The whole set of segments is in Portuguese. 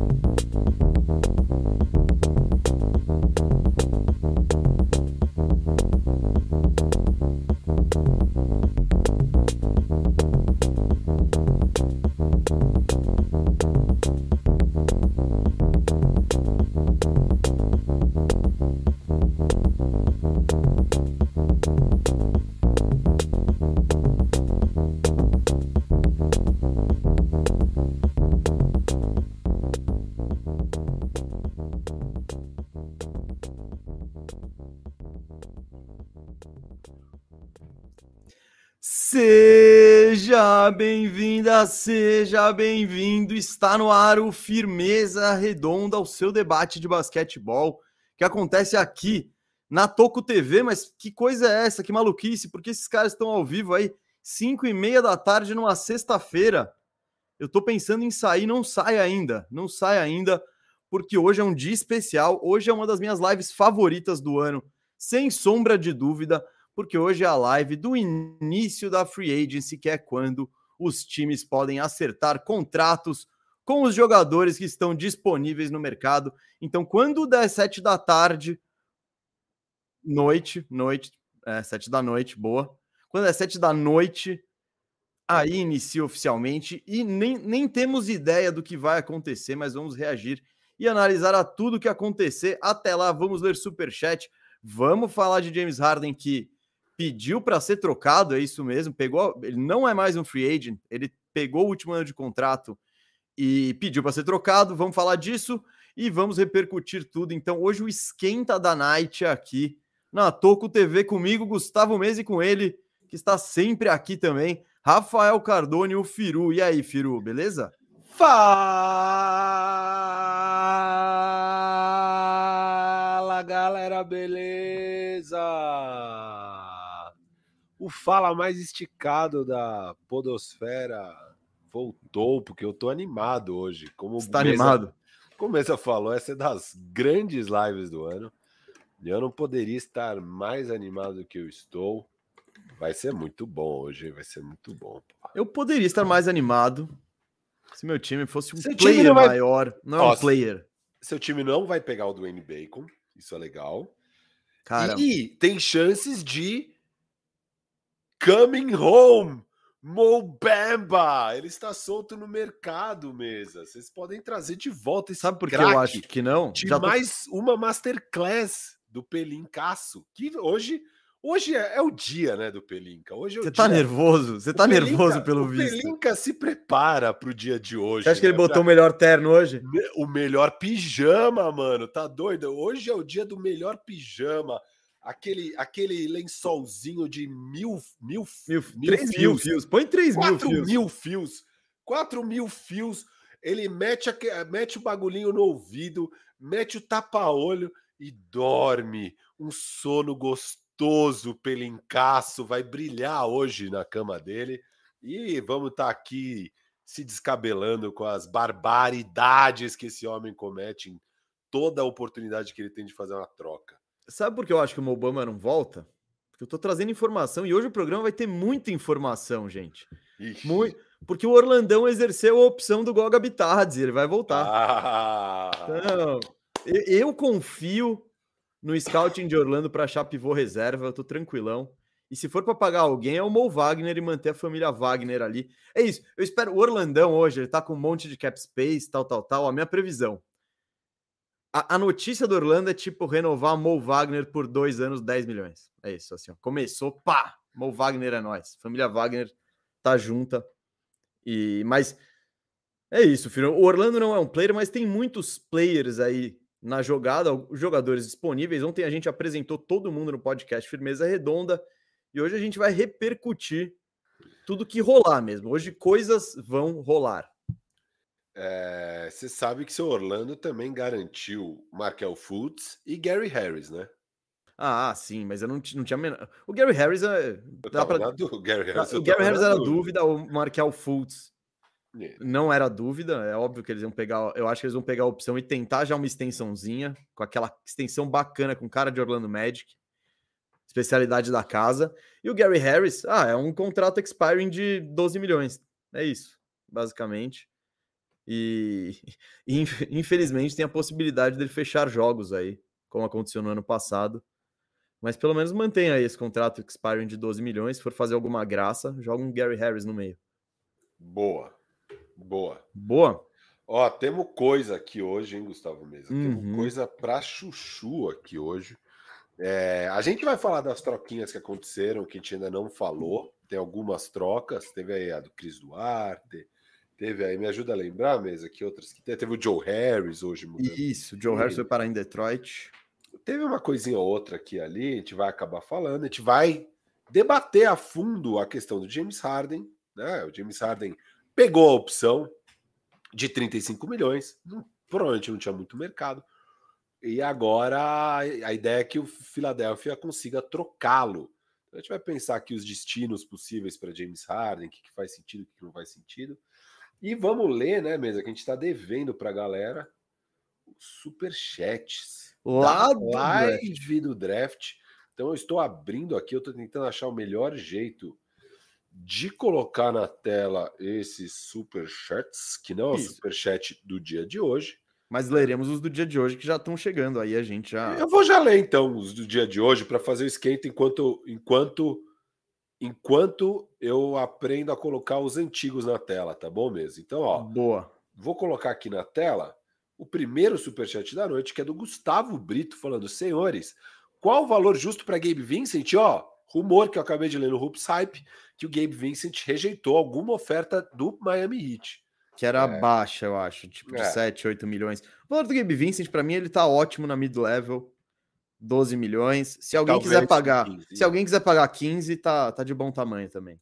you Seja bem-vinda, seja bem-vindo. Está no ar o Firmeza Redonda, o seu debate de basquetebol que acontece aqui na Toco TV. Mas que coisa é essa? Que maluquice? Porque esses caras estão ao vivo aí, 5 e meia da tarde, numa sexta-feira. Eu tô pensando em sair, não sai ainda, não sai ainda, porque hoje é um dia especial. Hoje é uma das minhas lives favoritas do ano, sem sombra de dúvida porque hoje é a live do início da free agency, que é quando os times podem acertar contratos com os jogadores que estão disponíveis no mercado. Então, quando der sete da tarde, noite, noite, é, sete da noite, boa. Quando é sete da noite, aí inicia oficialmente e nem, nem temos ideia do que vai acontecer, mas vamos reagir e analisar a tudo que acontecer. Até lá, vamos ler super chat. Vamos falar de James Harden que pediu para ser trocado, é isso mesmo, pegou, ele não é mais um free agent, ele pegou o último ano de contrato e pediu para ser trocado. Vamos falar disso e vamos repercutir tudo. Então, hoje o esquenta da night aqui na Toco TV comigo, Gustavo Mese com ele, que está sempre aqui também, Rafael Cardone, o Firu. E aí, Firu, beleza? Fala, galera, beleza? O fala mais esticado da podosfera voltou, porque eu tô animado hoje. Como Está Mesa, animado? Como Mesa falou, essa é das grandes lives do ano. Eu não poderia estar mais animado do que eu estou. Vai ser muito bom hoje, vai ser muito bom. Eu poderia estar mais animado se meu time fosse um seu player não vai... maior, não é um player. Seu time não vai pegar o Dwayne Bacon, isso é legal. Cara, e tem chances de Coming home! Mobamba! Ele está solto no mercado, mesa. Vocês podem trazer de volta esse Sabe por que eu acho que não? De Já mais tô... uma masterclass do Pelincaço, que hoje Hoje é, é, o dia, né, do Pelinca. Hoje é Você tá dia... nervoso? Você tá Pelinca, nervoso pelo o visto. O Pelinca se prepara pro dia de hoje. Você acha né? que ele botou pra... o melhor terno hoje? O melhor pijama, mano. Tá doido? Hoje é o dia do melhor pijama aquele, aquele lençolzinho de mil, mil, mil, mil três fios. mil fios. Põe três mil fios. mil fios. Quatro mil fios. Ele mete, a, mete o bagulhinho no ouvido, mete o tapa-olho e dorme. Um sono gostoso, pelincaço, vai brilhar hoje na cama dele. E vamos estar tá aqui se descabelando com as barbaridades que esse homem comete em toda a oportunidade que ele tem de fazer uma troca. Sabe por que eu acho que o Obama não volta? Porque eu tô trazendo informação e hoje o programa vai ter muita informação, gente. Muito, porque o Orlandão exerceu a opção do Goga Bittardes, ele vai voltar. Ah. Então, eu, eu, confio no scouting de Orlando para achar pivô reserva, eu tô tranquilão. E se for para pagar alguém, é o Mo Wagner e manter a família Wagner ali. É isso. Eu espero. O Orlandão hoje, ele tá com um monte de cap space, tal, tal, tal. A minha previsão a, a, notícia do Orlando é tipo renovar Mo Wagner por dois anos, 10 milhões. É isso, assim, ó. Começou, pá! Mo Wagner é nós. Família Wagner tá junta. E, mas é isso, filho. O Orlando não é um player, mas tem muitos players aí na jogada, jogadores disponíveis. Ontem a gente apresentou todo mundo no podcast Firmeza Redonda e hoje a gente vai repercutir tudo que rolar mesmo. Hoje coisas vão rolar. É, você sabe que seu Orlando também garantiu Markel Fultz e Gary Harris, né? Ah, sim, mas eu não, não tinha menor. O Gary Harris é. Dá pra... do Gary Harris. O Gary Harris era dúvida, o Markel Fultz não era dúvida. É óbvio que eles vão pegar. Eu acho que eles vão pegar a opção e tentar já uma extensãozinha, com aquela extensão bacana com cara de Orlando Magic, especialidade da casa. E o Gary Harris, ah, é um contrato expiring de 12 milhões. É isso, basicamente. E, e infelizmente tem a possibilidade dele fechar jogos aí, como aconteceu no ano passado. Mas pelo menos mantenha aí esse contrato expiring de 12 milhões. Se for fazer alguma graça, joga um Gary Harris no meio. Boa. Boa. Boa. Ó, temos coisa aqui hoje, hein, Gustavo Mesa? Uhum. Temos coisa pra chuchu aqui hoje. É, a gente vai falar das troquinhas que aconteceram, que a gente ainda não falou. Tem algumas trocas. Teve aí a do Cris Duarte. Teve aí, me ajuda a lembrar, mesa, que outras que teve. Teve o Joe Harris hoje mudando. Isso, o Joe Harris foi parar em Detroit. Teve uma coisinha ou outra aqui ali, a gente vai acabar falando, a gente vai debater a fundo a questão do James Harden, né? O James Harden pegou a opção de 35 milhões, não, provavelmente não tinha muito mercado. E agora a ideia é que o Philadelphia consiga trocá-lo. Então a gente vai pensar aqui os destinos possíveis para James Harden, o que, que, faz sentido, o que, que, não faz sentido. E vamos ler, né, mesa, que a gente está devendo para a galera os superchats. Lá do live do draft. Então eu estou abrindo aqui, eu estou tentando achar o melhor jeito de colocar na tela esses superchats, que não é o superchat do dia de hoje. Mas leremos os do dia de hoje que já estão chegando aí, a gente já. Eu vou já ler então os do dia de hoje para fazer o esquenta enquanto enquanto enquanto eu aprendo a colocar os antigos na tela, tá bom mesmo? Então, ó. Boa. Vou colocar aqui na tela o primeiro superchat da noite, que é do Gustavo Brito falando: "Senhores, qual o valor justo para Gabe Vincent, ó? Rumor que eu acabei de ler no Hoops Hype que o Gabe Vincent rejeitou alguma oferta do Miami Heat. Que era é. baixa, eu acho, tipo de é. 7, 8 milhões. O valor do Gabe Vincent, para mim, ele tá ótimo na mid-level. 12 milhões. Se alguém Talvez quiser pagar, 15. se alguém quiser pagar 15, tá, tá de bom tamanho também.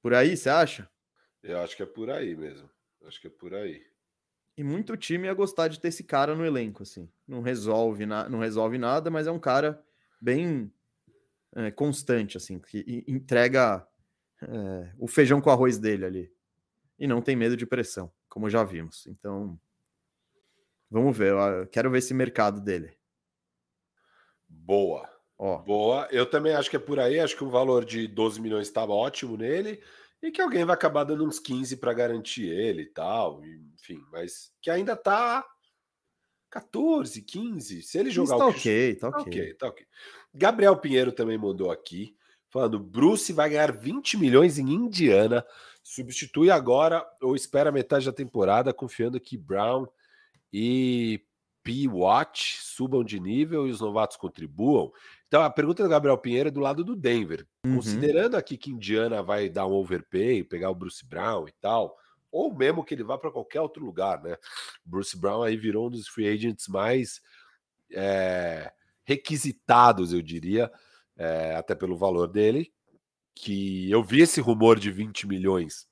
Por aí, você acha? Eu acho que é por aí mesmo. Acho que é por aí. E muito time ia gostar de ter esse cara no elenco, assim. Não resolve, na, não resolve nada, mas é um cara bem é, constante, assim, que entrega é, o feijão com arroz dele ali. E não tem medo de pressão, como já vimos. Então, vamos ver. Eu quero ver esse mercado dele. Boa. Ó. Boa. Eu também acho que é por aí. Acho que o valor de 12 milhões estava ótimo nele. E que alguém vai acabar dando uns 15 para garantir ele e tal. Enfim, mas que ainda tá 14, 15. Se ele jogar Isso tá o ok, tá, tá ok. Tá ok. Gabriel Pinheiro também mandou aqui, falando: Bruce vai ganhar 20 milhões em Indiana, substitui agora ou espera metade da temporada, confiando que Brown e P. Watch subam de nível e os novatos contribuam. Então a pergunta do Gabriel Pinheiro é do lado do Denver. Uhum. Considerando aqui que Indiana vai dar um overpay, pegar o Bruce Brown e tal ou mesmo que ele vá para qualquer outro lugar, né? Bruce Brown aí virou um dos free agents mais é, requisitados, eu diria, é, até pelo valor dele. Que eu vi esse rumor de 20 milhões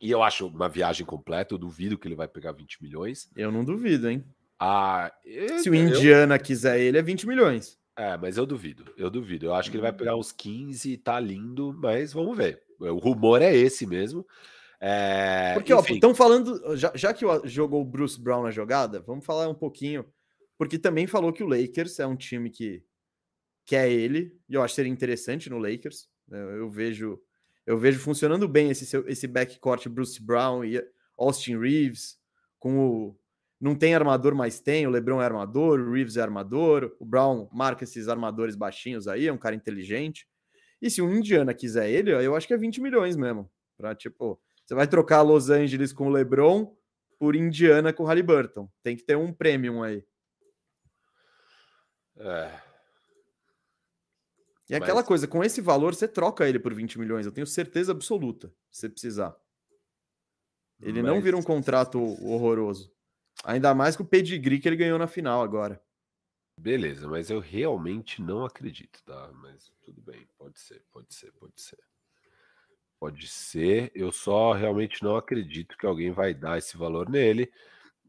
e eu acho uma viagem completa. Eu duvido que ele vai pegar 20 milhões. Eu não duvido, hein? Ah, eu, Se o Indiana eu... quiser ele, é 20 milhões. É, mas eu duvido, eu duvido. Eu acho que ele vai pegar uns 15 e tá lindo, mas vamos ver. O rumor é esse mesmo. É, porque, enfim. ó, estão falando, já, já que jogou o Bruce Brown na jogada, vamos falar um pouquinho, porque também falou que o Lakers é um time que quer ele, e eu acho que seria interessante no Lakers. Né, eu vejo eu vejo funcionando bem esse, esse backcourt Bruce Brown e Austin Reeves, com o. Não tem armador, mas tem. O LeBron é armador, o Reeves é armador, o Brown marca esses armadores baixinhos aí, é um cara inteligente. E se o Indiana quiser ele, eu acho que é 20 milhões mesmo. Pra, tipo, você vai trocar Los Angeles com o LeBron por Indiana com o Halliburton. Tem que ter um premium aí. É. E é Mas... aquela coisa, com esse valor, você troca ele por 20 milhões. Eu tenho certeza absoluta, se você precisar. Ele Mas... não vira um contrato horroroso. Ainda mais com o pedigree que ele ganhou na final agora. Beleza, mas eu realmente não acredito, tá? Mas tudo bem, pode ser, pode ser, pode ser. Pode ser, eu só realmente não acredito que alguém vai dar esse valor nele.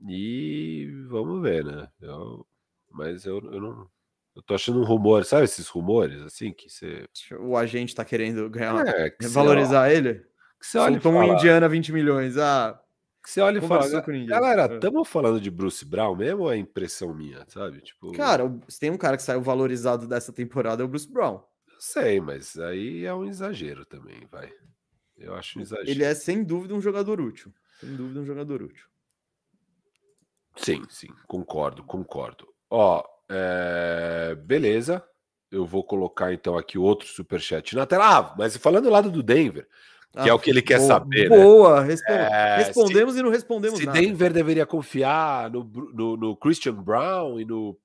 E vamos ver, né? Eu, mas eu, eu não. Eu tô achando um rumor, sabe esses rumores assim que você. O agente tá querendo ganhar, é, valorizar ele? Que você Soltou um Indiana 20 milhões. Ah, que você olha e fala, galera, estamos falando de Bruce Brown mesmo ou é impressão minha, sabe? Tipo... Cara, se tem um cara que saiu valorizado dessa temporada é o Bruce Brown. Eu sei, mas aí é um exagero também, vai. Eu acho um exagero. Ele é sem dúvida um jogador útil. Sem dúvida, um jogador útil. Sim, sim, concordo, concordo. Ó, é... beleza. Eu vou colocar então aqui outro superchat na tela. Ah, mas falando do lado do Denver, que ah, é o que ele quer boa, saber. Né? Boa, né? Responde, é, respondemos se, e não respondemos se nada. Denver deveria confiar no, no, no Christian Brown e no.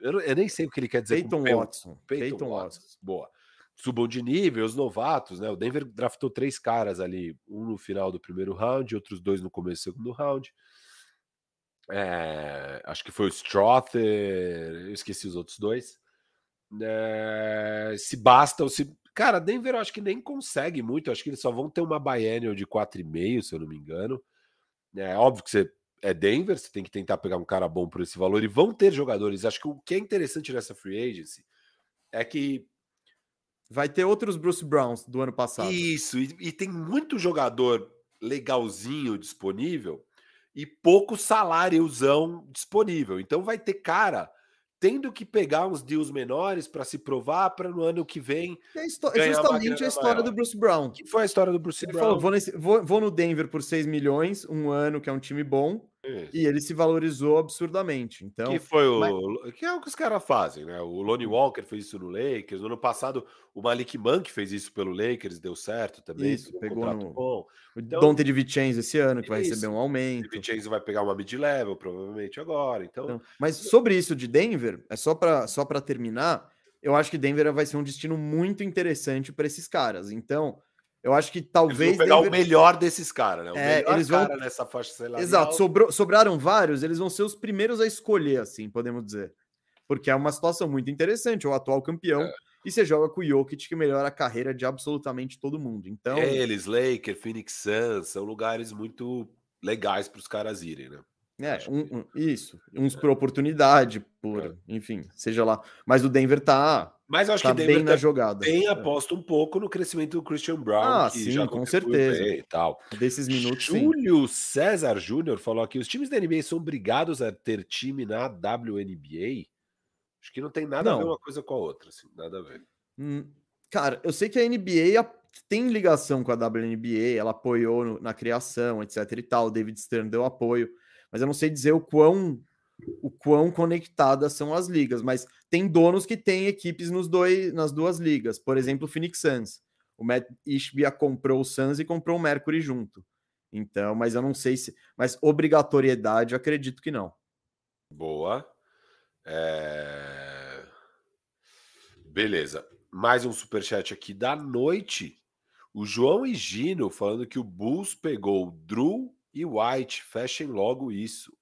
Eu, eu, nem sei o que ele quer dizer. Peyton com Watson. Peyton, Peyton Watson. Watson. Boa. Subam de nível, os novatos, né? O Denver draftou três caras ali, um no final do primeiro round, outros dois no começo do segundo round. É, acho que foi o Strother, eu esqueci os outros dois. É, se basta, ou se. Cara, Denver eu acho que nem consegue muito. Eu acho que eles só vão ter uma biennial de 4,5, se eu não me engano. É óbvio que você é Denver, você tem que tentar pegar um cara bom por esse valor e vão ter jogadores. Acho que o que é interessante nessa free agency é que vai ter outros Bruce Browns do ano passado. Isso, e, e tem muito jogador legalzinho disponível e pouco saláriozão disponível. Então vai ter cara tendo que pegar uns deals menores para se provar para no ano que vem. É justamente a história maior. do Bruce Brown. Que foi a história do Bruce ele Brown. Falou, vou, nesse, vou, vou, no Denver por 6 milhões, um ano que é um time bom, Isso. e ele se valorizou absurdamente. Então, que foi o mas... que é o que os caras fazem, né? O Lonnie Walker fez isso no Lakers, no ano passado o Malik Monk fez isso pelo Lakers, deu certo também. Isso, pegou um no... bom. Então, Dante de Vicenzo esse ano, que vai isso. receber um aumento. De vai pegar uma mid-level, provavelmente agora. Então... então... mas sobre isso de Denver, é só para só terminar, eu acho que Denver vai ser um destino muito interessante para esses caras. Então, eu acho que talvez. Eles pegar Denver... o melhor desses caras, né? O é, eles vão... nessa faixa salarial. Exato, sobrou, sobraram vários, eles vão ser os primeiros a escolher, assim, podemos dizer. Porque é uma situação muito interessante, o atual campeão. É e você joga com o Jokic que melhora a carreira de absolutamente todo mundo. Então, eles, Lakers, Phoenix Suns, são lugares muito legais para os caras irem, né? É, um, um, isso, uns é. por oportunidade, por, é. enfim, seja lá. Mas o Denver tá, mas acho tá que Denver bem na jogada. Tem é. aposta um pouco no crescimento do Christian Brown, ah, sim, com certeza. E tal. Desses minutos, Júlio sim. César Júnior falou aqui: os times da NBA são obrigados a ter time na WNBA. Acho que não tem nada não. a ver uma coisa com a outra, assim, nada a ver. Hum, cara, eu sei que a NBA tem ligação com a WNBA, ela apoiou no, na criação, etc e tal. O David Stern deu apoio, mas eu não sei dizer o quão o quão conectadas são as ligas, mas tem donos que têm equipes nos dois, nas duas ligas. Por exemplo, o Phoenix Suns. O Matt Ishbia comprou o Suns e comprou o Mercury junto. Então, mas eu não sei se. Mas obrigatoriedade, eu acredito que não. Boa. É... Beleza. Mais um superchat aqui da noite. O João Higino falando que o Bulls pegou Drew e White. Fechem logo isso.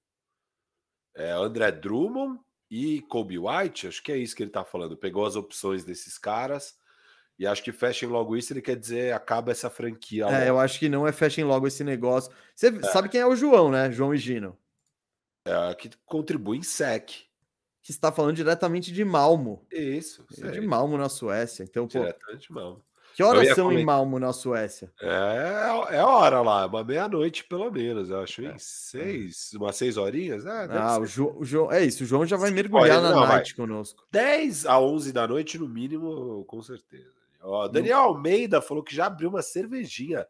É, André Drummond e Kobe White, acho que é isso que ele tá falando. Pegou as opções desses caras. E acho que fechem logo isso, ele quer dizer acaba essa franquia. É, logo. eu acho que não é fechem logo esse negócio. Você é. sabe quem é o João, né? João Higino. É, que contribui em SEC que está falando diretamente de Malmo. Isso. É de Malmo, na Suécia. Então, pô, diretamente de Malmo. Que horas são comentar. em Malmo, na Suécia? É, é hora lá, uma meia-noite pelo menos, eu acho, em seis, umas seis horinhas. É, ah, o João, o é isso, o João já vai mergulhar na não, night vai. conosco. 10 a 11 da noite, no mínimo, com certeza. Ó, Daniel Almeida falou que já abriu uma cervejinha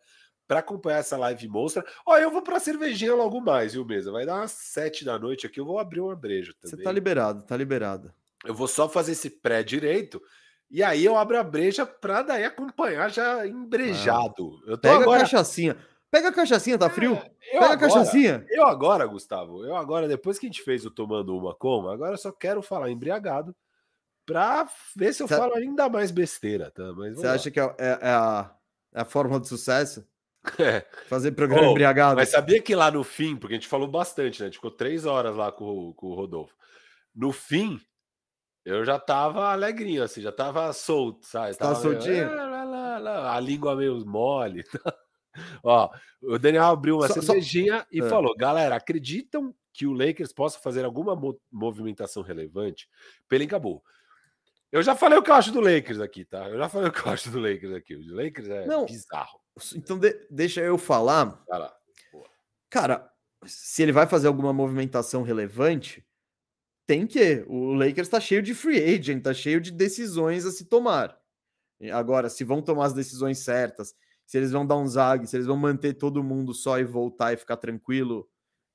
para acompanhar essa live monstra. Ó, eu vou para cervejinha logo mais, viu, mesa? Vai dar umas sete da noite aqui, eu vou abrir uma breja também. Você tá liberado, tá liberado. Eu vou só fazer esse pré direito e aí eu abro a breja para daí acompanhar já embrejado. Ah. Eu Pega agora... a cachaçinha. Pega a cachaçinha, tá frio? É, Pega agora, a cachaçinha. Eu agora, Gustavo, eu agora, depois que a gente fez o Tomando Uma Como, agora eu só quero falar embriagado para ver se eu Cê... falo ainda mais besteira. Tá? Você acha que é, é, é, a, é a fórmula de sucesso? É. Fazer programa oh, embriagado. Mas sabia que lá no fim, porque a gente falou bastante, né? A gente ficou três horas lá com, com o Rodolfo. No fim, eu já tava alegrinho, assim, já tava solto, sabe? Tá soltinho? a língua meio mole. Ó, o Daniel abriu uma só, cervejinha só... e é. falou: galera, acreditam que o Lakers possa fazer alguma movimentação relevante? Pelincabu. Eu já falei o que eu acho do Lakers aqui, tá? Eu já falei o que eu acho do Lakers aqui. O Lakers é Não, bizarro. Então de, deixa eu falar. Cara, se ele vai fazer alguma movimentação relevante, tem que. O Lakers tá cheio de free agent, tá cheio de decisões a se tomar. Agora, se vão tomar as decisões certas se eles vão dar um zag, se eles vão manter todo mundo só e voltar e ficar tranquilo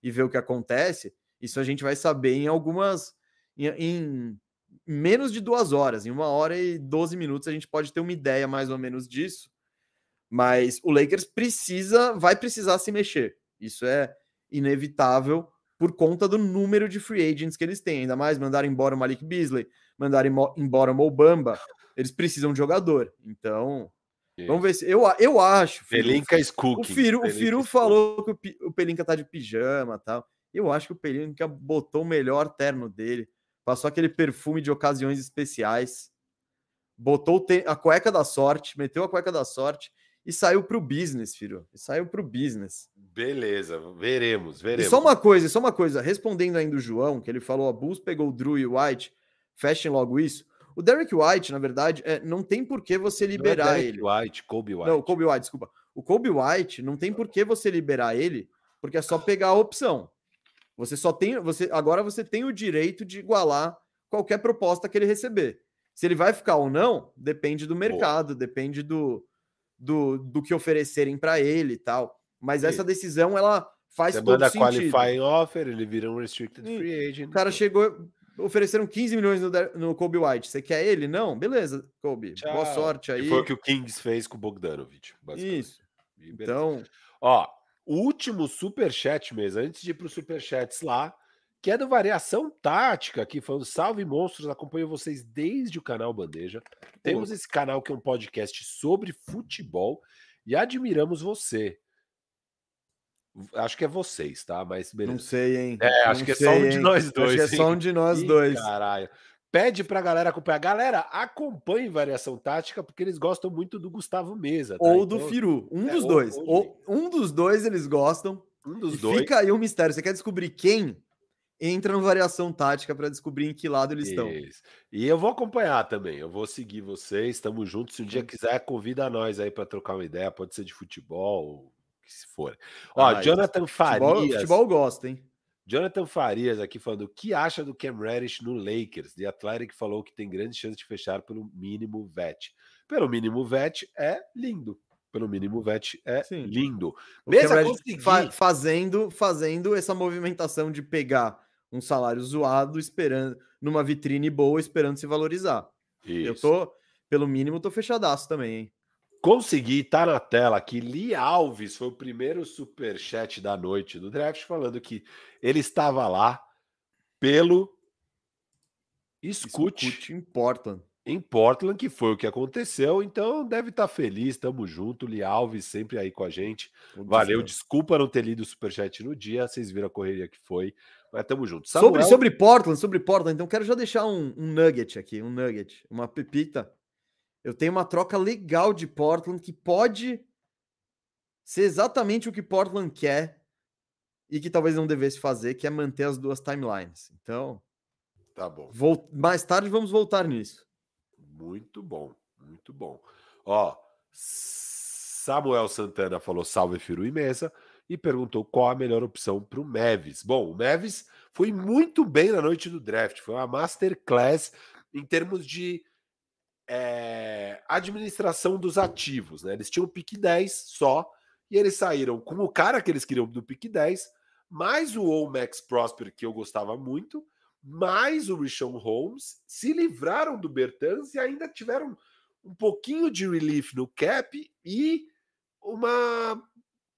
e ver o que acontece, isso a gente vai saber em algumas. em, em menos de duas horas, em uma hora e 12 minutos, a gente pode ter uma ideia mais ou menos disso. Mas o Lakers precisa, vai precisar se mexer. Isso é inevitável por conta do número de free agents que eles têm. Ainda mais mandar embora o Malik Beasley, mandar embora o Mobamba. Eles precisam de jogador. Então, Vamos ver se. Eu, eu acho. Pelinka Cook. O Firu, o Firu falou que o, o Pelinka tá de pijama tal. Eu acho que o Pelinka botou o melhor terno dele. Passou aquele perfume de ocasiões especiais. Botou a cueca da sorte, meteu a cueca da sorte e saiu para o business, filho. E saiu para o business. Beleza, veremos, veremos. E só uma coisa, só uma coisa. Respondendo ainda o João, que ele falou: a Bulls pegou o Drew e o White, fechem logo isso. O Derek White, na verdade, é, não tem por que você liberar é ele. White, Kobe White. Não, Kobe White, desculpa. O Kobe White não tem por que você liberar ele, porque é só pegar a opção. Você só tem, você agora você tem o direito de igualar qualquer proposta que ele receber. Se ele vai ficar ou não, depende do mercado, depende do, do, do que oferecerem para ele e tal. Mas essa decisão ela faz você todo manda sentido. qualifying offer, ele vira um restricted free agent. O cara chegou, ofereceram 15 milhões no, no Kobe White. Você quer ele? Não? Beleza, Kobe. Tchau. Boa sorte aí. E foi o que o Kings fez com o Bogdanovich. Isso. Então. Ó, o último superchat mesmo, antes de ir para os superchats lá, que é do Variação Tática, aqui falando Salve Monstros, acompanho vocês desde o canal Bandeja. Temos esse canal que é um podcast sobre futebol e admiramos você. Acho que é vocês, tá? Mas beleza. Não sei, hein? É, acho não que é só um de nós dois. Acho que é só um de nós Ih, dois. Caralho. Pede pra galera acompanhar. Galera, acompanhe Variação Tática, porque eles gostam muito do Gustavo Mesa. Tá? Ou do então, Firu. Um é, dos dois. Ou, ou, um dos dois eles gostam. Um dos dois. Fica aí um mistério. Você quer descobrir quem? Entra no Variação Tática para descobrir em que lado eles Isso. estão. E eu vou acompanhar também. Eu vou seguir vocês. Estamos juntos. Se um dia quiser, convida nós aí para trocar uma ideia. Pode ser de futebol, que se for. Ó, ah, Jonathan Farias. Futebol, futebol gosta, hein? Jonathan Farias aqui falando o que acha do Cam Reddish no Lakers. The Athletic falou que tem grande chance de fechar pelo mínimo vet. Pelo mínimo vet é lindo. Pelo mínimo vet é Sim. lindo. Mesmo fa fazendo fazendo essa movimentação de pegar um salário zoado, esperando numa vitrine boa, esperando se valorizar. Isso. Eu tô, pelo mínimo, tô fechadaço também, hein? Consegui, tá na tela aqui. Li Alves foi o primeiro super chat da noite do draft, falando que ele estava lá pelo Scoot em Portland. Em Portland, que foi o que aconteceu, então deve estar tá feliz, tamo junto. Li Alves sempre aí com a gente. Valeu, desculpa não ter lido o superchat no dia, vocês viram a correria que foi, mas tamo junto. Samuel... Sobre, sobre Portland, sobre Portland, então quero já deixar um, um nugget aqui, um nugget, uma pepita eu tenho uma troca legal de Portland que pode ser exatamente o que Portland quer e que talvez não devesse fazer, que é manter as duas timelines. Então, tá bom. Vou, mais tarde vamos voltar nisso. Muito bom, muito bom. Ó, Samuel Santana falou salve Firu e Mesa e perguntou qual a melhor opção para o Mavis. Bom, o Mavis foi muito bem na noite do draft, foi uma masterclass em termos de é, administração dos ativos. Né? Eles tinham pique 10 só, e eles saíram com o cara que eles queriam do pique 10, mais o Max Prosper, que eu gostava muito, mais o Rishon Holmes, se livraram do Bertans e ainda tiveram um pouquinho de relief no cap e uma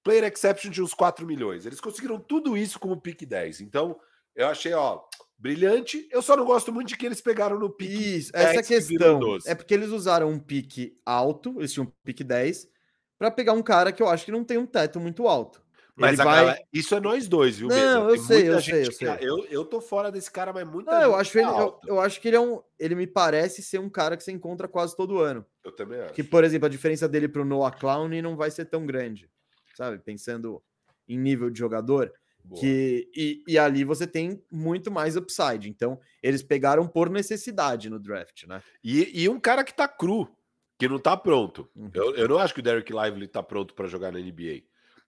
player exception de uns 4 milhões. Eles conseguiram tudo isso com o pique 10. Então, eu achei, ó, brilhante. Eu só não gosto muito de que eles pegaram no pique. Isso, essa questão. É porque eles usaram um pique alto, eles tinham um pique 10, para pegar um cara que eu acho que não tem um teto muito alto. Mas vai... galera, isso é nós dois, viu? Não, eu sei, eu sei, eu sei, eu Eu, tô fora desse cara, mas muita não, eu acho ele, eu, eu, acho que ele é um. Ele me parece ser um cara que você encontra quase todo ano. Eu também acho. Que, por exemplo, a diferença dele pro Noah Clown não vai ser tão grande. Sabe? Pensando em nível de jogador. Que, e, e, ali você tem muito mais upside. Então, eles pegaram por necessidade no draft, né? E, e um cara que tá cru, que não tá pronto. Uhum. Eu, eu não acho que o Derek Lively tá pronto para jogar na NBA.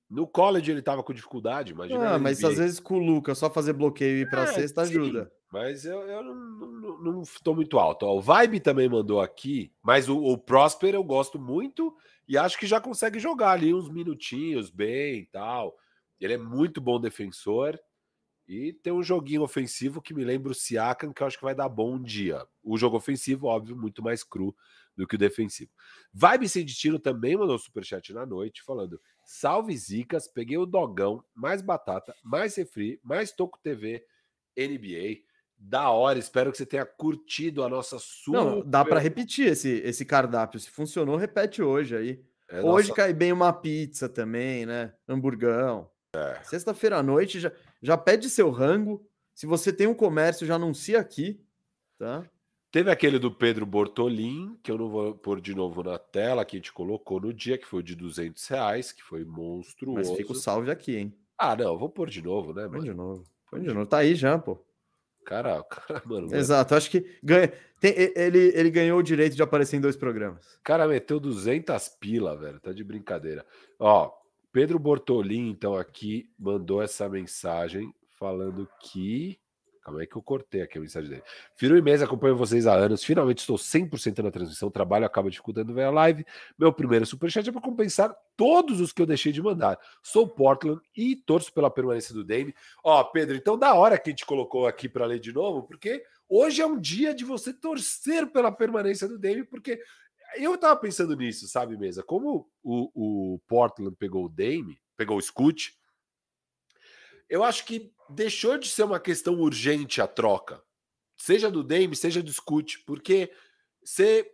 No college ele tava com dificuldade, imagina. Ah, mas às vezes com o Lucas só fazer bloqueio e ir pra é, sexta ajuda. Mas eu, eu não, não, não, tô muito alto. Ó, o Vibe também mandou aqui, mas o, o Prosper eu gosto muito E acho que já consegue jogar ali uns minutinhos bem e tal. Ele é muito bom defensor. E tem um joguinho ofensivo que me lembra o Siakam, que eu acho que vai dar bom um dia. O jogo ofensivo, óbvio, muito mais cru do que o defensivo. Vibe Sem Destino também mandou superchat na noite, falando: Salve Zicas, peguei o dogão, mais batata, mais refri, mais Toco TV, NBA. Da hora, espero que você tenha curtido a nossa sua. Não, dá para repetir esse, esse cardápio. Se funcionou, repete hoje aí. É hoje nossa... cai bem uma pizza também, né? Hamburgão. É. Sexta-feira à noite já, já pede seu rango. Se você tem um comércio, já anuncia aqui, tá? Teve aquele do Pedro Bortolin, que eu não vou pôr de novo na tela, que a gente colocou no dia, que foi de 200 reais, que foi monstruoso. Mas fica o salve aqui, hein? Ah, não, vou pôr de novo, né? Põe de novo. Põe de novo. Tá aí já, pô. Cara, cara, mano. Exato, acho que ganha. Tem, ele, ele ganhou o direito de aparecer em dois programas. Cara, meteu 200 pila, velho. Tá de brincadeira. Ó, Pedro Bortolin, então, aqui mandou essa mensagem falando que. Calma aí que eu cortei aqui a mensagem dele. Firu e Mesa, acompanho vocês há anos. Finalmente estou 100% na transmissão. Trabalho acaba dificultando ver a live. Meu primeiro superchat é para compensar todos os que eu deixei de mandar. Sou Portland e torço pela permanência do Dame. Ó, Pedro, então da hora que a gente colocou aqui para ler de novo, porque hoje é um dia de você torcer pela permanência do Dame, porque eu tava pensando nisso, sabe, Mesa? Como o, o Portland pegou o Dame, pegou o Scoot, eu acho que deixou de ser uma questão urgente a troca. Seja do Dame, seja do Scoot, porque você,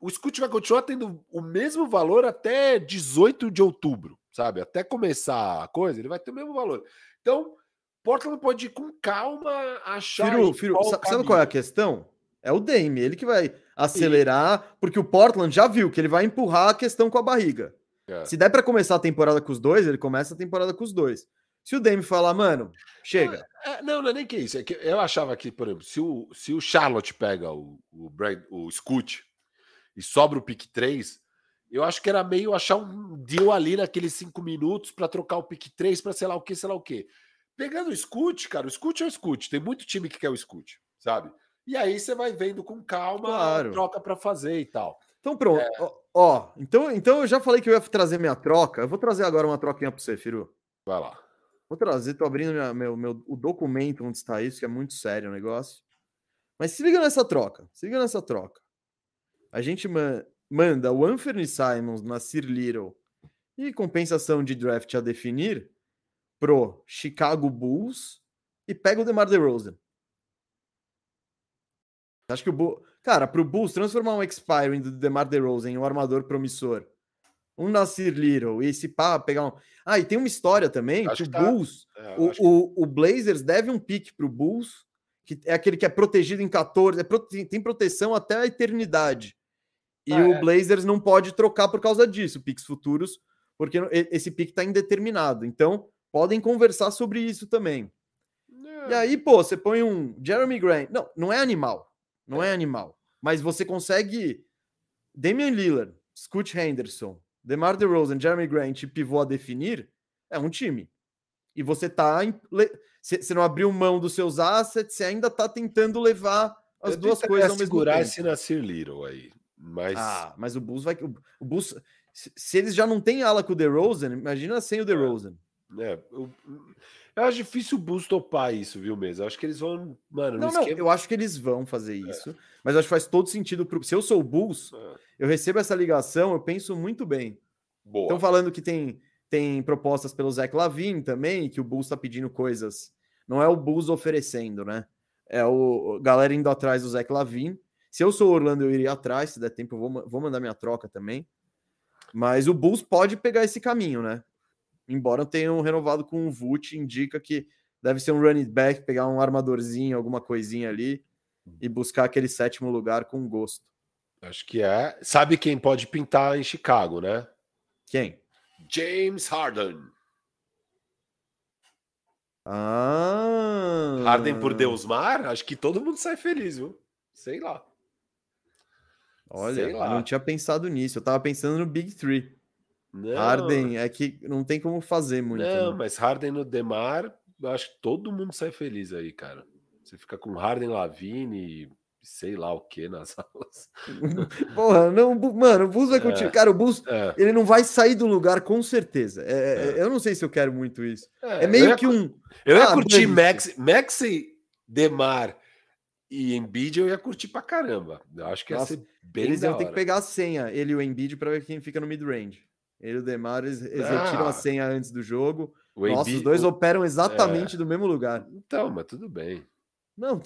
o Scoot vai continuar tendo o mesmo valor até 18 de outubro, sabe? Até começar a coisa, ele vai ter o mesmo valor. Então, Portland pode ir com calma achar. Firu, Firu, sabe caminho. qual é a questão? É o Dame, ele que vai acelerar, Sim. porque o Portland já viu que ele vai empurrar a questão com a barriga. É. Se der para começar a temporada com os dois, ele começa a temporada com os dois. Se o Dame falar, mano, chega. É, é, não, não é nem que isso. É que eu achava que, por exemplo, se o, se o Charlotte pega o, o, Brand, o Scoot e sobra o pick 3, eu acho que era meio achar um deal ali naqueles cinco minutos para trocar o pick 3 para sei lá o que, sei lá o que. Pegando o Scoot, cara, o Scoot é o Scoot. Tem muito time que quer o Scoot, sabe? E aí você vai vendo com calma claro. a troca para fazer e tal. Então pronto. É... Ó, então, então eu já falei que eu ia trazer minha troca. Eu vou trazer agora uma troquinha para você, Firu. Vai lá. Vou trazer, tô abrindo minha, meu, meu, o documento onde está isso, que é muito sério o negócio. Mas se liga nessa troca. Se liga nessa troca. A gente ma manda o Anthony Simons, Nasir Little e compensação de draft a definir pro Chicago Bulls e pega o DeMar DeRozan. Acho que o Bulls. Cara, pro Bulls transformar um expiring do DeMar DeRozan em um armador promissor, um Nasir Little e esse pá pegar um. Ah, e tem uma história também acho que o tá... Bulls, é, o, que... o, o, Blazers deve um pique pro Bulls, que é aquele que é protegido em 14, é prote... tem proteção até a eternidade. E ah, o é. Blazers não pode trocar por causa disso, piques futuros, porque esse pique está indeterminado. Então, podem conversar sobre isso também. É. E aí, pô, você põe um Jeremy Grant. Não, não é animal. Não é animal. Mas você consegue Damian Lillard, Scoot Henderson, DeMar DeRozan, Jeremy Grant e pivô a definir, é um time. E você tá você não abriu mão dos seus assets, você ainda tá tentando levar as Eu duas coisas ao mesmo segurar tempo. esse Nasir Little aí. Mas Ah, mas o Bulls vai o Bulls se eles já não têm ala com o DeRozan, imagina sem o DeRozan. É, eu, eu acho difícil o Bulls topar isso, viu, mesmo? Eu acho que eles vão. Mano, não, não, eu acho que eles vão fazer é. isso. É. Mas acho que faz todo sentido. Pro... Se eu sou o Bulls, é. eu recebo essa ligação, eu penso muito bem. Estão falando que tem, tem propostas pelo Zach Lavine também, que o Bulls está pedindo coisas. Não é o Bulls oferecendo, né? É o galera indo atrás do Zach Lavine. Se eu sou o Orlando, eu iria atrás. Se der tempo, eu vou, vou mandar minha troca também. Mas o Bulls pode pegar esse caminho, né? Embora tenham renovado com o Vult, indica que deve ser um running back, pegar um armadorzinho, alguma coisinha ali e buscar aquele sétimo lugar com gosto. Acho que é. Sabe quem pode pintar em Chicago, né? Quem? James Harden. Ah. Harden por Deus Mar? Acho que todo mundo sai feliz, viu? Sei lá. Olha, Sei lá. eu não tinha pensado nisso. Eu tava pensando no Big Three. Não. Harden é que não tem como fazer muito. Não, né? mas Harden no Demar, eu acho que todo mundo sai feliz aí, cara. Você fica com Harden, Lavine, sei lá o que nas aulas. Porra, não, mano, o Bus vai continuar. É, cara, o Bus, é. ele não vai sair do lugar com certeza. É, é, é. eu não sei se eu quero muito isso. É, meio que um. Eu ia ah, curtir Max, Maxi, Demar e Embiid, eu ia curtir pra caramba. Eu acho que ia Nossa, ser bem Eles iam ter que pegar a senha, ele e o Embiid, pra ver quem fica no mid-range. Ele e o Demar, eles, eles ah. retiram a senha antes do jogo. O Nossa, os dois o... operam exatamente do mesmo lugar. Então, mas tudo bem. Não,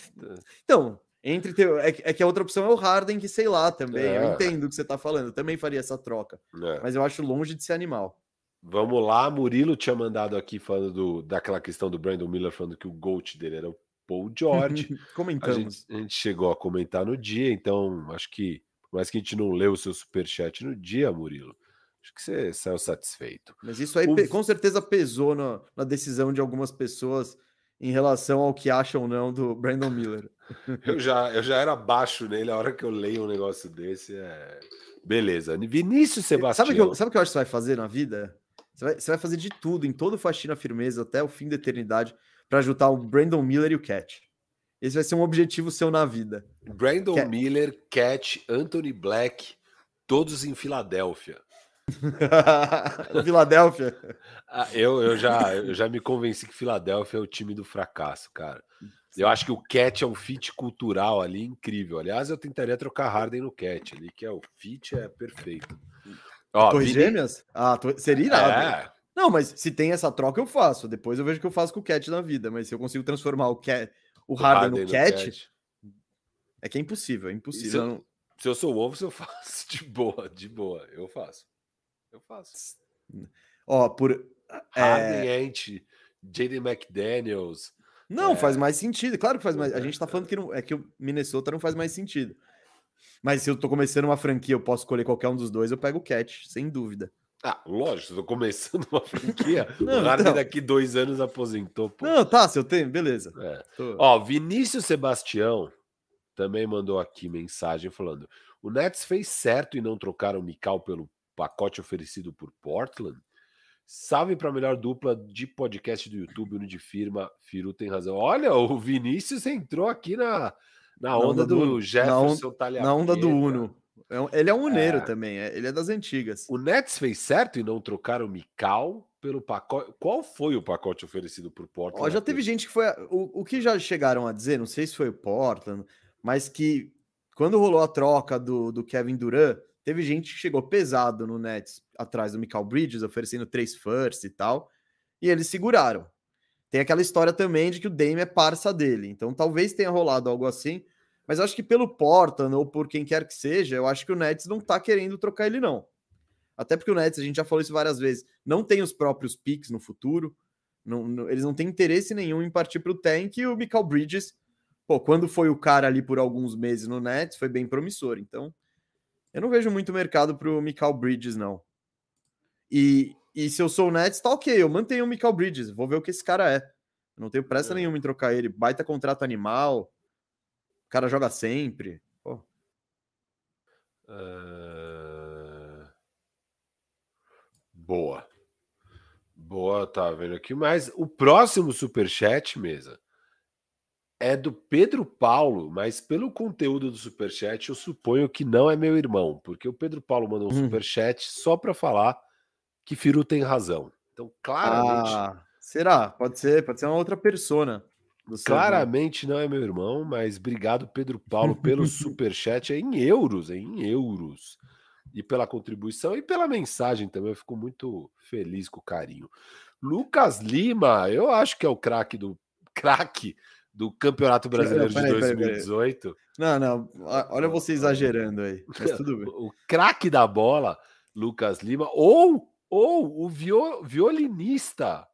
então, entre teu, é, é, que a outra opção é o Harden, que sei lá também. É. Eu entendo o que você tá falando. Eu também faria essa troca. É. Mas eu acho longe de ser animal. Vamos lá, Murilo tinha mandado aqui falando do, daquela questão do Brandon Miller, falando que o GOAT dele era o Paul George. Comentamos. A gente, a gente, chegou a comentar no dia, então acho que, por mais que a gente não leu o seu superchat no dia, Murilo, acho que você saiu satisfeito. Mas isso aí o... com certeza pesou na, na decisão de algumas pessoas em relação ao que acham ou não do Brandon Miller. eu, já, eu já era baixo nele, a hora que eu leio um negócio desse é. Beleza. Vinícius Sebastião. Sabe o que, sabe que eu acho que você vai fazer na vida? Você vai, você vai fazer de tudo, em todo faxina firmeza, até o fim da eternidade, para ajudar o Brandon Miller e o Cat. Esse vai ser um objetivo seu na vida. Brandon Cat. Miller, Cat, Anthony Black, todos em Filadélfia. Filadélfia. Ah, eu, eu, já, eu já me convenci que Filadélfia é o time do fracasso, cara. Eu acho que o Cat é um fit cultural ali incrível. Aliás, eu tentaria trocar Harden no Cat ali, que é o fit é perfeito. Ó, Torres Vini... Gêmeas? Ah, seria irado. É. Não, mas se tem essa troca, eu faço. Depois eu vejo o que eu faço com o Cat na vida. Mas se eu consigo transformar o, Cat, o, o Harden, Harden, no, Cat, Cat, é que é impossível. É impossível. Se eu, se eu sou o Wolves, eu faço de boa, de boa. Eu faço. Eu faço. Ó, por. Harden é... Ant, Jaden McDaniels. Não, é... faz mais sentido. Claro que faz mais. A gente tá falando que não, é que o Minnesota não faz mais sentido. Mas se eu tô começando uma franquia, eu posso escolher qualquer um dos dois, eu pego o Cat, sem dúvida. Ah, lógico, eu tô começando uma franquia. não, o Harden então... daqui dois anos aposentou. Pô. Não, tá, se eu tenho, beleza. É. Tô... Ó, Vinícius Sebastião também mandou aqui mensagem falando: o Nets fez certo em não trocar o Mikal pelo pacote oferecido por Portland. Salve para a melhor dupla de podcast do YouTube, Uno de Firma. Firu tem razão. Olha, o Vinícius entrou aqui na, na onda, onda do, do, Jefferson na, on, na onda do Uno. É ele é um uneiro é. também, é, ele é das antigas. O Nets fez certo em não trocar o Mikal pelo pacote. Qual foi o pacote oferecido por Portland? Ó, já teve gente que foi. O, o que já chegaram a dizer, não sei se foi o Portland, mas que quando rolou a troca do, do Kevin Durant, Teve gente que chegou pesado no Nets atrás do Michael Bridges, oferecendo três firsts e tal, e eles seguraram. Tem aquela história também de que o Dame é parça dele, então talvez tenha rolado algo assim, mas acho que pelo Portland ou por quem quer que seja, eu acho que o Nets não tá querendo trocar ele não. Até porque o Nets, a gente já falou isso várias vezes, não tem os próprios picks no futuro, não, não, eles não têm interesse nenhum em partir para o tank e o Michael Bridges, pô, quando foi o cara ali por alguns meses no Nets, foi bem promissor, então eu não vejo muito mercado para o Michael Bridges, não. E, e se eu sou o Nets, tá ok, eu mantenho o Michael Bridges, vou ver o que esse cara é. Eu não tenho pressa é. nenhuma em trocar ele. Baita contrato animal, o cara joga sempre. Uh... Boa. Boa, tá vendo aqui. Mas o próximo superchat, mesa, é do Pedro Paulo, mas pelo conteúdo do superchat, eu suponho que não é meu irmão, porque o Pedro Paulo mandou um hum. superchat só para falar que Firu tem razão. Então, claramente. Ah, será? Pode ser, pode ser uma outra persona. Claramente irmão. não é meu irmão, mas obrigado, Pedro Paulo, pelo superchat é em euros, é em euros. E pela contribuição e pela mensagem também. Eu fico muito feliz com o carinho. Lucas Lima, eu acho que é o craque do craque do Campeonato Brasileiro não, de 2018. Não, não, olha você exagerando aí. Mas tudo bem. O craque da bola, Lucas Lima, ou, ou o violinista.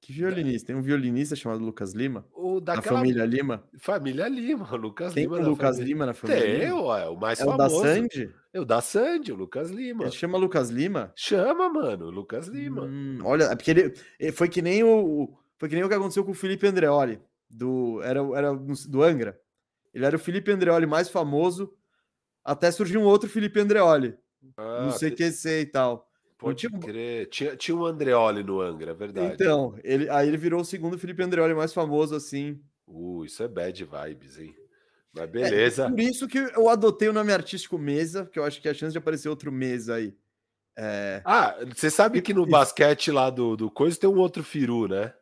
Que violinista? Tem um violinista chamado Lucas Lima? O daquela... família Lima? Família Lima, Lucas Tem Lima. Tem Lucas família... Lima na família? Tem? Ué, o mais é famoso. o da Sandy? É o da Sandy, o Lucas Lima. Ele chama Lucas Lima? Chama, mano, Lucas Lima. Hum, olha, é porque ele foi que nem o, foi que nem o que aconteceu com o Felipe Andreoli, do, era, era do Angra. Ele era o Felipe Andreoli mais famoso, até surgiu um outro Felipe Andreoli, ah, no CQC e tal. Pode tinha... crer. Tinha, tinha um Andreoli no Angra, é verdade. Então, ele, aí ele virou o segundo Felipe Andreoli mais famoso, assim. Uh, isso é bad vibes, hein? Mas beleza. É, por isso que eu adotei o nome artístico Mesa, porque eu acho que a chance de aparecer outro Mesa aí. É... Ah, você sabe que no basquete lá do, do Coisa tem um outro Firu, né?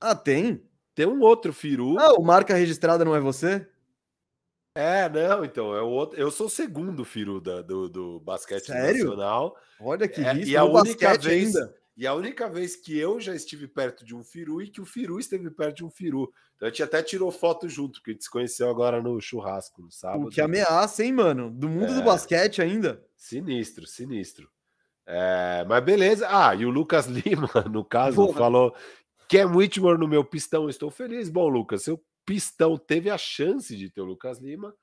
Ah, tem? Tem um outro Firu. Ah, o marca registrada não é você? É, não, então, é o outro, eu sou o segundo Firu da, do, do basquete Sério? nacional. Olha que É, risco. e a única vez ainda. e a única vez que eu já estive perto de um Firu e que o Firu esteve perto de um Firu. Então a gente até tirou foto junto, porque a gente se conheceu agora no churrasco no sábado. O que ameaça, hein, mano? Do mundo do É. basquete ainda. Sinistro, sinistro. É, mas beleza. Ah, e o Lucas Lima, no caso, Porra. falou: Cam Whitmore no meu pistão, estou feliz. Bom, Lucas, seu pistão teve a chance de ter o Lucas Lima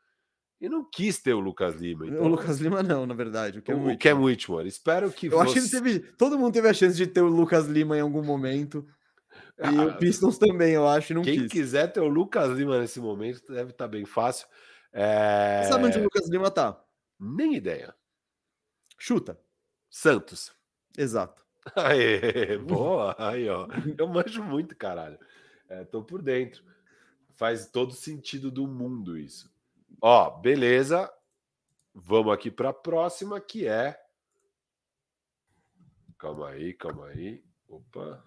e não quis ter o Lucas Lima. Então, O Lucas Lima não, na verdade. O Cam o, o Whitmore. Cam Whitmore. Espero que Eu acho que você- teve. Todo mundo teve a chance de ter o Lucas Lima em algum momento. E Ah, o Pistons também, eu acho, e não Quem quis. quiser ter o Lucas Lima nesse momento deve estar bem fácil. É, Sabe onde o Lucas Lima tá? Nem ideia. Chuta. Santos. Exato. Aê, boa. Aí, ó. Eu manjo muito, caralho. É, tô por dentro. Faz todo sentido do mundo isso. Ó, beleza. Vamos aqui para a próxima, que é. Calma aí, calma aí. Opa.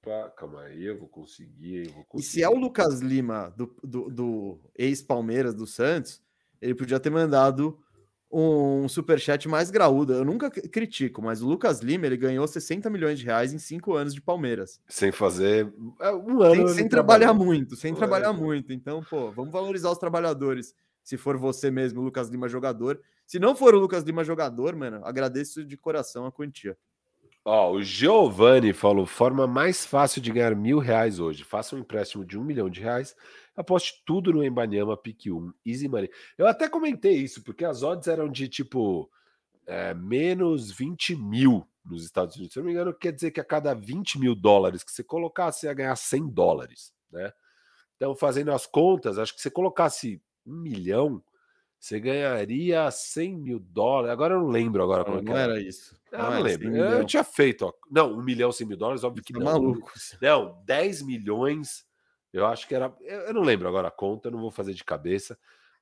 Opa, calma aí, eu vou conseguir. Eu vou E conseguir. se é o Lucas Lima do, do, do ex-Palmeiras do Santos, ele podia ter mandado um superchat mais graúdo. Eu nunca critico, mas o Lucas Lima ele ganhou 60 milhões de reais em cinco anos de Palmeiras. Sem fazer. é, Um ano. Sem, sem trabalhar trabalhou. muito, sem trabalhar muito. Então, pô, vamos valorizar os trabalhadores. Se for você mesmo, o Lucas Lima jogador. Se não for o Lucas Lima jogador, mano, agradeço de coração a quantia. Ó, o Giovanni falou: forma mais fácil de ganhar mil reais hoje. Faça um empréstimo de um milhão de reais. Aposte tudo no Embanyama Pique 1. Easy Money. Eu até comentei isso, porque as odds eram de tipo é, menos 20 mil nos Estados Unidos. Se eu não me engano, quer dizer que a cada 20 mil dólares que você colocasse, você ia ganhar 100 dólares, né? Então, fazendo as contas, acho que se você colocasse um milhão, você ganharia 100 mil dólares. Agora eu não lembro agora como é Não, que não era. era isso. Ah, não era lembro. 100 Eu milhão. tinha feito, ó. Não, um milhão, 100 mil dólares, óbvio que Tá não. maluco. Não, 10 milhões, eu acho que era. Eu não lembro agora a conta, eu não vou fazer de cabeça.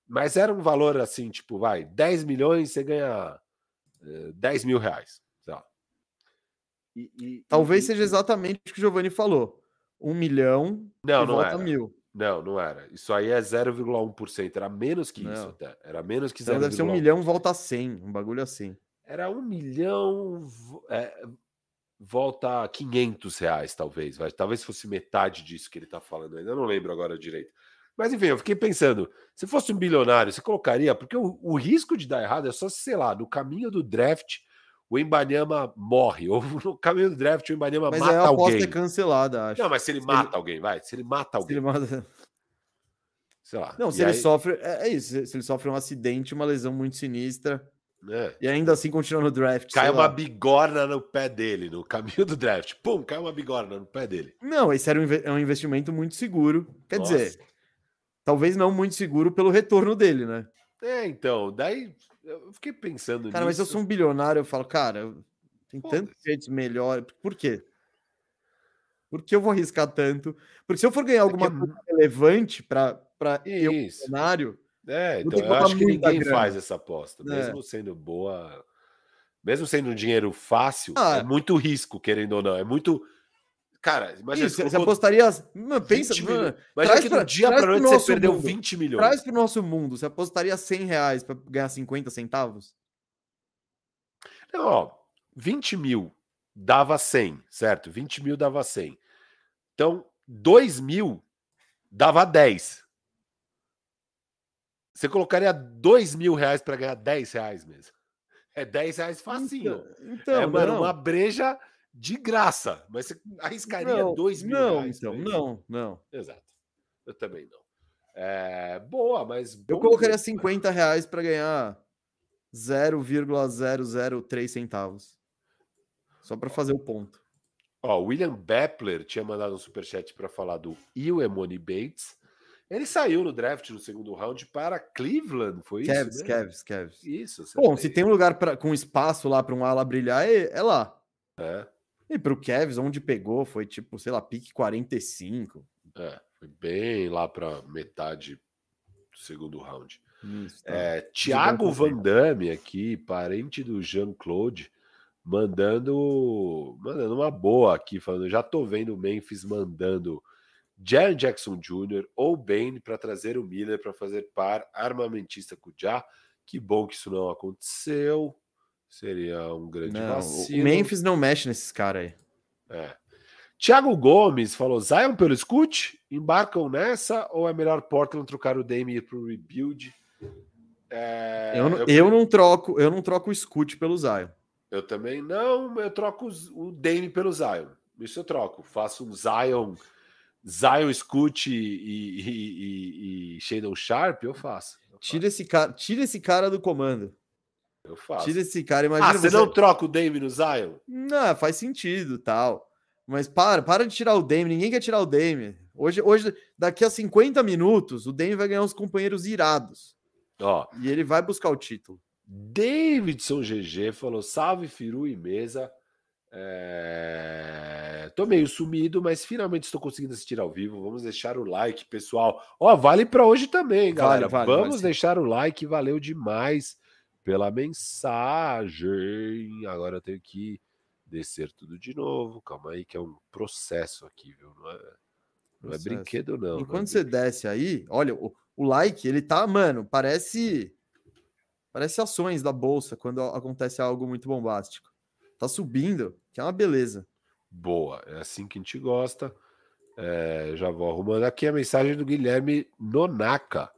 Mas era um valor assim, tipo, vai, 10 milhões, você ganha eh, 10 mil reais. sei lá. E- e- Talvez e- seja exatamente o que o Giovanni falou. Um milhão Não, e não volta era. mil. Não, não era. Isso aí é 0,1%. Era menos que isso Não. até. Era menos que Então deve ser um 0,1. milhão, volta a 100. Um bagulho assim. Era um milhão, é, volta a 500 reais, talvez. Vai, talvez fosse metade disso que ele está falando ainda. Eu não lembro agora direito. Mas enfim, eu fiquei pensando: se fosse um bilionário, você colocaria? Porque o, o risco de dar errado é só, se, sei lá, no caminho do draft, o Embanyama morre. Ou no caminho do draft, o Embanyama Mas mata aí a aposta alguém. é cancelada, acho. Não, mas se ele Se mata alguém, vai. Se ele mata Se ele alguém, manda- sei lá. Não, e se ele aí, sofre. É é isso. Se ele sofre um acidente, uma lesão muito sinistra. Né, E ainda assim continua no draft. Cai uma lá. bigorna no pé dele, no caminho do draft. Pum, cai uma bigorna no pé dele. Não, esse era um, é um investimento muito seguro. Quer Nossa. dizer, talvez não muito seguro pelo retorno dele, né? É, então, daí eu fiquei pensando Cara, mas eu nisso. sou um bilionário, eu falo, cara, tem tantos jeitos melhores. Por quê? Por que eu vou arriscar tanto? Porque se eu for ganhar alguma que- coisa relevante para eu, bilionário, É, então eu acho que ninguém grana. faz essa aposta, É. mesmo sendo boa, mesmo sendo um dinheiro fácil, Ah. é muito risco, querendo ou não. É muito. Cara, imagina isso, você apostaria. Mano, pensa, 20 mano. Imagina que pra- do dia traz para pro noite você perdeu mundo. 20 milhões. traz para o nosso mundo. Você apostaria 100 reais para ganhar 50 centavos? Não, ó, 20 mil dava 100, certo? 20 mil dava 100. Então, 2 mil dava 10. Você colocaria 2 mil reais para ganhar 10 reais mesmo. É 10 reais facinho. Então, é, mano, não. uma breja de graça. Mas você arriscaria não, 2 mil não, reais. então, não, não. Exato. Eu também não. É, boa, mas. Eu colocaria ver. 50 reais para ganhar 0,003 centavos. Só para fazer o ponto. Ó, o William Beppler tinha mandado um superchat para falar do Iwemoni Bates. Ele saiu no draft no segundo round para Cleveland, foi isso? Kevs, mesmo? Kevs, Kevs. Isso. Bom, se tem um lugar pra, com espaço lá para um ala brilhar, é, é lá. É, E pro Kevs, onde pegou, foi tipo, sei lá, pique 45. é, foi bem lá para metade do segundo round. Isso, tá. É, Thiago Van Damme aqui, parente do Jean-Claude, mandando, mandando uma boa aqui, falando, já tô vendo o Memphis mandando Jaron Jackson Jr. ou Bane para trazer o Miller para fazer par armamentista com o Ja. Que bom que isso não aconteceu. Seria um grande Não, vacilo. o Memphis não mexe nesses caras aí. É. Tiago Gomes falou: Zion pelo Scoot? Embarcam nessa ou é melhor Portland trocar o Dame para o rebuild? É, eu, não- eu não troco, eu não troco o Scoot pelo Zion. eu também não, eu troco o Dame pelo Zion. Isso eu troco. Faço um Zion, Zion Scoot e, e, e, e Shadon Sharp, eu faço. Eu Tira esse cara, tira esse cara do comando. faço. Eu faço. Tira esse cara, imagina ah, você não troca o Dame no Zion? Não, faz sentido, tal. Mas para, para de tirar o Dame, ninguém quer tirar o Dame. Hoje, hoje, daqui a 50 minutos, o Dame vai ganhar uns companheiros irados Ó, e ele vai buscar o título. Davidson GG falou: salve, Firu e mesa. É... Tô meio sumido, mas finalmente estou conseguindo assistir ao vivo. Vamos deixar o like, pessoal. Ó, vale para hoje também, galera. Vale, vale, Vamos vale deixar o like, valeu demais pela mensagem. Agora eu tenho que descer tudo de novo. Calma aí, que é um processo aqui, viu? Não é, não é brinquedo, não. não é Enquanto você brinquedo. desce aí, olha, o, o like, ele tá, mano, parece parece ações da bolsa quando acontece algo muito bombástico. Tá subindo, que é uma beleza. Boa, é assim que a gente gosta. É, já vou arrumando aqui a mensagem do Guilherme Nonaka,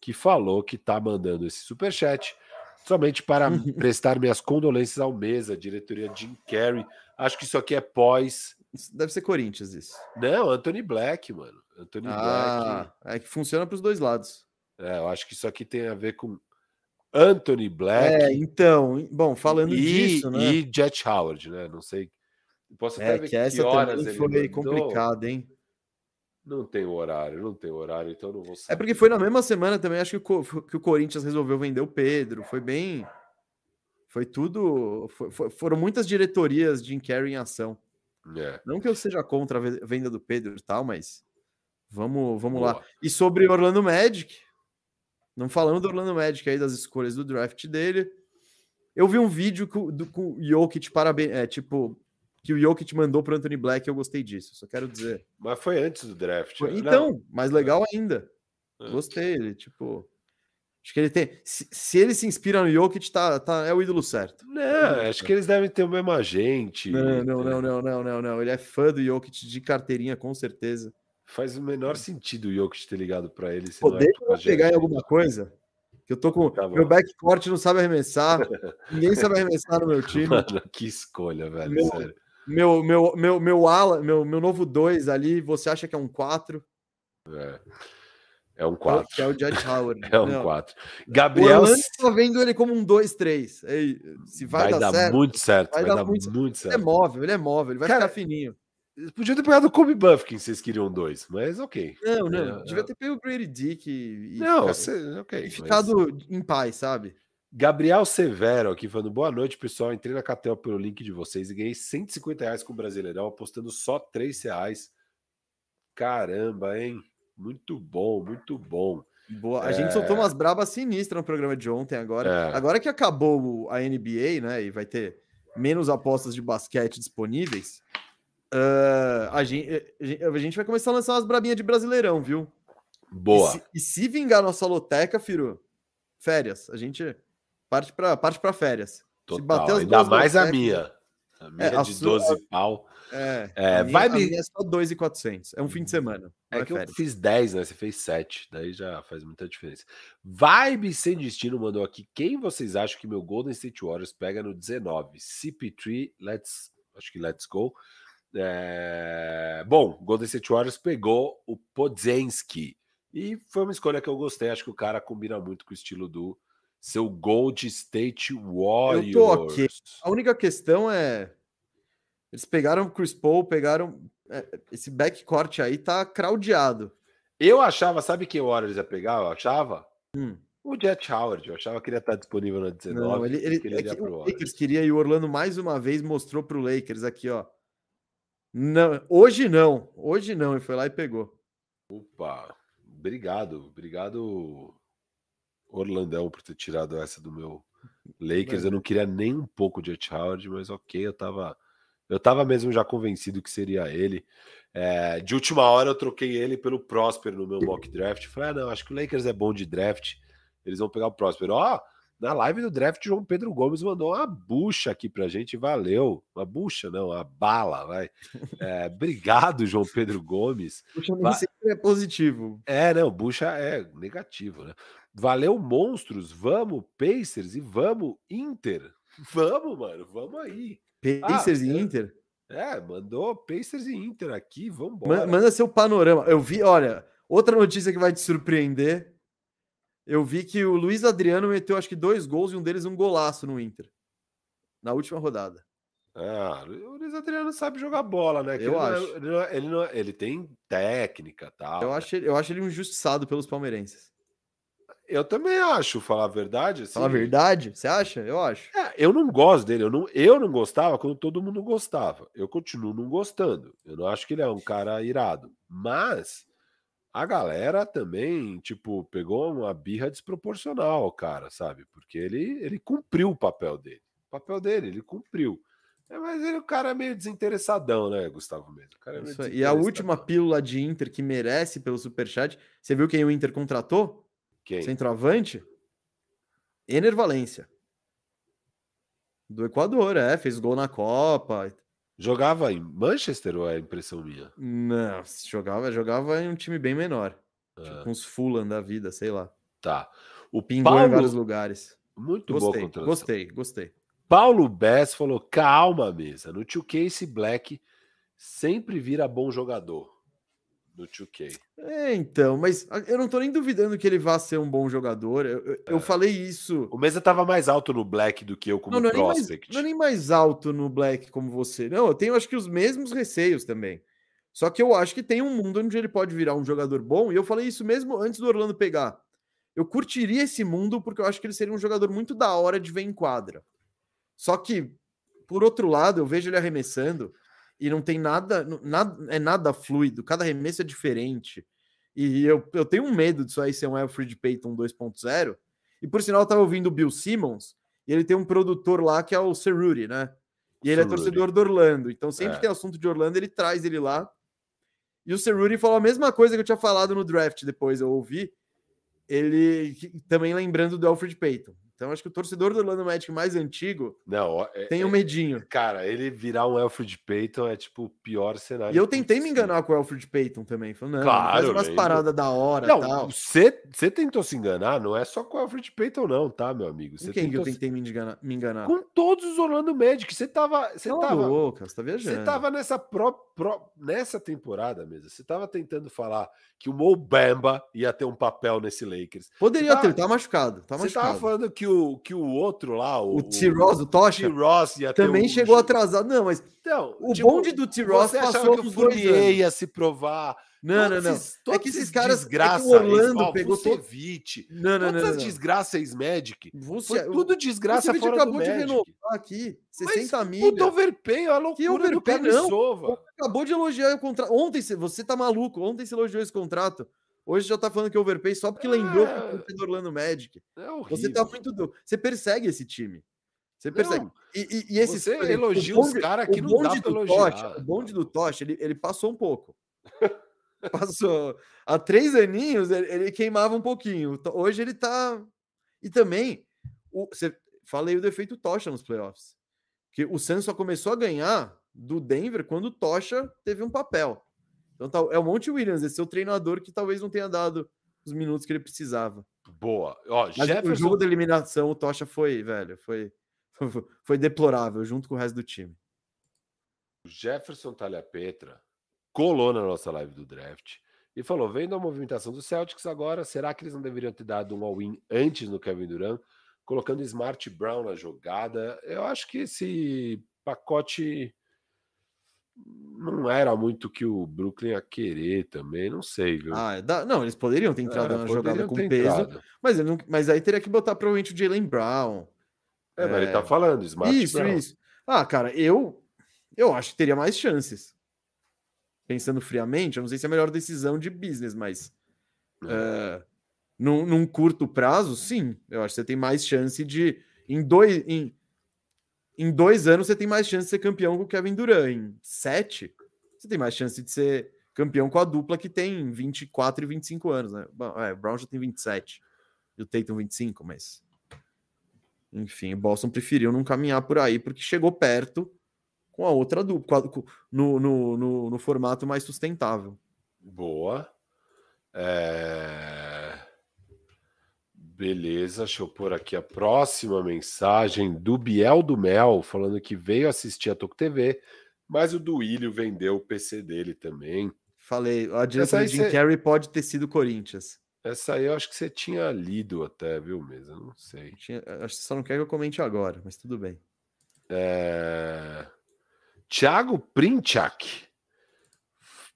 que falou que tá mandando esse superchat somente para prestar minhas condolências ao mesa, diretoria Jim Carrey. Acho que isso aqui é pós. Deve ser Corinthians, isso. Não, Anthony Black, mano. Anthony Ah, é que funciona para os dois lados. Black. É, eu acho que isso aqui tem a ver com Anthony É, Black então, bom, falando e, disso, né? e Jet Howard, né? Não sei. Posso até É ver que essa horas também foi complicada, hein? Não tem horário, não tem horário, então não vou saber. É porque foi na mesma semana também, acho que o, que o Corinthians resolveu vender o Pedro. Foi bem. Foi tudo. foi- foram muitas diretorias de Carrey em ação. É. Não que eu seja contra a ve- venda do Pedro e tal, mas vamos, vamos lá. E sobre Orlando Magic, não falando do Orlando Magic aí, das escolhas do draft dele. Eu vi um vídeo com, do, com o Jokic, parabéns, é, tipo, que o Jokic mandou para Anthony Black, eu gostei disso, só quero dizer. Mas foi antes do draft. Foi- né? Então, mais legal ainda. É. Gostei, ele, tipo. Acho que ele tem. Se, se ele se inspira no Jokic, tá, tá, é o ídolo certo. Não, acho que eles devem ter o mesmo agente. Não, não, não, não, não, não, não. Ele é fã do Jokic de carteirinha, com certeza. Faz o menor sentido o Jokic ter ligado pra ele. não é pegar em alguma coisa. Que eu tô com. Tá meu backcourt não sabe arremessar. ninguém sabe arremessar no meu time. Mano, que escolha, velho. Meu- sério. Meu, meu, meu, meu ala, meu, meu novo 2 ali, você acha que é um 4? É um 4. Que é o Judge Howard. É um Não. 4. O Gabriel Orlando tá vendo ele como um 2-3. Ei, Se vai, vai, dar, certo, muito certo. vai Vai, dar dar muito muito, ele é certo. móvel, ele é móvel, ele vai Cara, ficar fininho. Eles podiam ter pegado o Kobe Buffkin se vocês queriam dois, mas ok. Não, não. É, devia é. ter pego o Grady Dick e, Não, ficar- você- ok. e mas- ficado em paz, sabe? Gabriel Severo aqui falando boa noite, pessoal. Entrei na Catel pelo link de vocês e ganhei 150 reais com o Brasileirão, apostando só 3 reais. Caramba, hein? Muito bom, muito bom. Boa. A gente soltou umas brabas sinistras no programa de ontem agora. É. Agora que acabou o- a NBA, né? E vai ter menos apostas de basquete disponíveis. Ah, a, gente, a gente vai começar a lançar umas brabinhas de brasileirão, viu? Boa. E se, e se vingar nossa loteca, Firu, férias. A gente parte para parte pra férias. Total. bater as Ainda mais a lotecas- minha. A minha É, a de sua- 12 pau. É, É, a minha, vai a me- minha é só 2,400. É um fim de semana. não É que eu férias. fiz 10, né? Você fez 7. Daí já faz muita diferença. Vibe Sem Destino mandou aqui. Quem vocês acham que meu Golden State Warriors pega no 19? CP3, let's. Acho que let's go. É, Bom, Golden State Warriors pegou o Podzensky. E foi uma escolha que eu gostei. Acho que o cara combina muito com o estilo do seu Gold State Warriors. Eu tô ok. A única questão é. Eles pegaram o Chris Paul, pegaram. é, esse backcourt aí tá craudiado. Eu achava, sabe quem o Warriors ia pegar? Eu achava Hum. o Jet Howard. Eu achava que ele ia estar disponível na 19. Não, ele, ele, ele é que o. Lakers queria e o Orlando mais uma vez mostrou pro Lakers aqui, ó. Não, hoje não, hoje não, e foi lá e pegou. Opa, obrigado, obrigado, Orlandão por ter tirado essa do meu Lakers. Eu não queria nem um pouco de Ed Howard, mas ok, eu tava, eu tava mesmo já convencido que seria ele. É, de última hora eu troquei ele pelo Prosper no meu mock draft. Falei, ah, não, acho que o Lakers é bom de draft. Eles vão pegar o Prosper. Ó, oh, na live do draft, João Pedro Gomes mandou uma bucha aqui pra gente. Valeu. Uma bucha, não, uma bala, vai. É, obrigado, João Pedro Gomes. Bucha Va é positivo. É, não, bucha é negativo, né? Valeu, monstros. Vamos, Pacers e vamos, Inter. Vamos, mano, vamos aí. Pacers ah, e Inter? É, mandou Pacers e Inter aqui, vamos embora. Manda seu panorama. Eu vi, olha, outra notícia que vai te surpreender. Eu vi que o Luiz Adriano meteu acho que dois gols e um deles um golaço no Inter. Na última rodada. Ah, o Luiz Adriano sabe jogar bola, né? Que eu ele acho. Não é, ele, não é, ele, não é, ele, tem técnica tal. Eu, né? acho, eu acho ele injustiçado pelos palmeirenses. Eu também acho, falar a verdade. Assim, falar a verdade? Você acha? Eu acho. É, eu não gosto dele. Eu não, eu não gostava quando todo mundo gostava. Eu continuo não gostando. Eu não acho que ele é um cara irado. Mas a galera também, tipo, pegou uma birra desproporcional, cara, sabe? Porque ele, ele cumpriu o papel dele. O papel dele, ele cumpriu. É, mas ele, o cara é meio desinteressadão, né, Gustavo mesmo? É e a última pílula de Inter que merece pelo Superchat, você viu quem o Inter contratou? Quem? Centroavante? Ener Valência. Do Equador, é. Fez gol na Copa. Jogava em Manchester ou é impressão minha? Não, jogava, jogava em um time bem menor. Ah. Tipo uns Fulham da vida, sei lá. Tá. O Pingou Paulo... em vários lugares. Muito gostei, bom Gostei, gostei. Paulo Bess falou: calma, mesa. No 2K, esse Black sempre vira bom jogador do 2K. É, então, mas eu não tô nem duvidando que ele vá ser um bom jogador. Eu, eu, é. eu falei isso. O Mesa tava mais alto no Black do que eu como não, não prospect. É mais, não é nem mais alto no Black como você. Não, eu tenho acho que os mesmos receios também. Só que eu acho que tem um mundo onde ele pode virar um jogador bom, e eu falei isso mesmo antes do Orlando pegar. Eu curtiria esse mundo porque eu acho que ele seria um jogador muito da hora de ver em quadra. Só que, por outro lado, eu vejo ele arremessando e não tem nada, nada é nada fluido, cada arremesso é diferente. E eu, eu tenho um medo disso aí ser um Alfred Payton 2.0. E por sinal, eu tava ouvindo o Bill Simmons, e ele tem um produtor lá que é o Cerruti, né? E ele Cerruti. é torcedor do Orlando. Então, sempre é. tem assunto de Orlando, ele traz ele lá. E o Cerruti falou a mesma coisa que eu tinha falado no draft depois, eu ouvi. Ele também lembrando do Alfred Payton. Então, acho que o torcedor do Orlando Magic mais antigo não, é, tem um é, medinho. Cara, ele virar um Alfred Payton é tipo o pior cenário. E eu tentei me enganar com o Alfred Payton também. Falando, não, claro, faz umas paradas da hora. Não, você tentou se enganar, não é só com o Alfred Payton, não, tá, meu amigo? Com quem que eu tentei me enganar, me enganar? Com todos os Orlando Magic. Você tava. Você tava louca, você tá viajando. Você tava nessa, pro, pro, nessa temporada mesmo. Você tava tentando falar que o Mo Bamba ia ter um papel nesse Lakers. Poderia ter, tá machucado. Tá você machucado. tava falando que o, que o outro lá, o, o T-Ross, o Tocha, também chegou atrasado. Não, mas então, o tipo, bonde do T-Ross passou que o Fournier ia se provar. Não, não, não. Esses, é que esses caras. Desgraça, é que o Orlando ó, pegou Vucevic, todo... Não, não, não. Todas as desgraças Magic. Você... Foi tudo desgraça Vucevic fora acabou do de Magic. renovar aqui. 60 Mas, milha. Puta overpay, a loucura que overpay, do. Acabou de elogiar o contrato. Ontem, você tá maluco. Ontem você elogiou esse contrato. Hoje já tá falando que é overpay só porque é... lembrou que o do Orlando Magic. É você tá muito. Do... Você persegue esse time. Você percebe? Não, e, e, e esses, você elogia os caras que não dá pra elogiar. Tocha, o bonde do Tocha, ele, ele passou um pouco. passou. Há três aninhos ele, ele, queimava um pouquinho. Hoje ele tá. E também, o, você, falei o defeito Tocha nos playoffs. Que o Santos só começou a ganhar do Denver quando o Tocha teve um papel. Então tá, é o Monte Williams, esse é o treinador que talvez não tenha dado os minutos que ele precisava. Boa. Ó, Mas Jefferson... o jogo da eliminação, o Tocha foi, velho, foi, foi deplorável junto com o resto do time. O Jefferson Talha Petra colou na nossa live do draft e falou: vendo a movimentação do Celtics agora, será que eles não deveriam ter dado um all-in antes no Kevin Durant, colocando Smart Brown na jogada? Eu acho que esse pacote não era muito que o Brooklyn ia querer também, não sei, viu? Ah, dá, não, eles poderiam ter entrado na jogada com peso, mas, não, mas aí teria que botar provavelmente o Jalen Brown. É, é, mas ele tá falando, Smart Isso, Brown. isso. Ah, cara, eu, eu acho que teria mais chances. Pensando friamente, eu não sei se é a melhor decisão de business, mas. É. Num, num, curto prazo, sim. Eu acho que você tem mais chance de. Em dois, em, em dois anos, você tem mais chance de ser campeão com o Kevin Durant. Em sete, você tem mais chance de ser campeão com a dupla que tem 24 e 25 anos, né? Bom, é, o Brown já tem 27 e o Tatum 25, mas. Enfim, o Boston preferiu não caminhar por aí porque chegou perto com a outra dupla, no, no, no, no formato mais sustentável. Boa. É... Beleza, deixa eu pôr aqui a próxima mensagem do Biel do Mel, falando que veio assistir a Toco TV, mas o Duílio vendeu o PC dele também. Falei, a direção de Jim cê... Carrey pode ter sido Corinthians. Essa aí eu acho que você tinha lido até, viu, mesmo? Não sei. Tinha... Acho que você só não quer que eu comente agora, mas tudo bem. É... Thiago Princhak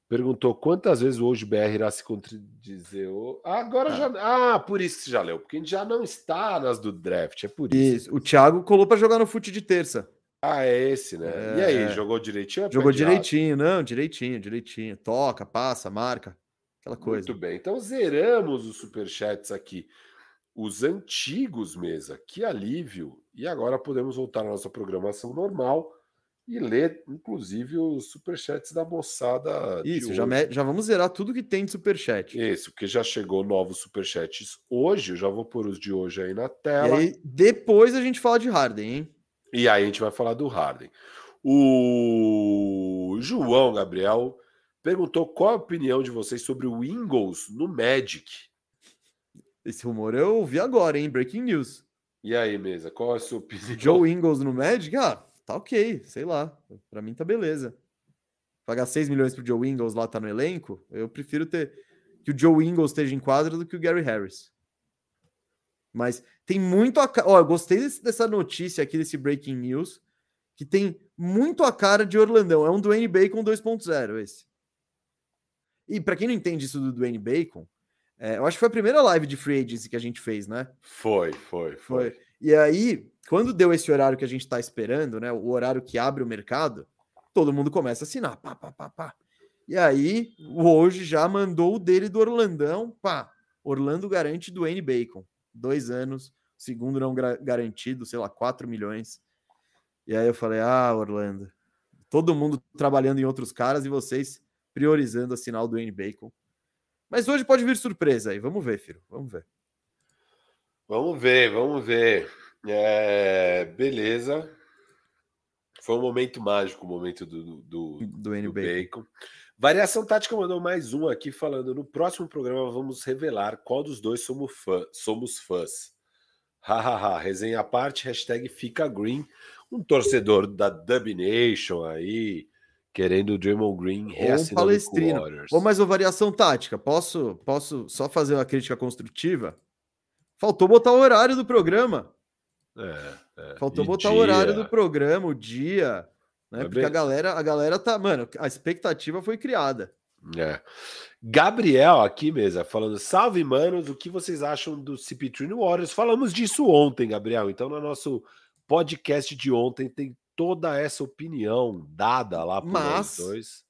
perguntou quantas vezes hoje o BR irá se contradizer. Agora ah. já. Ah, por isso que você já leu, porque a gente já não está nas do draft, é por isso. isso. O Thiago colou para jogar no fute de terça. Ah, é esse, né? É... E aí, jogou direitinho? Jogou direitinho, não, direitinho, direitinho. Toca, passa, marca, aquela coisa. Muito bem, então zeramos os superchats aqui. Os antigos, mesa, que alívio. E agora podemos voltar à nossa programação normal e ler, inclusive, os superchats da moçada. Isso, já, me... já vamos zerar tudo que tem de superchat. Isso, porque já chegou novos superchats hoje, eu já vou pôr os de hoje aí na tela. E aí, depois a gente fala de Harden, hein? E aí a gente vai falar do Harden. O João Gabriel perguntou qual a opinião de vocês sobre o Ingles no Magic. Esse rumor eu ouvi agora, hein? Breaking news. E aí, mesa, qual é a sua opinião? Joe Ingles no Magic? Ah, tá ok, sei lá. Para mim tá beleza. Pagar 6 milhões pro Joe Ingles lá tá no elenco, eu prefiro ter que o Joe Ingles esteja em quadra do que o Gary Harris. Mas tem muito a Ó, eu gostei desse, dessa notícia aqui, desse breaking news, que tem muito a cara de Orlandão. É um Dwayne Bacon 2.0 esse. E para quem não entende isso do Dwayne Bacon, é, eu acho que foi a primeira live de free agency que a gente fez, né? Foi, foi, foi. foi. E aí, quando deu esse horário que a gente está esperando, né? O horário que abre o mercado, todo mundo começa a assinar. Pá, pá, pá, pá. E aí, o hoje já mandou o dele do Orlandão. Pá, Orlando garante do N Bacon. Dois anos, segundo não garantido, sei lá, 4 milhões. E aí eu falei: ah, Orlando, todo mundo trabalhando em outros caras e vocês priorizando a sinal do N Bacon. Mas hoje pode vir surpresa aí. Vamos ver, filho. Vamos ver. Vamos ver, vamos ver. É, beleza. Foi um momento mágico, o momento do, do, do, do Bacon. Variação Tática mandou mais um aqui falando: no próximo programa vamos revelar qual dos dois somos, fã, somos fãs. Hahaha, resenha à parte, hashtag fica green. Um torcedor da Dub Nation aí, querendo o Draymond Green reassinando um palestrino. Ou mais uma variação tática. Posso, posso só fazer uma crítica construtiva? Faltou botar o horário do programa. É, é. Faltou e botar dia. o horário do programa, o dia, né? Porque a galera, a galera tá, mano, a expectativa foi criada. É. Gabriel aqui mesmo, falando, salve manos, o que vocês acham do CP3 no Warriors? Falamos disso ontem, Gabriel. Então, no nosso podcast de ontem tem toda essa opinião dada lá por mas, dois.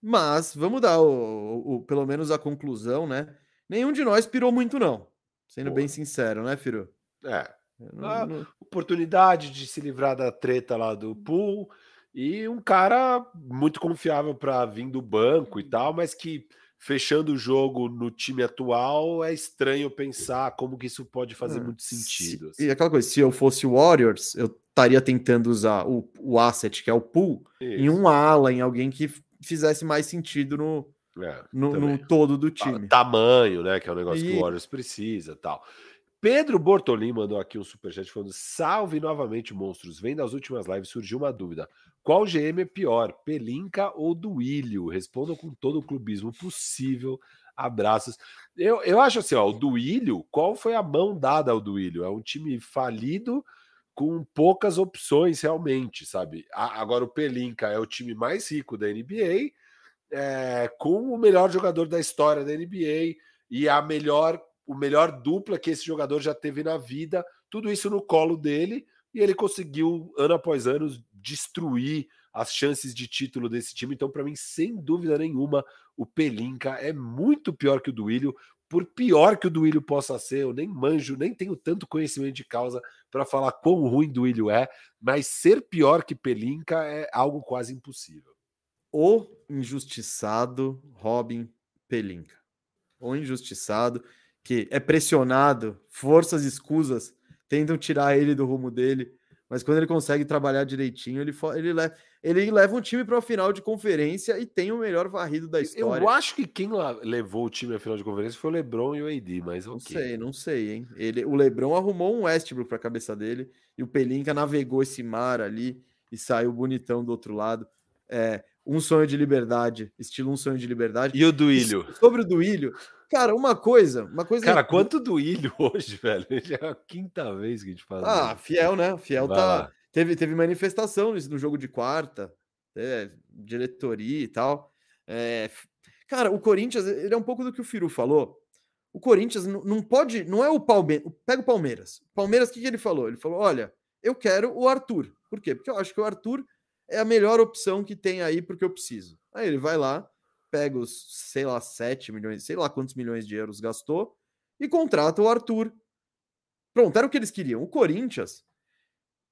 Mas, vamos dar o, o, o, pelo menos a conclusão, né? Nenhum de nós pirou muito, não. Sendo Pô. bem sincero, né, Firo? É. Não... Oportunidade de se livrar da treta lá do pool e um cara muito confiável para vir do banco e tal, mas que fechando o jogo no time atual é estranho pensar como que isso pode fazer é, muito sentido. Se, assim. E aquela coisa, se eu fosse o Warriors, eu estaria tentando usar o, o asset, que é o pool, isso. em um ala, em alguém que fizesse mais sentido no, é, no, no, todo do time. Tamanho, né? Que é um negócio e... que o Warriors precisa tal. Pedro Bortolim mandou aqui um superchat falando: salve novamente, monstros. Vendo as últimas lives, surgiu uma dúvida. Qual GM é pior, Pelinka ou Duílio? Respondam com todo o clubismo possível. Abraços. Eu, eu acho assim, ó, o Duílio, qual foi a mão dada ao Duílio? É um time falido com poucas opções realmente, sabe? Agora o Pelinka é o time mais rico da NBA, é, com o melhor jogador da história da NBA e a melhor o melhor dupla que esse jogador já teve na vida, tudo isso no colo dele, e ele conseguiu, ano após ano, destruir as chances de título desse time. Então, para mim, sem dúvida nenhuma, o Pelinka é muito pior que o Duílio, por pior que o Duílio possa ser, eu nem manjo, nem tenho tanto conhecimento de causa para falar quão ruim Duílio é, mas ser pior que Pelinka é algo quase impossível. O injustiçado Robin Pelinka. O injustiçado que é pressionado, forças escusas tentam tirar ele do rumo dele, mas quando ele consegue trabalhar direitinho, ele, ele, leva, ele leva um time para a final de conferência e tem o melhor varrido da história. Eu acho que quem levou o time à final de conferência foi o LeBron e o AD, mas Não sei, não sei, hein? Ele, o LeBron arrumou um Westbrook para a cabeça dele e o Pelinka navegou esse mar ali e saiu bonitão do outro lado. É, um sonho de liberdade, estilo um sonho de liberdade. E o Duílio? Sobre o Duílio, cara, uma coisa, uma coisa. Cara, quanto Duílio hoje, velho? Já é a quinta vez que a gente fala. Ah, fiel, né? Fiel Vai tá. Lá. Teve, teve manifestação no jogo de quarta, é, diretoria e tal. É, cara, o Corinthians, ele é um pouco do que o Firu falou. O Corinthians não, não pode, não é o Palmeiras. Pega o Palmeiras. O Palmeiras, o que, que ele falou? Ele falou: olha, eu quero o Arthur. Por quê? Porque eu acho que o Arthur é a melhor opção que tem aí porque eu preciso. Aí ele vai lá, pega os, sei lá, 7 milhões, sei lá quantos milhões de euros gastou e contrata o Arthur. Pronto, era o que eles queriam. O Corinthians,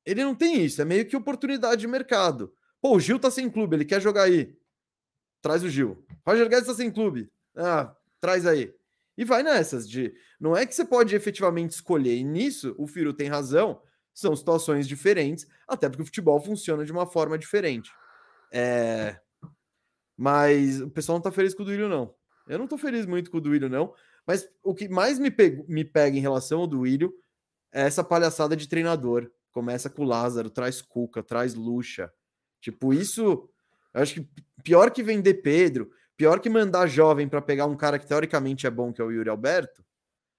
ele não tem isso, é meio que oportunidade de mercado. Pô, o Gil tá sem clube, ele quer jogar aí. Traz o Gil. Roger Guedes tá sem clube. Ah, traz aí. E vai nessas de. Não é que você pode efetivamente escolher. E nisso, o Firo tem razão são situações diferentes, até porque o futebol funciona de uma forma diferente. É... Mas o pessoal não tá feliz com o Duílio, não. Eu não tô feliz muito com o Duílio, não. Mas o que mais me, me pega em relação ao Duílio é essa palhaçada de treinador. Começa com o Lázaro, traz Cuca, traz Lucha. Tipo, isso. Eu acho que pior que vender Pedro, pior que mandar jovem para pegar um cara que teoricamente é bom, que é o Yuri Alberto,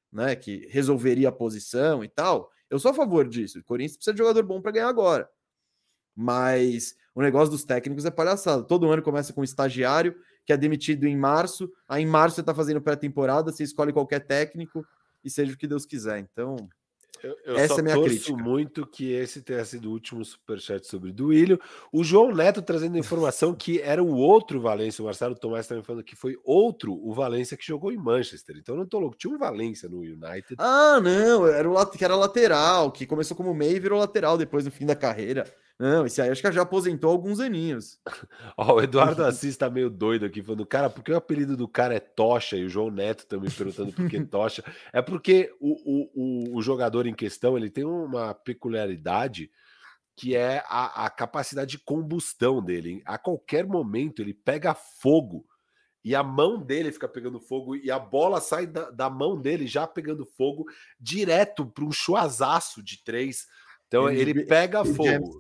né? Que resolveria a posição e tal. Eu sou a favor disso. O Corinthians precisa de jogador bom para ganhar agora. Mas o negócio dos técnicos é palhaçada. Todo ano começa com um estagiário que é demitido em março. Aí em março você está fazendo pré-temporada, você escolhe qualquer técnico e seja o que Deus quiser. Então, eu, eu Essa é a minha torço crítica. muito que esse tenha sido o último superchat sobre Duílio. O João Neto trazendo informação que era o outro Valência. O Marcelo Tomás também falando que foi outro o Valência que jogou em Manchester. Então não tô louco. Tinha um Valência no United. Ah, não. Era o que era lateral, que começou como meio e virou lateral depois no fim da carreira. Não, esse aí acho que já aposentou alguns aninhos. Ó, o Eduardo Assis tá meio doido aqui, falando, cara, por que o apelido do cara é Tocha? E o João Neto também perguntando por que Tocha. É porque o, o, o, o, jogador em questão, ele tem uma peculiaridade que é a, a capacidade de combustão dele. A qualquer momento ele pega fogo e a mão dele fica pegando fogo e a bola sai da, da mão dele já pegando fogo direto para um chuazaço de três então ele, ele pega fogo.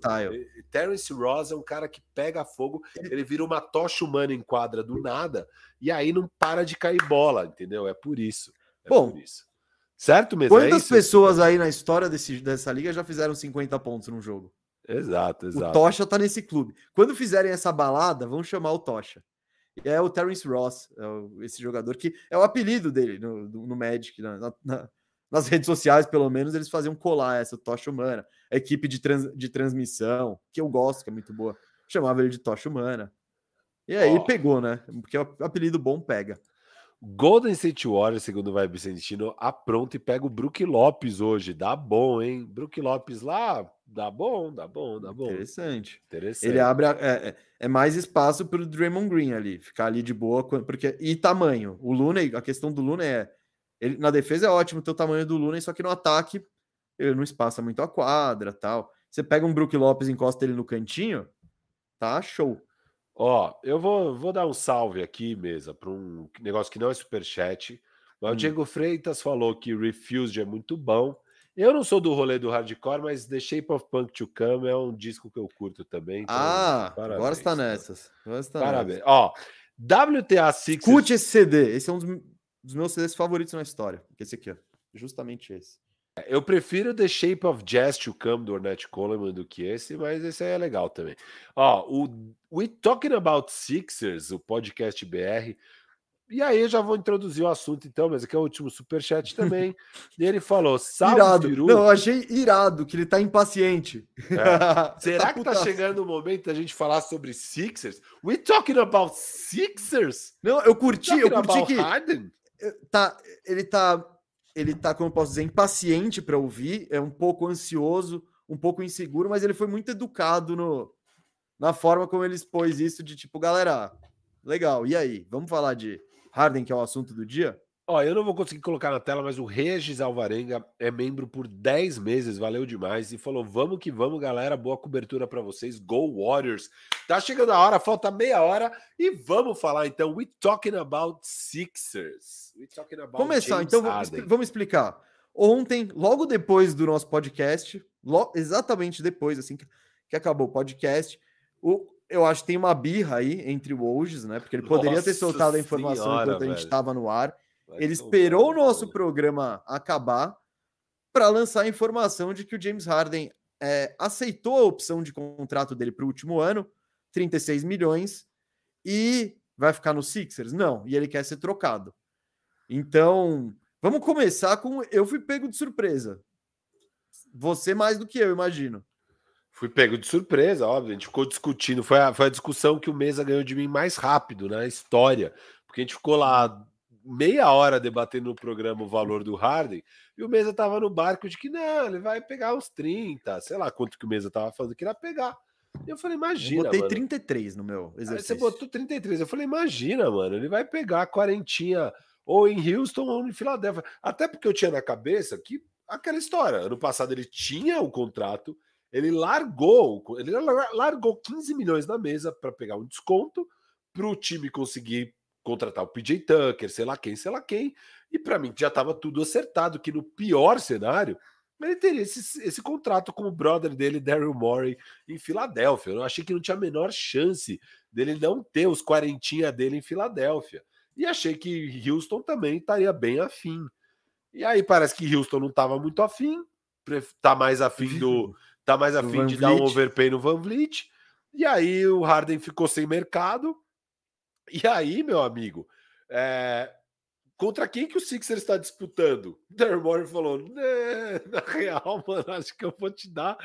Terence Ross é um cara que pega fogo, ele vira uma tocha humana em quadra do nada e aí não para de cair bola, entendeu? É por isso. É Bom, por isso. certo mesmo? É quantas é pessoas aí na história desse, dessa liga já fizeram 50 pontos num jogo? Exato, exato. O Tocha tá nesse clube. Quando fizerem essa balada, vão chamar o Tocha. E é o Terence Ross, é esse jogador que é o apelido dele no, no Magic, na, na, nas redes sociais, pelo menos, eles faziam colar essa tocha humana. A equipe de, trans, de transmissão, que eu gosto, que é muito boa, chamava ele de tocha humana. E aí oh. pegou, né? Porque o apelido bom pega. Golden State Warriors, segundo o Vai Vicentino, apronta e pega o Brook Lopes hoje. Dá bom, hein? Brook Lopes lá, dá bom, dá bom, dá bom. Interessante. Interessante. Ele abre. A, é, é, é, mais espaço para o Draymond Green ali, ficar ali de boa. Porque, e tamanho. O Luna, a questão do Luna é ele, na defesa é ótimo ter o tamanho do Luna, só que no ataque ele não espaça muito a quadra tal. Você pega um Brook Lopes encosta ele no cantinho, tá show. Ó, eu vou, vou dar um salve aqui, mesa, para um negócio que não é superchat. Mas hum. o Diego Freitas falou que Refused é muito bom. Eu não sou do rolê do hardcore, mas The Shape of Punk to Come é um disco que eu curto também. Então, ah, parabéns, agora está nessas. Agora está parabéns. Nessas. Ó, WTA Six. Escute esse CD. Esse é um dos dos meus CDs favoritos na história. Que esse aqui, ó. Justamente esse. Eu prefiro The Shape of Jazz to Come do Ornette Coleman do que esse, mas esse aí é legal também. Ó, o We Talking About Sixers, o podcast BR. E aí eu já vou introduzir o assunto então, mas aqui é o último superchat também. e ele falou: Salve, irado. Não, eu achei irado que ele tá impaciente. É. Será tá que tá chegando o momento da gente falar sobre Sixers? We talking about Sixers? Não, eu curti, eu curti que. Harden? Tá, ele tá, ele tá, como eu posso dizer, impaciente para ouvir, é um pouco ansioso, um pouco inseguro, mas ele foi muito educado no, na forma como ele expôs isso de tipo, galera, legal, e aí? Vamos falar de Harden, que é o assunto do dia? Ó, eu não vou conseguir colocar na tela, mas o Regis Alvarenga é membro por 10 meses, valeu demais. E falou: vamos que vamos, galera. Boa cobertura para vocês. Go Warriors. Tá chegando a hora, falta meia hora. E vamos falar então. We talking about Sixers. We talking about Começar, James então vamos, vamos explicar. Ontem, logo depois do nosso podcast, exatamente depois, assim que, que acabou o podcast, o, eu acho que tem uma birra aí entre o Wojs, né? Porque ele poderia Nossa ter soltado a informação senhora, enquanto a gente estava no ar ele esperou o nosso programa acabar para lançar a informação de que o James Harden é, aceitou a opção de contrato dele para o último ano, 36 milhões, e vai ficar no Sixers? Não, e ele quer ser trocado. Então, vamos começar com. Eu fui pego de surpresa. Você mais do que eu, imagino. Fui pego de surpresa, óbvio. A gente ficou discutindo. Foi a, foi a discussão que o Mesa ganhou de mim mais rápido na história. Porque a gente ficou lá meia hora debatendo no programa o valor do Harden, e o Mesa tava no barco de que não, ele vai pegar uns 30, sei lá quanto que o Mesa tava falando que ia pegar. E eu falei, imagina. Eu botei mano. 33 no meu exercício. Aí você botou 33. Eu falei, imagina, mano, ele vai pegar a quarentinha ou em Houston ou em Filadélfia. Até porque eu tinha na cabeça que aquela história. Ano passado ele tinha o contrato, ele largou, ele largou 15 milhões na mesa para pegar um desconto para o time conseguir contratar o PJ Tucker, sei lá quem, sei lá quem. E para mim já estava tudo acertado que no pior cenário ele teria esse, esse contrato com o brother dele, Daryl Morey, em Filadélfia. Eu achei que não tinha a menor chance dele não ter os quarentinha dele em Filadélfia. E achei que Houston também estaria bem afim. E aí parece que Houston não estava muito afim, tá mais afim do. Tá mais afim de dar um overpay no Van Vliet. E aí o Harden ficou sem mercado e aí, meu amigo, é... contra quem que o Sixers está disputando? Daryl Morey falou: né, na real, mano, acho que eu vou te dar.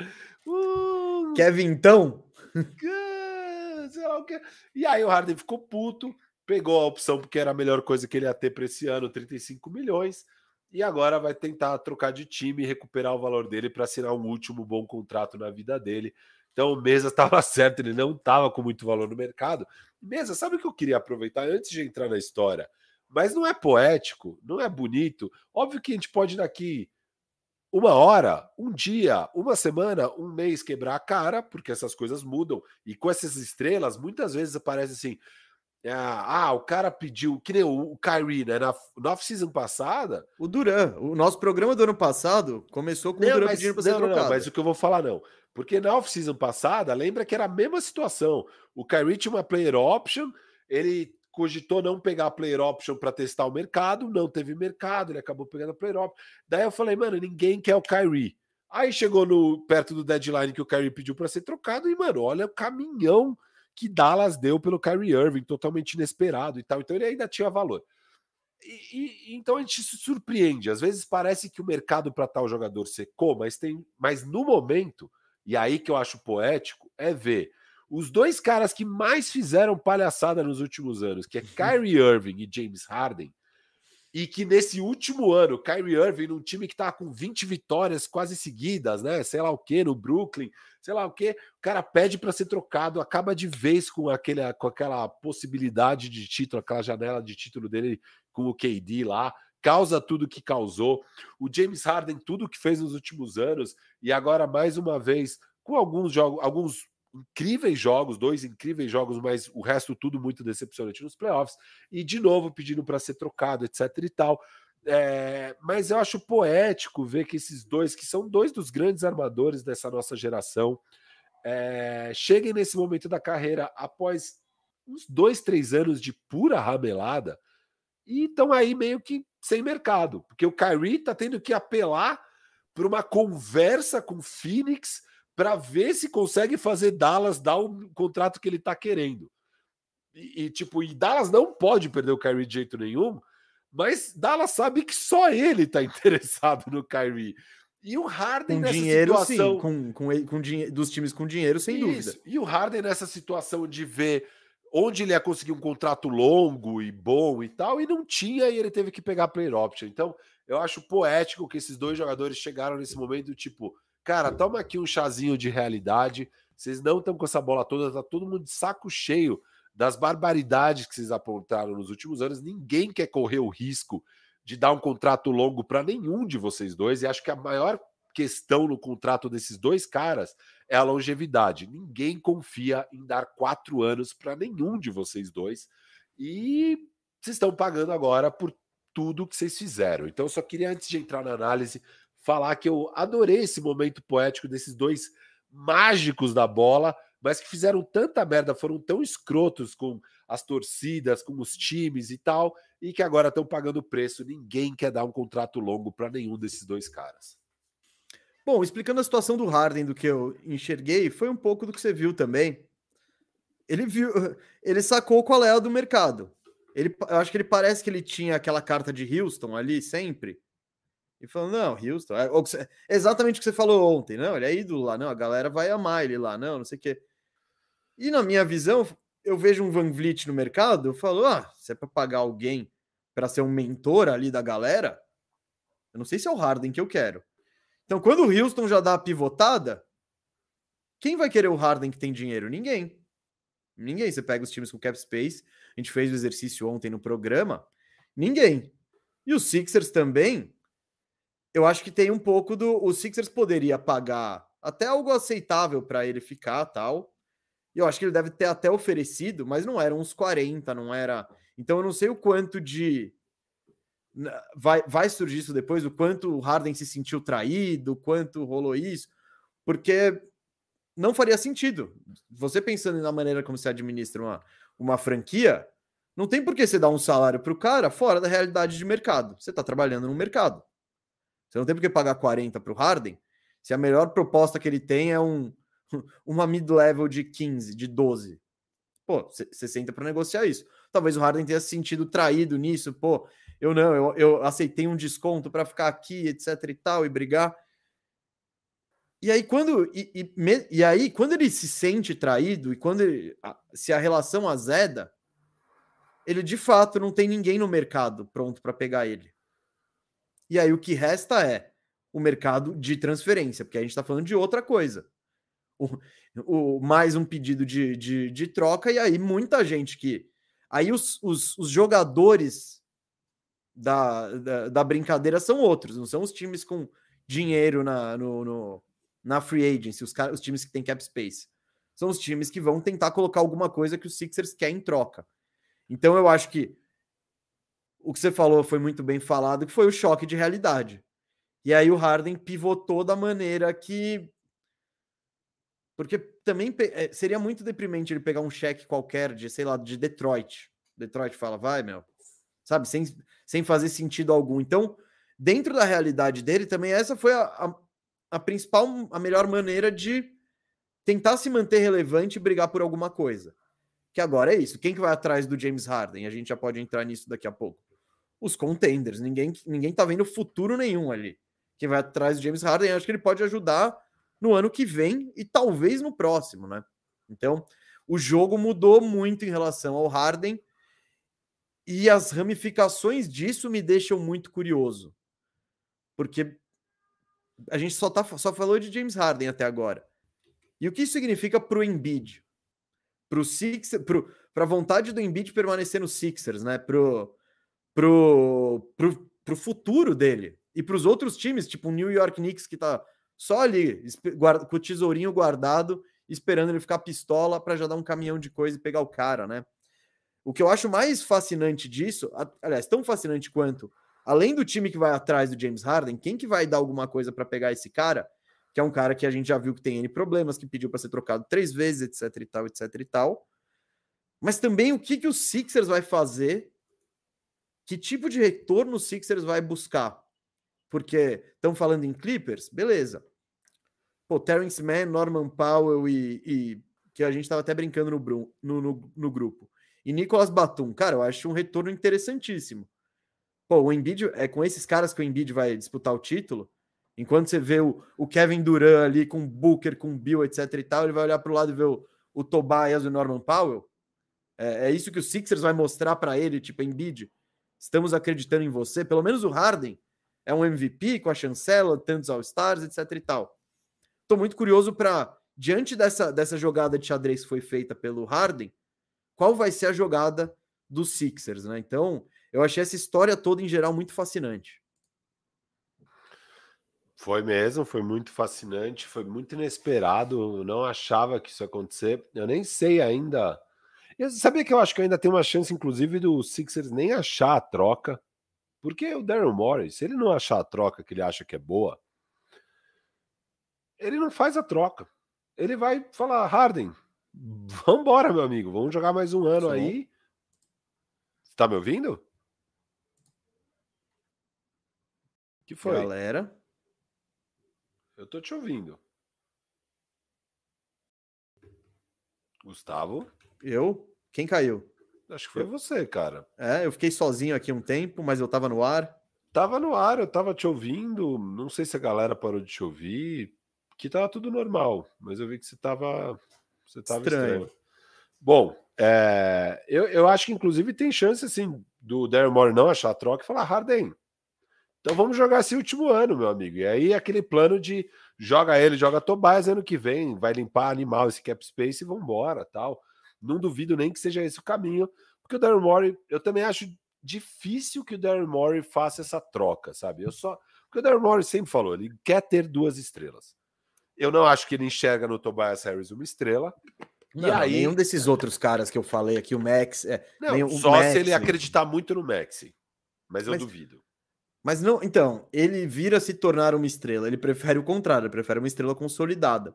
Uh... Kevin, então? Sei lá o que. E aí o Harden ficou puto, pegou a opção porque era a melhor coisa que ele ia ter para esse ano, 35 milhões, e agora vai tentar trocar de time e recuperar o valor dele para assinar um último bom contrato na vida dele. Então o Mesa estava certo, ele não estava com muito valor no mercado. Mesa, sabe o que eu queria aproveitar antes de entrar na história? Mas não é poético, não é bonito. Óbvio que a gente pode daqui uma hora, um dia, uma semana, um mês quebrar a cara, porque essas coisas mudam. E com essas estrelas, muitas vezes aparece assim: ah, ah, o cara pediu, que nem o, o Kyrie, né? Na, na off-season passada. O Duran, o nosso programa do ano passado começou com não, o Duran pedindo para ser não, trocado. Não, mas o que eu vou falar, não. Porque na off-season passada, lembra que era a mesma situação. O Kyrie tinha uma player option, ele cogitou não pegar a player option para testar o mercado, não teve mercado, ele acabou pegando a player option. Daí eu falei, mano, ninguém quer o Kyrie. Aí chegou no perto do deadline que o Kyrie pediu para ser trocado e, mano, olha o caminhão que Dallas deu pelo Kyrie Irving, totalmente inesperado e tal. Então ele ainda tinha valor. E, e, então a gente se surpreende. Às vezes parece que o mercado para tal jogador secou, mas tem, mas no momento, e aí que eu acho poético, é ver os dois caras que mais fizeram palhaçada nos últimos anos, que é Kyrie Irving e James Harden, e que nesse último ano, Kyrie Irving, num time que tá com 20 vitórias quase seguidas, né? Sei lá o que, no Brooklyn, sei lá o que, o cara pede para ser trocado, acaba de vez com, aquele, com aquela possibilidade de título, aquela janela de título dele com o KD lá, causa tudo que causou. O James Harden, tudo que fez nos últimos anos, e agora mais uma vez, com alguns jogos, alguns incríveis jogos, dois incríveis jogos, mas o resto tudo muito decepcionante nos playoffs, e de novo pedindo para ser trocado, etc e tal. É, mas eu acho poético ver que esses dois, que são dois dos grandes armadores dessa nossa geração, é, cheguem nesse momento da carreira após uns dois, três anos de pura ramelada e estão aí meio que sem mercado, porque o Kyrie está tendo que apelar para uma conversa com o Phoenix para ver se consegue fazer Dallas dar o contrato que ele está querendo. E, e, tipo, e Dallas não pode perder o Kyrie de jeito nenhum, mas Dallas sabe que só ele está interessado no Kyrie. E o Harden com nessa dinheiro, situação. Sim, com, com, com dinheiro dos times com dinheiro, sem Isso. dúvida. E o Harden nessa situação de ver onde ele ia conseguir um contrato longo e bom e tal, e não tinha, e ele teve que pegar player option. Então, eu acho poético que esses dois jogadores chegaram nesse momento, tipo, cara, toma aqui um chazinho de realidade, vocês não estão com essa bola toda, tá todo mundo de saco cheio das barbaridades que vocês apontaram nos últimos anos. Ninguém quer correr o risco de dar um contrato longo para nenhum de vocês dois, e acho que a maior questão no contrato desses dois caras é a longevidade. Ninguém confia em dar quatro anos para nenhum de vocês dois. E vocês estão pagando agora por tudo que vocês fizeram. Então, eu só queria, antes de entrar na análise, falar que eu adorei esse momento poético desses dois mágicos da bola, mas que fizeram tanta merda, foram tão escrotos com as torcidas, com os times e tal, e que agora estão pagando preço. Ninguém quer dar um contrato longo para nenhum desses dois caras. Bom, explicando a situação do Harden, do que eu enxerguei, foi um pouco do que você viu também. Ele viu, ele sacou qual é a do mercado. Ele, eu acho que ele parece que ele tinha aquela carta de Houston ali sempre. E falou: não, Houston, é, exatamente o que você falou ontem, não, ele é ídolo lá, não, a galera vai amar ele lá, não, não sei o quê. E na minha visão, eu vejo um Van Vliet no mercado, eu falo: ah, se é para pagar alguém para ser um mentor ali da galera, eu não sei se é o Harden que eu quero. Então, quando o Houston já dá a pivotada, quem vai querer o Harden que tem dinheiro? Ninguém. Ninguém. Você pega os times com cap space, a gente fez o exercício ontem no programa, ninguém. E os Sixers também, eu acho que tem um pouco do. Os Sixers poderia pagar até algo aceitável para ele ficar tal. E eu acho que ele deve ter até oferecido, mas não eram uns 40, não era. Então eu não sei o quanto de vai, vai surgir isso depois, o quanto o Harden se sentiu traído, o quanto rolou isso, porque não faria sentido. Você pensando na maneira como se administra uma, uma franquia, não tem por que você dar um salário para o cara fora da realidade de mercado. Você está trabalhando no mercado. Você não tem por que pagar 40 para o Harden se a melhor proposta que ele tem é um, uma mid-level de 15, de 12. Pô, você senta para negociar isso. Talvez o Harden tenha se sentido traído nisso. Pô, eu não, eu, eu aceitei um desconto para ficar aqui, etc e tal, e brigar. E aí, quando, e, e, e, aí, quando ele se sente traído e quando ele, se a relação azeda, ele de fato não tem ninguém no mercado pronto para pegar ele. E aí, o que resta é o mercado de transferência, porque a gente está falando de outra coisa. O, o, mais um pedido de, de, de, troca, e aí muita gente que. Aí os, os, os jogadores da, da, da, brincadeira são outros, não são os times com dinheiro na, no, no, na free agency, os, os times que têm cap space. São os times que vão tentar colocar alguma coisa que os Sixers querem em troca. Então eu acho que o que você falou foi muito bem falado, que foi o choque de realidade. E aí o Harden pivotou da maneira que. Porque também é, seria muito deprimente ele pegar um cheque qualquer de, sei lá, de Detroit. Detroit fala, vai, meu, sabe? Sem, sem fazer sentido algum. Então, dentro da realidade dele, também essa foi a, a, a principal, a melhor maneira de tentar se manter relevante e brigar por alguma coisa. Que agora é isso. Quem que vai atrás do James Harden? A gente já pode entrar nisso daqui a pouco. Os contenders. Ninguém, ninguém tá vendo futuro nenhum ali. Quem vai atrás do James Harden, acho que ele pode ajudar no ano que vem e talvez no próximo, né? Então, o jogo mudou muito em relação ao Harden e as ramificações disso me deixam muito curioso. Porque a gente só, tá, só falou de James Harden até agora. E o que isso significa para o Embiid? Para a vontade do Embiid permanecer no Sixers, né? Para o pro, pro, pro futuro dele. E para os outros times, tipo o New York Knicks, que está só ali, com o tesourinho guardado, esperando ele ficar pistola para já dar um caminhão de coisa e pegar o cara, né? O que eu acho mais fascinante disso, aliás, tão fascinante quanto, além do time que vai atrás do James Harden, quem que vai dar alguma coisa para pegar esse cara, que é um cara que a gente já viu que tem N problemas, que pediu para ser trocado três vezes, etc e tal, etc e tal. Mas também o que, que o Sixers vai fazer, que tipo de retorno o Sixers vai buscar. Porque estão falando em Clippers, beleza. Pô, Terrence Mann, Norman Powell e, e que a gente estava até brincando no, no, no, no grupo e Nicolas Batum. Cara, eu acho um retorno interessantíssimo. Pô, o Embiid, é com esses caras que o Embiid vai disputar o título. Enquanto você vê o, o Kevin Durant ali com o Booker, com o Bill, etc e tal, ele vai olhar para o lado e ver o, o Tobias e o Norman Powell. É, é isso que o Sixers vai mostrar para ele, tipo, Embiid, estamos acreditando em você. Pelo menos o Harden é um MVP com a chancela, tantos All-Stars, etc e tal. Tô muito curioso para, diante dessa, dessa jogada de xadrez que foi feita pelo Harden, qual vai ser a jogada dos Sixers, né? Então, eu achei essa história toda em geral muito fascinante. Foi mesmo, foi muito fascinante, foi muito inesperado. Eu não achava que isso ia acontecer. Eu nem sei ainda. Eu sabia que eu acho que ainda tem uma chance, inclusive, do Sixers nem achar a troca. Porque o Darren Morris, se ele não achar a troca que ele acha que é boa, ele não faz a troca. Ele vai falar, Harden, vambora, meu amigo, vamos jogar mais um ano Sim. aí. Tá me ouvindo? que foi? Galera. Eu tô te ouvindo. Gustavo? Eu? Quem caiu? Acho que foi eu... você, cara. É, eu fiquei sozinho aqui um tempo, mas eu tava no ar. Tava no ar, eu tava te ouvindo. Não sei se a galera parou de te ouvir. Que tava tudo normal, mas eu vi que você tava. Você tava estranho. estranho. Bom, é, eu, eu acho que inclusive tem chance assim do Darren Moore não achar a troca e falar Harden. Então vamos jogar esse último ano, meu amigo. E aí aquele plano de joga ele, joga Tobias ano que vem, vai limpar animal esse cap space e vambora, tal. Não duvido nem que seja esse o caminho, porque o Darren Morey, eu também acho difícil que o Darren Morey faça essa troca, sabe? Eu só. Porque o Darren Morey sempre falou, ele quer ter duas estrelas. Eu não acho que ele enxerga no Tobias Harris uma estrela. Não, e aí, nenhum desses outros caras que eu falei aqui, o Max. É, não, só se ele acreditar muito no Max. Mas eu mas, duvido. Mas não, então, ele vira se tornar uma estrela. Ele prefere o contrário, ele prefere uma estrela consolidada.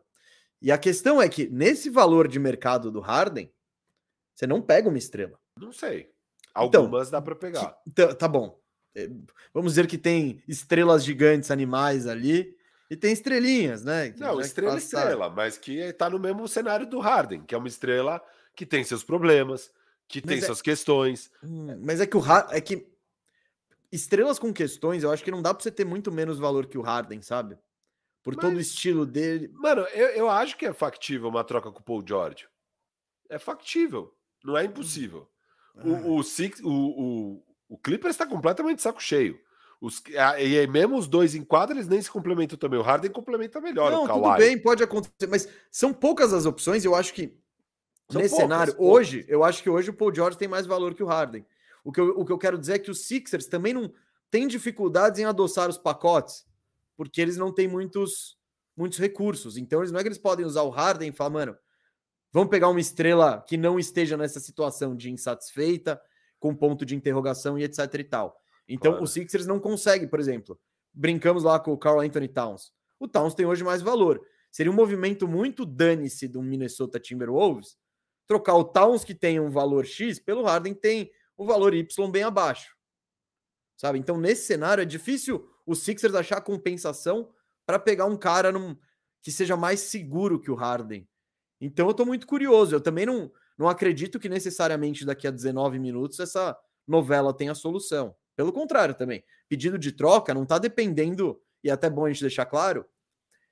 E a questão é que, nesse valor de mercado do Harden, você não pega uma estrela. Não sei. Então, Algumas então, dá para pegar. Que, tá, tá bom. É, vamos dizer que tem estrelas gigantes, animais ali, e tem estrelinhas, né? Não, estrela estrela, mas que tá no mesmo cenário do Harden, que é uma estrela que tem seus problemas, que mas tem é... suas questões. Hum, mas é que o Harden, é que estrelas com questões, eu acho que não dá para você ter muito menos valor que o Harden, sabe? Por Mas, todo o estilo dele. Mano, eu, eu acho que é factível uma troca com o Paul George. É factível. Não é impossível. O, ah. o, Six, o, o, o Clippers está completamente saco cheio. Os, e aí, mesmo os dois em quadra, eles nem se complementam também. O Harden complementa melhor Não, o Kawhi. tudo bem, pode acontecer, mas são poucas as opções. Eu acho que são nesse poucas, cenário, poucas. hoje, eu acho que hoje o Paul George tem mais valor que o Harden. O que, eu, o que eu quero dizer é que os Sixers também não têm dificuldades em adoçar os pacotes, porque eles não têm muitos, muitos recursos. Então, eles não é que eles podem usar o Harden e falar, mano, vamos pegar uma estrela que não esteja nessa situação de insatisfeita, com ponto de interrogação e etc e tal. Então, claro. os Sixers não conseguem, por exemplo, brincamos lá com o Carl Anthony Towns. O Towns tem hoje mais valor. Seria um movimento muito dane-se do Minnesota Timberwolves trocar o Towns, que tem um valor X, pelo Harden, tem o valor Y bem abaixo. Sabe? Então, nesse cenário, é difícil os Sixers achar compensação para pegar um cara num, que seja mais seguro que o Harden. Então, eu estou muito curioso. Eu também não, não acredito que necessariamente daqui a 19 minutos essa novela tenha solução. Pelo contrário, também. Pedido de troca não está dependendo, e é até bom a gente deixar claro,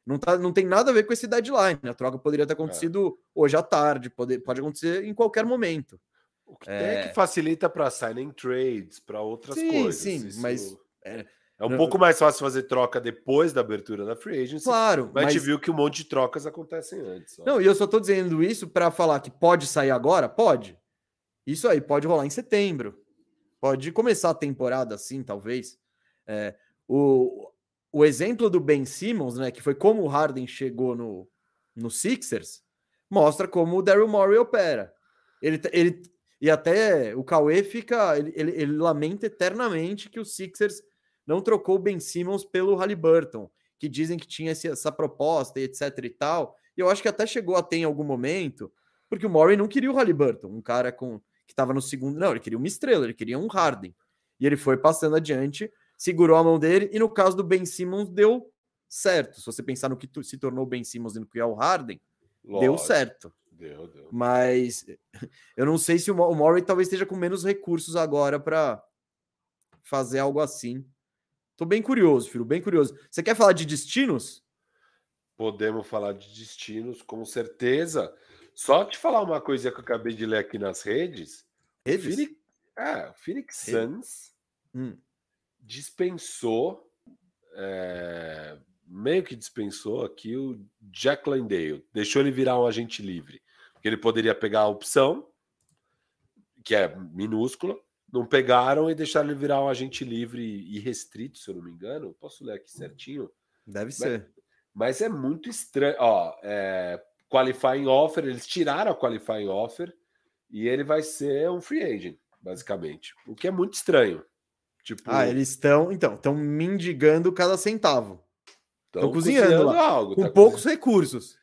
não, tá, não tem nada a ver com esse deadline. A troca poderia ter acontecido é. hoje à tarde, pode, pode acontecer em qualquer momento. O que é... é que facilita para signing trades, para outras sim, coisas. Sim, Isso mas. É, é um não... pouco mais fácil fazer troca depois da abertura da free agency. Claro. Mas, mas... a gente viu que um monte de trocas acontecem antes. Ó. Não, e eu só estou dizendo isso para falar que pode sair agora? Pode. Isso aí pode rolar em setembro. Pode começar a temporada assim, talvez. É, o, o exemplo do Ben Simmons, né, que foi como o Harden chegou no, no Sixers, mostra como o Daryl Morey opera. Ele, ele, e até o Cauê fica. Ele, ele, ele, lamenta eternamente que o Sixers não trocou o Ben Simmons pelo Halliburton, que dizem que tinha esse, essa proposta e etc e tal. E eu acho que até chegou a ter em algum momento, porque o Murray não queria o Halliburton, um cara com que estava no segundo. Não, ele queria uma estrela, ele queria um Harden. E ele foi passando adiante, segurou a mão dele, e no caso do Ben Simmons deu certo. Se você pensar no que se tornou Ben Simmons e no que é o Harden, Lógico. deu certo. Deu, deu. Mas eu não sei se o, o Murray talvez esteja com menos recursos agora para fazer algo assim. Tô bem curioso, filho, bem curioso. Você quer falar de destinos? Podemos falar de destinos, com certeza. Só te falar uma coisa que eu acabei de ler aqui nas redes. Redes? Phoenix, é, o Phoenix Redes. Suns Hum. dispensou, é, meio que dispensou aqui o Jack Landale. Deixou ele virar um agente livre. Porque ele poderia pegar a opção, que é minúscula, não pegaram e deixaram ele virar um agente livre e restrito, se eu não me engano. Posso ler aqui certinho? Deve ser. Mas é muito estranho. Ó, é, qualifying offer, eles tiraram a qualifying offer e ele vai ser um free agent, basicamente. O que é muito estranho. Tipo, Ah, eles estão, então, estão mendigando cada centavo. tão tão cozinhando lá, algo. Com tá poucos recursos.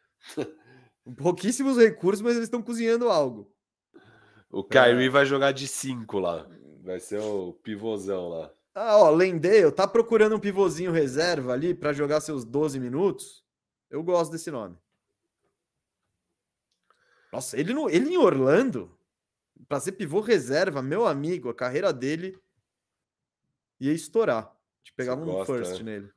Com pouquíssimos recursos, mas eles estão cozinhando algo. O Kyrie vai jogar de 5 lá. Vai ser o pivôzão lá. Ah, ó, Lendale tá procurando um pivôzinho reserva ali para jogar seus 12 minutos. Eu gosto desse nome. Nossa, ele, no, ele em Orlando, para ser pivô reserva, meu amigo, a carreira dele ia estourar. De pegar Você um gosta, first né? nele.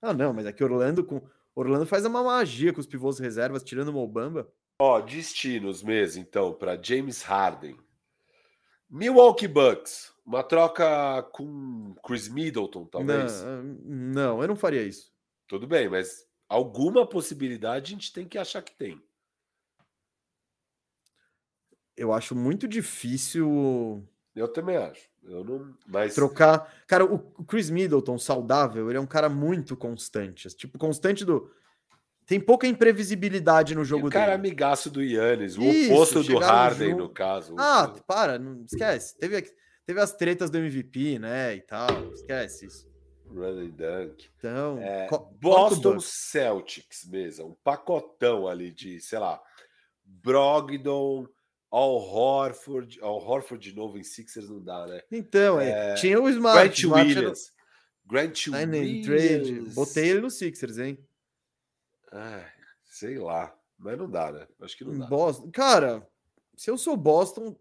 Ah, não, mas é que Orlando com Orlando faz uma magia com os pivôs reservas, tirando o Mobamba. Ó, destinos mesmo, então, para James Harden. Milwaukee Bucks. Uma troca com Chris Middleton, talvez. Não, não, eu não faria isso. Tudo bem, mas alguma possibilidade a gente tem que achar que tem. Eu acho muito difícil Eu também acho. Eu não. Mas trocar. Cara, o o Chris Middleton saudável, ele é um cara muito constante. Tipo, constante do. Tem pouca imprevisibilidade no jogo o cara dele. amigaço do Yannis, o Isso, oposto do Harden, junto. no caso. Ah, para, não esquece. Teve, teve as tretas do MVP, né? E tal. Esquece isso. Running Dunk. Então, É, o Boston. Celtics mesmo, um pacotão ali de, sei lá, Brogdon, Al Horford, Al Horford de novo em Sixers não dá, né? Então, é, tinha o Smart. Grant Smart era- Williams. Grant Sign and Williams. trade. Botei ele no Sixers, hein? Ai, sei lá, mas não dá, né? Acho que não dá. Boston. Cara, se eu sou Boston,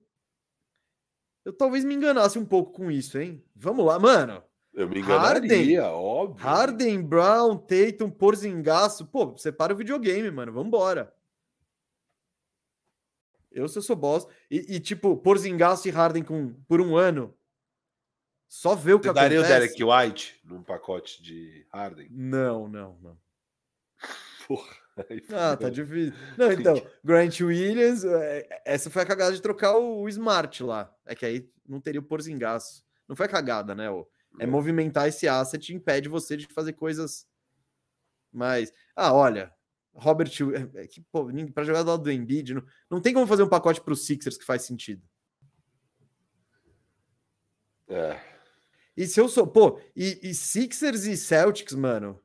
eu talvez me enganasse um pouco com isso, hein? Vamos lá, mano. Eu me Harden. enganaria, óbvio. Harden, Brown, Tatum, Porzingaço. Pô, separa o videogame, mano. Vambora. Eu, se eu sou boss. E, e, tipo, Porzingaço e Harden com, por um ano. Só ver o que Você daria o acontece. Derek White num pacote de Harden? Não, não, não. Porra. Ah, tá difícil. Não, então, Grant Williams, é, essa foi a cagada de trocar o, Smart lá. É que aí não teria o Porzingaço. Não foi a cagada, né? É É. movimentar esse asset impede você de fazer coisas mais. Ah, olha, Robert, é, é que, pô, para jogar do lado do Embiid, não, não tem como fazer um pacote para os Sixers que faz sentido. É. E se eu sou, pô, e, e Sixers e Celtics, mano,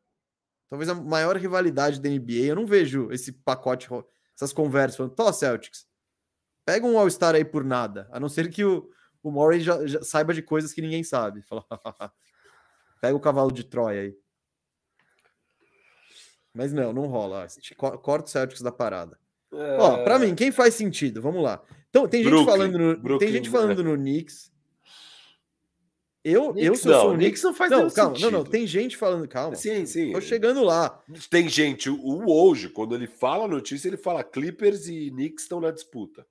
talvez a maior rivalidade da NBA, eu não vejo esse pacote, essas conversas falando, tô, Celtics, pega um All-Star aí por nada, a não ser que o, o Murray já, já saiba de coisas que ninguém sabe. Fala, pega o cavalo de Troia aí. Mas não, não rola. Corta o Celtics da parada. Ó, pra mim, quem faz sentido? Vamos lá. Então, tem gente É. Brooklyn, falando no, Brooklyn, tem gente falando no Knicks. Eu, eu Knicks se eu não, sou o o Knicks, Knicks não faz não, calma, não, não, sentido. tem gente falando, calma. Sim, sim. Tô chegando lá. Tem gente, o hoje, quando ele fala a notícia, ele fala Clippers e Knicks estão na disputa.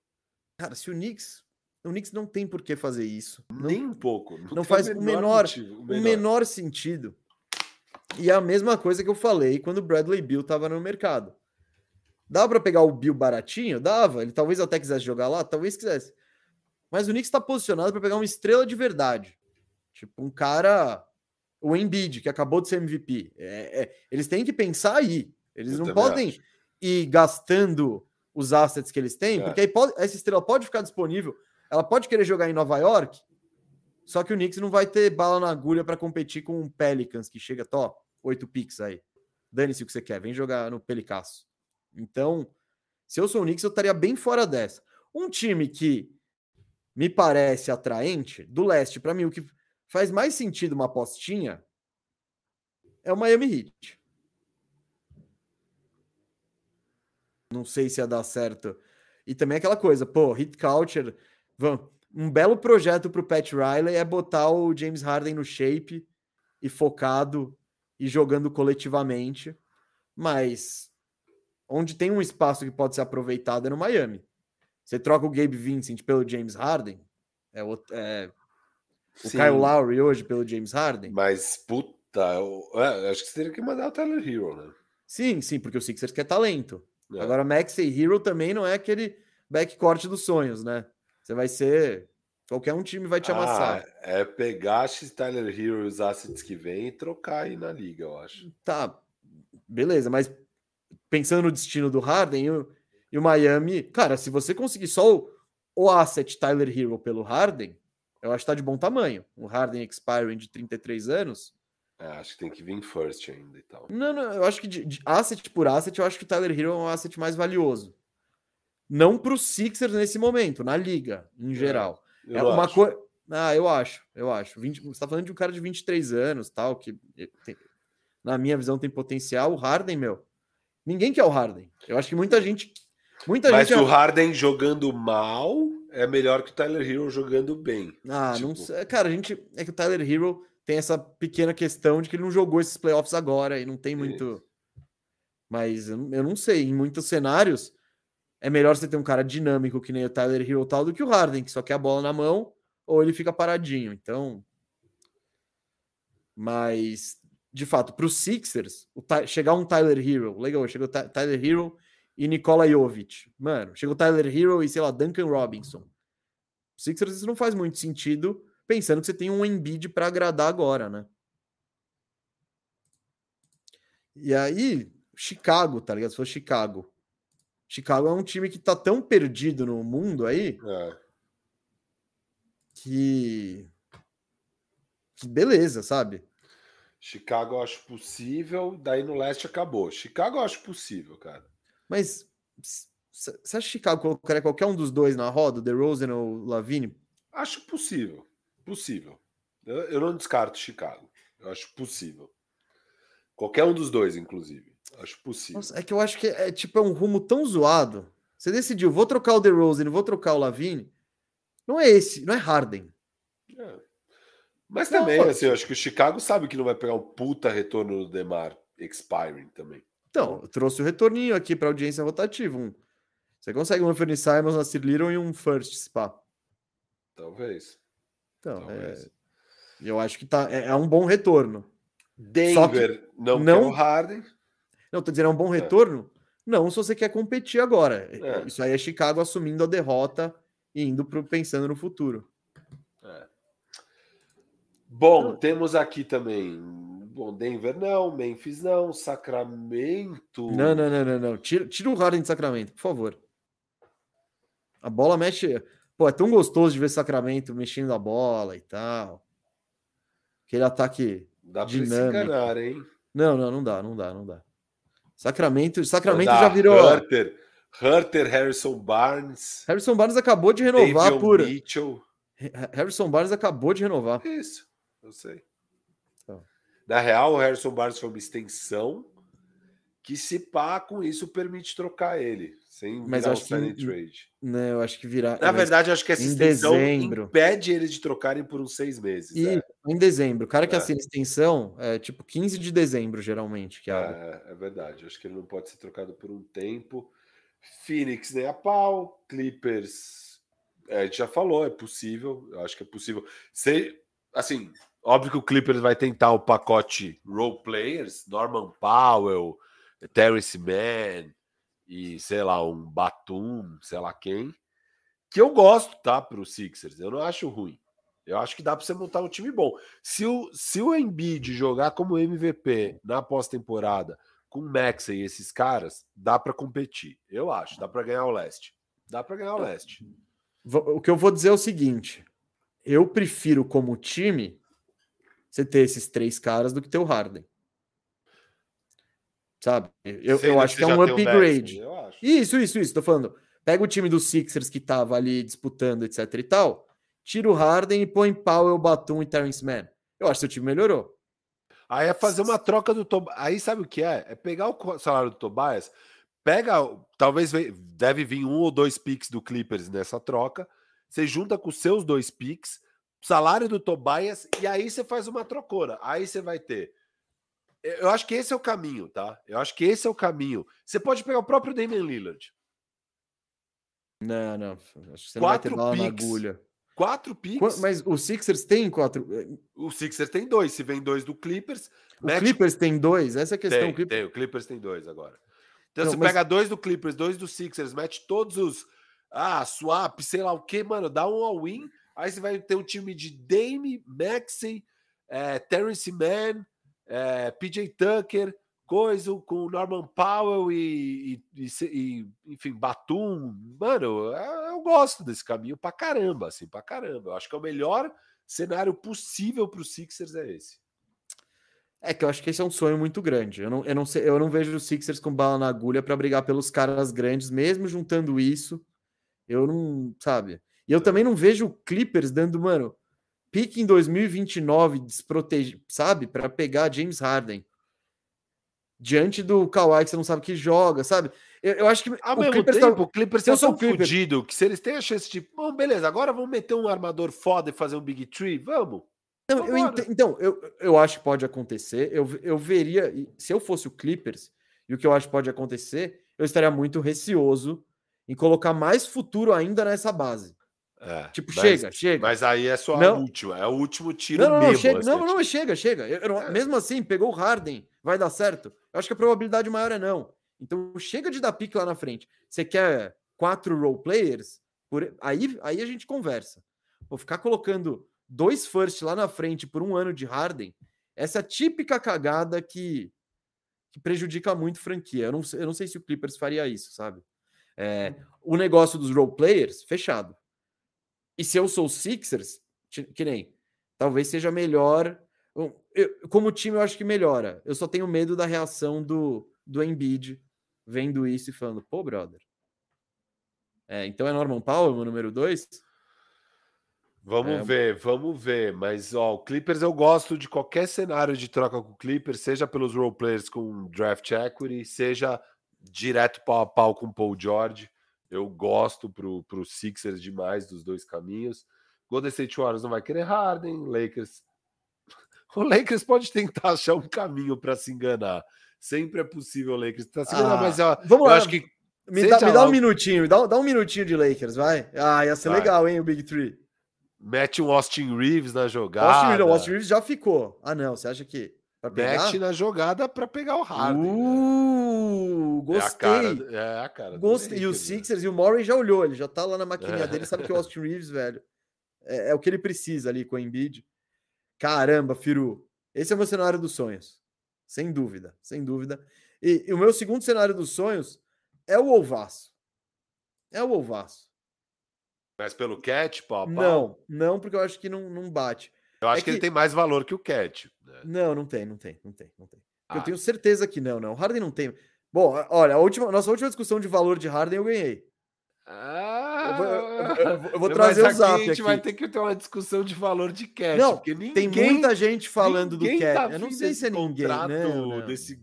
Cara, se o Knicks, o Knicks não tem por que fazer isso. Não, Nem um pouco. não tem faz o menor, motivo, o menor sentido. E é a mesma coisa que eu falei quando o Bradley Bill tava no mercado. Dava para pegar o Bill baratinho? Dava. Ele talvez até quisesse jogar lá, talvez quisesse. Mas o Knicks está posicionado para pegar uma estrela de verdade. Tipo, um cara. O Embiid, que acabou de ser MVP. É- é- eles têm que pensar aí. Eles Eu não podem acho. ir gastando os assets que eles têm, É. porque aí pode- essa estrela pode ficar disponível. Ela pode querer jogar em Nova York, só que o Knicks não vai ter bala na agulha para competir com o Pelicans, que chega, tó, oito picks aí. Dane-se o que você quer, vem jogar no Pelicasso. Então, se eu sou o Knicks, eu estaria bem fora dessa. Um time que me parece atraente, do leste, para mim, o que faz mais sentido uma apostinha é o Miami Heat. Não sei se ia dar certo. E também aquela coisa, pô, Hit Culture, vamos, um belo projeto para o Pat Riley é botar o James Harden no shape e focado e jogando coletivamente, mas onde tem um espaço que pode ser aproveitado é no Miami. Você troca o Gabe Vincent pelo James Harden, é, o, é o Kyle Lowry hoje pelo James Harden. Mas, puta, eu, é, acho que você teria que mandar o Tyler Hero, né? Sim, sim, porque o Sixers quer talento. É. Agora, Max e Hero também não é aquele backcourt dos sonhos, né? Você vai ser. Qualquer um time vai te amassar. Ah, é pegar X Tyler Hero e os assets que vem e trocar aí na liga, eu acho. Tá, beleza, mas pensando no destino do Harden e o, Miami, cara, se você conseguir só o, o asset Tyler Hero pelo Harden, eu acho que tá de bom tamanho. Um Harden expiring de 33 anos. É, acho que tem que vir first ainda e tal. Não, não, eu acho que de, de asset por asset, eu acho que o Tyler Hero é um asset mais valioso. Não para os Sixers nesse momento, na liga, em é, geral. É, uma coisa. Ah, eu acho, eu acho. 20, você tá falando de um cara de 23 anos, tal, que tem, na minha visão tem potencial. O Harden, meu. Ninguém quer o Harden. Eu acho que muita gente. Muita Mas gente o Harden jogando mal é melhor que o Tyler Hero jogando bem. Ah, tipo... não sei. Cara, a gente. É que o Tyler Hero tem essa pequena questão de que ele não jogou esses playoffs agora e não tem muito. Mas eu não sei. Em muitos cenários, é melhor você ter um cara dinâmico que nem o Tyler Hero tal do que o Harden, que só quer a bola na mão ou ele fica paradinho. Então. Mas, de fato, para os Sixers, o, chegar um Tyler Hero, legal, chegou o Tyler Hero e Nikola Jovic. Mano, chegou Tyler Hero e, sei lá, Duncan Robinson. Sixers isso não faz muito sentido, pensando que você tem um Embiid para agradar agora, né? E aí, Chicago, tá ligado? Se for Chicago. Chicago é um time que tá tão perdido no mundo aí é. que... que beleza, sabe? Chicago eu acho possível, daí no leste acabou. Chicago eu acho possível, cara. Mas você acha que Chicago colocaria qualquer um dos dois na roda, The Rosen ou Lavine? Acho possível. Possível. Eu, eu, não descarto Chicago. Eu acho possível. Qualquer um dos dois, inclusive. Acho possível. Nossa, é que eu acho que é, tipo, é um rumo tão zoado. Você decidiu, vou trocar o The Rosen, vou trocar o Lavine. Não é esse, não é Harden. É. Mas não, também, assim, eu acho que o Chicago sabe que não vai pegar um puta retorno do Demar expiring também. Então, eu trouxe o retorninho aqui para audiência rotativa. Um, você consegue um Anthony Simons, Nasir Little e um first spa. Talvez. Então, Talvez. É, eu acho que tá, é, é um bom retorno. Denver não, não quer o Harden. Não, tô dizendo, é um bom é. retorno? É. Não, se você quer competir agora. É. Isso aí é Chicago assumindo a derrota e indo pro, pensando no futuro. É. Bom, então, temos aqui também Bom, Denver não, Memphis não, Sacramento. Não, não, não, não, não. Tira, tira o Harden de Sacramento, por favor. A bola mexe. Pô, é tão gostoso de ver Sacramento mexendo a bola e tal. Aquele ataque dá dinâmico. Pra se enganar, hein? Não, não, não dá, não dá, não dá. Sacramento, Sacramento já virou. Hunter, Hunter, Harrison Barnes. Harrison Barnes acabou de renovar David por. Mitchell. Harrison Barnes acabou de renovar. Isso, eu sei. Na real, o Harrison Barnes foi uma extensão que, se pá, com isso permite trocar ele, sem mas virar acho que, trade. Não, eu acho que virar. Na verdade, acho que essa extensão dezembro. impede eles de trocarem por uns seis meses. E é. em dezembro. O cara que é. assina extensão é tipo 15 de dezembro, geralmente. Que é, é verdade. Acho que ele não pode ser trocado por um tempo. Phoenix nem a pau. Clippers. É, a gente já falou, é possível. Eu acho que é possível. Se, assim, Óbvio que o Clippers vai tentar o pacote role players, Norman Powell, Terrence Mann e sei lá, um Batum, sei lá quem, que eu gosto, tá, para os Sixers. Eu não acho ruim. Eu acho que dá para você montar um time bom. Se o, se o Embiid jogar como MVP na pós-temporada com o Max e esses caras, dá para competir. Eu acho, dá para ganhar o leste. Dá para ganhar o leste. O que eu vou dizer é o seguinte: eu prefiro como time você ter esses três caras do que ter o Harden. Sabe? Eu, eu acho que é um upgrade. isso, isso, isso. Tô falando. Pega o time dos Sixers que tava ali disputando, etc e tal. Tira o Harden e põe Powell, Batum e Terrence Mann. Eu acho que seu time melhorou. Aí é fazer uma troca do Tobias. Aí sabe o que é? É pegar o salário do Tobias, pega, talvez deve vir um ou dois picks do Clippers nessa troca. Você junta com os seus dois picks, salário do Tobias, e aí você faz uma trocora. Aí você vai ter Eu acho que esse é o caminho, tá? Eu acho que esse é o caminho. Você pode pegar o próprio Damian Lillard. Não, não. Acho que você quatro não vai ter bala na agulha. Quatro picks. Mas o Sixers tem quatro. O Sixers tem dois. Se vem dois do Clippers. O mete... Clippers tem dois? Essa é a questão. Tem, Clippers... tem. O Clippers tem dois agora. Então não, você mas... pega dois do Clippers, dois do Sixers, mete todos os. Ah, swap, sei lá o que, mano. Dá um all-in. Aí você vai ter um time de Dame, Maxey, é, Terrence Mann, é, PJ Tucker, coisa com Norman Powell e, e, e, enfim, Batum. Mano, é, eu gosto desse caminho pra caramba, assim, pra caramba. Eu acho que é o melhor cenário possível para os Sixers é esse. É que eu acho que esse é um sonho muito grande. Eu não, eu não, sei, eu não vejo os Sixers com bala na agulha para brigar pelos caras grandes, mesmo juntando isso. Eu não, sabe? E eu também não vejo o Clippers dando, mano, pique em 2029 desprotegido, sabe? Para pegar James Harden diante do Kawhi que você não sabe que joga, sabe? Eu, eu acho que ao o mesmo Clippers tempo, tá, o Clippers tá tão fudido que se eles têm a chance de, bom, beleza, agora vamos meter um armador foda e fazer um Big Tree, vamos. Não, eu ent... então, eu, eu acho que pode acontecer. Eu, eu veria, se eu fosse o Clippers, e o que eu acho que pode acontecer, eu estaria muito receoso em colocar mais futuro ainda nessa base. É, tipo, mas, chega, chega. Mas aí é só não, a última, é o último tiro não, não, mesmo. Não, chega, assim, não, não, chega, chega. Eu, eu, é. Mesmo assim, pegou o Harden, vai dar certo? Eu acho que a probabilidade maior é não. Então chega de dar pique lá na frente. Você quer quatro role players? Por... Aí, aí a gente conversa. Vou ficar colocando dois first lá na frente por um ano de Harden. Essa é a típica cagada que, que prejudica muito franquia. Eu não, eu não sei se o Clippers faria isso, sabe? É, o negócio dos role players, fechado. E se eu sou o Sixers, que nem, talvez seja melhor eu, como time, eu acho que melhora. Eu só tenho medo da reação do, do Embiid vendo isso e falando, pô, brother. É, então é Norman Powell o número 2? Vamos é... ver, vamos ver. Mas, ó, o Clippers eu gosto de qualquer cenário de troca com o Clippers, seja pelos role players com draft equity, seja direto pau a pau com o Paul George. Eu gosto pro, pro Sixers demais dos dois caminhos. Golden State Warriors não vai querer Harden, Lakers o Lakers pode tentar achar um caminho para se enganar. Sempre é possível o Lakers tá se enganar, ah, mas ó, vamos lá. acho que me dá, me dá um minutinho, dá, dá um minutinho de Lakers, vai. Ah, ia ser vai. legal, hein, o Big Three. Mete um Austin Reeves na jogada. Austin, o Austin Reeves já ficou. Ah, não, você acha que Mete na jogada para pegar o Harden. Né? Uh, né? gostei. É a cara, é a cara gostei. E o né? Sixers e o Murray já olhou, ele já tá lá na maquininha é. dele, sabe que o Austin Reeves, velho, é, é, o que ele precisa ali com o Embiid. Caramba, Firu, esse é o meu cenário dos sonhos. Sem dúvida, sem dúvida. E, e o meu segundo cenário dos sonhos é o Ovaço. É o Ovaço. Mas pelo Cat, pau, pau? Não, não, porque eu acho que não, não bate. Eu acho é que, que, ele tem mais valor que o Cat. Né? Não, não tem, não tem, não tem, não tem. Ah. Eu tenho certeza que não, não. O Harden não tem. Bom, olha, a última, nossa última discussão de valor de Harden eu ganhei. Ah, eu vou, eu, eu vou trazer o zap. A gente aqui. vai ter que ter uma discussão de valor de cash. Não, porque ninguém, tem muita gente falando do cash. Tá eu não sei se é ninguém. Não, não. Desse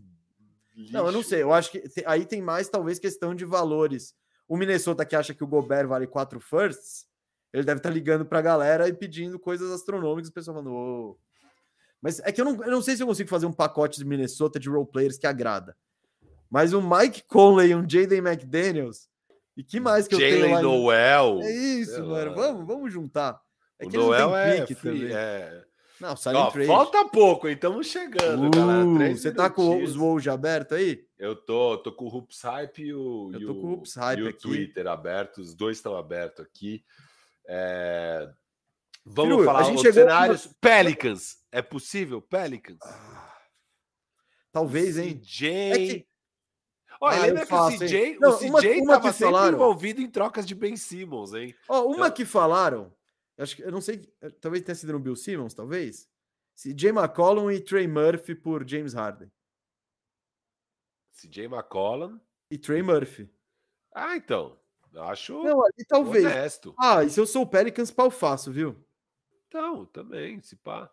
não, eu não sei. Eu acho que aí tem mais, talvez, questão de valores. O Minnesota que acha que o Gobert vale quatro firsts, ele deve estar tá ligando para a galera e pedindo coisas astronômicas. O pessoal falando, oh. Mas é que eu não, eu não sei se eu consigo fazer um pacote de Minnesota de role players que agrada. Mas o Mike Conley e um Jaden McDaniels e que mais que eu Jaylen tenho lá? Noel. É isso, mano. Vamos, vamos juntar. É o que Noel é, free, é... Não, Silent Ó, Falta pouco? Estamos chegando, uh, galera. Você tá com os Wolves aberto aí? Eu tô, tô com o Hoops Hype e o, eu tô com o, Hoops Hype e o Twitter aberto. Os dois estão abertos aqui. É... Vamos Firu, falar chegou cenários. Uma... Pelicans. É possível? Pelicans? Ah, talvez, hein? CJ... É que... Olha, ah, lembra que faço, o CJ, não, o CJ uma, uma sempre falaram... envolvido em trocas de Ben Simmons, hein? Ó, uma então... que falaram, acho que eu não sei, eh, talvez tenha sido no Bill Simmons, talvez. CJ McCollum e Trey Murphy por James Harden. CJ McCollum e Trey Murphy. Ah, então. Acho não, ali, talvez. honesto. Ah, e se eu sou o Pelicans, pau faço, viu? Então, também, se pá.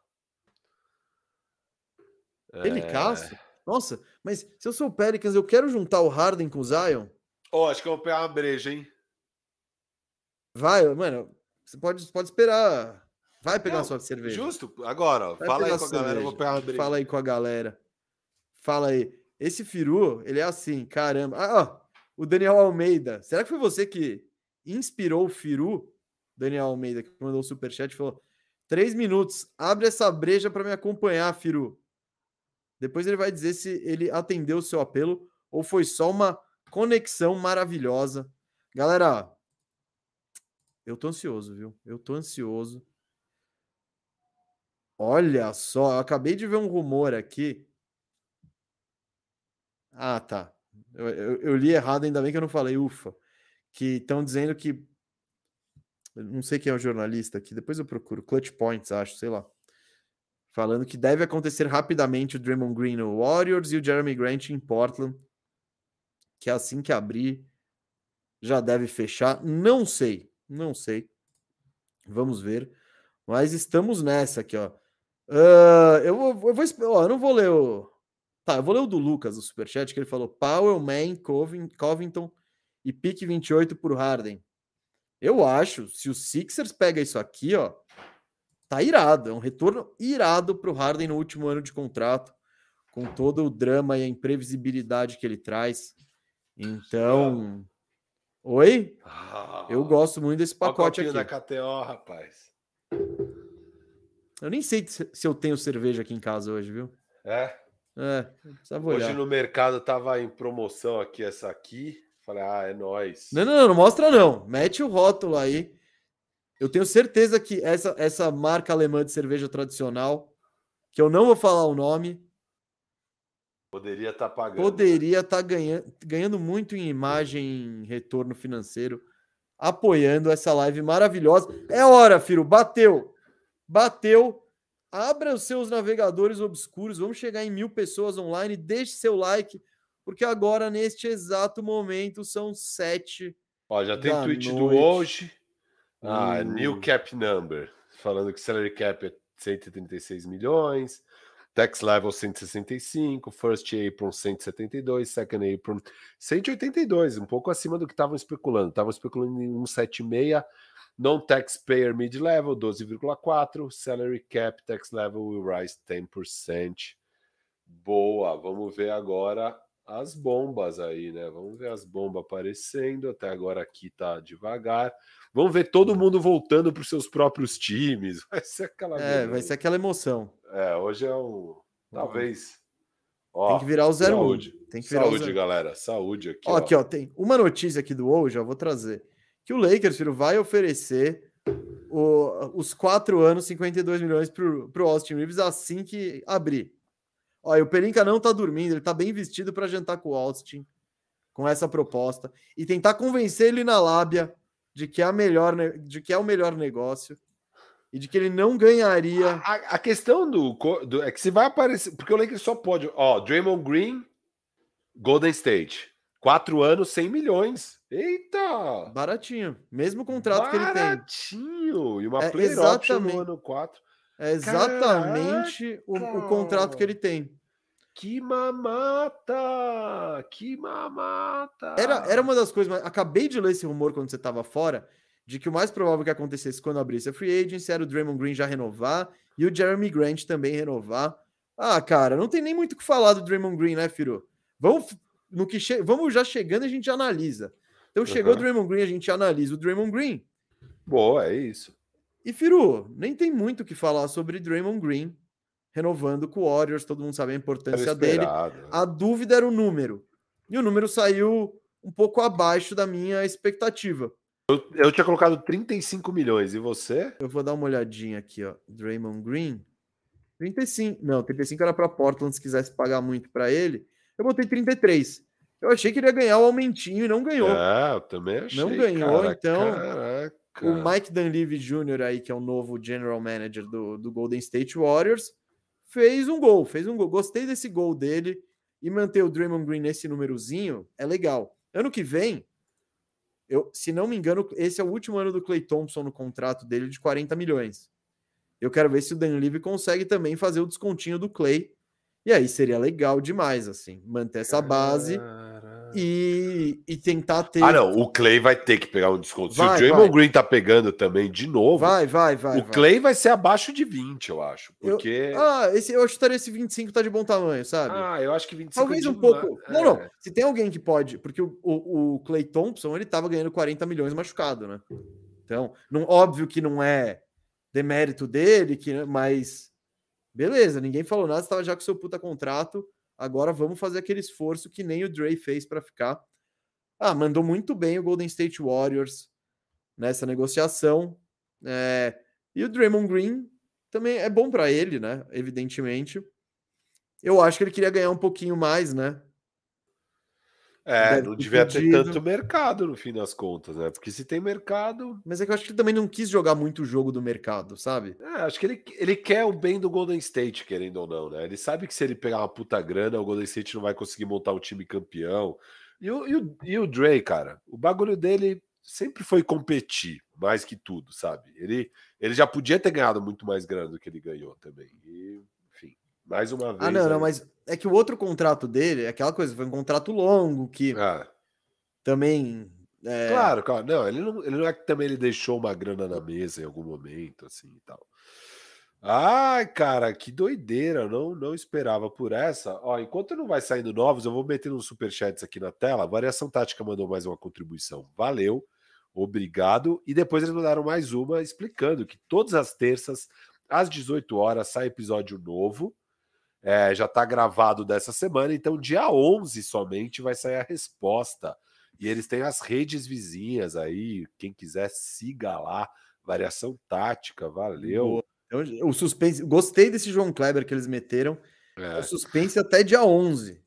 Pelicasso? É... Nossa, mas se eu sou o Pelicans, eu quero juntar o Harden com o Zion. Ó, oh, acho que eu vou pegar uma breja, hein? Vai, mano. Você pode, pode esperar. Vai pegar Não, sua cerveja. Justo. Agora, ó, fala aí com a cerveja. galera. Eu vou pegar uma breja. Fala aí com a galera. Fala aí. Esse Firu, ele é assim, caramba. Ah, ó, o Daniel Almeida. Será que foi você que inspirou o Firu? Daniel Almeida, que mandou o superchat falou: três minutos, abre essa breja para me acompanhar, Firu. Depois ele vai dizer se ele atendeu o seu apelo ou foi só uma conexão maravilhosa. Galera, eu tô ansioso, viu? Eu tô ansioso. Olha só, eu acabei de ver um rumor aqui. Ah, tá. Eu, eu, eu li errado, ainda bem que eu não falei, ufa. Que estão dizendo que. Não sei quem é o jornalista aqui, depois eu procuro. Clutch Points, acho, sei lá. Falando que deve acontecer rapidamente o Draymond Green no Warriors e o Jeremy Grant em Portland. Que assim que abrir, já deve fechar. Não sei, não sei. Vamos ver. Mas estamos nessa aqui, ó. Uh, eu vou, eu vou ó, eu não vou ler o. Tá, eu vou ler o do Lucas, o superchat, que ele falou: Powell, Man, Covington e pique 28 por Harden. Eu acho, se o Sixers pega isso aqui, ó, tá irado. É um retorno irado para o Harden no último ano de contrato, com todo o drama e a imprevisibilidade que ele traz. Então. Oi? Eu ah. gosto muito desse pacote aqui. da KTO, rapaz. Eu nem sei se eu tenho cerveja aqui em casa hoje, viu? É. É, Hoje no mercado tava em promoção aqui essa aqui. Falei, ah, é nós. Não, não, não, mostra não. Mete o rótulo aí. Eu tenho certeza que essa, essa marca alemã de cerveja tradicional, que eu não vou falar o nome, poderia estar tá pagando. Poderia estar tá ganhando, ganhando muito em imagem, em retorno financeiro, apoiando essa live maravilhosa. É hora, Firo, bateu. Bateu. Abra os seus navegadores obscuros. Vamos chegar em mil pessoas online. Deixe seu like, porque agora, neste exato momento, são sete. Ó, já tem tweet noite. do hoje. Ah, hum. new cap number. Falando que salary cap é 136 milhões. Tax level 165, first apron 172, second apron 182, um pouco acima do que estavam especulando. Estavam especulando em 176, Non-taxpayer mid-level, 12,4%. Salary cap tax level will rise 10%. Boa, vamos ver agora as bombas aí, né? Vamos ver as bombas aparecendo. Até agora aqui tá devagar. Vamos ver todo mundo voltando para os seus próprios times. Vai ser aquela. É, vai ser aquela emoção. É, hoje é um. Talvez. Ó, tem que virar o 01. Saúde. Tem que virar saúde, galera. Saúde aqui. Ó, ó, aqui, ó. Tem uma notícia aqui do hoje, eu vou trazer que o Lakers, filho, vai oferecer o, os quatro anos, 52 milhões para o Austin Reeves assim que abrir. Olha, o Pelinka não tá dormindo, ele tá bem vestido para jantar com o Austin, com essa proposta, e tentar convencer ele na lábia de que é, a melhor, de que é o melhor negócio e de que ele não ganharia. A, a questão do, do, é que se vai aparecer, porque o Lakers só pode, ó, Draymond Green, Golden State, quatro anos, 100 milhões. Eita! Baratinho. Mesmo contrato Baratinho. que ele tem. Baratinho! E uma é player exatamente, no ano 4. É exatamente o, o, contrato que ele tem. Que mamata! Que mamata! Era, era uma das coisas, mas acabei de ler esse rumor quando você estava fora, de que o mais provável que acontecesse quando abrisse a free agency era o Draymond Green já renovar e o Jeremy Grant também renovar. Ah, cara, não tem nem muito o que falar do Draymond Green, né, Firo? Vamos no que che... vamos já chegando a gente analisa. Então chegou uhum. o Draymond Green, a gente analisa o Draymond Green. Boa, é isso. E Firu, nem tem muito o que falar sobre Draymond Green renovando com o Warriors, todo mundo sabe a importância dele. Né? A dúvida era o número. E o número saiu um pouco abaixo da minha expectativa. Eu, eu tinha colocado 35 milhões, e você? Eu vou dar uma olhadinha aqui, ó. Draymond Green. 35. Não, 35 era para Portland se quisesse pagar muito para ele. Eu botei 33. Eu achei que ele ia ganhar o aumentinho e não ganhou. É, eu também achei. Não ganhou, cara, então. Caraca. O Mike Dunleavy Jr. aí, que é o novo general manager do, do Golden State Warriors, fez um gol, fez um gol. Gostei desse gol dele e manter o Draymond Green nesse númerozinho é legal. Ano que vem, eu, se não me engano, esse é o último ano do Clay Thompson no contrato dele de 40 milhões. Eu quero ver se o Dan Levy consegue também fazer o descontinho do Clay. E aí seria legal demais, assim, manter essa base e, e tentar ter. Ah, não. O Clay vai ter que pegar um desconto. Vai, Se o Draymond. Green tá pegando também de novo, Vai, vai, vai. o vai. Clay vai ser abaixo de 20, eu acho. Eu- Porque. Ah, esse, eu chutaria esse 25 tá de bom tamanho, sabe? Ah, eu acho que 25 Talvez é um pouco. É. Não, não. Se tem alguém que pode. Porque o, o, o Clay Thompson, ele tava ganhando 40 milhões machucado, né? Então, não, óbvio que não é demérito dele, que, mas. Beleza, ninguém falou nada, você tava já com seu puta contrato. Agora vamos fazer aquele esforço que nem o Dre fez para ficar. Ah, mandou muito bem o Golden State Warriors nessa negociação. É, e o Draymond Green também é bom para ele, né? Evidentemente. Eu acho que ele queria ganhar um pouquinho mais, né? É, não devia ter tanto mercado no fim das contas, né? Porque se tem mercado. Mas é que eu acho que ele também não quis jogar muito o jogo do mercado, sabe? É, acho que ele, ele quer o bem do Golden State, querendo ou não, né? Ele sabe que se ele pegar uma puta grana, o Golden State não vai conseguir montar um time campeão. E o, e o, e o Dre, cara, o bagulho dele sempre foi competir, mais que tudo, sabe? Ele, ele já podia ter ganhado muito mais grana do que ele ganhou também. E, mais uma vez. Ah, não, não, aí- mas é que o outro contrato dele é aquela coisa, foi um contrato longo que Ah, também. é, Claro, claro. Não, ele não, ele não é que também ele deixou uma grana na mesa em algum momento, assim e tal. Ai, cara, que doideira. Não, não esperava por essa. Ó, enquanto não vai saindo novos, eu vou metendo uns superchats aqui na tela. A Variação Tática mandou mais uma contribuição. Valeu, obrigado. E depois eles mandaram mais uma explicando que todas as terças, às 18 horas, sai episódio novo. É, já está gravado dessa semana, então dia 11 somente vai sair a resposta. E eles têm as redes vizinhas aí. Quem quiser, siga lá. Variação tática, valeu. boa. Então, o suspense. Gostei desse João Kleber que eles meteram. É. O suspense até dia 11.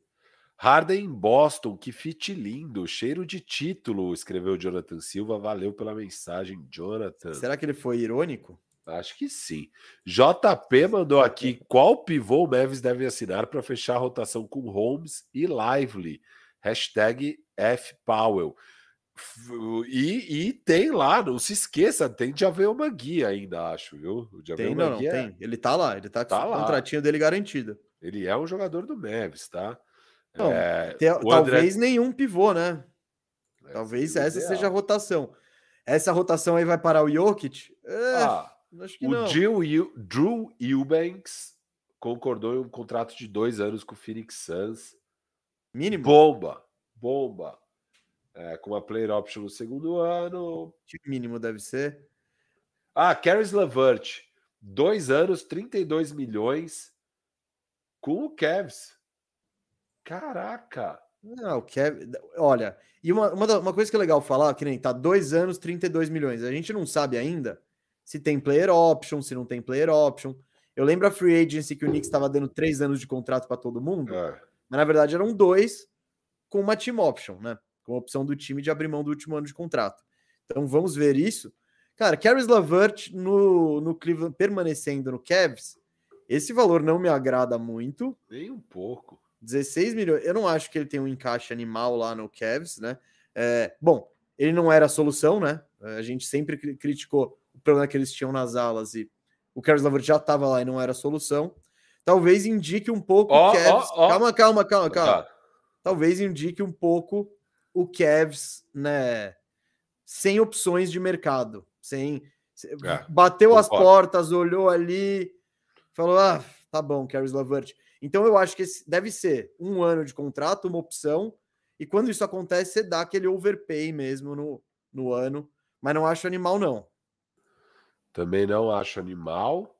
Harden em Boston, que fit lindo, cheiro de título, escreveu Jonathan Silva. Valeu pela mensagem, Jonathan. Será que ele foi irônico? Acho que sim. JP mandou aqui qual pivô o Mavis deve assinar para fechar a rotação com Holmes e Lively. Hashtag F Powell. F- E, e tem lá, não se esqueça, tem Javel Magui ainda, acho, viu? O Javel Tem, não, é- tem. Ele tá lá, ele tá com Tá o lá. contratinho dele garantido. ele é um jogador do Mavis, tá? Não, É, Te- o talvez André- nenhum pivô, né? é, Talvez essa ideal. seja a rotação. Essa rotação aí vai parar o Jokic? É, Ah, acho que o não. Drew, Drew Eubanks concordou em um contrato de dois anos com o Phoenix Suns. Mínimo. Bomba, bomba. É, com uma player option no segundo ano. Que mínimo deve ser. Ah, Caris Levert, dois anos, 32 milhões com o Cavs. Caraca. Não, o Kevin. Olha, e uma, uma, uma coisa que é legal falar, que nem tá dois anos, 32 milhões. A gente não sabe ainda se tem player option, se não tem player option. Eu lembro a free agency que o Knicks estava dando três anos de contrato para todo mundo, É, mas na verdade eram dois com uma team option, né? Com a opção do time de abrir mão do último ano de contrato. Então vamos ver isso. Cara, Caris Lavert no, no Cleveland permanecendo no Cavs, esse valor não me agrada muito. nem um pouco. 16 milhões. Eu não acho que ele tem um encaixe animal lá no Cavs, né? É, bom, ele não era a solução, né? A gente sempre cri- criticou o problema que eles tinham nas alas e o Caris Lavert já estava lá e não era a solução. Talvez indique um pouco Ó, o Cavs. ó, ó. Calma, calma, calma, calma. Tá. Talvez indique um pouco o Cavs, né? Sem opções de mercado, sem se- É, bateu as portas, olhou ali, falou: ah, tá bom, Caris Lavert. Então eu acho que deve ser um ano de contrato, uma opção, e quando isso acontece, você dá aquele overpay mesmo no, no ano, mas não acho animal, não. Também não acho animal.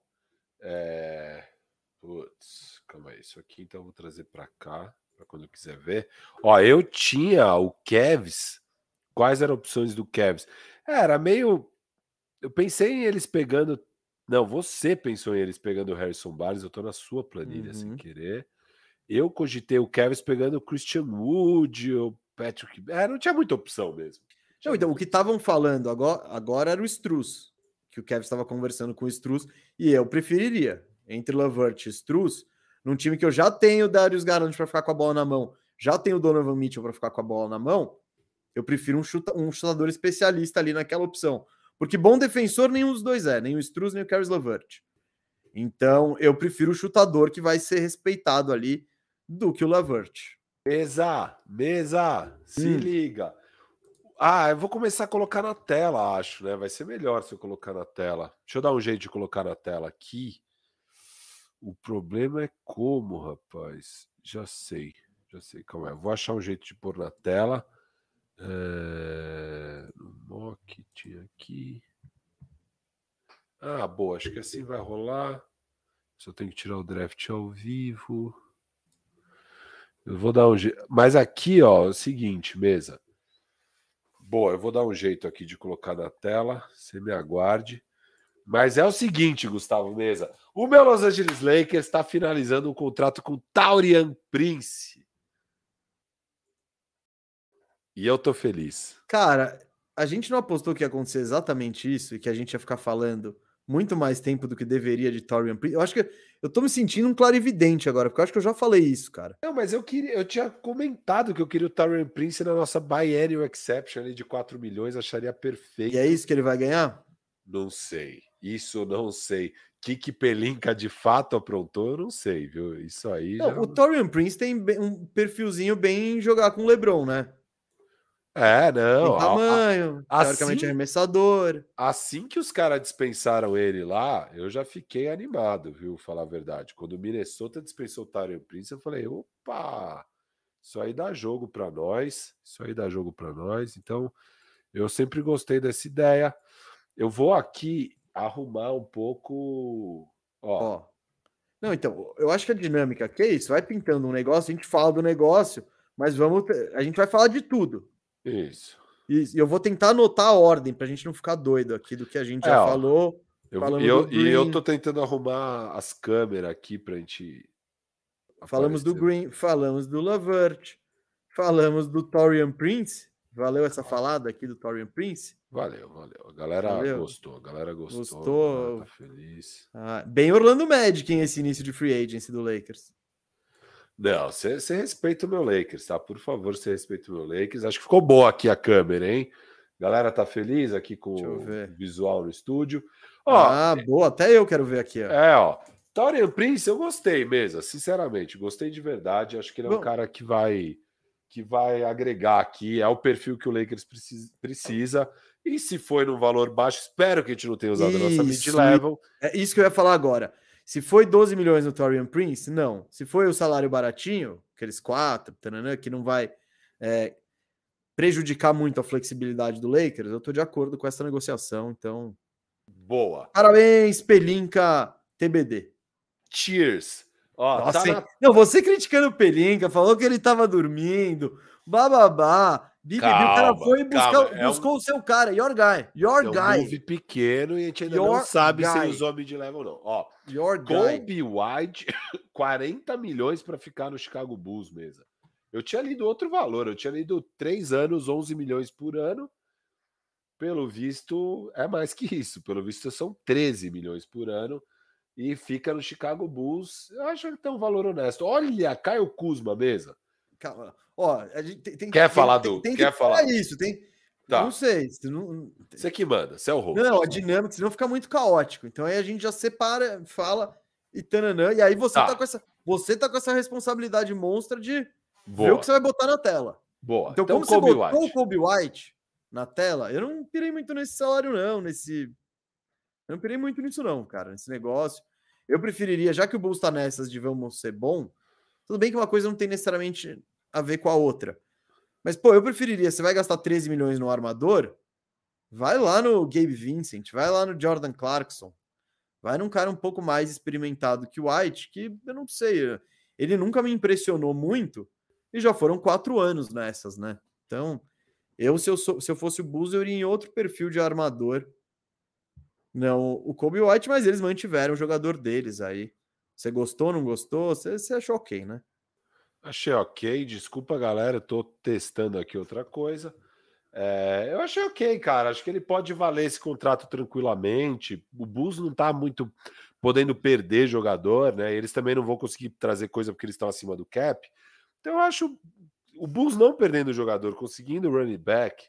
É... Putz, calma aí. Isso aqui então eu vou trazer para cá, para quando eu quiser ver. Ó, eu tinha o Kevs. Quais eram opções do Kevs? Era meio. Eu pensei em eles pegando. Não, você pensou em eles pegando o Harrison Barnes. Eu tô na sua planilha sem Uhum. querer. Eu cogitei o Kevs pegando o Christian Wood, o Patrick. É, não tinha muita opção mesmo. Não, então, o que estavam falando agora, agora era o Struz, que o Kevin estava conversando com o Struz, e eu preferiria, entre Lavert e Struz, num time que eu já tenho o Darius Garland para ficar com a bola na mão, já tenho o Donovan Mitchell para ficar com a bola na mão, eu prefiro um, chuta, um chutador especialista ali naquela opção. Porque bom defensor nenhum dos dois é, nem o Struz nem o Caris Lavert. Então, eu prefiro o chutador que vai ser respeitado ali do que o Lavert. Mesa, mesa, se hum. liga. Ah, eu vou começar a colocar na tela, acho, né? Vai ser melhor se eu colocar na tela. Deixa eu dar um jeito de colocar na tela aqui. O problema é como, rapaz. Já sei, já sei. Aí. Eu vou achar um jeito de pôr na tela. É... No mock tinha aqui. Ah, boa. Acho que assim vai rolar. Só tenho que tirar o draft ao vivo. Eu vou dar um jeito. Mas aqui, ó, é o seguinte, mesa. Boa, eu vou dar um jeito aqui de colocar na tela. Você me aguarde. Mas é o seguinte, Gustavo Mesa. O meu Los Angeles Lakers está finalizando um contrato com Taurian Prince. E eu tô feliz. Cara, a gente não apostou que ia acontecer exatamente isso e que a gente ia ficar falando muito mais tempo do que deveria de Torian Prince. Eu acho que eu tô me sentindo um clarividente agora, porque eu acho que eu já falei isso, cara. Não, mas eu queria, eu tinha comentado que eu queria o Torian Prince na nossa biennial exception ali de 4 milhões, acharia perfeito. E é isso que ele vai ganhar? Não sei. Isso não sei. Que que Pelinka de fato aprontou, eu não sei, viu? Isso aí. Não, já... O Torian Prince tem um perfilzinho bem jogar com o LeBron, né? É, não. Tem tamanho, a, a, teoricamente assim, arremessador. Assim que os caras dispensaram ele lá, eu já fiquei animado, viu? Falar a verdade. Quando o Minnesota dispensou o Tyrion Prince, eu falei, opa, isso aí dá jogo para nós, isso aí dá jogo para nós. Então, eu sempre gostei dessa ideia. Eu vou aqui arrumar um pouco. Ó. ó. Não, então, eu acho que a dinâmica que é isso, vai pintando um negócio, a gente fala do negócio, mas vamos. A gente vai falar de tudo. Isso. E eu vou tentar anotar a ordem para a gente não ficar doido aqui do que a gente é, já ó, falou. Eu, eu e eu tô tentando arrumar as câmeras aqui para a gente. Falamos aparecer. do Green, falamos do Lavert, falamos do Torian Prince. Valeu essa falada aqui do Torian Prince? Valeu, valeu. A galera valeu. gostou, a galera gostou. Gostou. Tá feliz. Ah, bem Orlando Magic em esse início de free agency do Lakers. Não, você respeita o meu Lakers, tá? Por favor, você respeita o meu Lakers. Acho que ficou boa aqui a câmera, hein? Galera tá feliz aqui com o visual no estúdio. Ó, ah, boa, até eu quero ver aqui. Ó. É, ó. Torian Prince, eu gostei mesmo, sinceramente, gostei de verdade. Acho que ele é um Bom, cara que vai que vai agregar aqui, é o perfil que o Lakers precisa. precisa. E se foi num valor baixo, espero que a gente não tenha usado isso, a nossa mid-level. É isso que eu ia falar agora. Se foi 12 milhões no Torian Prince, não. Se foi o salário baratinho, aqueles quatro, taranã, que não vai é, prejudicar muito a flexibilidade do Lakers, eu estou de acordo com essa negociação. Então. Boa. Parabéns, Pelinka TBD. Cheers. Ó, Nossa, tá na... Não, você criticando o Pelinka, falou que ele estava dormindo, bababá. Bibi, calma, o cara foi e buscou, é buscou um... o seu cara, your guy, your é um guy. move pequeno e a gente ainda your não sabe guy. se ele usou mid level ou não. Ó, your Kobe White, 40 milhões para ficar no Chicago Bulls mesa. Eu tinha lido outro valor, eu tinha lido 3 anos, 11 milhões por ano. Pelo visto, é mais que isso. Pelo visto, são 13 milhões por ano. E fica no Chicago Bulls. Eu acho que tem um valor honesto. Olha, Caio Kuzma, mesa. Calma. Ó, a gente tem, tem quer falar do. Tem, tem quer falar isso, tem. Tá. Não sei. Você, não... você que manda, você é o host. Não, a dinâmica, senão fica muito caótico. Então aí a gente já separa, fala e tananã, e aí você tá, tá com essa. Você tá com essa responsabilidade monstra de Boa. ver o que você vai botar na tela. Boa. Então, então como Kobe você botou White. o Kobe White na tela, eu não pirei muito nesse salário, não, nesse. Eu não pirei muito nisso, não, cara, nesse negócio. Eu preferiria, já que o Bulls tá nessas de vamos ser bom, tudo bem que uma coisa não tem necessariamente a ver com a outra. Mas, pô, eu preferiria, você vai gastar 13 milhões no armador, vai lá no Gabe Vincent, vai lá no Jordan Clarkson, vai num cara um pouco mais experimentado que o White, que eu não sei, ele nunca me impressionou muito, e já foram quatro anos nessas, né? Então, eu, se eu, sou, se eu fosse o Bulls, eu iria em outro perfil de armador. Não o Kobe White, mas eles mantiveram o jogador deles aí. Você gostou, não gostou? Você, você achou ok, né? Achei ok, desculpa galera, tô testando aqui outra coisa. É, eu achei ok, cara. Acho que ele pode valer esse contrato tranquilamente. O Bulls não tá muito podendo perder jogador, né? Eles também não vão conseguir trazer coisa porque eles estão acima do cap. Então eu acho o Bulls não perdendo jogador, conseguindo running back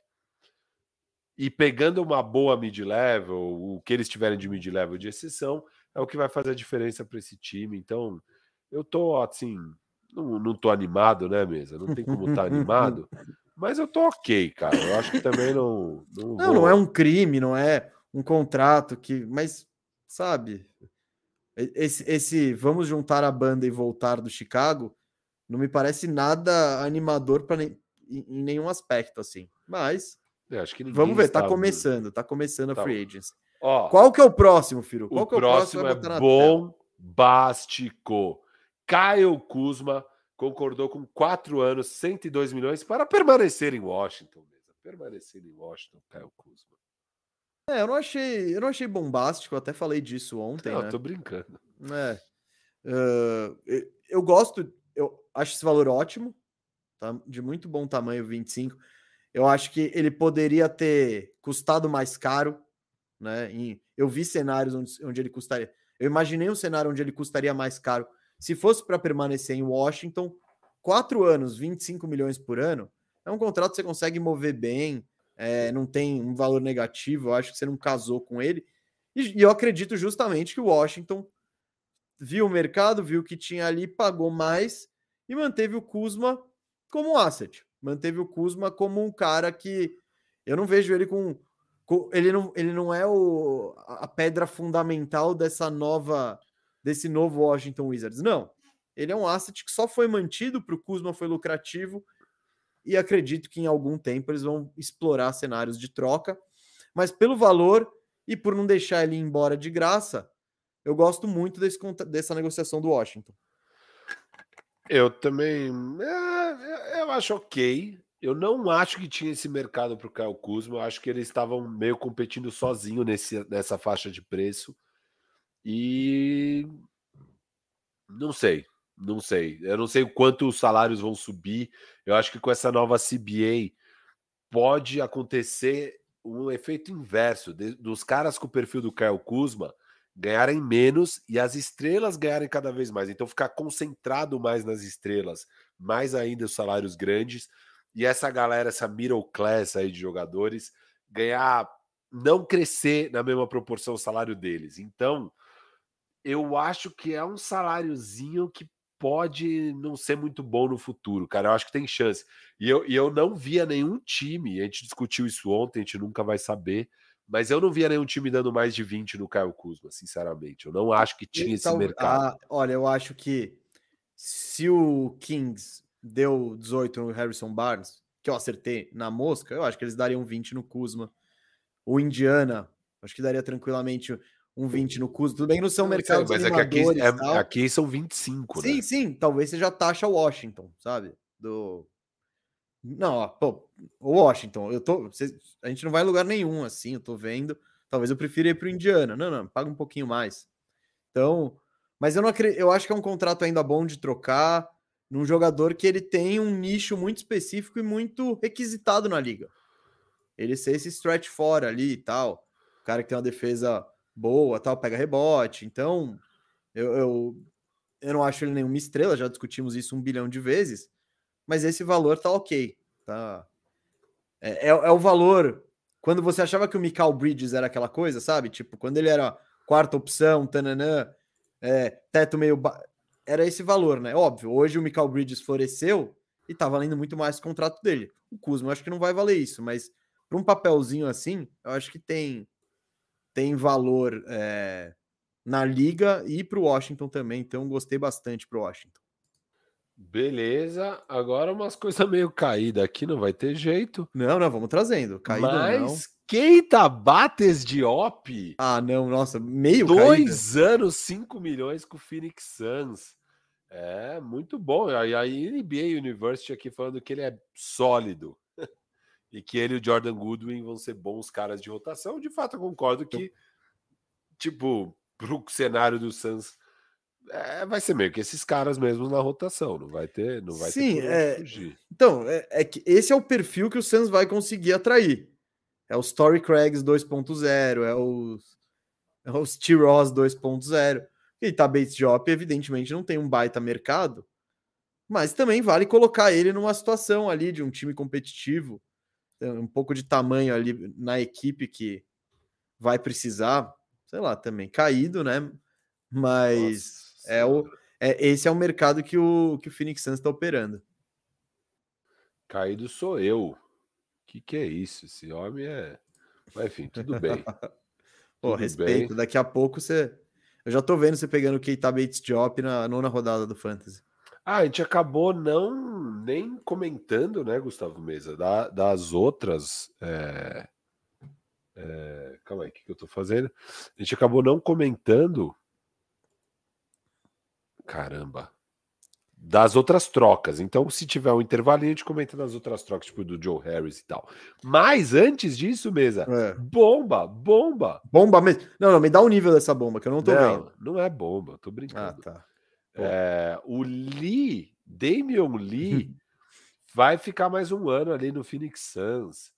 e pegando uma boa mid-level, o que eles tiverem de mid-level de exceção, é o que vai fazer a diferença para esse time. Então, eu tô assim, Não, não tô animado, né, mesa? Não tem como estar tá animado. Mas eu tô ok, cara. Eu acho que também não. Não, não, não, é um crime, não é um contrato que. Mas, sabe, esse, esse vamos juntar a banda e voltar do Chicago não me parece nada animador para em, em nenhum aspecto, assim. Mas. vamos ver, tá começando, tá começando a tá. free agency. Ó, Qual que é o próximo, Firo? Qual o que é o próximo? É bombástico. Caio Kuzma concordou com quatro anos, 102 milhões para permanecer em Washington. Permanecer em Washington, Caio Kuzma. É, eu não achei, eu não achei bombástico, eu até falei disso ontem. Não, né? tô brincando. É. Uh, eu gosto, eu acho esse valor ótimo, tá? De muito bom tamanho, 25. Eu acho que ele poderia ter custado mais caro, né? Em, eu vi cenários onde, onde ele custaria. Eu imaginei um cenário onde ele custaria mais caro. Se fosse para permanecer em Washington, quatro anos, 25 milhões por ano, é um contrato que você consegue mover bem, é, não tem um valor negativo, eu acho que você não casou com ele. E, e eu acredito justamente que o Washington viu o mercado, viu que tinha ali, pagou mais e manteve o Kuzma como um asset. Manteve o Kuzma como um cara que eu não vejo ele com. com ele, não, ele não é o, a pedra fundamental dessa nova. Desse novo Washington Wizards. Não. Ele é um asset que só foi mantido para o Kuzma, foi lucrativo e acredito que em algum tempo eles vão explorar cenários de troca. Mas pelo valor e por não deixar ele ir embora de graça, eu gosto muito desse, dessa negociação do Washington. Eu também. É, eu acho ok. Eu não acho que tinha esse mercado para o Caio Kuzma. Eu acho que eles estavam meio competindo sozinho nesse, nessa faixa de preço. E não sei. Não sei. Eu não sei o quanto os salários vão subir. Eu acho que com essa nova CBA pode acontecer um efeito inverso de, dos caras com o perfil do Kyle Kuzma ganharem menos e as estrelas ganharem cada vez mais. Então ficar concentrado mais nas estrelas, mais ainda os salários grandes e essa galera, essa middle class aí de jogadores ganhar não crescer na mesma proporção o salário deles. Então, eu acho que é um saláriozinho que pode não ser muito bom no futuro, cara. Eu acho que tem chance. E eu, e eu não via nenhum time, a gente discutiu isso ontem, a gente nunca vai saber, mas eu não via nenhum time dando mais de 20 no Caio Kuzma, sinceramente. Eu não acho que tinha esse mercado. Ah, olha, eu acho que se o Kings deu 18 no Harrison Barnes, que eu acertei na mosca, eu acho que eles dariam 20 no Kuzma. O Indiana, acho que daria tranquilamente um 20 no custo. Tudo bem que não são mercados Mas é que aqui, é, aqui são 25, sim, né? Sim, Talvez seja a taxa Washington, sabe? Do... Não, ó, pô, Washington, eu tô... A gente não vai em lugar nenhum, assim, eu tô vendo. Talvez eu prefira ir pro Indiana. Não, não, paga um pouquinho mais. Então... Mas eu não acredito... Eu acho que é um contrato ainda bom de trocar num jogador que ele tem um nicho muito específico e muito requisitado na liga. Ele ser esse stretch fora ali e tal. O cara que tem uma defesa boa, tal, pega rebote. Então, eu, eu, eu não acho ele nenhuma estrela, já discutimos isso um bilhão de vezes, mas esse valor tá ok. Tá? É, é, é o valor. Quando você achava que o Michael Bridges era aquela coisa, sabe? Tipo, quando ele era quarta opção, tananã, é, teto meio. Ba... Era esse valor, né? Óbvio, hoje o Michael Bridges floresceu e tá valendo muito mais o contrato dele. O Kuzma, eu acho que não vai valer isso, mas para um papelzinho assim, eu acho que tem tem valor é, na liga e para o Washington também. Então, gostei bastante para o Washington. Beleza, agora umas coisas meio caídas aqui, não vai ter jeito. Não, não, vamos trazendo. Caída Mas não. Keita Bates de Op. Ah, não, nossa, meio Dois caída. anos, 5 milhões com o Phoenix Suns. É, muito bom. E a NBA University aqui falando que ele é sólido e que ele e o Jordan Goodwin vão ser bons caras de rotação. De fato, eu concordo que, tipo, pro cenário do Suns, é, vai ser meio que esses caras mesmo na rotação, não vai ter, não vai Sim, ter é... fugir. Então, é, é, que esse é o perfil que o Suns vai conseguir atrair. É o Story Craigs 2.0, é os é os T-Ross 2.0. E tá Bates Job, evidentemente, não tem um baita mercado, mas também vale colocar ele numa situação ali de um time competitivo um pouco de tamanho ali na equipe que vai precisar, sei lá, também caído, né? Mas Nossa, é o é, esse é o mercado que o, que o Phoenix Suns está operando. Caído sou eu. Que que é isso? Esse homem é. Mas, enfim, tudo bem. Pô, tudo respeito. Bem. Daqui a pouco você. Eu já tô vendo você pegando o Keita Bates Job na nona rodada do Fantasy. Ah, a gente acabou não nem comentando, né, Gustavo Mesa, da, das outras. É, é, calma aí, o que, que eu tô fazendo? A gente acabou não comentando. Caramba. Das outras trocas. Então, se tiver um intervalo, a gente comenta das outras trocas, tipo do Joe Harris e tal. Mas antes disso, mesa, é. bomba, bomba. Bomba mesmo. Não, não, me dá o nível dessa bomba, que eu não tô não, vendo. Não é bomba, tô brincando. Ah, tá. É, o Lee, Damian Lee, vai ficar mais um ano ali no Phoenix Suns.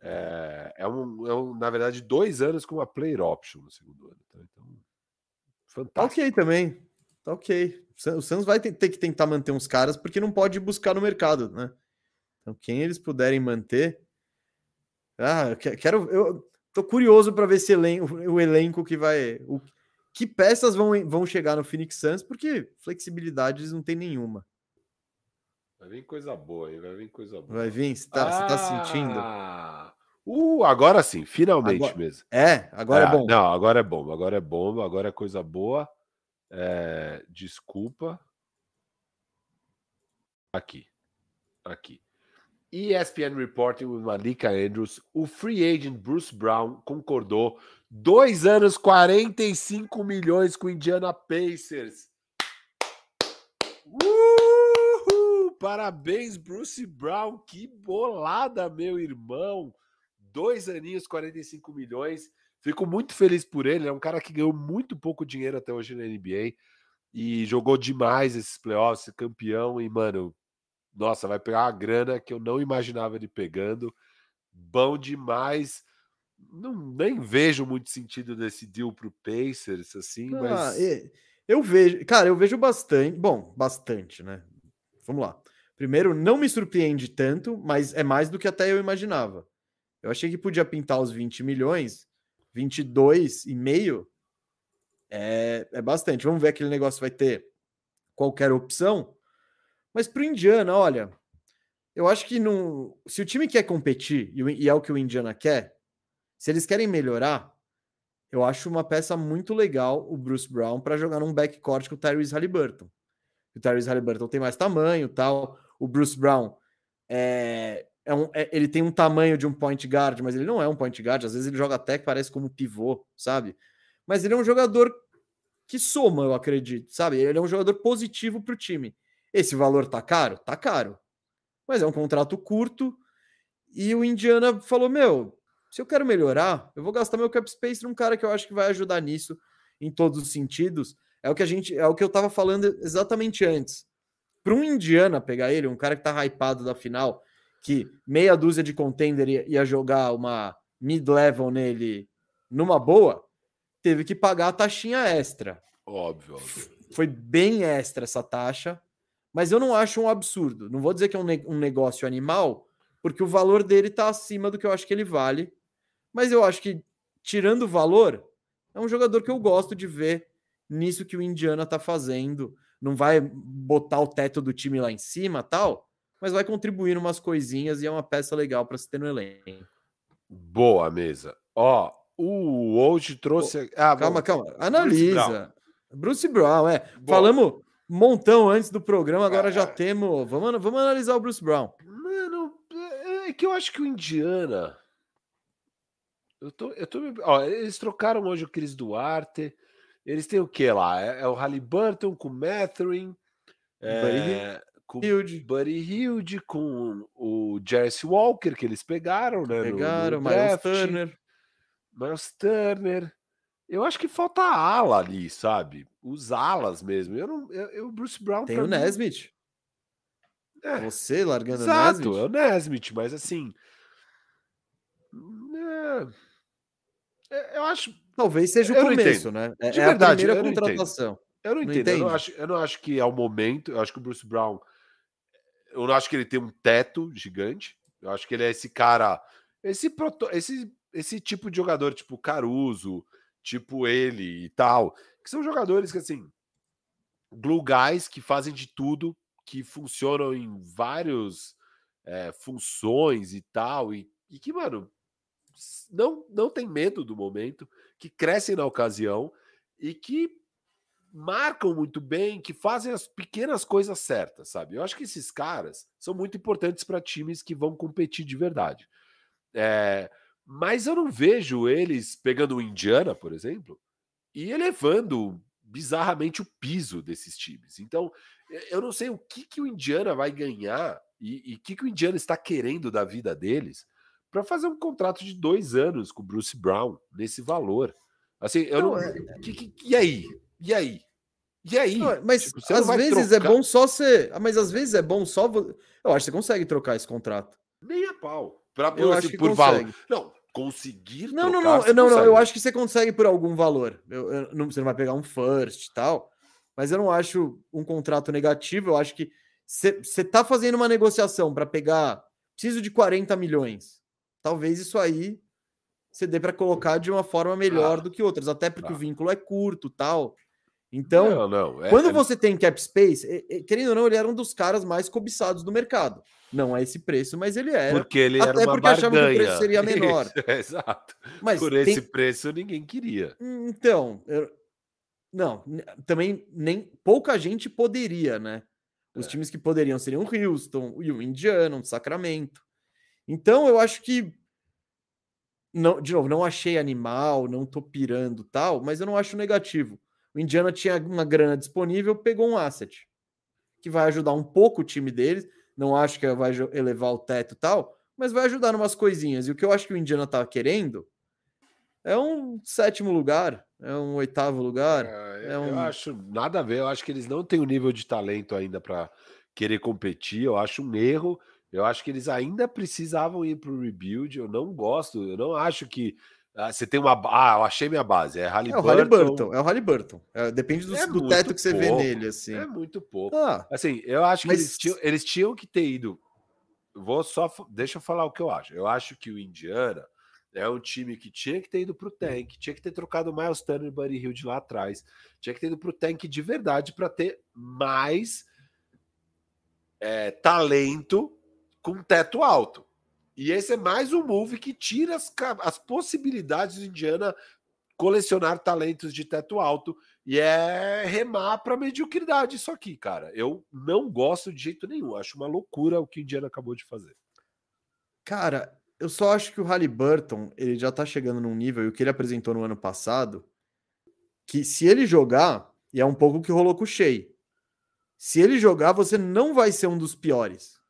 É, é, um, é um, na verdade, dois anos com uma player option no segundo ano. Tá? Então, fantástico. Tá ok também. Tá ok. O Suns vai ter que tentar manter uns caras porque não pode buscar no mercado, né? Então, quem eles puderem manter. Ah, eu quero. Eu tô curioso para ver se elenco, o elenco que vai. O, que peças vão, vão chegar no Phoenix Suns, porque flexibilidade eles não tem nenhuma. Vai vir coisa boa aí, vai vir coisa boa. Vai vir, você tá, ah, tá sentindo? Uh, agora sim, finalmente agora, mesmo. É, agora é, é bom. Não, agora é bom, agora é bom, agora é coisa boa. É, desculpa. Aqui, aqui. ESPN reporting with Malika Andrews, o free agent Bruce Brown concordou Dois anos, 45 milhões com o Indiana Pacers. Uhul! Parabéns, Bruce Brown. Que bolada, meu irmão. Dois aninhos, 45 milhões. Fico muito feliz por ele. É um cara que ganhou muito pouco dinheiro até hoje na NBA e jogou demais esses playoffs, campeão. E, mano, nossa, vai pegar uma grana que eu não imaginava ele pegando. Bom demais não nem vejo muito sentido desse deal pro Pacers, assim, ah, mas. Eu vejo, cara, eu vejo bastante. Bom, bastante, né? Vamos lá. Primeiro, não me surpreende tanto, mas é mais do que até eu imaginava. Eu achei que podia pintar os 20 milhões, 22 e meio é, é bastante. Vamos ver aquele negócio vai ter qualquer opção. Mas para o Indiana, olha, eu acho que não, se o time quer competir e é o que o Indiana quer, se eles querem melhorar, eu acho uma peça muito legal o Bruce Brown para jogar num backcourt com o Tyrese Halliburton. O Tyrese Halliburton tem mais tamanho tal. O Bruce Brown é, é um, é, ele tem um tamanho de um point guard, mas ele não é um point guard. Às vezes ele joga até que parece como pivô, sabe? Mas ele é um jogador que soma, eu acredito, sabe? Ele é um jogador positivo para o time. Esse valor tá caro? Tá caro. Mas é um contrato curto. E o Indiana falou: Meu, se eu quero melhorar, eu vou gastar meu cap space num cara que eu acho que vai ajudar nisso em todos os sentidos. É o que a gente, é o que eu tava falando exatamente antes. Para um Indiana pegar ele, um cara que tá hypado da final, que meia dúzia de contender ia jogar uma mid-level nele numa boa, teve que pagar a taxinha extra. Óbvio, óbvio. Foi bem extra essa taxa, mas eu não acho um absurdo. Não vou dizer que é um, ne um negócio animal, porque o valor dele está acima do que eu acho que ele vale. Mas eu acho que, tirando o valor, é um jogador que eu gosto de ver nisso que o Indiana tá fazendo. Não vai botar o teto do time lá em cima tal, mas vai contribuir umas coisinhas e é uma peça legal para se ter no elenco. Boa mesa. Ó, o hoje trouxe. Ah, calma, bom. calma. Analisa. Bruce Brown, Bruce Brown é. Boa. Falamos montão antes do programa, agora é. já temos. Vamos, vamos analisar o Bruce Brown. Mano, é, é que eu acho que o Indiana eu tô, eu tô, ó, eles trocaram hoje o Cris Duarte. Eles têm o que lá? É, é o Halliburton com o é, com Hilde. Buddy Hilde, com o Jesse Walker, que eles pegaram, né? Pegaram, no, no Miles Turner. Miles Turner. Eu acho que falta ala ali, sabe? Os alas mesmo. Eu não, eu, eu Bruce Brown. Tem o mim... Nesmith. É, Você largando exato, o Nesmith. é o Nesmith, mas assim. É, é, eu acho. Talvez seja o começo, né? É, De é verdade, a primeira eu contratação. Eu não entendo. Não eu, não acho, eu não acho que é o momento. Eu acho que o Bruce Brown. Eu não acho que ele tem um teto gigante. Eu acho que ele é esse cara. Esse, proto, esse, esse tipo de jogador, tipo Caruso, tipo ele e tal. Que são jogadores que, assim. glue guys que fazem de tudo, que funcionam em vários é, funções e tal, e, e que, mano, não, não tem medo do momento, que crescem na ocasião e que marcam muito bem, que fazem as pequenas coisas certas, sabe? Eu acho que esses caras são muito importantes para times que vão competir de verdade. É, mas eu não vejo eles pegando o Indiana, por exemplo, e elevando bizarramente o piso desses times. Então, eu não sei o que, que o Indiana vai ganhar e o que, que o Indiana está querendo da vida deles para fazer um contrato de dois anos com o Bruce Brown nesse valor. Assim, eu não. não é... que, que, e aí? E aí? E aí? Não, mas tipo, às vezes é trocar... é bom só ser. Mas às vezes é bom só. Eu acho que você consegue trocar esse contrato. Nem a pau. Pra, eu assim, acho que por valor. Não, conseguir. Não, trocar, não, não, não, não, Eu acho que você consegue por algum valor. Eu, eu, não, você não vai pegar um first e tal. Mas eu não acho um contrato negativo. Eu acho que você tá fazendo uma negociação para pegar. Preciso de 40 milhões. Talvez isso aí você dê para colocar de uma forma melhor ah, do que outras, até porque o vínculo é curto tal. Então, não, não, é, quando é... você tem cap space, querendo ou não, ele era um dos caras mais cobiçados do mercado. Não é esse preço, mas ele era. Porque ele era até porque barganha. achava que o preço seria menor. Isso, é, exato. Mas Por tem... esse preço ninguém queria. Então, eu... não, também nem pouca gente poderia, né? Os é. times que poderiam seriam o Houston e o Indiana, o Sacramento. Então, eu acho que não, de novo, não achei animal, não tô pirando tal, mas eu não acho negativo. O Indiana tinha uma grana disponível, pegou um asset que vai ajudar um pouco o time deles. Não acho que vai elevar o teto tal, mas vai ajudar em umas coisinhas. E o que eu acho que o Indiana tá querendo é um sétimo lugar, é um oitavo lugar. É, é um... Eu acho nada a ver. Eu acho que eles não têm o nível de talento ainda para querer competir. Eu acho um erro. Eu acho que eles ainda precisavam ir para o rebuild. Eu não gosto, eu não acho que. Ah, você tem uma. Ah, eu achei minha base. É Halliburton. É o Halliburton. É o Halliburton. É, depende do, é do teto que você pouco, vê nele. Assim. É muito pouco. Ah, assim, eu acho mas... que eles tinham, eles tinham que ter ido. Vou só. Deixa eu falar o que eu acho. Eu acho que o Indiana é um time que tinha que ter ido para o tank, tinha que ter trocado o Miles Turner e Buddy Hill de lá atrás, tinha que ter ido para o tank de verdade para ter mais é, talento com teto alto. E esse é mais um move que tira as, as possibilidades do Indiana colecionar talentos de teto alto e é remar para mediocridade isso aqui, cara. Eu não gosto de jeito nenhum. Acho uma loucura o que o Indiana acabou de fazer. Cara, eu só acho que o Halliburton, ele já tá chegando num nível, e o que ele apresentou no ano passado, que se ele jogar, e é um pouco o que rolou com o Shea, se ele jogar, você não vai ser um dos piores.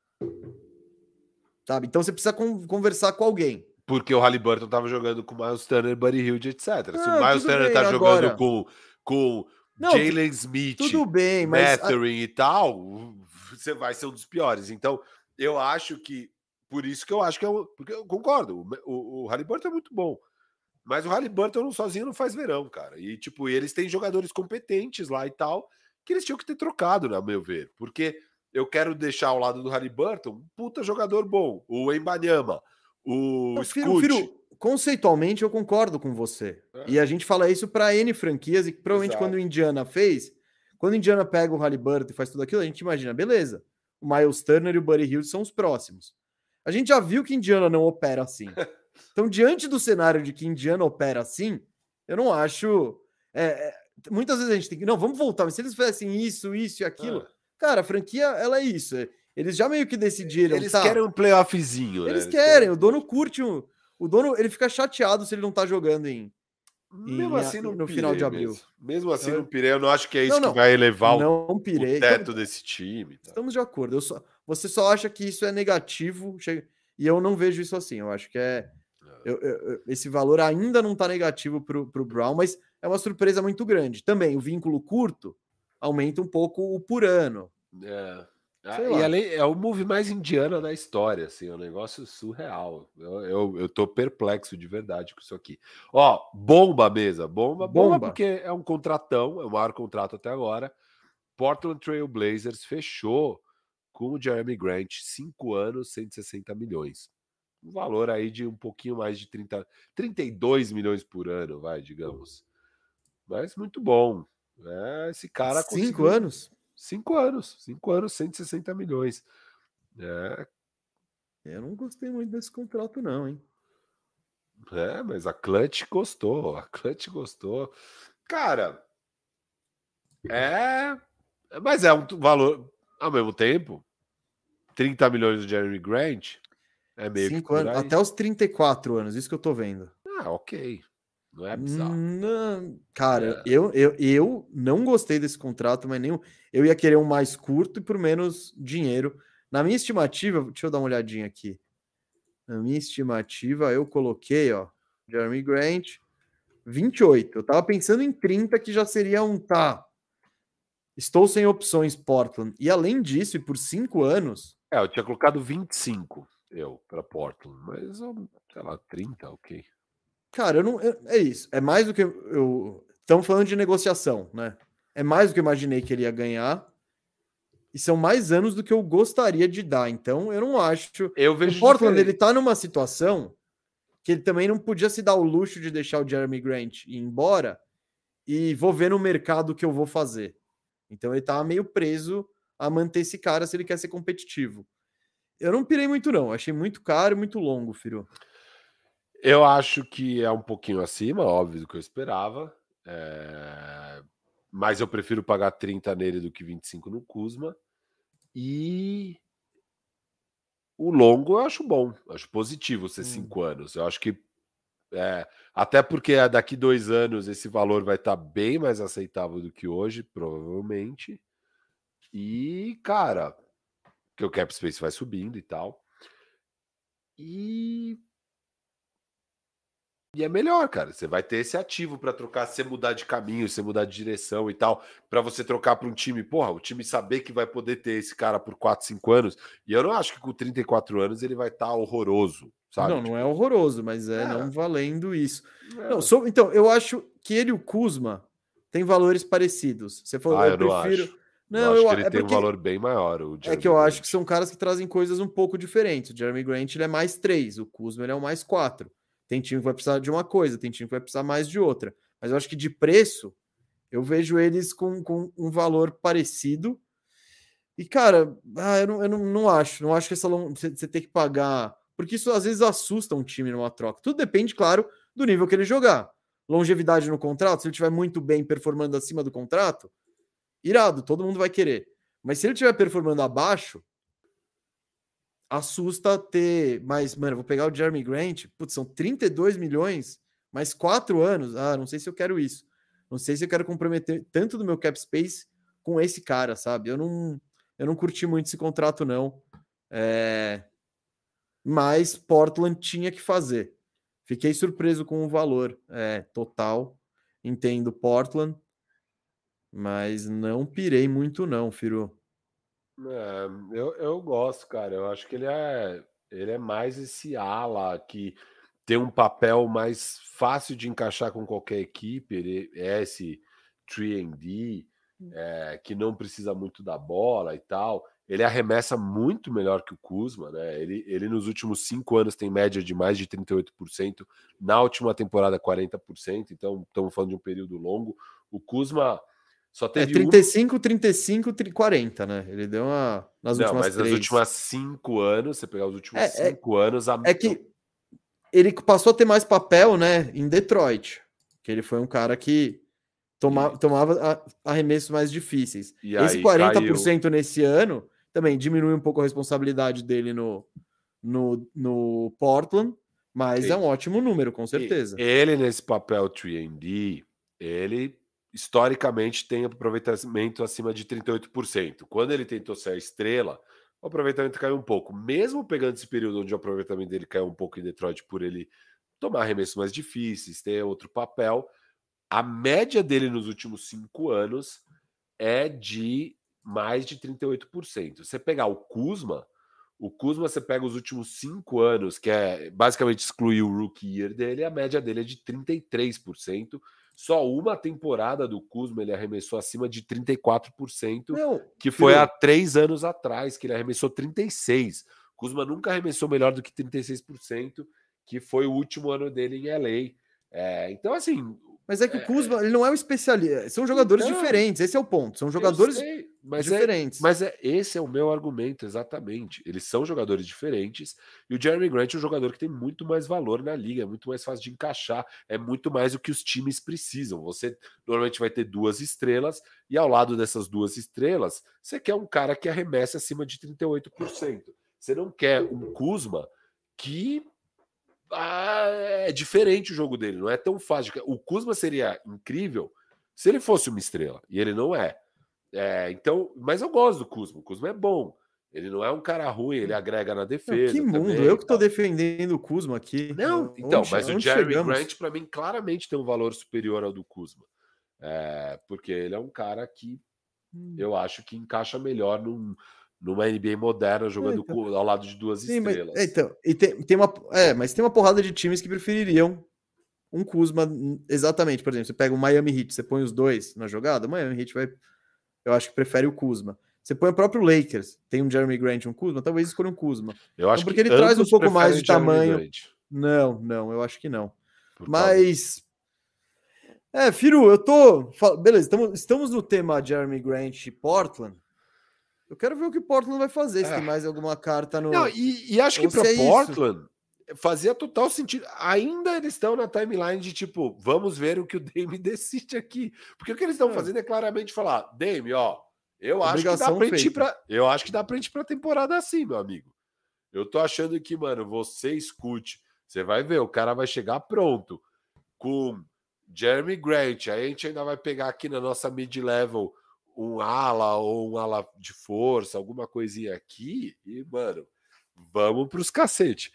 Sabe? Então você precisa con conversar com alguém. Porque o Halliburton tava jogando com o Miles Turner, Buddy Hilde, etc. Se o Miles Turner tá agora... jogando com, com Jalen Smith, tudo bem, mas a... e tal, você vai ser um dos piores. Então, eu acho que por isso que eu acho que é um, porque eu concordo, o, o, Halliburton é muito bom. Mas o Halliburton sozinho não faz verão, cara. E tipo, eles têm jogadores competentes lá e tal, que eles tinham que ter trocado, né, meu ver. Porque eu quero deixar ao lado do Halliburton um puta jogador bom, o Embanyama, o não, conceitualmente eu concordo com você. É. E a gente fala isso para N franquias e provavelmente Exato. quando o Indiana fez, quando o Indiana pega o Halliburton e faz tudo aquilo, a gente imagina, beleza. O Miles Turner e o Buddy Hill são os próximos. A gente já viu que Indiana não opera assim. Então, diante do cenário de que Indiana opera assim, eu não acho. É, é, muitas vezes a gente tem que. Não, vamos voltar, mas se eles fizessem isso, isso e aquilo. Ah. Cara, a franquia, ela é isso. Eles já meio que decidiram. Eles tá, querem um playoffzinho. Eles né? querem. O dono curte um. O dono ele fica chateado se ele não tá jogando em. Mesmo em, assim, no, no final de abril. Mesmo, mesmo assim, eu, não pirei. Eu não acho que é isso não, que vai elevar não o, pirei. o teto desse time. Tá? Estamos de acordo. Só, você só acha que isso é negativo. Chega, e eu não vejo isso assim. Eu acho que é. é. Eu, eu, esse valor ainda não tá negativo pro, pro Brown, mas é uma surpresa muito grande. Também, o vínculo curto aumenta um pouco o por ano. É. Ah, e além, é o move mais indiana da história, assim, é um negócio surreal. Eu, eu, eu tô perplexo de verdade com isso aqui. Ó, bomba mesa, bomba, bomba, bomba porque é um contratão, é o maior contrato até agora. Portland Trail Blazers fechou com o Jeremy Grant, 5 anos, 160 milhões. Um valor aí de um pouquinho mais de 30, 32 milhões por ano, vai, digamos. Mas muito bom. É, esse cara. Cinco anos? Cinco anos. Cinco anos, 160 milhões. É. Eu não gostei muito desse contrato, não, hein? É, mas a Clutch gostou. A Clutch gostou. Cara, é. Mas é um valor. Ao mesmo tempo, 30 milhões do Jeremy Grant é meio Cinco anos, até os 34 anos, isso que eu tô vendo. Ah, ok. Não é bizarro. Não, cara, é. eu, eu, eu não gostei desse contrato, mas nenhum. Eu ia querer um mais curto e por menos dinheiro. Na minha estimativa, deixa eu dar uma olhadinha aqui. Na minha estimativa, eu coloquei, ó, Jeremy Grant, 28. Eu tava pensando em 30, que já seria um tá. Estou sem opções, Portland. E além disso, e por cinco anos. É, eu tinha colocado 25, eu, para Portland, mas, sei lá, 30, ok. Cara, eu não. é isso. É mais do que eu. Estamos falando de negociação, né? É mais do que eu imaginei que ele ia ganhar. E são mais anos do que eu gostaria de dar. Então, eu não acho. Eu vejo. O Portland, diferente. ele tá numa situação que ele também não podia se dar o luxo de deixar o Jeremy Grant ir embora e vou ver no mercado o que eu vou fazer. Então, ele tava meio preso a manter esse cara se ele quer ser competitivo. Eu não pirei muito, não. Achei muito caro e muito longo, Firo. Eu acho que é um pouquinho acima, óbvio, do que eu esperava. É... Mas eu prefiro pagar 30 nele do que 25 no Kuzma. E o longo eu acho bom, acho positivo ser hum. cinco anos. Eu acho que é, até porque daqui dois anos esse valor vai estar tá bem mais aceitável do que hoje, provavelmente. E, cara, que o cap space vai subindo e tal. E e é melhor, cara. Você vai ter esse ativo para trocar, você mudar de caminho, você mudar de direção e tal, para você trocar para um time, porra, o time saber que vai poder ter esse cara por 4, 5 anos. E eu não acho que com 34 anos ele vai estar tá horroroso, sabe? Não, não é horroroso, mas é, é. não valendo isso. É. Não, sou, então, eu acho que ele e o Kuzma têm valores parecidos. Você falou, ah, eu, eu prefiro. Não, não eu acho eu, que ele é tem um valor bem maior. é que eu Grant. acho que são caras que trazem coisas um pouco diferentes. O Jeremy Grant ele é mais 3, o Kuzma ele é o mais 4. Tem time que vai precisar de uma coisa, tem time que vai precisar mais de outra. Mas eu acho que de preço, eu vejo eles com, com um valor parecido. E, cara, ah, eu, não, eu não, não acho. Não acho que essa você, você tem que pagar. Porque isso às vezes assusta um time numa troca. Tudo depende, claro, do nível que ele jogar. Longevidade no contrato, se ele estiver muito bem performando acima do contrato, irado, todo mundo vai querer. Mas se ele estiver performando abaixo, assusta ter mais. Mano, vou pegar o Jeremy Grant, putz, são 32 milhões, mais quatro anos. Ah, não sei se eu quero isso. Não sei se eu quero comprometer tanto do meu cap space com esse cara, sabe? Eu não, eu não curti muito esse contrato, não. É... Mas Portland tinha que fazer. Fiquei surpreso com o valor é, total. Entendo Portland, mas não pirei muito, não, Firu. É, eu, eu gosto, cara. Eu acho que ele é, ele é mais esse ala que tem um papel mais fácil de encaixar com qualquer equipe. Ele é esse 3D é, que não precisa muito da bola e tal. Ele arremessa muito melhor que o Kuzma, né? Ele, ele nos últimos cinco anos tem média de mais de 38%, na última temporada 40%, então estamos falando de um período longo. O Kuzma só é, teve é 35, um... 35, 40, né? Ele deu uma. Nas Não, últimas mas três. nas últimas cinco anos, você pegar os últimos é, é cinco é, anos. A... É que ele passou a ter mais papel, né? Em Detroit. Que ele foi um cara que toma, tomava arremessos mais difíceis. E Esse 40% caiu. nesse ano também diminui um pouco a responsabilidade dele no, no, no Portland, mas é um ótimo número, com certeza. Ele, nesse papel 3D, ele historicamente tem aproveitamento acima de 38%. Quando ele tentou ser a estrela, o aproveitamento caiu um pouco. Mesmo pegando esse período onde o aproveitamento dele caiu um pouco em Detroit por ele tomar arremessos mais difíceis, ter outro papel, a média dele nos últimos cinco anos é de mais de 38%. Você pegar o Kuzma, o Kuzma você pega os últimos cinco anos, que é basicamente excluir o rookie year dele, a média dele é de 33%. Só uma temporada do Kuzma ele arremessou acima de 34%, Não, que foi há três anos atrás, que ele arremessou 36%. Kuzma nunca arremessou melhor do que 36%, que foi o último ano dele em LA. É, então, assim, Mas é que o Kuzma, ele não é um especialista. São jogadores então, diferentes, esse é o ponto. São jogadores sei, mas é diferentes. É, mas é, esse é o meu argumento, exatamente. Eles são jogadores diferentes. E o Jeremy Grant é um jogador que tem muito mais valor na liga, é muito mais fácil de encaixar, é muito mais o que os times precisam. Você normalmente vai ter duas estrelas, e ao lado dessas duas estrelas, você quer um cara que arremesse acima de 38%. Você não quer um Kuzma que ah, é diferente o jogo dele, não é tão fácil. O Kuzma seria incrível se ele fosse uma estrela, e ele não é. é então, mas eu gosto do Kuzma, o Kuzma é bom. Ele não é um cara ruim, ele agrega na defesa. que mundo, também, eu que estou defendendo o Kuzma aqui. Não, então, onde, mas o Jeremy chegamos? Grant, para mim, claramente tem um valor superior ao do Kuzma. É, porque ele é um cara que hum. eu acho que encaixa melhor num, numa NBA moderna, jogando é, então. ao lado de duas Sim, estrelas. Mas, então, e tem, tem uma, é, mas tem uma porrada de times que prefeririam um Kuzma exatamente. Por exemplo, você pega o Miami Heat, você põe os dois na jogada, o Miami Heat vai, eu acho que prefere o Kuzma. Você põe o próprio Lakers, tem um Jeremy Grant, um Kuzma, talvez escolha um Kuzma. Eu acho então, porque ele traz um pouco mais de tamanho. Não, não, eu acho que não. Por mas é, Firu, eu tô. Beleza, estamos, estamos no tema Jeremy Grant e Portland. Eu quero ver o que Portland vai fazer, é. se tem mais alguma carta no. Não, e, e acho que para Portland isso. fazia total sentido. Ainda eles estão na timeline de tipo, vamos ver o que o Dame decide aqui. Porque o que eles estão é. fazendo é claramente falar, Dame, ó, eu acho que dá pra pra, eu acho que dá pra gente ir pra temporada assim, meu amigo. Eu tô achando que, mano, você escute, você vai ver, o cara vai chegar pronto com Jeremy Grant, aí a gente ainda vai pegar aqui na nossa mid-level um ala ou um ala de força, alguma coisinha aqui, e, mano, vamos para os cacete.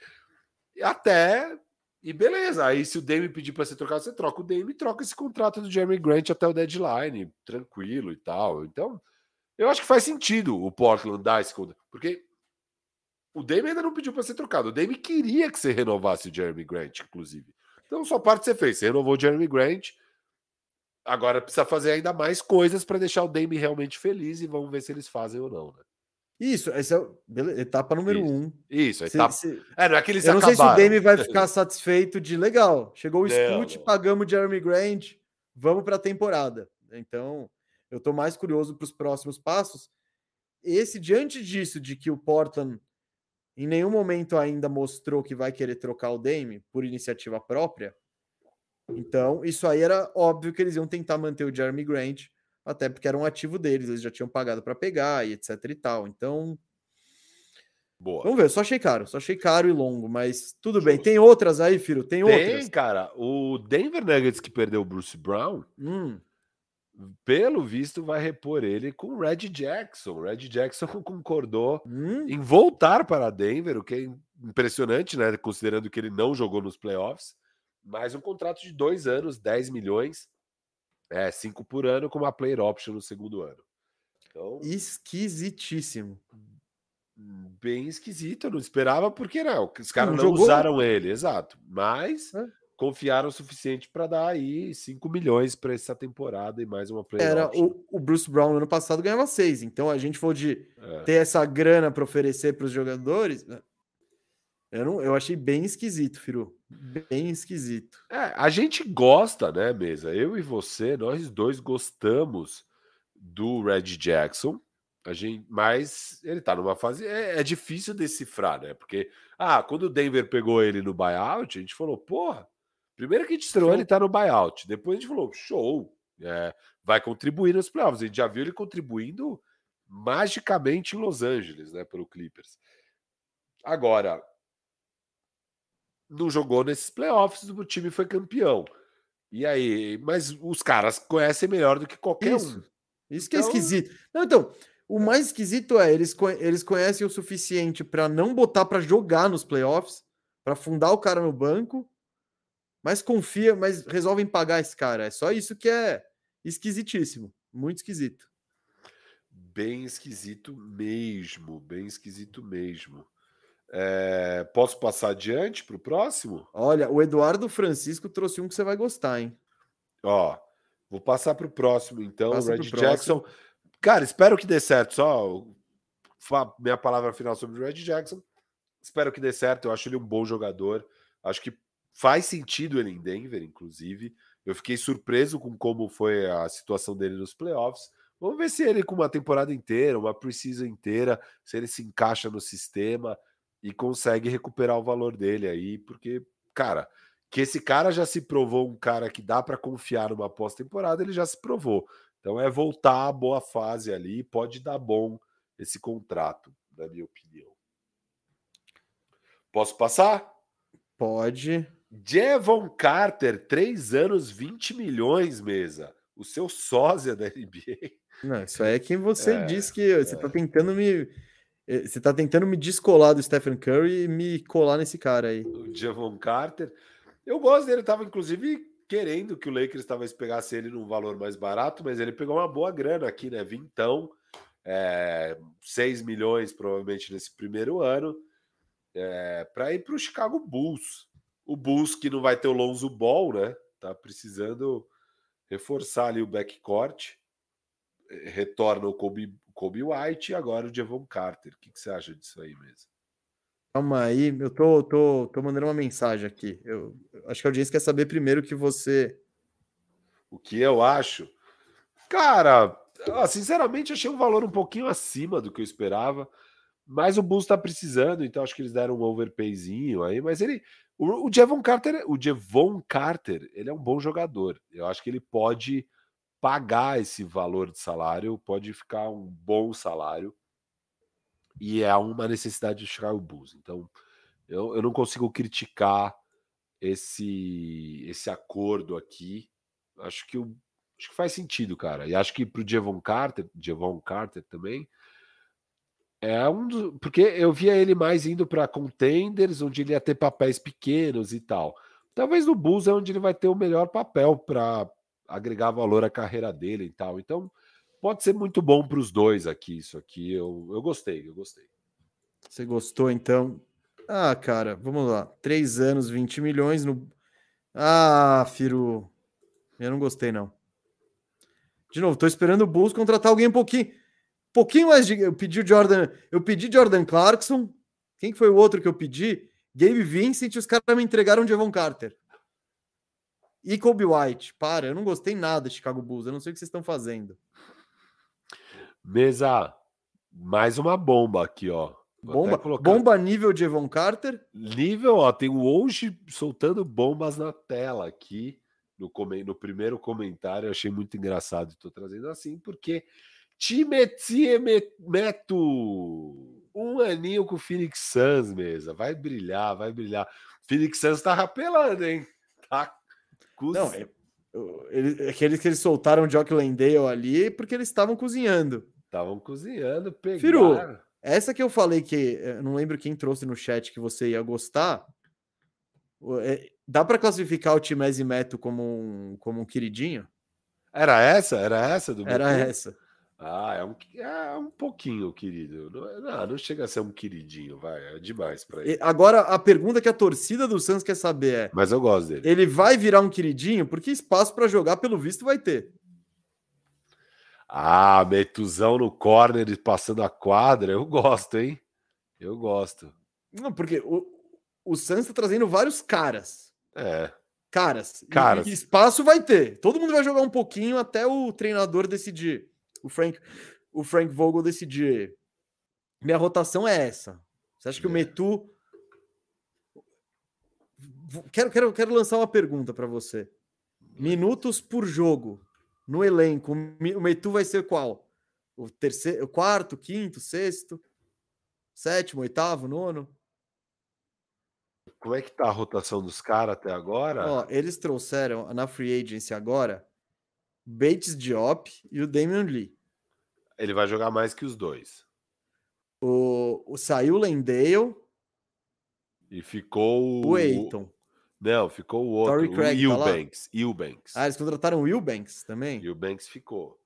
Até. E beleza, aí se o Dame pedir para ser trocado, você troca o Dame e troca esse contrato do Jeremy Grant até o deadline, tranquilo e tal. Então, eu acho que faz sentido o Portland dar esse contrato, porque o Dame ainda não pediu para ser trocado. O Dame queria que você renovasse o Jeremy Grant, inclusive. Então, só parte você fez. Você renovou o Jeremy Grant, Agora precisa fazer ainda mais coisas para deixar o Dame realmente feliz e vamos ver se eles fazem ou não, né? Isso, essa é a etapa número Isso. um. Isso, etapa. Se, É, não é que eles Eu não acabaram. sei se o Dame vai ficar satisfeito de legal. Chegou o Scoot, pagamos Jeremy Grant, vamos para a temporada. Então, eu estou mais curioso para os próximos passos. Esse, diante disso, de que o Portland em nenhum momento ainda mostrou que vai querer trocar o Dame por iniciativa própria, então, isso aí era óbvio que eles iam tentar manter o Jeremy Grant, até porque era um ativo deles, eles já tinham pagado para pegar e etc e tal. Então, Boa. Vamos ver, só achei caro, só achei caro e longo, mas tudo bem. Tem outras aí, filho? Tem, Tem outras. Tem, cara. O Denver Nuggets que perdeu o Bruce Brown, hum. pelo visto, vai repor ele com o Red Jackson. O Red Jackson concordou hum. em voltar para Denver, o que é impressionante, né? Considerando que ele não jogou nos playoffs mais um contrato de dois anos, 10 milhões, é, cinco por ano, com uma player option no segundo ano. Então, Esquisitíssimo. Bem esquisito, eu não esperava, porque não, os caras não, não usaram ele, exato. Mas é. confiaram o suficiente para dar aí 5 milhões para essa temporada e mais uma player Era o, o, Bruce Brown no ano passado ganhava 6, então a gente for de é. ter essa grana para oferecer para os jogadores, né? Eu, não, eu achei bem esquisito, Firu. Bem esquisito. É, a gente gosta, né, mesa? Eu e você, nós dois gostamos do Red Jackson. A gente, mas ele tá numa fase. É, é, difícil decifrar, né? Porque, ah, quando o Denver pegou ele no buyout, a gente falou, porra, primeiro que a gente estreou, ele tá no buyout. Depois a gente falou, show, é, vai contribuir nos playoffs. A gente já viu ele contribuindo magicamente em Los Angeles, né, pelo Clippers. Agora, não jogou nesses playoffs, o time foi campeão. E aí, mas os caras conhecem melhor do que qualquer Isso. um. Isso que é então... é esquisito. Não, então, o mais esquisito é eles, eles conhecem o suficiente para não botar para jogar nos playoffs, para fundar o cara no banco, mas confia, mas resolvem pagar esse cara. É só isso que é esquisitíssimo, muito esquisito. Bem esquisito mesmo, bem esquisito mesmo. É, posso passar adiante para o próximo? Olha, o Eduardo Francisco trouxe um que você vai gostar, hein? Ó, vou passar para o próximo, então. Passa Red Jackson. Próximo. Cara, espero que dê certo. Só minha palavra final sobre o Red Jackson. Espero que dê certo. Eu acho ele um bom jogador. Acho que faz sentido ele em Denver, inclusive. Eu fiquei surpreso com como foi a situação dele nos playoffs. Vamos ver se ele, com uma temporada inteira, uma precisa inteira, se ele se encaixa no sistema e consegue recuperar o valor dele aí, porque, cara, que esse cara já se provou um cara que dá para confiar numa pós-temporada, ele já se provou. Então é voltar à boa fase ali, pode dar bom esse contrato, na minha opinião. Posso passar? Pode. Jevon Carter, 3 anos, 20 milhões, mesa. O seu sósia da NBA. Não, isso aí é quem você é, disse que você está é. tentando me. Eh, você tá tentando me descolar do Stephen Curry e me colar nesse cara aí. O Javon Carter. Eu gosto dele, tava inclusive querendo que o Lakers talvez pegasse ele num valor mais barato, mas ele pegou uma boa grana aqui, né? Vintão, é, 6 milhões provavelmente nesse primeiro ano, é, para ir para o Chicago Bulls. O Bulls que não vai ter o Lonzo Ball, né? Tá precisando reforçar ali o backcourt. Retorna o Kobe, Kobe White e agora o Devon Carter. O que, que você acha disso aí mesmo? Calma aí, eu tô, tô, tô mandando uma mensagem aqui. Eu, acho que a audiência quer saber primeiro que você. O que eu acho? Cara, sinceramente, achei um valor um pouquinho acima do que eu esperava. Mas o Bulls está precisando, então acho que eles deram um overpayzinho aí. Mas ele, o, o Devon Carter, o Devon Carter, ele é um bom jogador. Eu acho que ele pode pagar esse valor de salário, pode ficar um bom salário. E é uma necessidade de chegar o Bulls. Então, eu, eu não consigo criticar esse esse acordo aqui. Acho que, o, acho que faz sentido, cara. E acho que para o Devon Carter, Devon Carter também, é um do, porque eu via ele mais indo para contenders, onde ele ia ter papéis pequenos e tal. Talvez no Bulls é onde ele vai ter o melhor papel para agregar valor à carreira dele e tal. Então, pode ser muito bom para os dois aqui. Isso aqui eu, eu gostei, eu gostei. Você gostou então? Ah, cara, vamos lá. Três anos, 20 milhões no. Ah, Firu. Eu não gostei, não. De novo, tô esperando o Bulls contratar alguém um pouquinho pouquinho mais de. Eu pedi o Jordan. Eu pedi Jordan Clarkson. Quem foi o outro que eu pedi? Gabe Vincent e os caras me entregaram Devon Carter. E Kobe White. Para, eu não gostei nada de Chicago Bulls. Eu não sei o que vocês estão fazendo. Mesa, mais uma bomba aqui, ó. bomba, colocar... bomba nível de Evon Carter. Nível, ó, tem o hoje soltando bombas na tela aqui no, no primeiro comentário. Eu achei muito engraçado. Estou trazendo assim porque Timetie Meto. Um aninho com o Phoenix Suns, mesa. Vai brilhar, vai brilhar. Phoenix Suns tá rapelando, hein? Tá. Não, é, ele, aqueles que eles soltaram Jock Landale ali porque eles estavam cozinhando. Estavam cozinhando, pegaram. Firu, essa que eu falei que eu não lembro quem trouxe no chat que você ia gostar. É, dá para classificar o Timese Meto como um, como um queridinho? Era essa? Era essa do Era essa. Ah, é um, é um pouquinho, querido. Não, não, não chega a ser um queridinho, vai. É demais para ele. Agora, a pergunta que a torcida do Santos quer saber é: Mas eu gosto dele. Ele vai virar um queridinho? Porque espaço para jogar, pelo visto, vai ter. Ah, Metuzão no corner passando a quadra, eu gosto, hein? Eu gosto. Não, porque o, o Santos tá trazendo vários caras. É. Caras. Caras. E, e espaço vai ter. Todo mundo vai jogar um pouquinho até o treinador decidir o Frank, o Frank Vogel decidir. Minha rotação é essa. Você acha que o é. Metu. Quero, quero, quero lançar uma pergunta para você. Minutos por jogo no elenco, o Metu vai ser qual? O terceiro, o quarto, quinto, sexto, sétimo, oitavo, nono? Como é que tá a rotação dos caras até agora? Ó, eles trouxeram na free agency agora Bates Diop e o Damian Lee. Ele vai jogar mais que os dois. O, o saiu o Lendale. E ficou o Eiton. Não, ficou o outro, Torrey Craig, o Eubanks. Tá Eubanks. Ah, eles contrataram o Eubanks também? Eubanks ficou.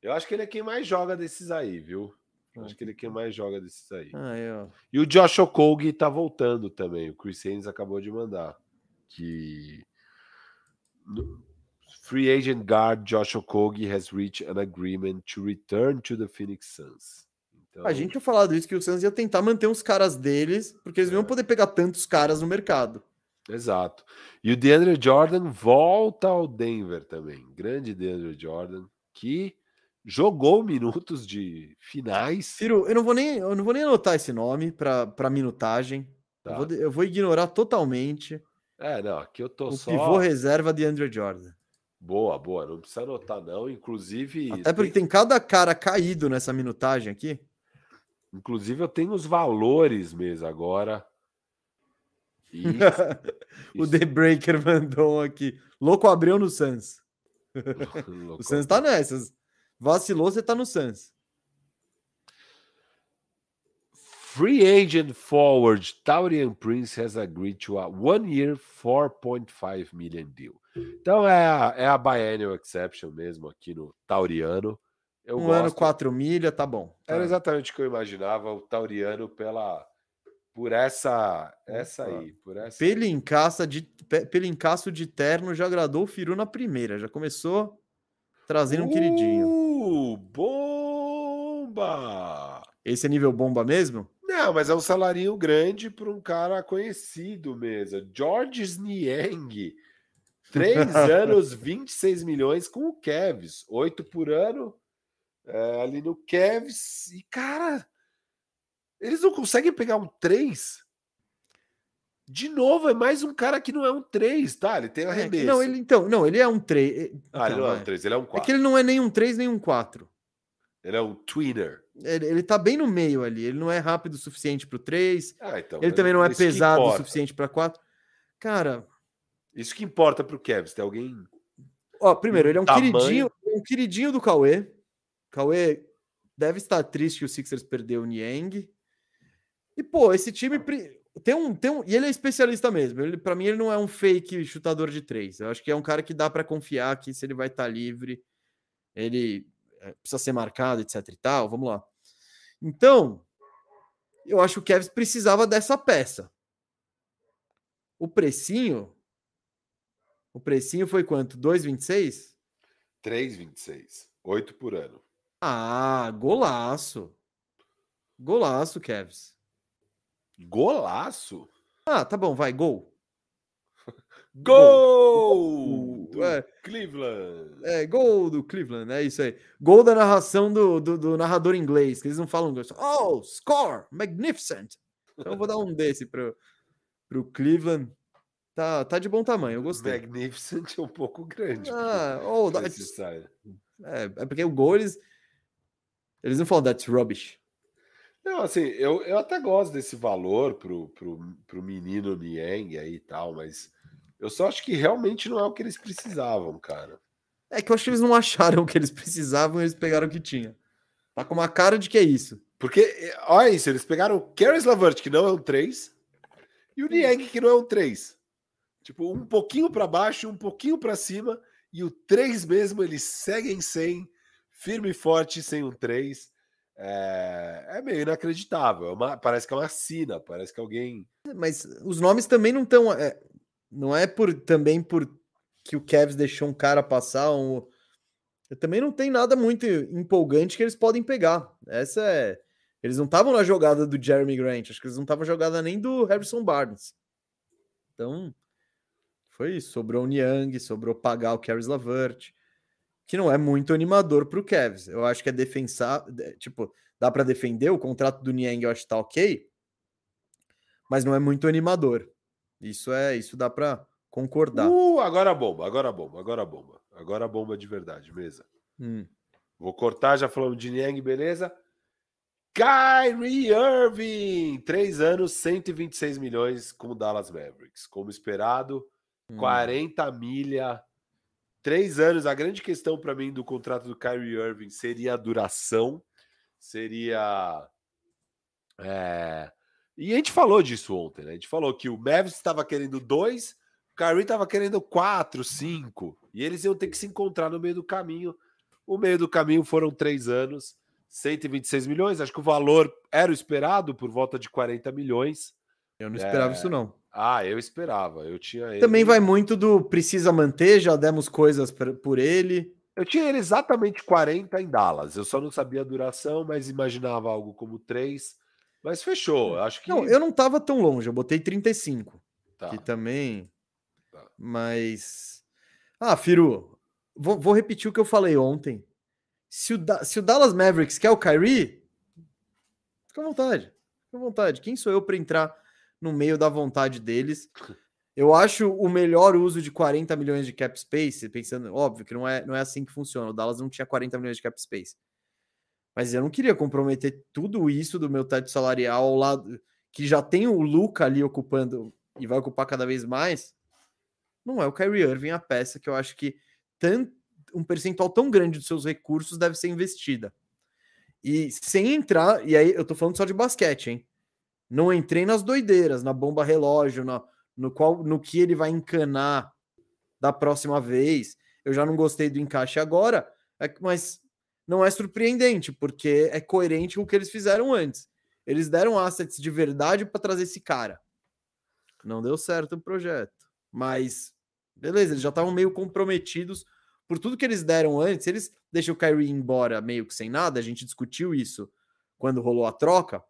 Eu acho que ele é quem mais joga desses aí, viu? Eu acho que ele é quem mais joga desses aí. Ah, é, e o Josh Okogie tá voltando também. O Chris Haynes acabou de mandar. Que Free agent guard Josh Okogie has reached an agreement to return to the Phoenix Suns. Então... A gente tinha falado isso que o Suns ia tentar manter uns caras deles, porque eles é. não iam poder pegar tantos caras no mercado. Exato. E o DeAndre Jordan volta ao Denver também. Grande DeAndre Jordan, que jogou minutos de finais. Ciro, eu não vou nem, eu não vou nem anotar esse nome para minutagem. Tá. Eu, vou, eu, vou, ignorar totalmente. É, não, aqui eu tô o só. Pivô reserva de Andrew Jordan. Boa, boa. Não precisa anotar, não. Inclusive. Até porque tem... tem cada cara caído nessa minutagem aqui. Inclusive, eu tenho os valores mesmo agora. E... o The Breaker mandou aqui. Louco abriu no Suns. o Suns tá nessas. Vacilou, você tá no Suns. Free agent forward Taurian Prince has agreed to a one year 4.5 million deal. Então é a, é a biennial exception mesmo aqui no Tauriano. Eu um gosto. ano, 4 milha, tá bom. Era exatamente o que eu imaginava, o Tauriano pela por essa essa aí, por essa. Pelo encaça de pelo encaço de terno já agradou o Firu na primeira, já começou trazendo um queridinho. Bomba! Esse é nível bomba mesmo? Não, mas é um salarinho grande para um cara conhecido mesmo. George Niang. Três anos, 26 milhões com o Kevs. Oito por ano é, ali no Kevs. E, cara, eles não conseguem pegar um 3. De novo, é mais um cara que não é um 3, tá? Ele tem arremesso. É, não, ele, então, não, ele é um 3. Então, ah, ele não é um 3, ele é um 4. É que ele não é nem um 3, nem um 4. Ele é um tweener. Ele, ele tá bem no meio ali. Ele não é rápido o suficiente pro 3. Ah, então, ele também não é pesado o suficiente para 4. Cara. Isso que importa pro Kevs. Tem alguém. Ó, primeiro, ele é um tamanho... queridinho, um queridinho do Cauê. Cauê deve estar triste que o Sixers perdeu o Niang. E, pô, esse time tem um, tem um. E ele é especialista mesmo. Ele, para mim, ele não é um fake chutador de três. Eu acho que é um cara que dá para confiar que se ele vai estar tá livre, ele é, precisa ser marcado, etc e tal. Vamos lá. Então, eu acho que o Kevs precisava dessa peça. O precinho. O precinho foi quanto? 2,26? 3,26. 8 por ano. Ah, golaço. Golaço, Kevs. Golaço? Ah, tá bom, vai, gol. Gol! Do é, Cleveland. É, gol do Cleveland, é isso aí. Gol da narração do, do, do narrador inglês, que eles não falam inglês. Oh, score! Magnificent! Então eu vou dar um desse pro, pro Cleveland. Tá, tá de bom tamanho, eu gostei. Magnificent é um pouco grande. Ah, oh, that's... é, é porque o gol eles, eles não falam that's rubbish. Não, assim, eu, eu até gosto desse valor pro, pro, pro menino Niang aí e tal, mas eu só acho que realmente não é o que eles precisavam, cara. É que eu acho que eles não acharam o que eles precisavam e eles pegaram o que tinha. Tá com uma cara de que é isso. Porque, eh, olha isso, eles pegaram o Caris Lavert, que não é um 3, e o Niang, que não é um 3. Tipo, um pouquinho para baixo, um pouquinho para cima, e o 3 mesmo, eles seguem sem, firme e forte, sem um 3. É, é meio inacreditável. É uma, parece que é uma sina, parece que alguém. Mas os nomes também não estão. É, não é por também por que o Kevs deixou um cara passar. Um, também não tem nada muito empolgante que eles podem pegar. Essa é. Eles não estavam na jogada do Jeremy Grant, acho que eles não estavam jogada nem do Harrison Barnes. Então, foi isso. Sobrou o Niang, sobrou pagar o Caris Lavert que não é muito animador para o Cavs. Eu acho que é defensar, tipo, dá para defender o contrato do Niang, eu acho que tá ok, mas não é muito animador. Isso é, isso dá para concordar. Uh, agora bomba, agora bomba, agora bomba. Agora bomba de verdade, mesa. Hum. Vou cortar, já falamos de Niang, beleza? Kyrie Irving, três anos, 126 milhões com o Dallas Mavericks. Como esperado, hum. 40 milha Três anos, a grande questão para mim do contrato do Kyrie Irving seria a duração, seria. É... E a gente falou disso ontem, né? A gente falou que o Mavis estava querendo dois, o Kyrie estava querendo quatro, cinco, e eles iam ter que se encontrar no meio do caminho. O meio do caminho foram três anos, 126 milhões. Acho que o valor era o esperado, por volta de 40 milhões. Eu não esperava é... isso, não. Ah, eu esperava. Eu tinha ele... Também vai muito do precisa manter, já demos coisas por ele. Eu tinha ele exatamente 40 em Dallas. Eu só não sabia a duração, mas imaginava algo como 3. Mas fechou. Acho que. Não, eu não estava tão longe, eu botei 35. Tá. Que também. Tá. Mas. Ah, Firu, vou, vou, repetir o que eu falei ontem. Se o, da, se o Dallas Mavericks quer o Kyrie, fica à vontade. Fica à vontade. Quem sou eu para entrar no meio da vontade deles? Eu acho o melhor uso de 40 milhões de cap space, pensando, óbvio que não é, não é assim que funciona. O Dallas não tinha 40 milhões de cap space. Mas eu não queria comprometer tudo isso do meu teto salarial ao lado que já tem o Luca ali ocupando e vai ocupar cada vez mais. Não é o Kyrie Irving a peça que eu acho que um percentual tão grande dos seus recursos deve ser investida. E sem entrar, e aí eu tô falando só de basquete, hein? Não entrei nas doideiras, na bomba relógio, na, no qual no que ele vai encanar da próxima vez. Eu já não gostei do encaixe agora, é mas não é surpreendente, porque é coerente com o que eles fizeram antes. Eles deram assets de verdade para trazer esse cara. Não deu certo o projeto, mas beleza, eles já estavam meio comprometidos por tudo que eles deram antes. Eles deixam o Kyrie embora meio que sem nada, a gente discutiu isso quando rolou a troca.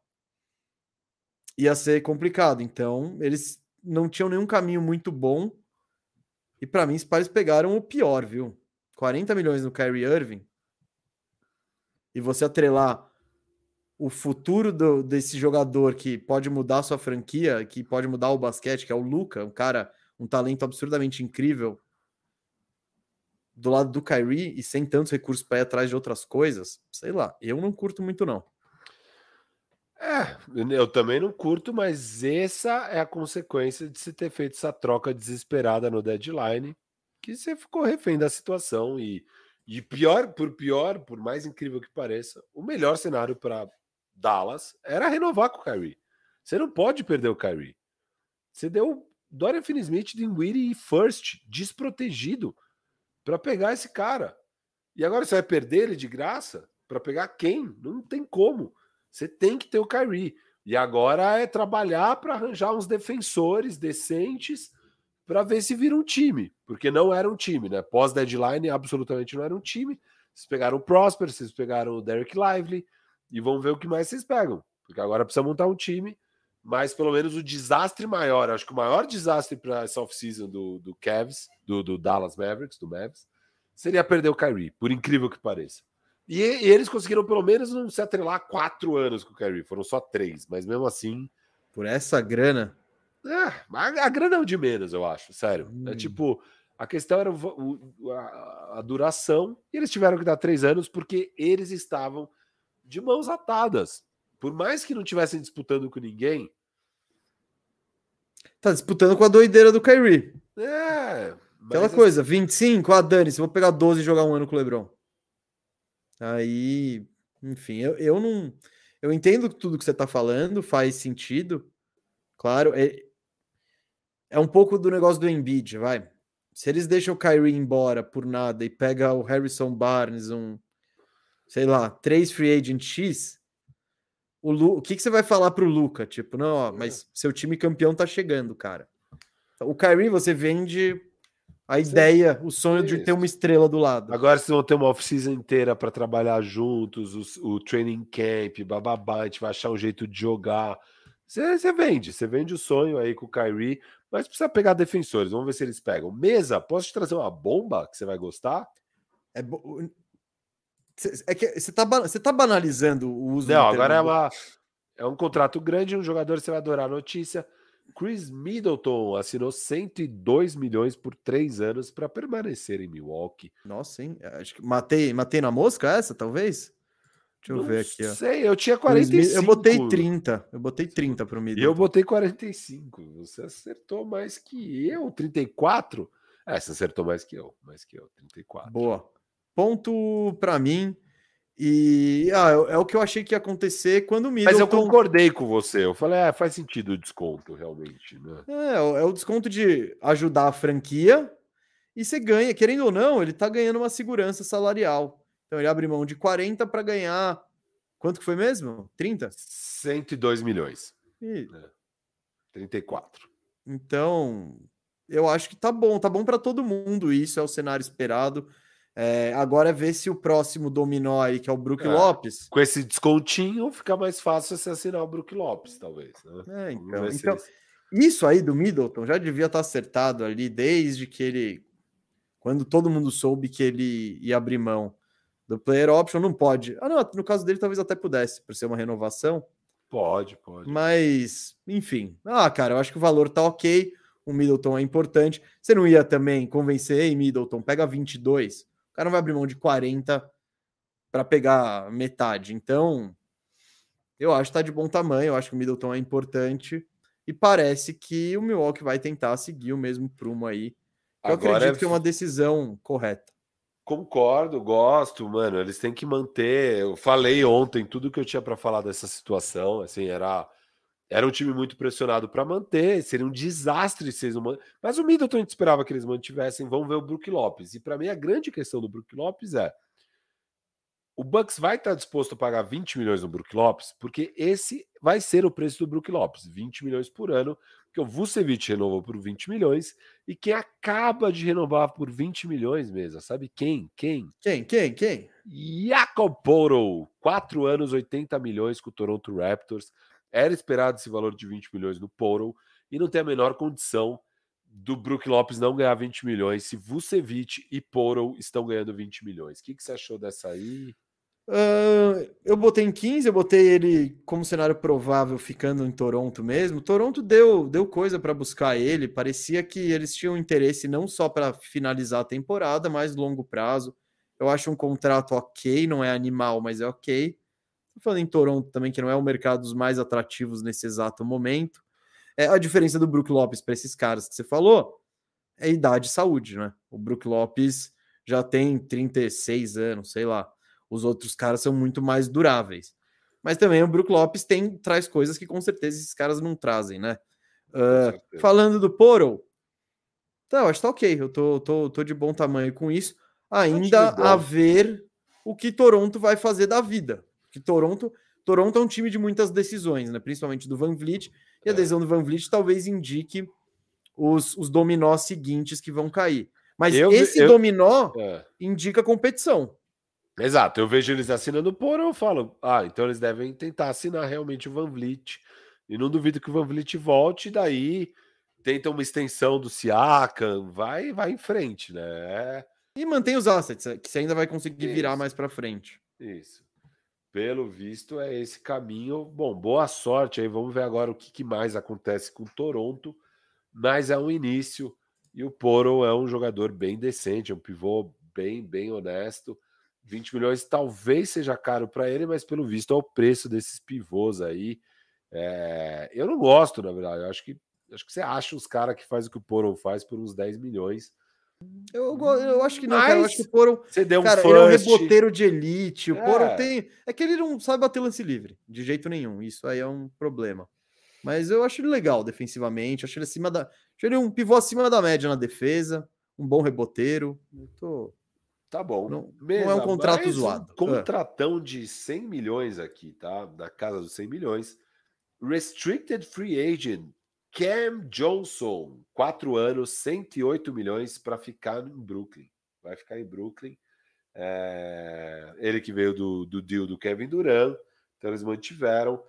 Ia ser complicado, então eles não tinham nenhum caminho muito bom. E para mim, os pais pegaram o pior, viu? 40 milhões no Kyrie Irving. E você atrelar o futuro do, desse jogador que pode mudar sua franquia, que pode mudar o basquete, que é o Luca, um cara, um talento absurdamente incrível, do lado do Kyrie e sem tantos recursos para ir atrás de outras coisas, sei lá, eu não curto muito não. É, eu também não curto, mas essa é a consequência de se ter feito essa troca desesperada no deadline, que você ficou refém da situação e, e pior, por pior, por mais incrível que pareça, o melhor cenário para Dallas era renovar com o Kyrie. Você não pode perder o Kyrie. Você deu Dorian Finney-Smith, Dinwiddie e First desprotegido para pegar esse cara. E agora você vai perder ele de graça para pegar quem? Não tem como. Você tem que ter o Kyrie. E agora é trabalhar para arranjar uns defensores decentes para ver se vira um time, porque não era um time, né? Pós-deadline, absolutamente não era um time. Vocês pegaram o Prosper, vocês pegaram o Derek Lively e vão ver o que mais vocês pegam, porque agora precisa montar um time. Mas pelo menos o desastre maior, acho que o maior desastre para essa off-season do, do Cavs, do, do Dallas Mavericks, do Mavs, seria perder o Kyrie, por incrível que pareça. E, e, eles conseguiram pelo menos não se atrelar quatro anos com o Kyrie, foram só três, mas mesmo assim. Por essa grana. É, a, a grana é o de menos, eu acho, sério. É hum. É tipo, a questão era o, a, a, duração, e eles tiveram que dar três anos porque eles estavam de mãos atadas. Por mais que não estivessem disputando com ninguém. Tá disputando com a doideira do Kyrie. É. Aquela coisa, 25, ah, Dani, se vou pegar 12 e jogar um ano com o Lebron. Aí, enfim, eu, eu não. Eu entendo tudo que você está falando, faz sentido. Claro, é, é um pouco do negócio do Embiid, vai. Se eles deixam o Kyrie embora por nada e pega o Harrison Barnes, um, sei lá, três free agent X, o, Lu, o que, que você vai falar pro Luca? Tipo, não, ó, mas seu time campeão tá chegando, cara. O Kyrie você vende a Sim. ideia, o sonho de ter uma estrela do lado. Agora vocês vão ter uma off-season inteira para trabalhar juntos, o, o, training camp, bababá, a gente vai achar um jeito de jogar. Você, você vende, você vende o sonho aí com o Kyrie, mas precisa pegar defensores, vamos ver se eles pegam. Mesa, posso te trazer uma bomba que você vai gostar? É, bo... é que você tá, você tá banalizando o uso Não, agora é, uma, é um contrato grande, um jogador você vai adorar a notícia. Chris Middleton assinou 102 milhões por três anos para permanecer em Milwaukee. Nossa, hein? Acho que matei, matei na mosca essa, talvez? Deixa eu Não ver aqui. Ó. Sei, eu tinha 45. Eu botei 30. Eu botei 30 para o Middleton. E eu botei 45. Você acertou mais que eu. 34? É, você acertou mais que eu. Mais que eu. 34. Boa. Ponto para mim. E ah, é, é, o que eu achei que ia acontecer quando o Middleton... Mas eu concordei com você. Eu falei, é, faz sentido o desconto, realmente. Né? É, é o desconto de ajudar a franquia e você ganha, querendo ou não, ele tá ganhando uma segurança salarial. Então ele abre mão de 40 para ganhar. Quanto que foi mesmo? 30? 102 milhões. E... É. 34. Então, eu acho que tá bom, tá bom para todo mundo. Isso é o cenário esperado. É, agora é ver se o próximo dominó aí, que é o Brook é, Lopes. Com esse descontinho, fica mais fácil você assinar o Brook Lopes, talvez. Né? É, então, então Isso aí do Middleton já devia estar acertado ali desde que ele. Quando todo mundo soube que ele ia abrir mão do player option, não pode. Ah, não, no caso dele talvez até pudesse, por ser uma renovação. Pode, pode. Mas, enfim. Ah, cara, eu acho que o valor tá ok. O Middleton é importante. Você não ia também convencer, ei, Middleton, pega 22. O cara não vai abrir mão de 40 para pegar metade. Então, eu acho que tá de bom tamanho. Eu acho que o Middleton é importante. E parece que o Milwaukee vai tentar seguir o mesmo prumo aí. Eu Agora acredito é... que é uma decisão correta. Concordo, gosto, mano. Eles têm que manter. Eu falei ontem tudo que eu tinha para falar dessa situação. Assim, era era um time muito pressionado para manter. Seria um desastre se eles não Mas o Middleton a gente esperava que eles mantivessem. Vamos ver o Brook Lopes. E para mim a grande questão do Brook Lopes é o Bucks vai estar disposto a pagar 20 milhões no Brook Lopes, porque esse vai ser o preço do Brook Lopes, 20 milhões por ano, que o Vucevic renovou por 20 milhões, e quem acaba de renovar por 20 milhões mesmo, sabe quem? Quem? Quem? Quem? Quem? Jacob Poro, 4 anos, 80 milhões com o Toronto Raptors. Era esperado esse valor de 20 milhões no Poro, e não tem a menor condição do Brook Lopes não ganhar 20 milhões se Vucevic e Poro estão ganhando 20 milhões. O que, que você achou dessa aí? Uh, eu botei em 15, eu botei ele como cenário provável ficando em Toronto mesmo. Toronto deu, deu coisa para buscar ele, parecia que eles tinham interesse não só para finalizar a temporada, mas longo prazo. Eu acho um contrato ok, não é animal, mas é ok. Tô falando em Toronto também, que não é o mercado dos mais atrativos nesse exato momento. É a diferença do Brook Lopes para esses caras que você falou é idade e saúde, né? O Brook Lopes já tem 36 anos, sei lá os outros caras são muito mais duráveis. Mas também o Brook Lopes tem, traz coisas que com certeza esses caras não trazem, né? Uh, falando do Poro, tá, acho que tá ok. Eu tô, tô, tô de bom tamanho com isso. Ainda a ver o que Toronto vai fazer da vida. Que Toronto, Toronto é um time de muitas decisões, né? Principalmente do Van Vliet. E a é. decisão do Van Vliet talvez indique os, os dominós seguintes que vão cair. Mas eu, esse eu, dominó é. indica competição. Exato, eu vejo eles assinando por, eu falo, ah, então eles devem tentar assinar realmente o Van Vliet. E não duvido que o Van Vliet volte, daí tenta uma extensão do Siakam, vai, vai em frente, né? E mantém os assets, é, que você ainda vai conseguir Isso. virar mais para frente. Isso. Pelo visto, é esse caminho. Bom, boa sorte aí. Vamos ver agora o que, que mais acontece com Toronto. Mas é um início. E o Poro é um jogador bem decente, é um pivô bem, bem honesto. 20 milhões talvez seja caro para ele, mas pelo visto é o preço desses pivôs aí. É... eu não gosto, na verdade. Eu acho que acho que você acha os caras que faz o que o Poro faz por uns 10 milhões. Eu, eu acho que não, cara. Eu acho que o Poro. Você deu um cara, ele é um reboteiro de elite. O é. Poro tem. É que ele não sabe bater lance livre, de jeito nenhum. Isso aí é um problema. Mas eu acho ele legal defensivamente. Acho ele acima da. Acho ele um pivô acima da média na defesa. Um bom reboteiro. Eu tô. Tá bom. Não, Mesa, não é um contrato zoado. Um contratão de 100 milhões aqui, tá? Da casa dos 100 milhões. Restricted Free Agent Cam Johnson, 4 anos, 108 milhões para ficar em Brooklyn. Vai ficar em Brooklyn. É... Ele que veio do, do deal do Kevin Durant, então eles mantiveram.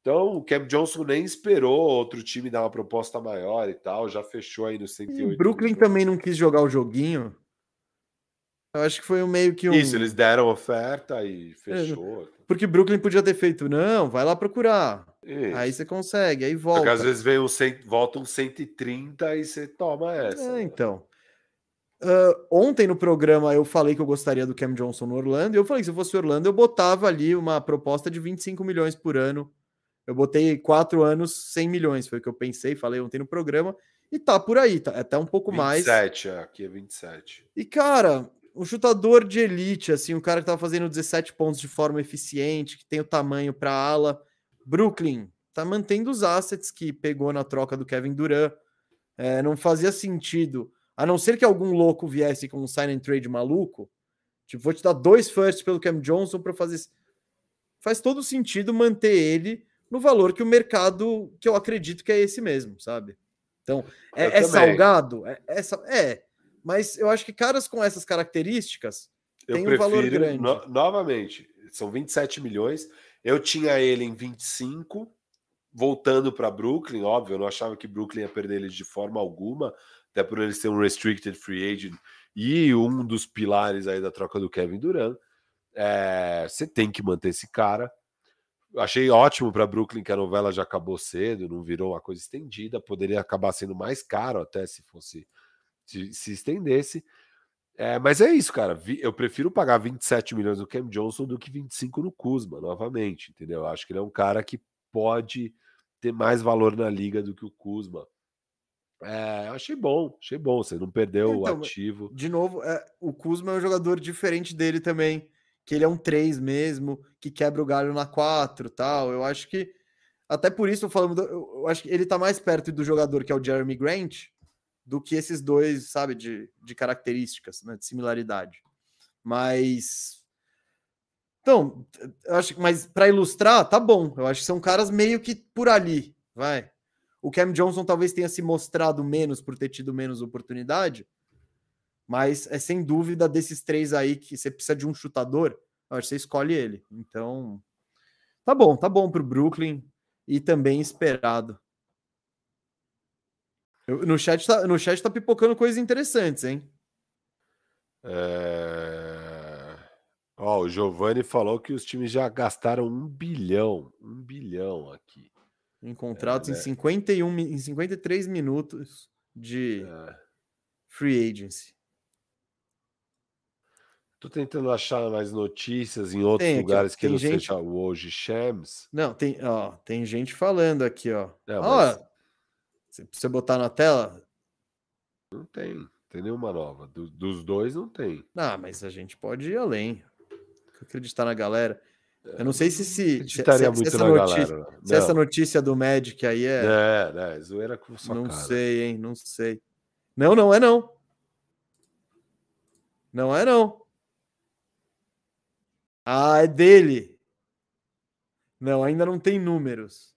Então o Cam Johnson nem esperou outro time dar uma proposta maior e tal, já fechou aí no 108. E Brooklyn milhões. também não quis jogar o joguinho eu acho que foi um meio que um. Isso, eles deram oferta e é, fechou. Porque Brooklyn podia ter feito, não, vai lá procurar. Isso. Aí você consegue, aí volta. Porque às vezes vem um volta um 130 e você toma essa. É, né? então. Uh, ontem no programa eu falei que eu gostaria do Cam Johnson no Orlando. E eu falei que se eu fosse Orlando, eu botava ali uma proposta de 25 milhões por ano. Eu botei quatro anos, 100 milhões. Foi o que eu pensei, falei ontem no programa. E tá por aí, tá até um pouco 27, mais. 27, é, aqui é 27. E cara, um chutador de elite, assim, um cara que tava fazendo 17 pontos de forma eficiente, que tem o tamanho para ala. Brooklyn tá mantendo os assets que pegou na troca do Kevin Durant. É, não fazia sentido, a não ser que algum louco viesse com um sign and trade maluco. Tipo, vou te dar dois firsts pelo Cam Johnson para fazer. Faz todo sentido manter ele no valor que o mercado, que eu acredito que é esse mesmo, sabe? Então, é, é salgado? É, é, é, mas eu acho que caras com essas características eu têm um valor grande. No, novamente, são 27 milhões. Eu tinha ele em 25, voltando para Brooklyn, óbvio, eu não achava que Brooklyn ia perder ele de forma alguma, até por ele ser um restricted free agent e um dos pilares aí da troca do Kevin Durant. É, você tem que manter esse cara. Achei ótimo para Brooklyn que a novela já acabou cedo, não virou uma coisa estendida, poderia acabar sendo mais caro até se fosse se, se estendesse. É, mas é isso, cara. Eu prefiro pagar 27 milhões no Cam Johnson do que 25 no Kuzma, novamente, entendeu? Acho que ele é um cara que pode ter mais valor na liga do que o Kuzma. É, achei bom, achei bom. Você não perdeu então, o ativo. De novo, é, o Kuzma é um jogador diferente dele também, que ele é um 3 mesmo, que quebra o galho na 4 tal. Eu acho que. Até por isso eu falando, eu acho que ele tá mais perto do jogador que é o Jeremy Grant do que esses dois, sabe, de, de características, né, de similaridade. Mas então, acho, mas para ilustrar, tá bom. Eu acho que são caras meio que por ali, vai. O Cam Johnson talvez tenha se mostrado menos por ter tido menos oportunidade, mas é sem dúvida desses três aí que você precisa de um chutador, eu acho que você escolhe ele. Então, tá bom, tá bom para o Brooklyn e também esperado. No, chat tá, no chat tá pipocando coisas interessantes, hein? É... Ó, o Giovanni falou que os times já gastaram um bilhão, um bilhão aqui. Em contratos é, né? em 51, em 53 minutos de é. free agency. Tô tentando achar mais notícias em outros tem, lugares que não gente... seja o hoje Shams. Não, tem, ó, tem gente falando aqui, ó. Não, ó, se você botar na tela. Não tem, tem nenhuma nova. Do, dos dois não tem. Ah, mas a gente pode ir além acreditar na galera. Eu não sei se se, Acreditaria se, se, essa, notícia, se essa notícia do Magic aí é. É, é zoeira com sua Não cara. sei, hein? Não sei. Não, não é não. Não é não. Ah, é dele. Não, ainda não tem números.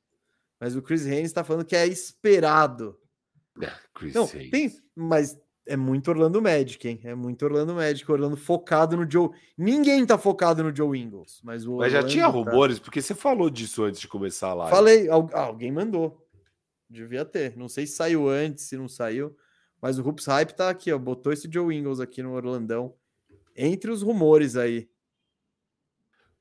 Mas o Chris Haynes está falando que é esperado. É, Chris não, Haynes. tem, mas é muito Orlando Magic, hein? É muito Orlando Magic, Orlando focado no Joe. Ninguém tá focado no Joe Ingles, mas o Mas já tinha tá... rumores, porque você falou disso antes de começar lá. Falei, alguém mandou. Devia ter. Não sei se saiu antes, se não saiu, mas o Hoops Hype tá aqui, ó, botou esse Joe Ingles aqui no Orlandão entre os rumores aí.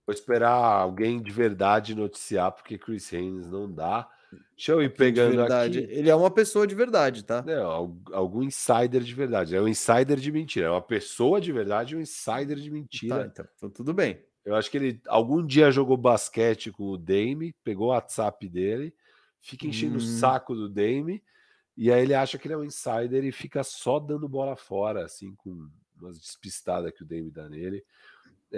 Vou esperar alguém de verdade noticiar, porque Chris Haynes não dá. Deixa eu ir pegando aqui. Ele é uma pessoa de verdade, tá? Não, algum insider de verdade. É um insider de mentira. É uma pessoa de verdade e um insider de mentira. Tá, então, então, tudo bem. Eu acho que ele algum dia jogou basquete com o Dame, pegou o WhatsApp dele, fica enchendo hum. o saco do Dame, e aí ele acha que ele é um insider e fica só dando bola fora, assim, com umas despistadas que o Dame dá nele.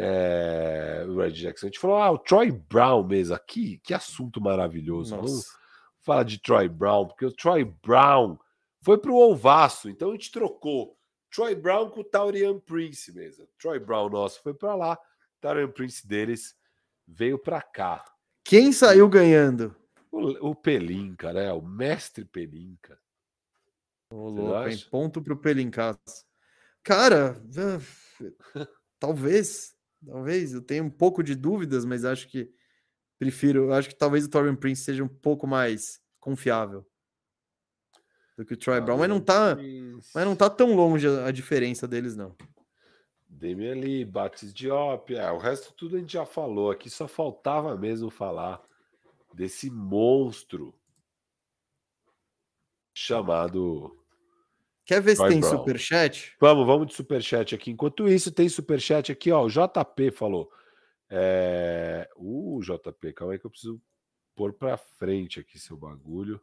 É, o Red Jackson. A gente falou, ah, o Troy Brown mesmo aqui, que assunto maravilhoso. Nossa. Vamos falar de Troy Brown, porque o Troy Brown foi para o Alvaço, então a gente trocou Troy Brown com o Taurian Prince mesmo. Troy Brown nosso foi para lá, Taurian Prince deles veio para cá. Quem saiu ganhando? O, o Pelinca, né? O mestre Pelinca. Ô, louco, hein? Ponto pro Pelincas. Cara, talvez, talvez, eu tenho um pouco de dúvidas, mas acho que prefiro, acho que talvez o Torian Prince seja um pouco mais confiável do que o Troy Brown, mas não tá, mas não tá tão longe a, a diferença deles não. Damian Lee, Batis Diop, é, o resto tudo a gente já falou aqui, só faltava mesmo falar desse monstro chamado Quer ver se Troy tem Brown. superchat? Vamos, vamos de superchat aqui. Enquanto isso, tem superchat aqui, ó. O JP falou: é... Uh, JP, calma aí que eu preciso pôr para frente aqui seu bagulho.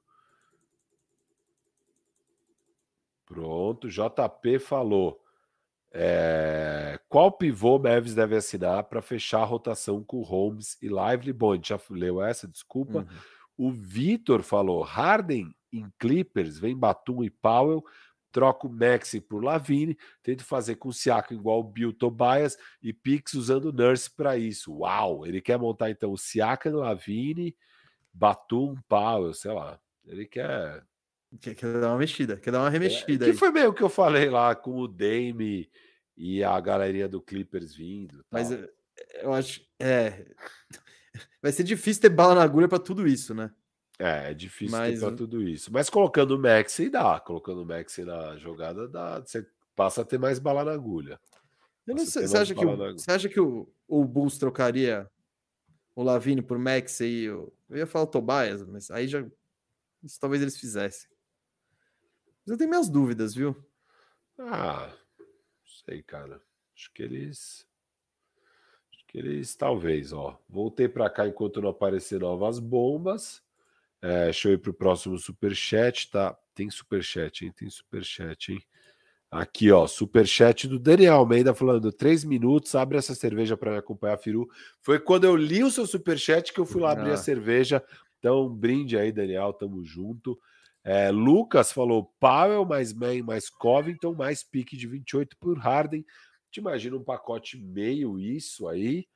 Pronto, JP falou. É... Qual pivô Mavis deve assinar para fechar a rotação com Holmes e Lively? Bom, a gente já leu essa, desculpa. Uhum. O Vitor falou: Harden em Clippers, vem Batum e Powell troca o Maxi por Lavine, tenta fazer com o Siakam igual o Bill Tobias e Pix usando o Nurse para isso. Uau! Ele quer montar então o Siakam, Lavine, Batum, Powell, sei lá. Ele quer Quer, quer dar uma mexida, quer dar uma é, remexida. É, que foi meio que eu falei lá com o Dame e a galerinha do Clippers vindo. Mas eu, eu acho. É. Vai ser difícil ter bala na agulha para tudo isso, né? É, é difícil Mas... para tudo isso. Mas colocando o Maxi dá. Colocando o Maxi na jogada, dá. Você passa a ter mais bala na agulha. Eu não sei, você, acha que o, você acha que o, o Bulls trocaria o Lavine por Max e eu, eu ia falar o Tobias, mas aí já isso talvez eles fizessem. Mas eu tenho minhas dúvidas, viu? Ah, sei, cara. Acho que eles acho que eles talvez, ó. Voltei para cá enquanto não aparecer novas bombas. É, deixa eu ir pro próximo super chat, tá? Tem super chat, hein? Tem super chat, hein? Aqui, ó, super chat do Daniel Almeida falando: três minutos, abre essa cerveja para me acompanhar, Firu. Foi quando eu li o seu super chat que eu fui lá abrir a ah. cerveja. Então, brinde aí, Daniel, tamo junto. É, Lucas falou: Powell mais Man mais Covington mais pique de 28 por Harden. Te imagina um pacote meio isso aí.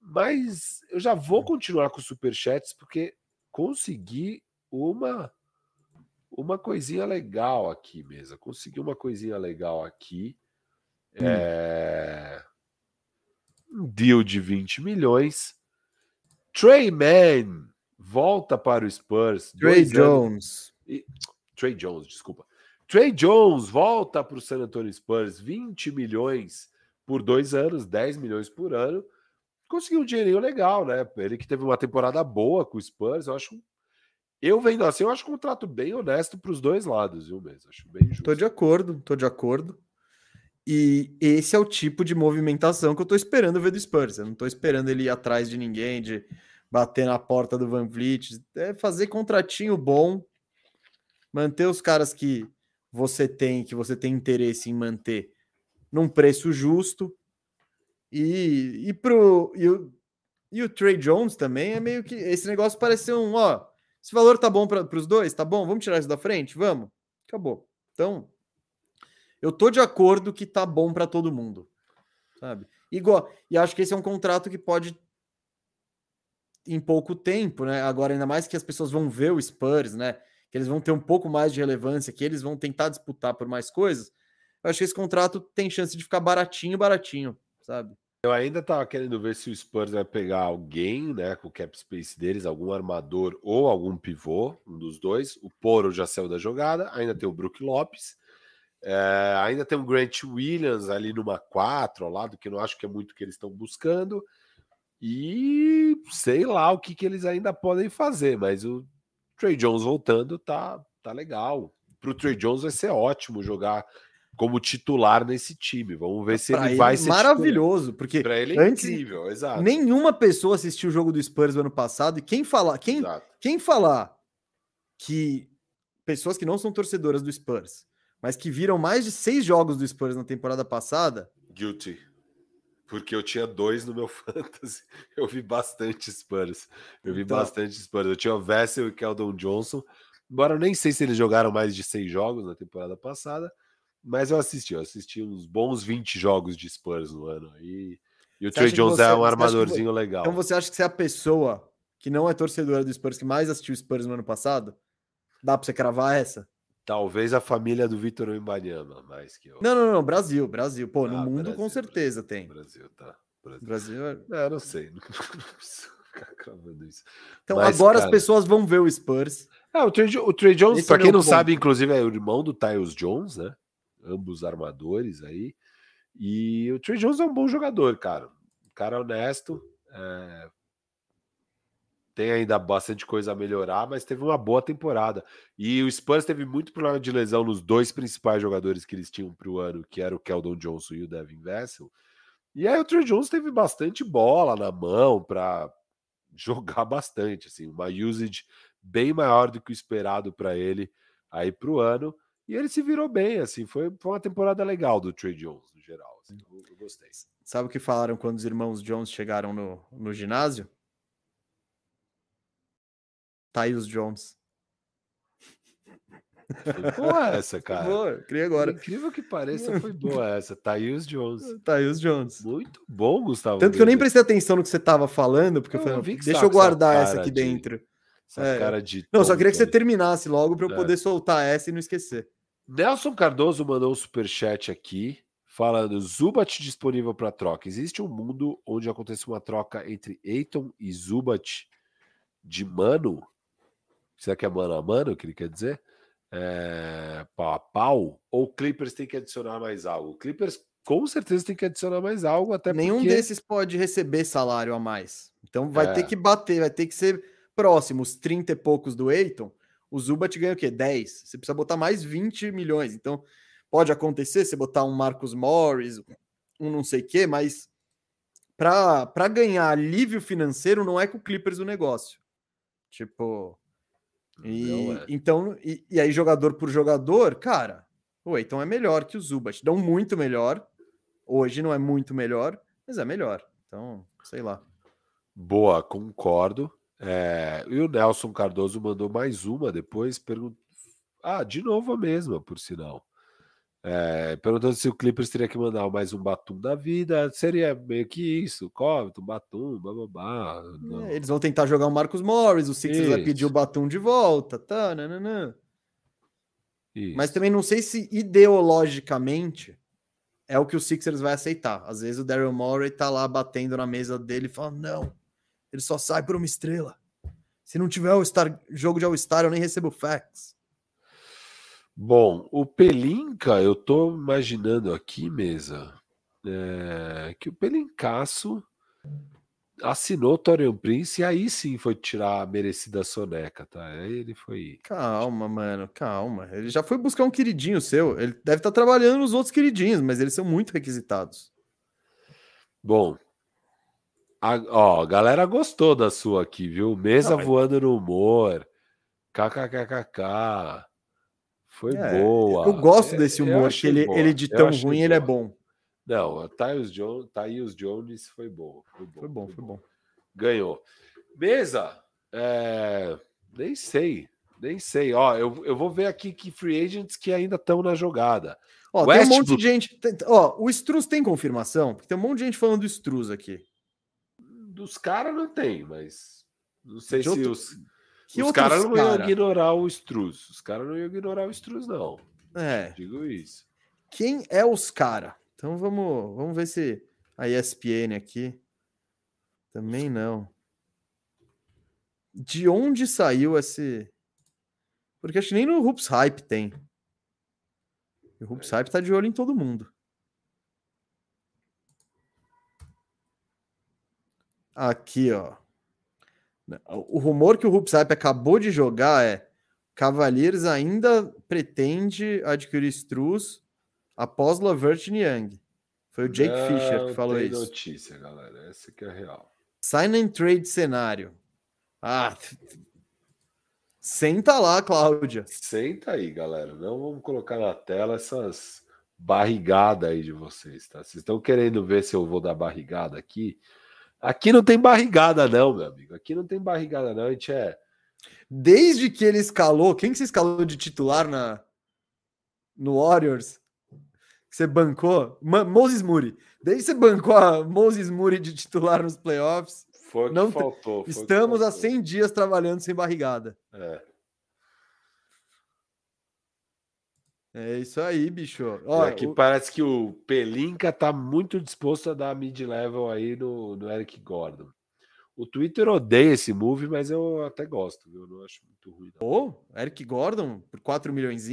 Mas eu já vou continuar com super chats porque consegui uma uma coisinha legal aqui mesmo. Consegui uma coisinha legal aqui. Hum. É... Um deal de 20 milhões. Trey Man volta para o Spurs. Trey Jones. E... Trey Jones, desculpa. Trey Jones volta para o San Antonio Spurs. 20 milhões por dois anos, 10 milhões por ano. Conseguiu um dinheirinho legal, né? Ele que teve uma temporada boa com o Spurs, eu acho eu vendo assim, eu acho um contrato bem honesto para os dois lados, viu mesmo? Acho bem justo. Tô de acordo, tô de acordo. E esse é o tipo de movimentação que eu tô esperando ver do Spurs. Eu não tô esperando ele ir atrás de ninguém, de bater na porta do Van Vliet. É fazer contratinho bom, manter os caras que você tem, que você tem interesse em manter num preço justo. E, e, pro, e, o, e o Trey Jones também é meio que. Esse negócio parece ser um, ó esse valor tá bom para os dois? Tá bom? Vamos tirar isso da frente? Vamos. Acabou. Então, eu tô de acordo que tá bom para todo mundo. Sabe? Igual, e acho que esse é um contrato que pode em pouco tempo, né? Agora ainda mais que as pessoas vão ver o Spurs, né? Que eles vão ter um pouco mais de relevância, que eles vão tentar disputar por mais coisas. Eu acho que esse contrato tem chance de ficar baratinho, baratinho, sabe? Eu ainda tava querendo ver se o Spurs vai pegar alguém, né, com o cap space deles, algum armador ou algum pivô, um dos dois. O Poro já saiu da jogada, ainda tem o Brook Lopes, é, ainda tem o Grant Williams ali numa 4 ao lado, que eu não acho que é muito o que eles estão buscando. E sei lá o que, que eles ainda podem fazer, mas o Trey Jones voltando tá, tá legal. Para o Trey Jones vai ser ótimo jogar como titular nesse time. Vamos ver se ele, ele vai ser maravilhoso, titular. porque para ele é antes, incrível, exato. Nenhuma pessoa assistiu o jogo do Spurs no ano passado e quem falar, quem, quem falar que pessoas que não são torcedoras do Spurs, mas que viram mais de seis jogos do Spurs na temporada passada, guilty. Porque eu tinha dois no meu fantasy. Eu vi bastante Spurs. Eu vi então, bastante Spurs. Eu tinha o Vessel e Keldon Johnson. Embora eu nem sei se eles jogaram mais de seis jogos na temporada passada. Mas eu assisti, eu assisti uns bons 20 jogos de Spurs no ano. E, e o Trey Jones você, é um armadorzinho legal. Então você acha que você é a pessoa que não é torcedora do Spurs que mais assistiu Spurs no ano passado? Dá pra você cravar essa? Talvez a família do Vitor Imbaniama, mais que eu. Não, não, não, Brasil, Brasil. Pô, no ah, mundo Brasil, com certeza Brasil, tem. Brasil, tá. Brasil, Brasil é... é... não sei. Não ficar cravando isso. Então Mas, agora cara... as pessoas vão ver o Spurs. É, o Trey, o Trey Jones, para é quem não ponto. sabe, inclusive é o irmão do Tyus Jones, né? Ambos armadores aí. E o Trey Jones é um bom jogador, cara. Um cara honesto. É... Tem ainda bastante coisa a melhorar, mas teve uma boa temporada. E o Spurs teve muito problema de lesão nos dois principais jogadores que eles tinham para o ano, que era o Keldon Johnson e o Devin Vessel. E aí o Trey Jones teve bastante bola na mão para jogar bastante, assim, uma usage bem maior do que o esperado para ele aí para o ano. E ele se virou bem, assim, foi, foi uma temporada legal do Trey Jones, no geral. Assim, eu, eu, gostei. Sabe o que falaram quando os irmãos Jones chegaram no, no ginásio? Tyus Jones. Foi boa essa, cara. Boa, criei agora. incrível que pareça, foi boa essa. Tyus Jones. Tyus Jones. Muito bom, Gustavo. Tanto que eu nem prestei atenção no que você estava falando, porque eu, eu falei, deixa eu guardar essa aqui de, dentro. Essa é. cara de. Não, só queria que você terminasse logo para eu é. poder soltar essa e não esquecer. Nelson Cardoso mandou um super chat aqui, falando: Zubat disponível para troca. Existe um mundo onde acontece uma troca entre Eiton e Zubat de mano? Será que é mano a mano que ele quer dizer? É, pau a pau? Ou Clippers tem que adicionar mais algo? Clippers com certeza tem que adicionar mais algo, até Nenhum porque... desses pode receber salário a mais. Então vai é. ter que bater, vai ter que ser próximo, os 30 e poucos do Eiton. O Zubat ganha o quê? 10. Você precisa botar mais 20 milhões. Então pode acontecer você botar um Marcos Morris, um não sei o quê, mas para ganhar alívio financeiro não é com o Clippers o negócio. Tipo. E, é. Então, e, e, aí, jogador por jogador, cara, o Eiton é melhor que o Zubat. Dão muito melhor. Hoje não é muito melhor, mas é melhor. Então, sei lá. Boa, concordo. É, e o Nelson Cardoso mandou mais uma depois. Pergun... Ah, de novo a mesma, por sinal. É, perguntando se o Clippers teria que mandar mais um Batum da vida, seria meio que isso, Covington, Batum, bababá. É, eles vão tentar jogar o Marcos Morris, o Sixers isso. vai pedir o Batum de volta, tá, nananã. Mas também não sei se ideologicamente é o que o Sixers vai aceitar. Às vezes o Daryl Morey tá lá batendo na mesa dele e falando: não, ele só sai por uma estrela. Se não tiver o Star, jogo de All-Star, eu nem recebo fax. Bom, o Pelinca, eu tô imaginando aqui, mesa, é, que o Pelincaço assinou o Torian Prince e aí sim foi tirar a merecida soneca, tá? Aí ele foi. Calma, mano, calma. Ele já foi buscar um queridinho seu. Ele deve estar tá trabalhando nos outros queridinhos, mas eles são muito requisitados. Bom, a, ó, a galera gostou da sua aqui, viu? Mesa Não, voando no humor. KKKKK. Foi é, boa. Eu gosto desse humor, que ele, ele de tão ruim, boa. ele é bom. Não, Tyus Jones, Tyus Jones foi bom. Foi bom, foi bom. Foi bom. Ganhou. Mesa, é... nem sei, nem sei. Ó, eu, eu vou ver aqui que free agents que ainda estão na jogada. Ó, Westbrook... tem um monte de gente. Tem, ó, o Struz tem confirmação? Tem um monte de gente falando do Struz aqui. Dos caras não tem, mas não sei de se outro... os que os caras não cara? iam ignorar o Struz. Os caras não iam ignorar o Struz, não. É. Digo isso. Quem é os caras? Então vamos, vamos ver se a ESPN aqui. Também não. De onde saiu esse. Porque acho que nem no Hoops Hype tem. o Hoops é. Hype tá de olho em todo mundo. Aqui, ó. O rumor que o Hype acabou de jogar é Cavaliers ainda pretende adquirir Struz após Lavert e Young. Foi o Jake Não Fisher que falou isso. notícia, galera. Essa que é real. Sign and trade cenário. Ah, senta lá, Cláudia. Senta aí, galera. Não vamos colocar na tela essas barrigadas aí de vocês, tá? Vocês estão querendo ver se eu vou dar barrigada aqui? Aqui não tem barrigada, não, meu amigo. Aqui não tem barrigada, não. A gente é. Desde que ele escalou, quem que você escalou de titular na no Warriors? Que você bancou? Moses Muri. Desde que você bancou a Moses Muri de titular nos playoffs. Foi que não faltou. Foi estamos faltou. há 100 dias trabalhando sem barrigada. É. É isso aí, bicho. Ó, aqui o... parece que o Pelinka tá muito disposto a dar mid-level aí no, no Eric Gordon. O Twitter odeia esse move, mas eu até gosto, viu? Eu não acho muito ruim. Ô, oh, Eric Gordon por 4 milhões?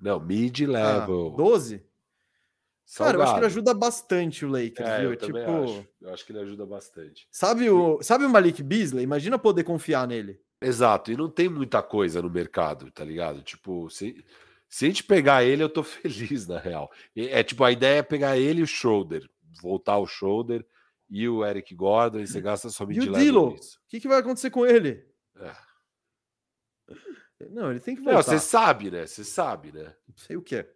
Não, mid-level. Ah, 12? Salgado. Cara, eu acho que ele ajuda bastante o Lakers, é, viu? Eu tipo, acho. eu acho que ele ajuda bastante. Sabe o, sabe o Malik Beasley? Imagina poder confiar nele. Exato, e não tem muita coisa no mercado, tá ligado? Tipo, se, se a gente pegar ele, eu tô feliz, na real. É tipo, a ideia é pegar ele e o Shoulder, voltar o Shoulder e o Eric Gordon, e você gasta somente E o Dilo, o que, que vai acontecer com ele? É. Não, ele tem que voltar. você sabe, né? Você sabe, né? Não sei o que é.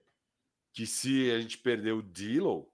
Que se a gente perder o Dillon,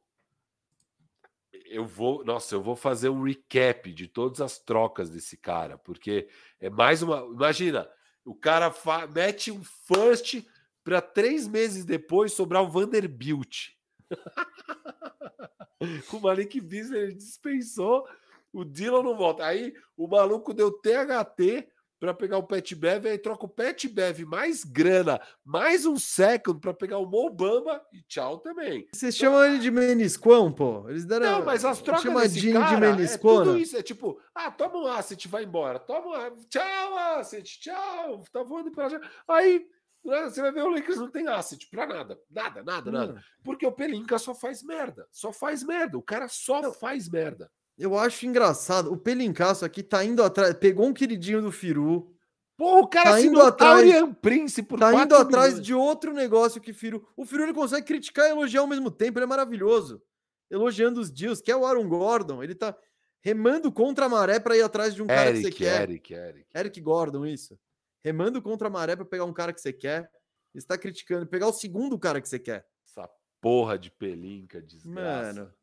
eu vou, nossa, eu vou fazer um recap de todas as trocas desse cara, porque é mais uma. Imagina, o cara mete um first para três meses depois sobrar o Vanderbilt. o Malik Beasley dispensou, o Dylan não volta. Aí o maluco deu THT, para pegar o Pet Bev, aí troca o Pet Bev mais grana, mais um second para pegar o Mobamba e tchau também. Vocês então, chamam ele de menisquão, pô? Eles deram. Não, mas as trocas desse cara, de meniscona. É tudo isso, é tipo, ah, toma um asset, vai embora. Toma um, tchau, asset, tchau. Tá voando para já. Aí você vai ver o Lakers não tem asset para nada, nada, nada, nada. Hum. Porque o Pelinka só faz merda, só faz merda. O cara só não. faz merda. Eu acho engraçado. O Pelincaço aqui tá indo atrás. Pegou um queridinho do Firu. Pô, o cara tá indo atrás. Prince por tá indo atrás de outro negócio que Firu. O Firu ele consegue criticar e elogiar ao mesmo tempo. Ele é maravilhoso. Elogiando os deals. Que é o Aaron Gordon. Ele tá remando contra a maré para ir atrás de um cara Eric, que você quer. Eric, Eric. Eric Gordon, isso. Remando contra a maré para pegar um cara que você quer. Está criticando. Pegar o segundo cara que você quer. Essa porra de pelinca, desgraça. Mano.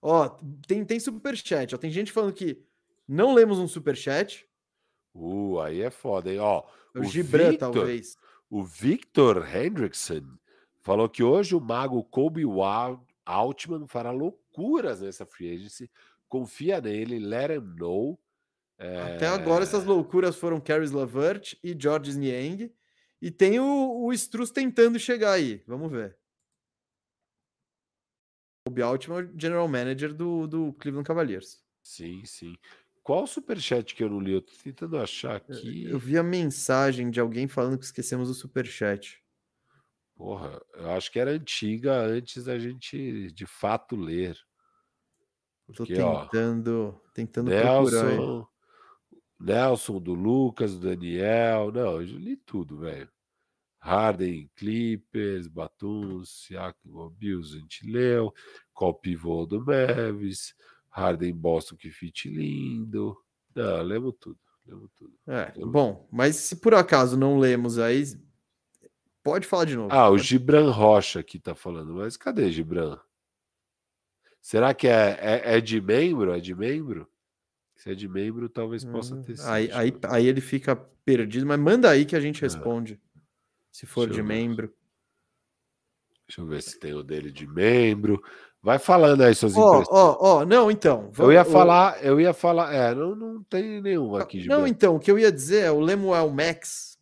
Ó, tem, tem superchat. Ó, tem gente falando que não lemos um superchat. Uh, aí é foda, hein? Ó, o, o Gibran, Victor, talvez. O Victor Hendrickson falou que hoje o mago Kobe Altman fará loucuras nessa free agency. Confia nele, let him know. É... Até agora essas loucuras foram Caris Lavert e George Niang. E tem o, o Struz tentando chegar aí. Vamos ver. Kobe Altman, general manager do, do Cleveland Cavaliers. Sim, sim. Qual superchat que eu não li? Eu tô tentando achar aqui. Eu, eu vi a mensagem de alguém falando que esquecemos o superchat. Porra, eu acho que era antiga antes da gente de fato ler. Porque, tô tentando, ó, tentando Nelson, Nelson, do Lucas, do Daniel. Não, eu li tudo, velho. Harden, Clippers, Batum, Siakam, Bills, a gente leu. Qual pivô do Mavis, Harden, Boston, que fit lindo. Não, lemos tudo, lemos tudo. É, bom, mas se por acaso não lemos aí, pode falar de novo. Ah, o Gibran Rocha aqui tá falando, mas cadê Gibran? Será que é, é, é de membro? É de membro? Se é de membro, talvez possa hum, ter sido. Aí, aí, aí ele fica perdido, mas manda aí que a gente é. responde se for de membro. Deixa eu ver se tem o dele de membro. Vai falando aí suas Ó, ó, ó, não, então. Eu ia falar, eu ia falar, é, não, não tem nenhum aqui de Não, membro. então, o que eu ia dizer é o Lemuel Max,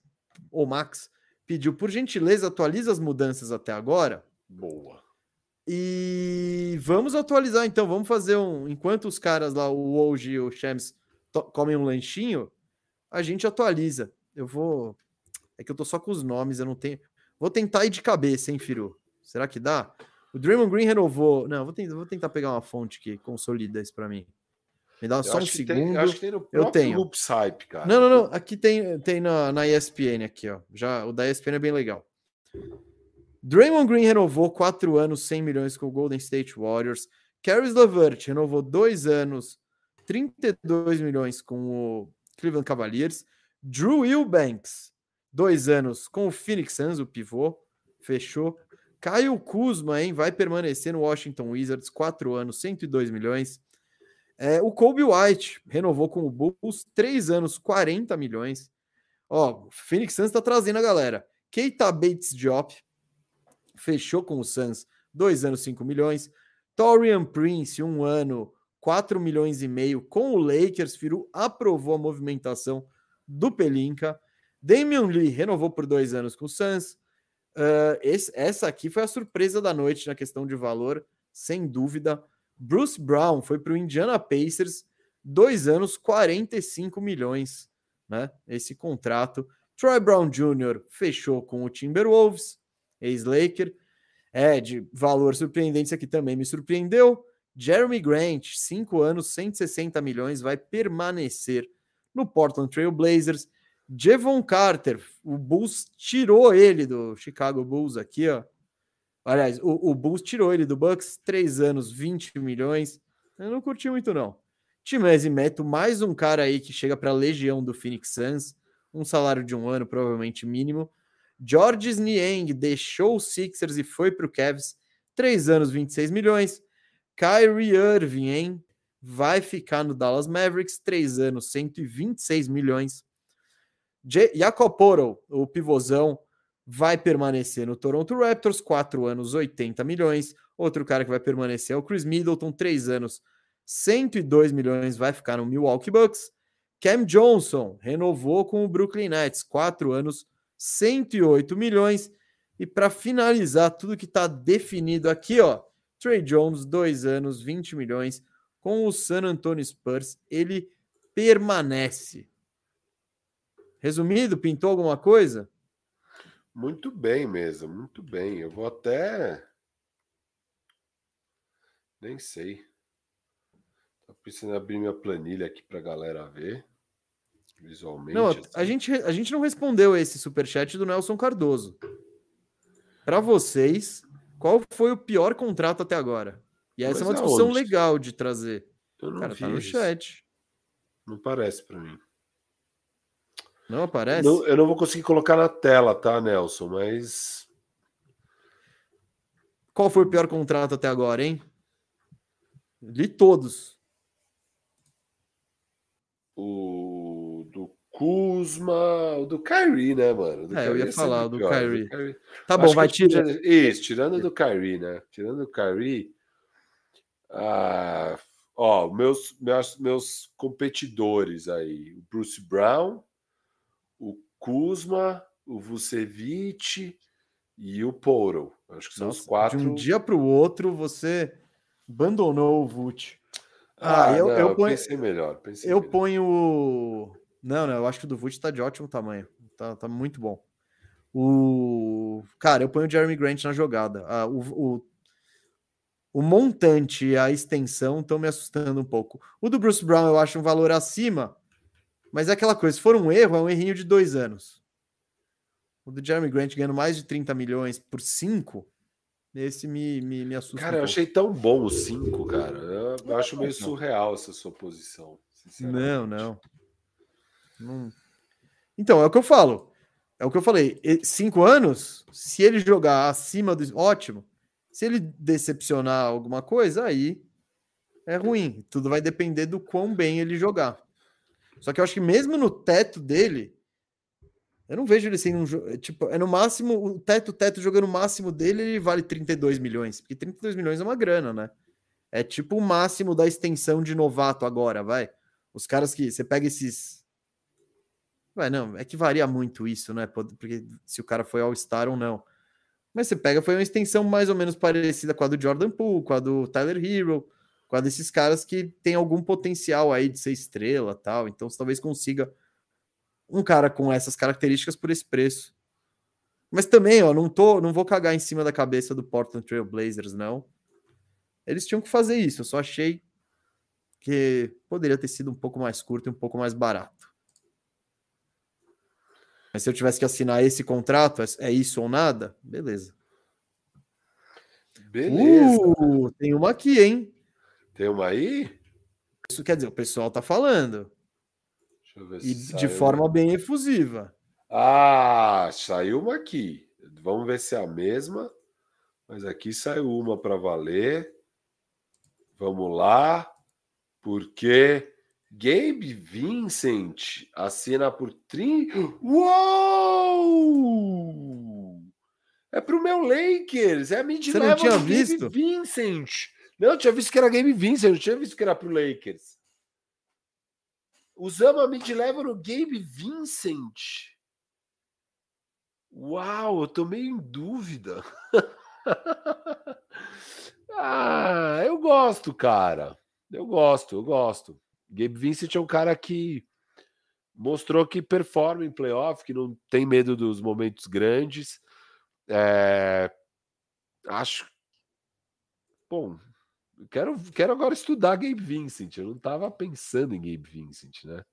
ou Max, pediu, por gentileza, atualiza as mudanças até agora. Boa. E vamos atualizar, então, vamos fazer um. Enquanto os caras lá, o Woj e o Shams, comem um lanchinho, a gente atualiza. Eu vou é que eu tô só com os nomes, eu não tenho. Vou tentar ir de cabeça, hein, Firu? Será que dá? O Draymond Green renovou. Não, vou tentar, vou tentar pegar uma fonte que consolida isso para mim. Me dá eu só um segundo. Tem, eu acho que tem no eu tenho. Hype, cara. Não, não, não. Aqui tem, tem na, na ESPN aqui, ó. Já o da ESPN é bem legal. Draymond Green renovou quatro anos, 100 milhões com o Golden State Warriors. Caris LeVert renovou dois anos, 32 milhões com o Cleveland Cavaliers. Drew Eubanks dois anos com o Phoenix Suns, o pivô, fechou. Caio Kuzma, hein, vai permanecer no Washington Wizards, quatro anos, 102 milhões. É, o Kobe White renovou com o Bulls, três anos, 40 milhões. Ó, o Phoenix Suns está trazendo a galera. Keita Bates Diop fechou com o Suns, dois anos, 5 milhões. Torian Prince, um ano, 4 milhões e meio com o Lakers. Firu aprovou a movimentação do Pelinka. Damian Lee renovou por dois anos com o Suns. Uh, esse, essa aqui foi a surpresa da noite na questão de valor, sem dúvida. Bruce Brown foi para o Indiana Pacers, dois anos, 45 milhões, né? Esse contrato. Troy Brown Jr. fechou com o Timberwolves, ex-Laker. É, de valor surpreendente, isso aqui também me surpreendeu. Jeremy Grant, cinco anos, 160 milhões, vai permanecer no Portland Trail Blazers. Jevon Carter, o Bulls tirou ele do Chicago Bulls aqui, ó. Aliás, o, o Bulls tirou ele do Bucks, três anos, 20 milhões. Eu não curti muito, não. Timese Meto, mais um cara aí que chega para a legião do Phoenix Suns, um salário de um ano, provavelmente mínimo. George Niang deixou o Sixers e foi para o Cavs, três anos, 26 milhões. Kyrie Irving, hein? Vai ficar no Dallas Mavericks, três anos, 126 milhões. Jacoporo, o pivôzão, vai permanecer no Toronto Raptors, quatro anos, 80 milhões. Outro cara que vai permanecer é o Chris Middleton, três anos, 102 milhões, vai ficar no Milwaukee Bucks. Cam Johnson renovou com o Brooklyn Nets, quatro anos, 108 milhões. E para finalizar tudo que está definido aqui, ó, Trey Jones, dois anos, 20 milhões, com o San Antonio Spurs, ele permanece. Resumido, pintou alguma coisa? Muito bem mesmo, muito bem. Eu vou até. Nem sei. Tô precisando abrir minha planilha aqui para galera ver visualmente. Não, assim. a, gente, a gente não respondeu esse superchat do Nelson Cardoso. Para vocês, qual foi o pior contrato até agora? E essa Mas é uma discussão aonde? legal de trazer. Eu não Cara, vi tá no isso. chat. Não parece para mim. Não aparece? Não, eu não vou conseguir colocar na tela, tá, Nelson? Mas. Qual foi o pior contrato até agora, hein? Li todos. O Kuzma, o do Kyrie, né, mano? Do é, eu ia falar do pior, Kyrie. Kyrie. Tá Acho bom, vai tirar. Isso, tirando do Kyrie, né? Tirando do Kyrie. Ah, ó, meus, meus, meus competidores aí: o Bruce Brown, o Kuzma, o Vucevic e o Poro. Acho que são os Nossa, quatro. De um dia para o outro, você abandonou o Vult. Ah, Ah, eu- não, eu eu ponho- pensei melhor. Pensei Eu melhor. ponho. Não, não, eu acho que o do Vult tá de ótimo tamanho. Tá, tá muito bom. O. Cara, eu ponho o Jeremy Grant na jogada. Ah, o, o, o montante e a extensão estão me assustando um pouco. O do Bruce Brown eu acho um valor acima, mas é aquela coisa: se for um erro, é um errinho de dois anos. O do Jeremy Grant ganhando mais de 30 milhões por cinco, esse me, me, me assusta. Cara, um eu pouco. achei tão bom o 5, cara. Eu, eu acho meio surreal essa sua posição. Não, não. Então, é o que eu falo. É o que eu falei. Cinco anos, se ele jogar acima do. Ótimo. Se ele decepcionar alguma coisa, aí é ruim. Tudo vai depender do quão bem ele jogar. Só que eu acho que mesmo no teto dele, eu não vejo ele sendo um. jo- Tipo, é no máximo. O teto, teto jogando o máximo dele, ele vale 32 milhões. Porque 32 milhões é uma grana, né? É tipo o máximo da extensão de novato agora, vai. Os caras que. Você pega esses. Vai, não, é que varia muito isso, né? Porque se o cara foi All-Star ou não. Mas você pega, foi uma extensão mais ou menos parecida com a do Jordan Poole, com a do Tyler Hero, com a desses caras que tem algum potencial aí de ser estrela tal. Então você talvez consiga um cara com essas características por esse preço. Mas também, ó, não tô, não vou cagar em cima da cabeça do Portland Trail Blazers, não. Eles tinham que fazer isso. Eu só achei que poderia ter sido um pouco mais curto e um pouco mais barato. Mas se eu tivesse que assinar esse contrato, é- é isso ou nada? Beleza. Beleza. Uh, tem uma aqui, hein? Tem uma aí? Isso quer dizer, o pessoal tá falando. Deixa eu ver E se de saiu. forma bem efusiva. Ah, saiu uma aqui. Vamos ver se é a mesma. Mas aqui saiu uma para valer. Vamos lá. Porque Gabe Vincent assina por 30. Uou! É pro meu Lakers. É a mid Você não level tinha do Gabe visto? Vincent. Não, eu tinha visto que era Gabe Vincent. Eu não tinha visto que era pro Lakers. Usamos a mid level no Gabe Vincent. Uau, eu tô meio em dúvida. ah, eu gosto, cara. Eu gosto, eu gosto. Gabe Vincent é um cara que mostrou que performa em playoff, que não tem medo dos momentos grandes. É, Acho. Bom, quero, quero agora estudar Gabe Vincent. Eu não tava pensando em Gabe Vincent, né?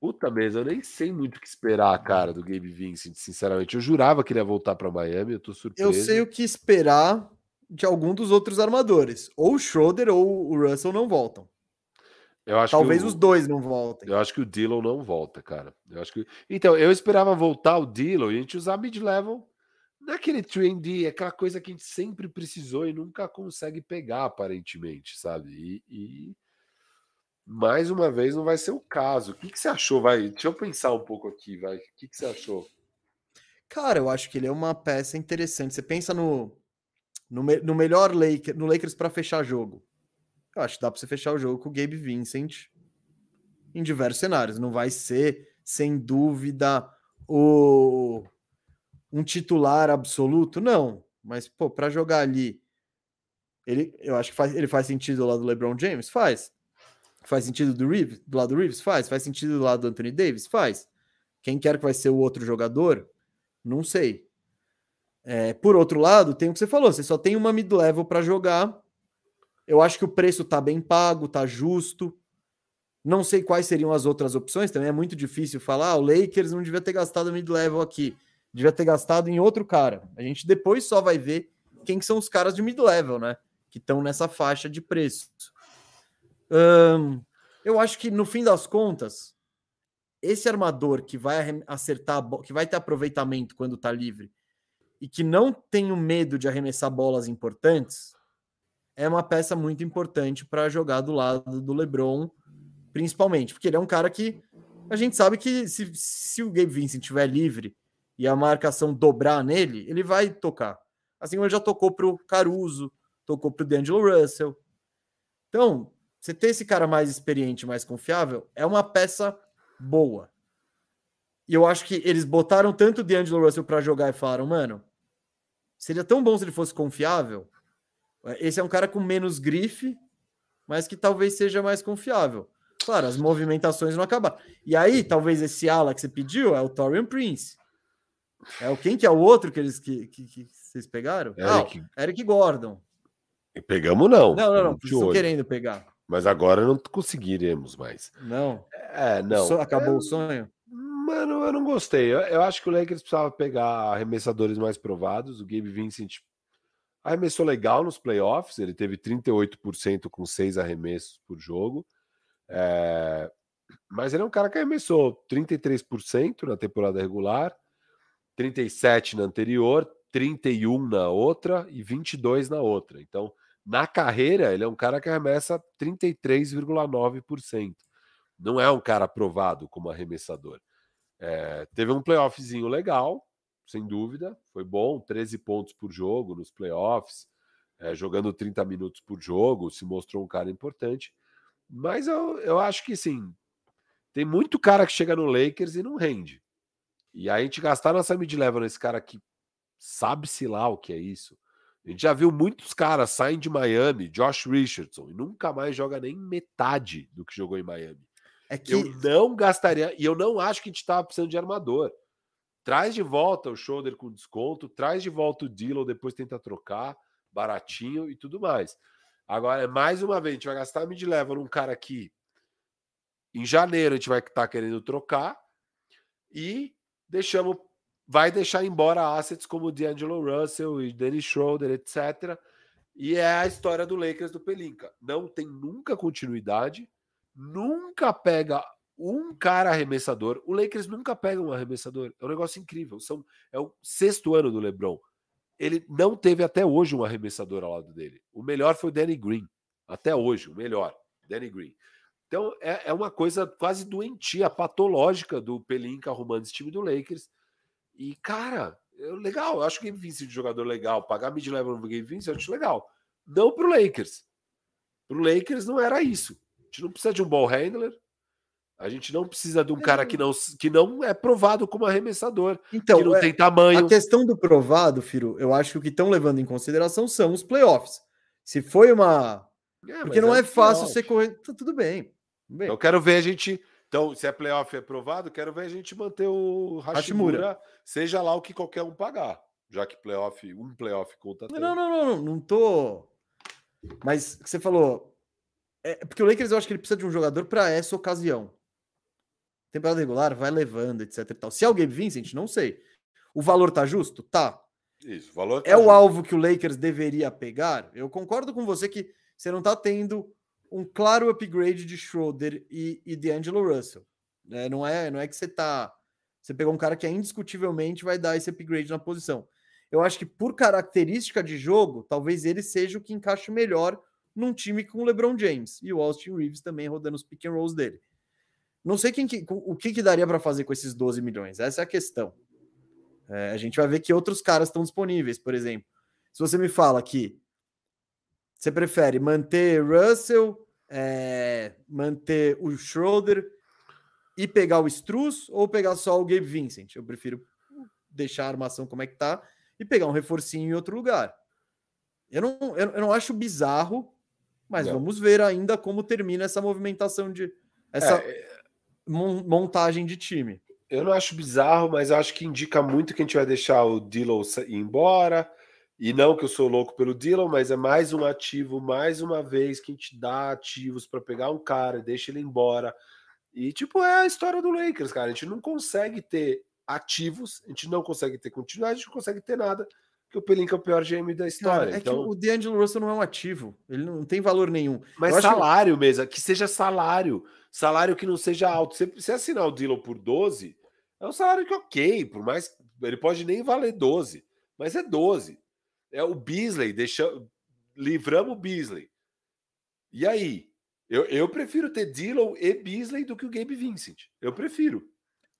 Puta mesa, eu nem sei muito o que esperar, cara, do Gabe Vincent, sinceramente. Eu jurava que ele ia voltar para Miami, eu tô surpreso. Eu sei o que esperar de algum dos outros armadores. Ou o Schroeder ou o Russell não voltam. Eu acho Talvez que o- os dois não voltem. Eu acho que o Dillon não volta, cara. Eu acho que... Então, eu esperava voltar o Dillon e a gente usar mid-level naquele trendy, aquela coisa que a gente sempre precisou e nunca consegue pegar, aparentemente, sabe? E, e mais uma vez não vai ser o caso. O que, que você achou? Vai, deixa eu pensar um pouco aqui, vai. O que, que você achou? Cara, eu acho que ele é uma peça interessante. Você pensa no, no, me- no melhor Laker, no Lakers para fechar jogo. Eu acho que dá para você fechar o jogo com o Gabe Vincent em diversos cenários. Não vai ser, sem dúvida, o um titular absoluto, não. Mas, pô, para jogar ali, ele, eu acho que faz, ele faz sentido lá do LeBron James? Faz. Faz sentido do, Reeves, do lado do Reeves? Faz. Faz sentido do lado do Anthony Davis? Faz. Quem quer que vai ser o outro jogador? Não sei. É, por outro lado, tem o que você falou, você só tem uma mid-level para jogar. Eu acho que o preço tá bem pago, tá justo. Não sei quais seriam as outras opções, também é muito difícil falar. Ah, o Lakers não devia ter gastado mid-level aqui, devia ter gastado em outro cara. A gente depois só vai ver quem são os caras de mid-level, né? Que estão nessa faixa de preço. eu acho que no fim das contas, esse armador que vai acertar, que vai ter aproveitamento quando tá livre e que não tem o medo de arremessar bolas importantes, é uma peça muito importante para jogar do lado do LeBron, principalmente, porque ele é um cara que a gente sabe que se, se o Gabe Vincent estiver livre e a marcação dobrar nele, ele vai tocar. Assim como ele já tocou para o Caruso, tocou para o D'Angelo Russell. Então, você ter esse cara mais experiente, mais confiável, é uma peça boa. E eu acho que eles botaram tanto o D'Angelo Russell para jogar e falaram, mano, Seria tão bom se ele fosse confiável. Esse é um cara com menos grife, mas que talvez seja mais confiável. Claro, as movimentações não acabaram. E aí, talvez esse ala que você pediu é o Torian Prince. É o quem que é o outro que eles que, que, que vocês pegaram? Eric. Ah, Eric Gordon. Pegamos não. Não, não, não. Estou querendo pegar. Mas agora não conseguiremos mais. Não. É, não. acabou é... o sonho? Mano, eu não gostei. Eu, eu, acho que o Lakers precisava pegar arremessadores mais provados. O Gabe Vincent arremessou legal nos playoffs. Ele teve 38% com seis arremessos por jogo. É... Mas ele é um cara que arremessou 33% na temporada regular, 37% na anterior, 31% na outra e 22% na outra. Então, na carreira, ele é um cara que arremessa 33,9%. Não é um cara aprovado como arremessador. É, teve um playoffzinho legal, sem dúvida, foi bom, 13 pontos por jogo nos playoffs, é, jogando 30 minutos por jogo, se mostrou um cara importante. Mas eu, eu acho que sim, tem muito cara que chega no Lakers e não rende. E aí a gente gastar nossa mid-level nesse cara que sabe-se lá o que é isso. A gente já viu muitos caras saem de Miami, Josh Richardson, e nunca mais joga nem metade do que jogou em Miami. É que... Eu não gastaria, e eu não acho que a gente estava precisando de armador. Traz de volta o shoulder com desconto, traz de volta o Dillon, depois tenta trocar, baratinho e tudo mais. Agora, mais uma vez, a gente vai gastar mid-level num cara que em janeiro a gente vai estar tá querendo trocar e deixamos, vai deixar embora assets como o D'Angelo Russell e Dennis Schroeder, etc. E é a história do Lakers do Pelinka. Não tem nunca continuidade nunca pega um cara arremessador. O Lakers nunca pega um arremessador. É um negócio incrível. São, é o sexto ano do LeBron. Ele não teve até hoje um arremessador ao lado dele. O melhor foi o Danny Green. Até hoje, o melhor. Danny Green. Então é, é uma coisa quase doentia, patológica do Pelinka arrumando esse time do Lakers. E, cara, é legal. Eu acho que Game Vincent de jogador legal. Pagar mid-level no Game Vincent eu acho legal. Não pro Lakers. Pro Lakers não era isso gente não precisa de um ball handler. A gente não precisa de um cara que não, que não é provado como arremessador, então, que não é, tem tamanho. A questão do provado, Firo, eu acho que o que estão levando em consideração são os playoffs. Se foi uma. É, Porque não é, é fácil você correr. Tá tudo bem, bem. Eu quero ver a gente. Então, se é playoff é provado, quero ver a gente manter o Hashimura, Hashimura. seja lá o que qualquer um pagar. Já que playoff, um playoff conta. Não, não, não, não, não, não tô. Mas você falou, é, porque o Lakers eu acho que ele precisa de um jogador para essa ocasião. Temporada regular, vai levando, etc e tal. Se é o Gabe Vincent, não sei. O valor tá justo? Tá. Isso, o valor tá É justo. o alvo que o Lakers deveria pegar? Eu concordo com você que você não tá tendo um claro upgrade de Schroeder e, e de Angelo Russell. É, não, é, não é que você tá. Você pegou um cara que é indiscutivelmente vai dar esse upgrade na posição. Eu acho que por característica de jogo, talvez ele seja o que encaixe melhor num time com o LeBron James e o Austin Reeves também rodando os pick and rolls dele. Não sei quem que, o que, que daria para fazer com esses 12 milhões. Essa é a questão. É, a gente vai ver que outros caras estão disponíveis, por exemplo. Se você me fala que você prefere manter Russell, é, manter o Schroeder e pegar o Struz ou pegar só o Gabe Vincent? Eu prefiro deixar a armação como é que tá e pegar um reforcinho em outro lugar. Eu não, eu, eu não acho bizarro, mas não. vamos ver ainda como termina essa movimentação de essa é, montagem de time. Eu não acho bizarro, mas acho que indica muito que a gente vai deixar o Dillon ir embora. E não que eu sou louco pelo Dillon, mas é mais um ativo, mais uma vez que a gente dá ativos para pegar um cara, deixa ele embora. E, tipo, é a história do Lakers, cara. A gente não consegue ter ativos, a gente não consegue ter continuidade, a gente não consegue ter nada, que o Pelinka é o pior GM da história. Cara, é então... que o D'Angelo Russell não é um ativo, ele não tem valor nenhum. Mas salário que... mesmo, que seja salário, salário que não seja alto. Se você assinar o Dillon por 12, é um salário que ok, por mais ele pode nem valer 12, mas é 12. É o Beasley, deixa, livramos o Beasley. E aí? Eu, eu prefiro ter Dillon e Beasley do que o Gabe Vincent. Eu prefiro.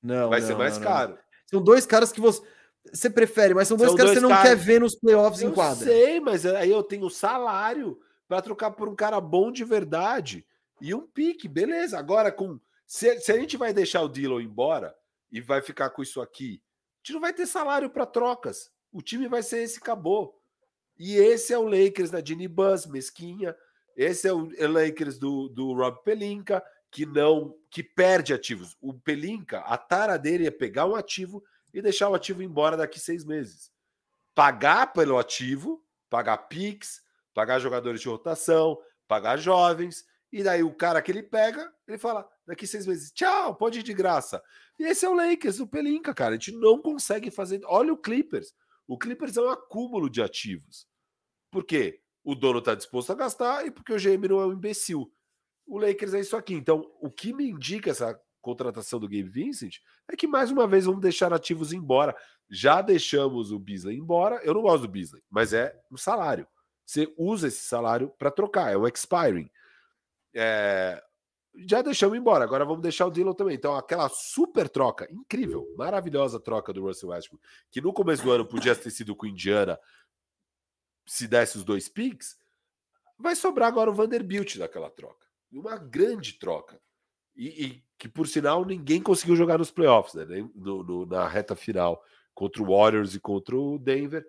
Não, vai não, ser mais não, caro. São dois caras que você você prefere, mas são dois são caras que você não caras... quer ver nos playoffs eu em quadra. Eu sei, mas aí eu tenho salário para trocar por um cara bom de verdade e um pique, beleza. Agora com se, se a gente vai deixar o Dillon embora e vai ficar com isso aqui, a gente não vai ter salário para trocas. O time vai ser esse acabou. E esse é o Lakers da Ginny Buzz, mesquinha. Esse é o Lakers do, do Rob Pelinka, que não que perde ativos. O Pelinka, a tara dele é pegar um ativo e deixar o ativo embora daqui seis meses. Pagar pelo ativo, pagar PIX, pagar jogadores de rotação, pagar jovens, e daí o cara que ele pega, ele fala: daqui seis meses, tchau, pode ir de graça. E esse é o Lakers, o Pelinka, cara. A gente não consegue fazer. Olha o Clippers. O Clippers é um acúmulo de ativos. Por quê? O dono está disposto a gastar e porque o GM não é um imbecil. O Lakers é isso aqui. Então, o que me indica essa contratação do Gabe Vincent é que mais uma vez vamos deixar ativos embora. Já deixamos o Beasley embora. Eu não gosto do Beasley, mas é um salário. Você usa esse salário para trocar, é um expiring. É... Já deixamos embora, agora vamos deixar o Dillon também. Então, aquela super troca, incrível, maravilhosa troca do Russell Westbrook, que no começo do ano podia ter sido com Indiana se desse os dois picks, vai sobrar agora o Vanderbilt daquela troca. Uma grande troca. E, e, que, por sinal, ninguém conseguiu jogar nos playoffs, né? No, no, na reta final contra o Warriors e contra o Denver.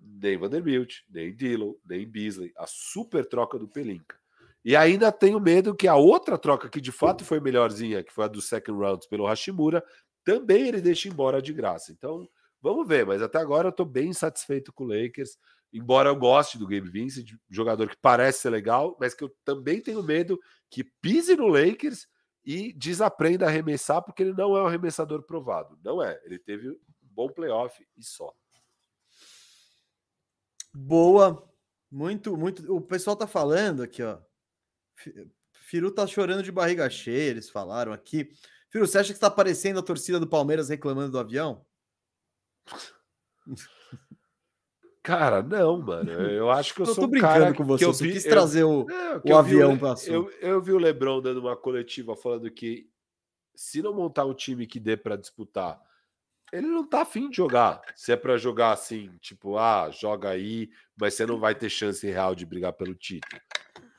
Nem Vanderbilt, nem Dillon, nem Beasley. A super troca do Pelinka. E ainda tenho medo que a outra troca, que de fato foi melhorzinha, que foi a do second round pelo Hashimura, também ele deixe embora de graça. Então, vamos ver. Mas até agora eu estou bem satisfeito com o Lakers. Embora eu goste do Gabe Vincent, jogador que parece ser legal, mas que eu também tenho medo que pise no Lakers e desaprenda a arremessar, porque ele não é um arremessador provado. Não é. Ele teve um bom playoff e só. Boa. Muito, muito. O pessoal tá falando aqui, ó. Firu tá chorando de barriga cheia, eles falaram aqui. Firu, você acha que está aparecendo a torcida do Palmeiras reclamando do avião? Cara, não, mano. Eu acho que eu, eu sou tô brincando cara com você. Que eu vi, quis trazer eu, o, é, o avião para eu, eu vi o Lebron dando uma coletiva falando que se não montar um time que dê para disputar, ele não tá afim de jogar. Se é para jogar assim, tipo, ah, joga aí, mas você não vai ter chance real de brigar pelo título.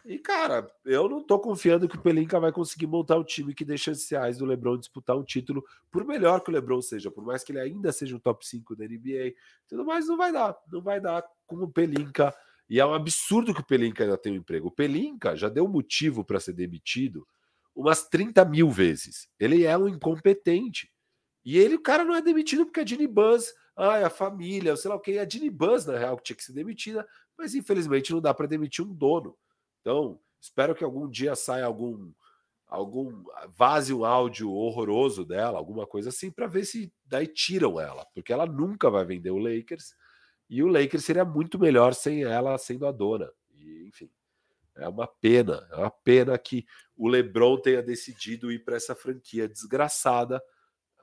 E, cara, eu não tô confiando que o Pelinka vai conseguir montar um time que dê chances reais do LeBron disputar um título, por melhor que o LeBron seja, por mais que ele ainda seja um top 5 da NBA, tudo mais não vai dar, não vai dar com o Pelinka. E é um absurdo que o Pelinka ainda tem um emprego. O Pelinka já deu motivo para ser demitido umas 30 mil vezes. Ele é um incompetente. E ele, o cara, não é demitido porque a Ginny Buzz, ah, a família, sei lá o que, a Ginny Buzz, na real, que tinha que ser demitida, mas infelizmente não dá para demitir um dono. Então, espero que algum dia saia algum algum vaze um áudio horroroso dela, alguma coisa assim, para ver se daí tiram ela, porque ela nunca vai vender o Lakers e o Lakers seria muito melhor sem ela sendo a dona. E, enfim, é uma pena, é uma pena que o LeBron tenha decidido ir para essa franquia desgraçada,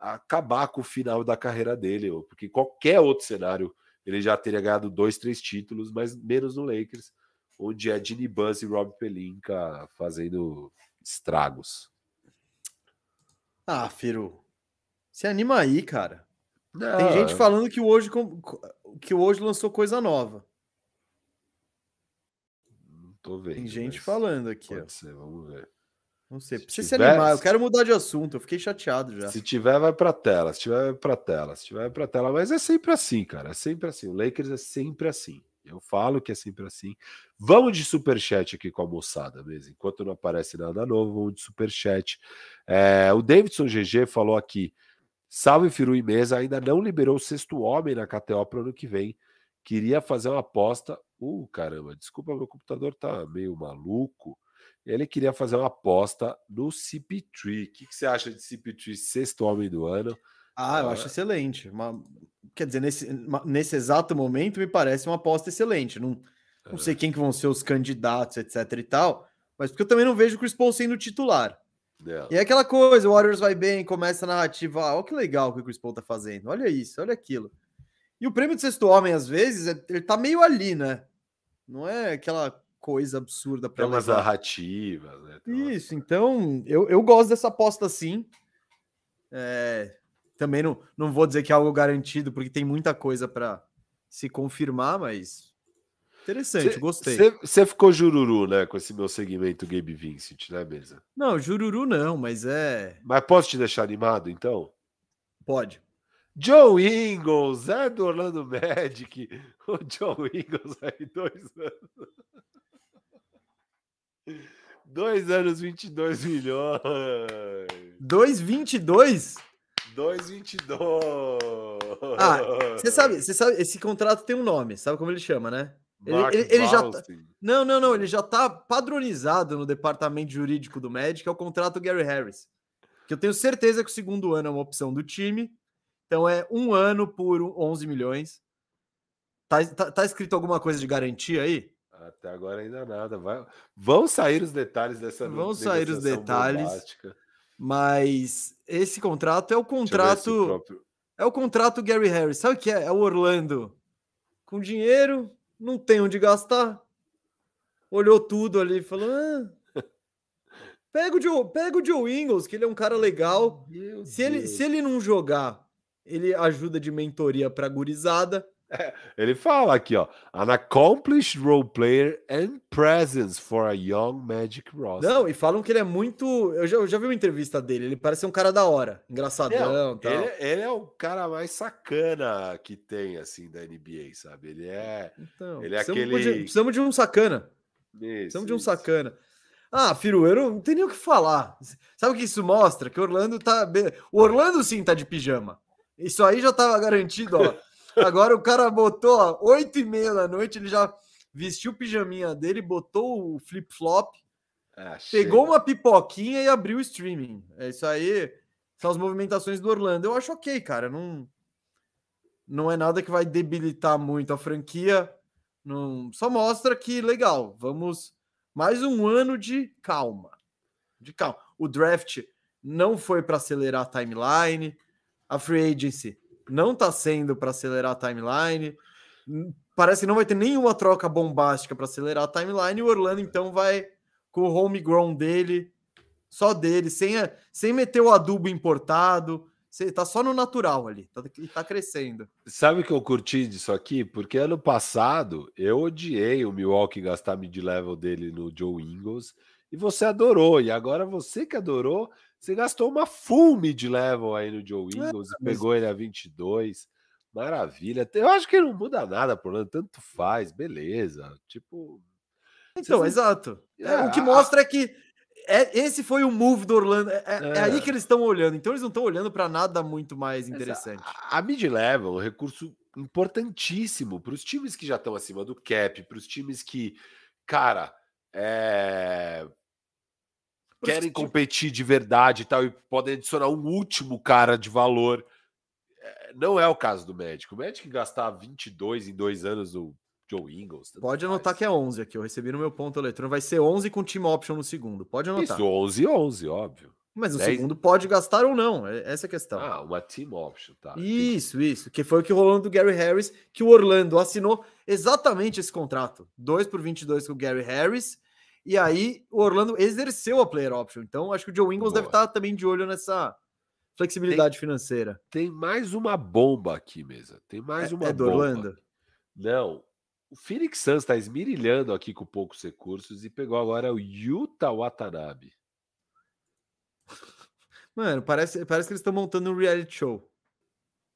acabar com o final da carreira dele, porque qualquer outro cenário ele já teria ganhado dois, três títulos, mas menos no Lakers onde é Dini Buzz e Rob Pelinka fazendo estragos. Ah, Firo, se anima aí, cara. Não, Tem gente falando que o hoje que o hoje lançou coisa nova. Não tô vendo. Tem gente falando aqui, pode ó. Ser, vamos ver. Não sei, precisa se, animar. Eu quero mudar de assunto. Eu fiquei chateado já. Se tiver, vai pra tela. Se tiver, vai pra tela. Se tiver, vai pra tela. Mas é sempre assim, cara. É sempre assim. O Lakers é sempre assim. Eu falo que é sempre assim. Vamos de superchat aqui com a moçada mesmo. Enquanto não aparece nada novo, vamos de superchat. É, o Davidson GG falou aqui: Salve Firu e Mesa, ainda não liberou o sexto homem na KTO para o ano que vem. Queria fazer uma aposta. Uh, caramba, desculpa, meu computador tá meio maluco. Ele queria fazer uma aposta no CP3. O que, que você acha de CP3, sexto homem do ano? Ah, eu acho excelente. Uma, quer dizer, nesse, nesse exato momento me parece uma aposta excelente. Não, não sei quem que vão ser os candidatos, etc e tal, mas porque eu também não vejo o Chris Paul sendo titular. É. E é aquela coisa, o Warriors vai bem, começa a narrativa, ah, olha que legal que o Chris Paul tá fazendo, olha isso, olha aquilo. E o prêmio de sexto homem, às vezes, é, ele tá meio ali, né? Não é aquela coisa absurda para umas narrativas, né? Isso, então eu, eu gosto dessa aposta sim. É, também não, não vou dizer que é algo garantido, porque tem muita coisa para se confirmar, mas interessante, cê, gostei. Você ficou jururu, né, com esse meu segmento Gabe Vincent, né, mesa? Não, jururu não, mas é. Mas posso te deixar animado, então? Pode. Joe Ingles, é do Orlando Magic. O Joe Ingles aí, dois anos. Dois anos, 22 milhões. 2,22? 2,22. Ah, você sabe, você sabe, esse contrato tem um nome, sabe como ele chama, né? Ele, ele, ele já tá... Não, não, não, ele já tá padronizado no departamento jurídico do Magic, é o contrato Gary Harris. Que eu tenho certeza que o segundo ano é uma opção do time. Então é um ano por 11 milhões. Tá, tá, tá escrito alguma coisa de garantia aí? Até agora ainda nada. Vai... Vão sair os detalhes dessa Vão sair os detalhes. Bombástica. Mas esse contrato é o contrato. É o contrato Gary Harris. Sabe o que é? É o Orlando. Com dinheiro, não tem onde gastar. Olhou tudo ali e falou: ah, pega, o Joe, pega o Joe Ingles, que ele é um cara legal. se ele, se ele não jogar, ele ajuda de mentoria para gurizada. ele fala aqui, ó, an accomplished role player and presence for a young Magic roster. Não, e falam que ele é muito. Eu já, eu já vi uma entrevista dele. Ele parece um cara da hora, engraçadão. É, ele, ele, é o cara mais sacana que tem assim da NBA, sabe? Ele é. Então, ele é precisamos aquele. De, precisamos de um sacana. Isso, precisamos de um sacana. Ah, Firu, eu não, tenho nem o que falar. Sabe o que isso mostra? Que o Orlando tá. O Orlando sim tá de pijama. Isso aí já tava garantido, ó. Agora o cara botou, ó, 8 e meia da noite, ele já vestiu o pijaminha dele, botou o flip-flop, ah, pegou uma pipoquinha e abriu o streaming. É isso aí, são as movimentações do Orlando. Eu acho ok, cara. Não, não é nada que vai debilitar muito a franquia. Não, só mostra que legal. Vamos mais um ano de calma. De calma. O draft não foi para acelerar a timeline. A free agency não está sendo para acelerar a timeline. Parece que não vai ter nenhuma troca bombástica para acelerar a timeline. E o Orlando, então, vai com o homegrown dele, só dele, sem, sem meter o adubo importado. Você tá só no natural ali, tá, tá crescendo. Sabe o que eu curti disso aqui? Porque ano passado eu odiei o Milwaukee gastar mid-level dele no Joe Ingles e você adorou. E agora você que adorou, você gastou uma full mid-level aí no Joe Ingles é, e pegou ele a 22. Maravilha. Eu acho que não muda nada por ano, tanto faz, beleza. Tipo. Então, não... exato. É, o que mostra é que é, esse foi o move do Orlando. É, é, é aí que eles estão olhando. Então, eles não estão olhando para nada muito mais interessante. A, a mid-level é um recurso importantíssimo para os times que já estão acima do cap, para os times que, cara, é, querem competir de verdade e tal, e podem adicionar um último cara de valor. É, não é o caso do médico. O médico gastar 22 em dois anos do Joe Ingles. Pode anotar faz. que é 11 aqui. Eu recebi no meu ponto eletrônico. Vai ser 11 com team option no segundo. Pode anotar. Isso, 11 11, óbvio. Mas no 10... segundo pode gastar ou não. É, essa é a questão. Ah, uma team option, tá. Isso, isso. Que foi o que rolou do Gary Harris, que o Orlando assinou exatamente esse contrato. 2 por 22 com o Gary Harris e aí o Orlando exerceu a player option. Então acho que o Joe Ingles Boa. deve estar também de olho nessa flexibilidade tem, financeira. Tem mais uma bomba aqui, mesa. Tem mais é, uma é do bomba. Orlando? Não. O Phoenix Suns está esmirilhando aqui com poucos recursos e pegou agora o Yuta Watanabe. Mano, parece, parece que eles estão montando um reality show.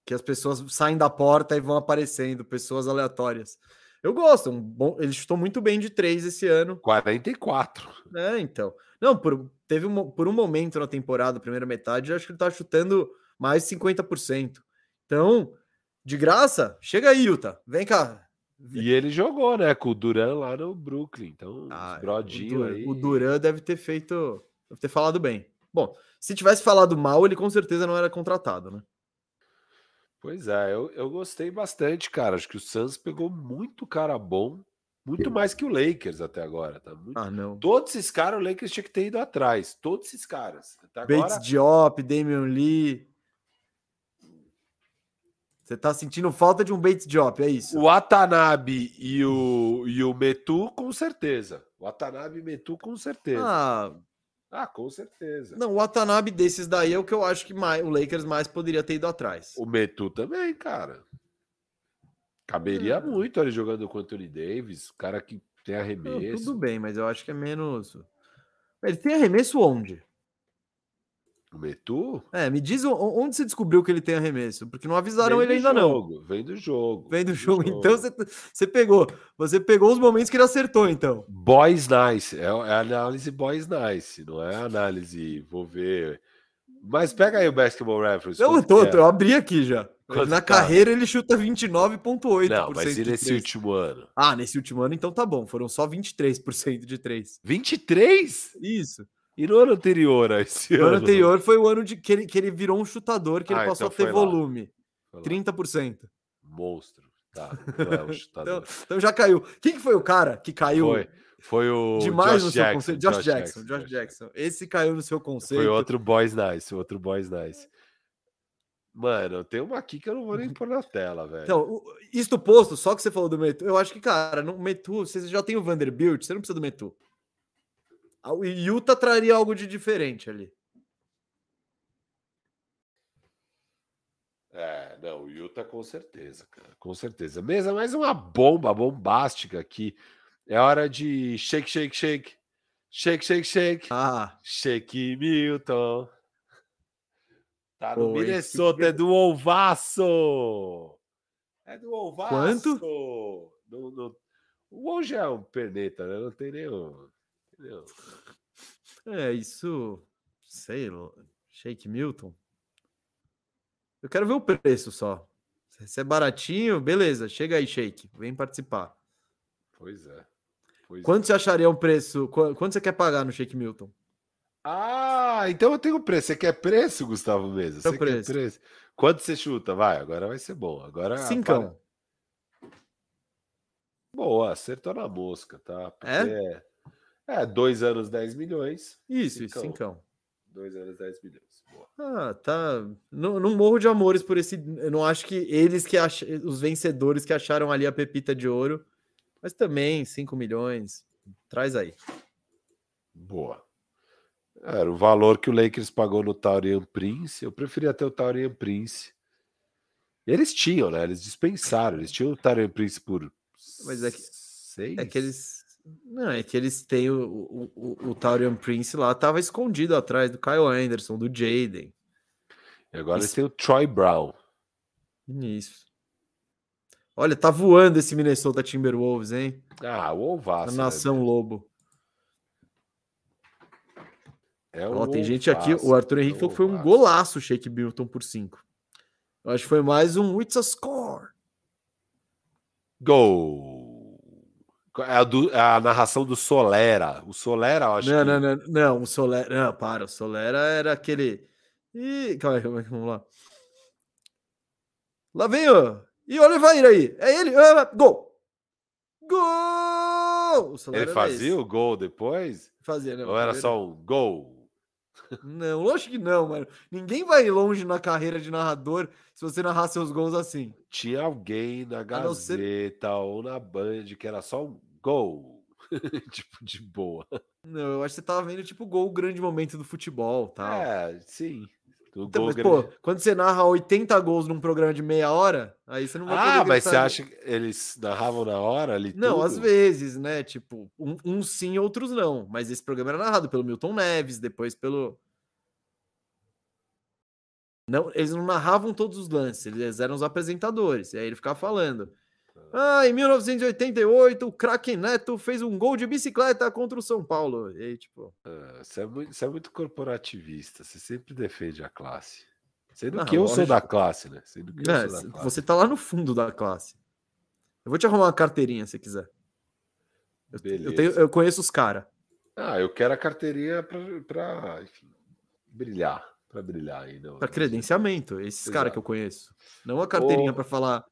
Que as pessoas saem da porta e vão aparecendo, pessoas aleatórias. Eu gosto, um bom, ele chutou muito bem de três esse ano. 44. É, então. Não, por, teve um, por um momento na temporada, primeira metade, acho que ele tá chutando mais de 50%. Então, de graça, chega aí, Utah. Vem cá. E ele jogou, né, com o Duran lá no Brooklyn. Então, Ah, brodinho o, Dur- aí. o Duran deve ter feito. Deve ter falado bem. Bom, se tivesse falado mal, ele com certeza não era contratado, né? Pois é, eu, eu gostei bastante, cara. Acho que o Suns pegou muito cara bom, muito mais que o Lakers até agora, tá? Muito- Ah, não. Todos esses caras o Lakers tinha que ter ido atrás. Todos esses caras. Até agora, Bates Diop, Damian Lee. Você tá sentindo falta de um Bates Diop, é isso? o Watanabe e o, e o Metu, com certeza. O Watanabe e Metu, com certeza. Ah, Ah, com certeza. não, o Watanabe desses daí é o que eu acho que mais, o Lakers mais poderia ter ido atrás. O Metu também, cara. Caberia É. muito ele jogando com o Anthony Davis, cara que tem Não, arremesso. tudo bem, mas eu acho que é menos. Ele tem arremesso onde? O Metu? É, me diz onde você descobriu que ele tem arremesso, porque não avisaram ele do ainda não. jogo, Vem do jogo. Vem do jogo, então você, você pegou. Você pegou os momentos que ele acertou, então. Boys Nice, é, é análise Boys Nice, não é análise, vou ver. Mas pega aí o Basketball Reference. Eu, tô, é? eu abri aqui já. Quanto Na tá? carreira ele chuta 29,8%. Não, mas e nesse último ano? Ah, nesse último ano, então tá bom. Foram só 23% de 3. 23? Isso. E no ano anterior a esse O ano? ano anterior foi o ano de que ele, que ele virou um chutador, que ele Ah, passou então a ter foi lá. volume. Foi lá. 30%. Monstro. Tá, não é um Então, então já caiu. Quem que foi o cara que caiu Foi, foi o demais Josh no seu Jackson, conceito? Josh, Jackson, Josh Jackson. Esse caiu no seu conceito. Foi outro Boys Nice, outro Boys Nice. Mano, tem uma aqui que eu não vou nem pôr na tela, velho. Então, isto posto, só que você falou do Metu, eu acho que, cara, no Metu, você já tem o Vanderbilt, você não precisa do Metu. O Utah traria algo de diferente ali. É, não, o Utah com certeza, cara, com certeza. Mesa, mais uma bomba bombástica aqui. É hora de shake, shake, shake. Shake, shake, shake. Ah, Shake Milton. Tá no Pô, esse Minnesota, que- é do Olvaço. É do Olvaço. Quanto? No, no... O já é um perneta, né? Não tem nenhum. Nenhum. é isso, sei Shake Milton. Eu quero ver o preço só. Se é baratinho, beleza, chega aí, Shake, vem participar. Pois é. Pois é. Quanto você acharia um preço? qu- Quanto você quer pagar no Shake Milton? Ah, então eu tenho preço. Você quer preço, Gustavo Mesa? Você preço. quer preço? Quanto você chuta? Vai, agora vai ser bom. Agora Cincão. Boa, acertou na mosca, tá? É? Porque É, dois anos, 10 milhões. Isso, isso, Cincão. cincão. Dois anos, 10 milhões. Boa. Ah, tá. Não, não morro de amores por esse. Eu não acho que eles que ach... os vencedores que acharam ali a pepita de ouro, mas também 5 milhões. Traz aí. Boa. Era o valor que o Lakers pagou no Taurian Prince. Eu preferia ter o Taurian Prince. Eles tinham, né? Eles dispensaram. Eles tinham o Taurian Prince por Mas é que- seis. É que eles. Não, é que eles têm o, o, o, o Taurian Prince lá, tava escondido atrás do Kyle Anderson, do Jaden. E agora eles têm o Troy Brown. Isso. Olha, tá voando esse Minnesota Timberwolves, hein? Ah, o A Olvaço. né? nação Lobo. É Ó, tem gente aqui, o Arthur Henrique é falou que foi um golaço o Shake Milton por 5. Eu acho que foi mais um It's a Score. Gol! É a, do- é a narração do Solera. O Solera, eu acho Não, que... não, não, não, o Solera. Não, para, o Solera era aquele. Ih, calma aí, calma aí, vamos lá. Lá vem, ó. E olha, vai aí. É ele. Ah, gol! Gol! O Ele fazia esse. o gol depois? Fazia, não. Ou era só um gol? Não, lógico que não, mano. Ninguém vai longe na carreira de narrador se você narrar seus gols assim. Tinha alguém na A não ser- Gazeta ou na Band que era só um gol. tipo, de boa. Não, eu acho que você tava vendo, tipo, gol, o grande momento do futebol, tal. É, sim. O Então, mas, grande. pô, quando você narra 80 gols num programa de meia hora, aí você não vai Ah, mas você gritar- acha que eles narravam na hora ali? Não, às tudo? vezes, né? Tipo, um- uns sim, outros não. Mas esse programa era narrado pelo Milton Neves, depois pelo. Não, eles não narravam todos os lances, eles eram os apresentadores. E aí ele ficava falando. Ah, em 1988, o craque Neto fez um gol de bicicleta contra o São Paulo. E aí, tipo. Ah, você, é muito, você é muito corporativista, você sempre defende a classe. Sendo não, que eu lógico. sou da classe, né? Sendo que é, classe. Você tá lá no fundo da classe. Eu vou te arrumar uma carteirinha se quiser. Eu, eu, tenho, eu conheço os caras. Ah, eu quero a carteirinha para brilhar. Para brilhar ainda. Para credenciamento, esses caras que eu conheço. Não a carteirinha para falar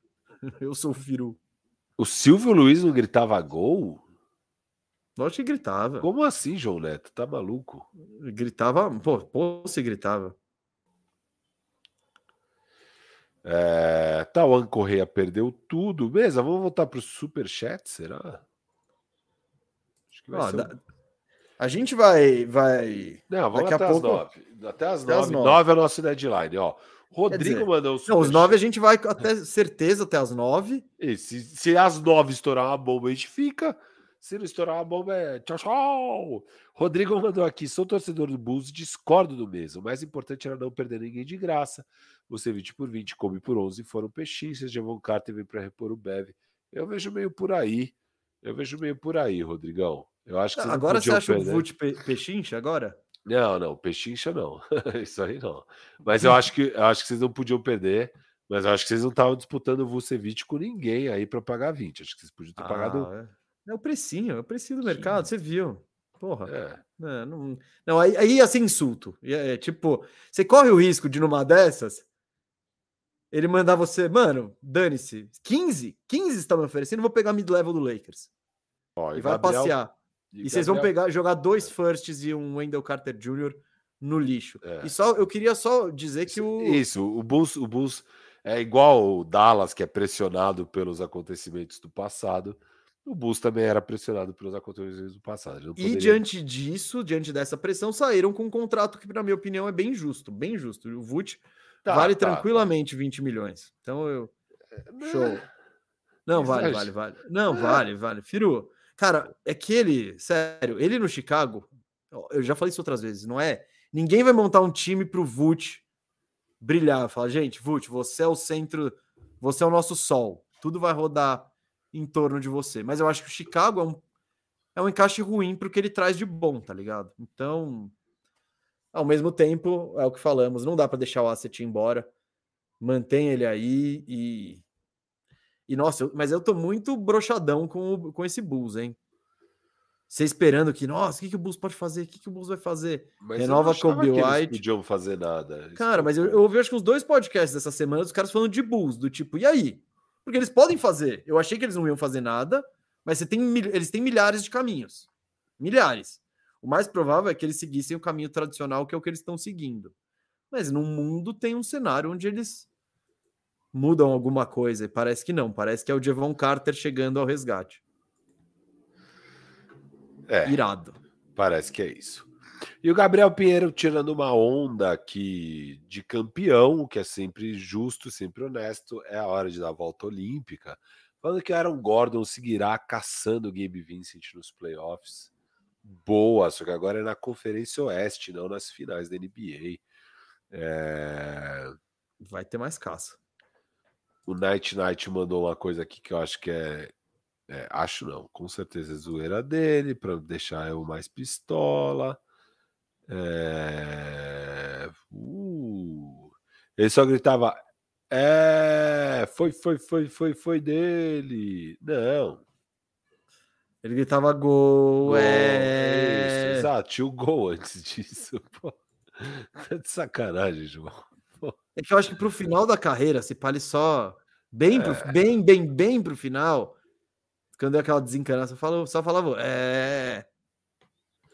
eu sou o Firu. O Silvio Luiz não gritava gol? Lógico que gritava. Como assim, João Neto? Tá maluco? Gritava, pô, pô, você gritava. É, Tawan Correia perdeu tudo. Beleza, vamos voltar para o superchat, será? Acho que vai ser um... A gente vai. vai... Não, vamos Daqui até a pouco... as nove. Até as nove. Nove é o nosso deadline. Ó, Rodrigo dizer, mandou. Não, os nove a gente vai até certeza até as nove. E se, se as nove estourar uma bomba, a gente fica. Se não estourar uma bomba, é tchau, tchau. Rodrigo mandou aqui: sou torcedor do Bulls, discordo do mesmo. O mais importante era não perder ninguém de graça. Você 20 por 20, come por 11, foram pechinchas. Javon Carter veio para repor o Bev. Eu vejo meio por aí. Eu vejo meio por aí, Rodrigão. Eu acho que agora você acha perder. o Vult pe pechincha agora? Não, não, pechincha não. Isso aí não. Mas eu acho que eu acho que vocês não podiam perder. Mas eu acho que vocês não estavam disputando o Vucevic com ninguém aí para pagar 20. Acho que vocês podiam ter ah, pagado. É. é o precinho, é o precinho do mercado, você viu. Porra. É. É, não, não, aí, aí ia ser insulto. É, tipo, você corre o risco de numa dessas ele mandar você, mano, dane-se. 15? 15 estão me oferecendo, vou pegar mid-level do Lakers. Ó, e, e vai Gabriel, passear. E, e vocês vão pegar, jogar dois firsts e um Wendell Carter Jr. no lixo. É. E só eu queria só dizer que o. Isso, o Bulls, o Bulls é igual o Dallas, que é pressionado pelos acontecimentos do passado. O Bulls também era pressionado pelos acontecimentos do passado. Poderia... E diante disso, diante dessa pressão, saíram com um contrato que, na minha opinião, é bem justo, bem justo. O Vult tá, vale tá, tá. tranquilamente tá. 20 milhões. Então eu. É, Show. Né? Não, vale, vale, vale. Não, é. vale, vale. Firu, Cara, é que ele, sério, ele no Chicago, eu já falei isso outras vezes, não é? Ninguém vai montar um time pro Vult brilhar. Fala, gente, Vult, você é o centro, você é o nosso sol. Tudo vai rodar em torno de você. Mas eu acho que o Chicago é um, é um encaixe ruim pro que ele traz de bom, tá ligado? Então, ao mesmo tempo, é o que falamos, não dá para deixar o asset embora. Mantém ele aí e e nossa, eu, mas eu tô muito brochadão com, com esse Bulls, hein? Você esperando que, nossa, o que, que o Bulls pode fazer? O que, que o Bulls vai fazer? Mas Renova Kobe White. Eles podiam fazer nada. Cara, mas eu, eu ouvi acho que uns dois podcasts dessa semana dos caras falando de Bulls, do tipo, e aí? Porque eles podem fazer. Eu achei que eles não iam fazer nada, mas você tem, eles têm milhares de caminhos. Milhares. O mais provável é que eles seguissem o caminho tradicional, que é o que eles estão seguindo. Mas no mundo tem um cenário onde eles mudam alguma coisa. E parece que não. Parece que é o Devon Carter chegando ao resgate. É. Irado. Parece que é isso. E o Gabriel Pinheiro tirando uma onda aqui de campeão, o que é sempre justo, sempre honesto, é a hora de dar a volta olímpica. Falando que Aaron Gordon seguirá caçando o Gabe Vincent nos playoffs. Boa, só que agora é na Conferência Oeste, não nas finais da NBA. É... Vai ter mais caça. O Night Night mandou uma coisa aqui que eu acho que é. é acho não, com certeza é zoeira dele, para deixar eu mais pistola. É... Uh... Ele só gritava: É, foi, foi, foi, foi, foi dele. Não. Ele gritava gol, gol é. Isso, exato, tinha o gol antes disso. Pô. Tá de sacanagem, João. É que eu acho que pro final da carreira, se pale só bem, pro, é. bem, bem, bem pro final, quando deu aquela desencanada, falou, só falava, é.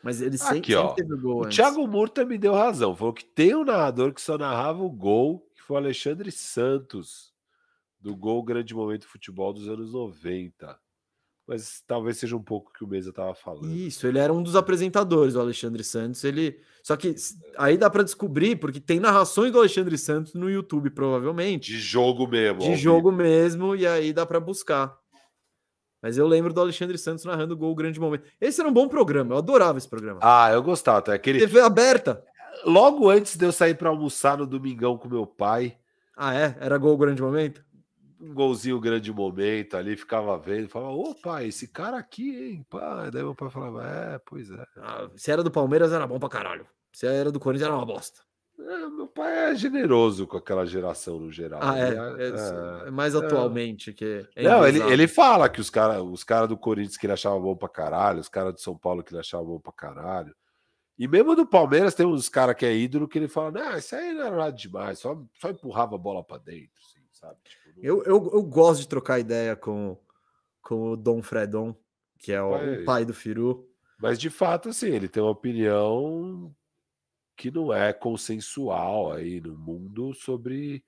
Mas ele sempre, Aqui, sempre teve o gol. O antes. Thiago Murta me deu razão. Falou que tem um narrador que só narrava o gol, que foi o Alexandre Santos, do gol Grande Momento Futebol dos anos 90 mas talvez seja um pouco que o Mesa estava falando. Isso, ele era um dos apresentadores, o Alexandre Santos. Ele só que aí dá para descobrir porque tem narrações do Alexandre Santos no YouTube provavelmente. De jogo mesmo. De jogo mesmo e aí dá para buscar. Mas eu lembro do Alexandre Santos narrando o gol grande momento. Esse era um bom programa, eu adorava esse programa. Ah, eu gostava, tá? Aquele TV aberta. logo antes de eu sair para almoçar no domingão com meu pai. Ah, é? Era gol grande momento? Um golzinho grande momento ali, ficava vendo, falava, ô pai, esse cara aqui, hein? Pá. Daí meu pai falava, é, pois é. Ah, se era do Palmeiras, era bom pra caralho. Se era do Corinthians, era uma bosta. É, meu pai é generoso com aquela geração no geral. Ah, é, é, é mais atualmente que. não, ele, ele fala que os caras os cara do Corinthians que ele achava bom pra caralho, os caras do São Paulo que ele achava bom pra caralho. E mesmo do Palmeiras tem uns caras que é ídolo que ele fala, não, isso aí não era nada demais, só, só empurrava a bola para dentro, assim, sabe? Eu, eu, eu gosto de trocar ideia com, com o Dom Fredon, que é o, o pai do Firu. Mas de fato, assim, ele tem uma opinião que não é consensual aí no mundo sobre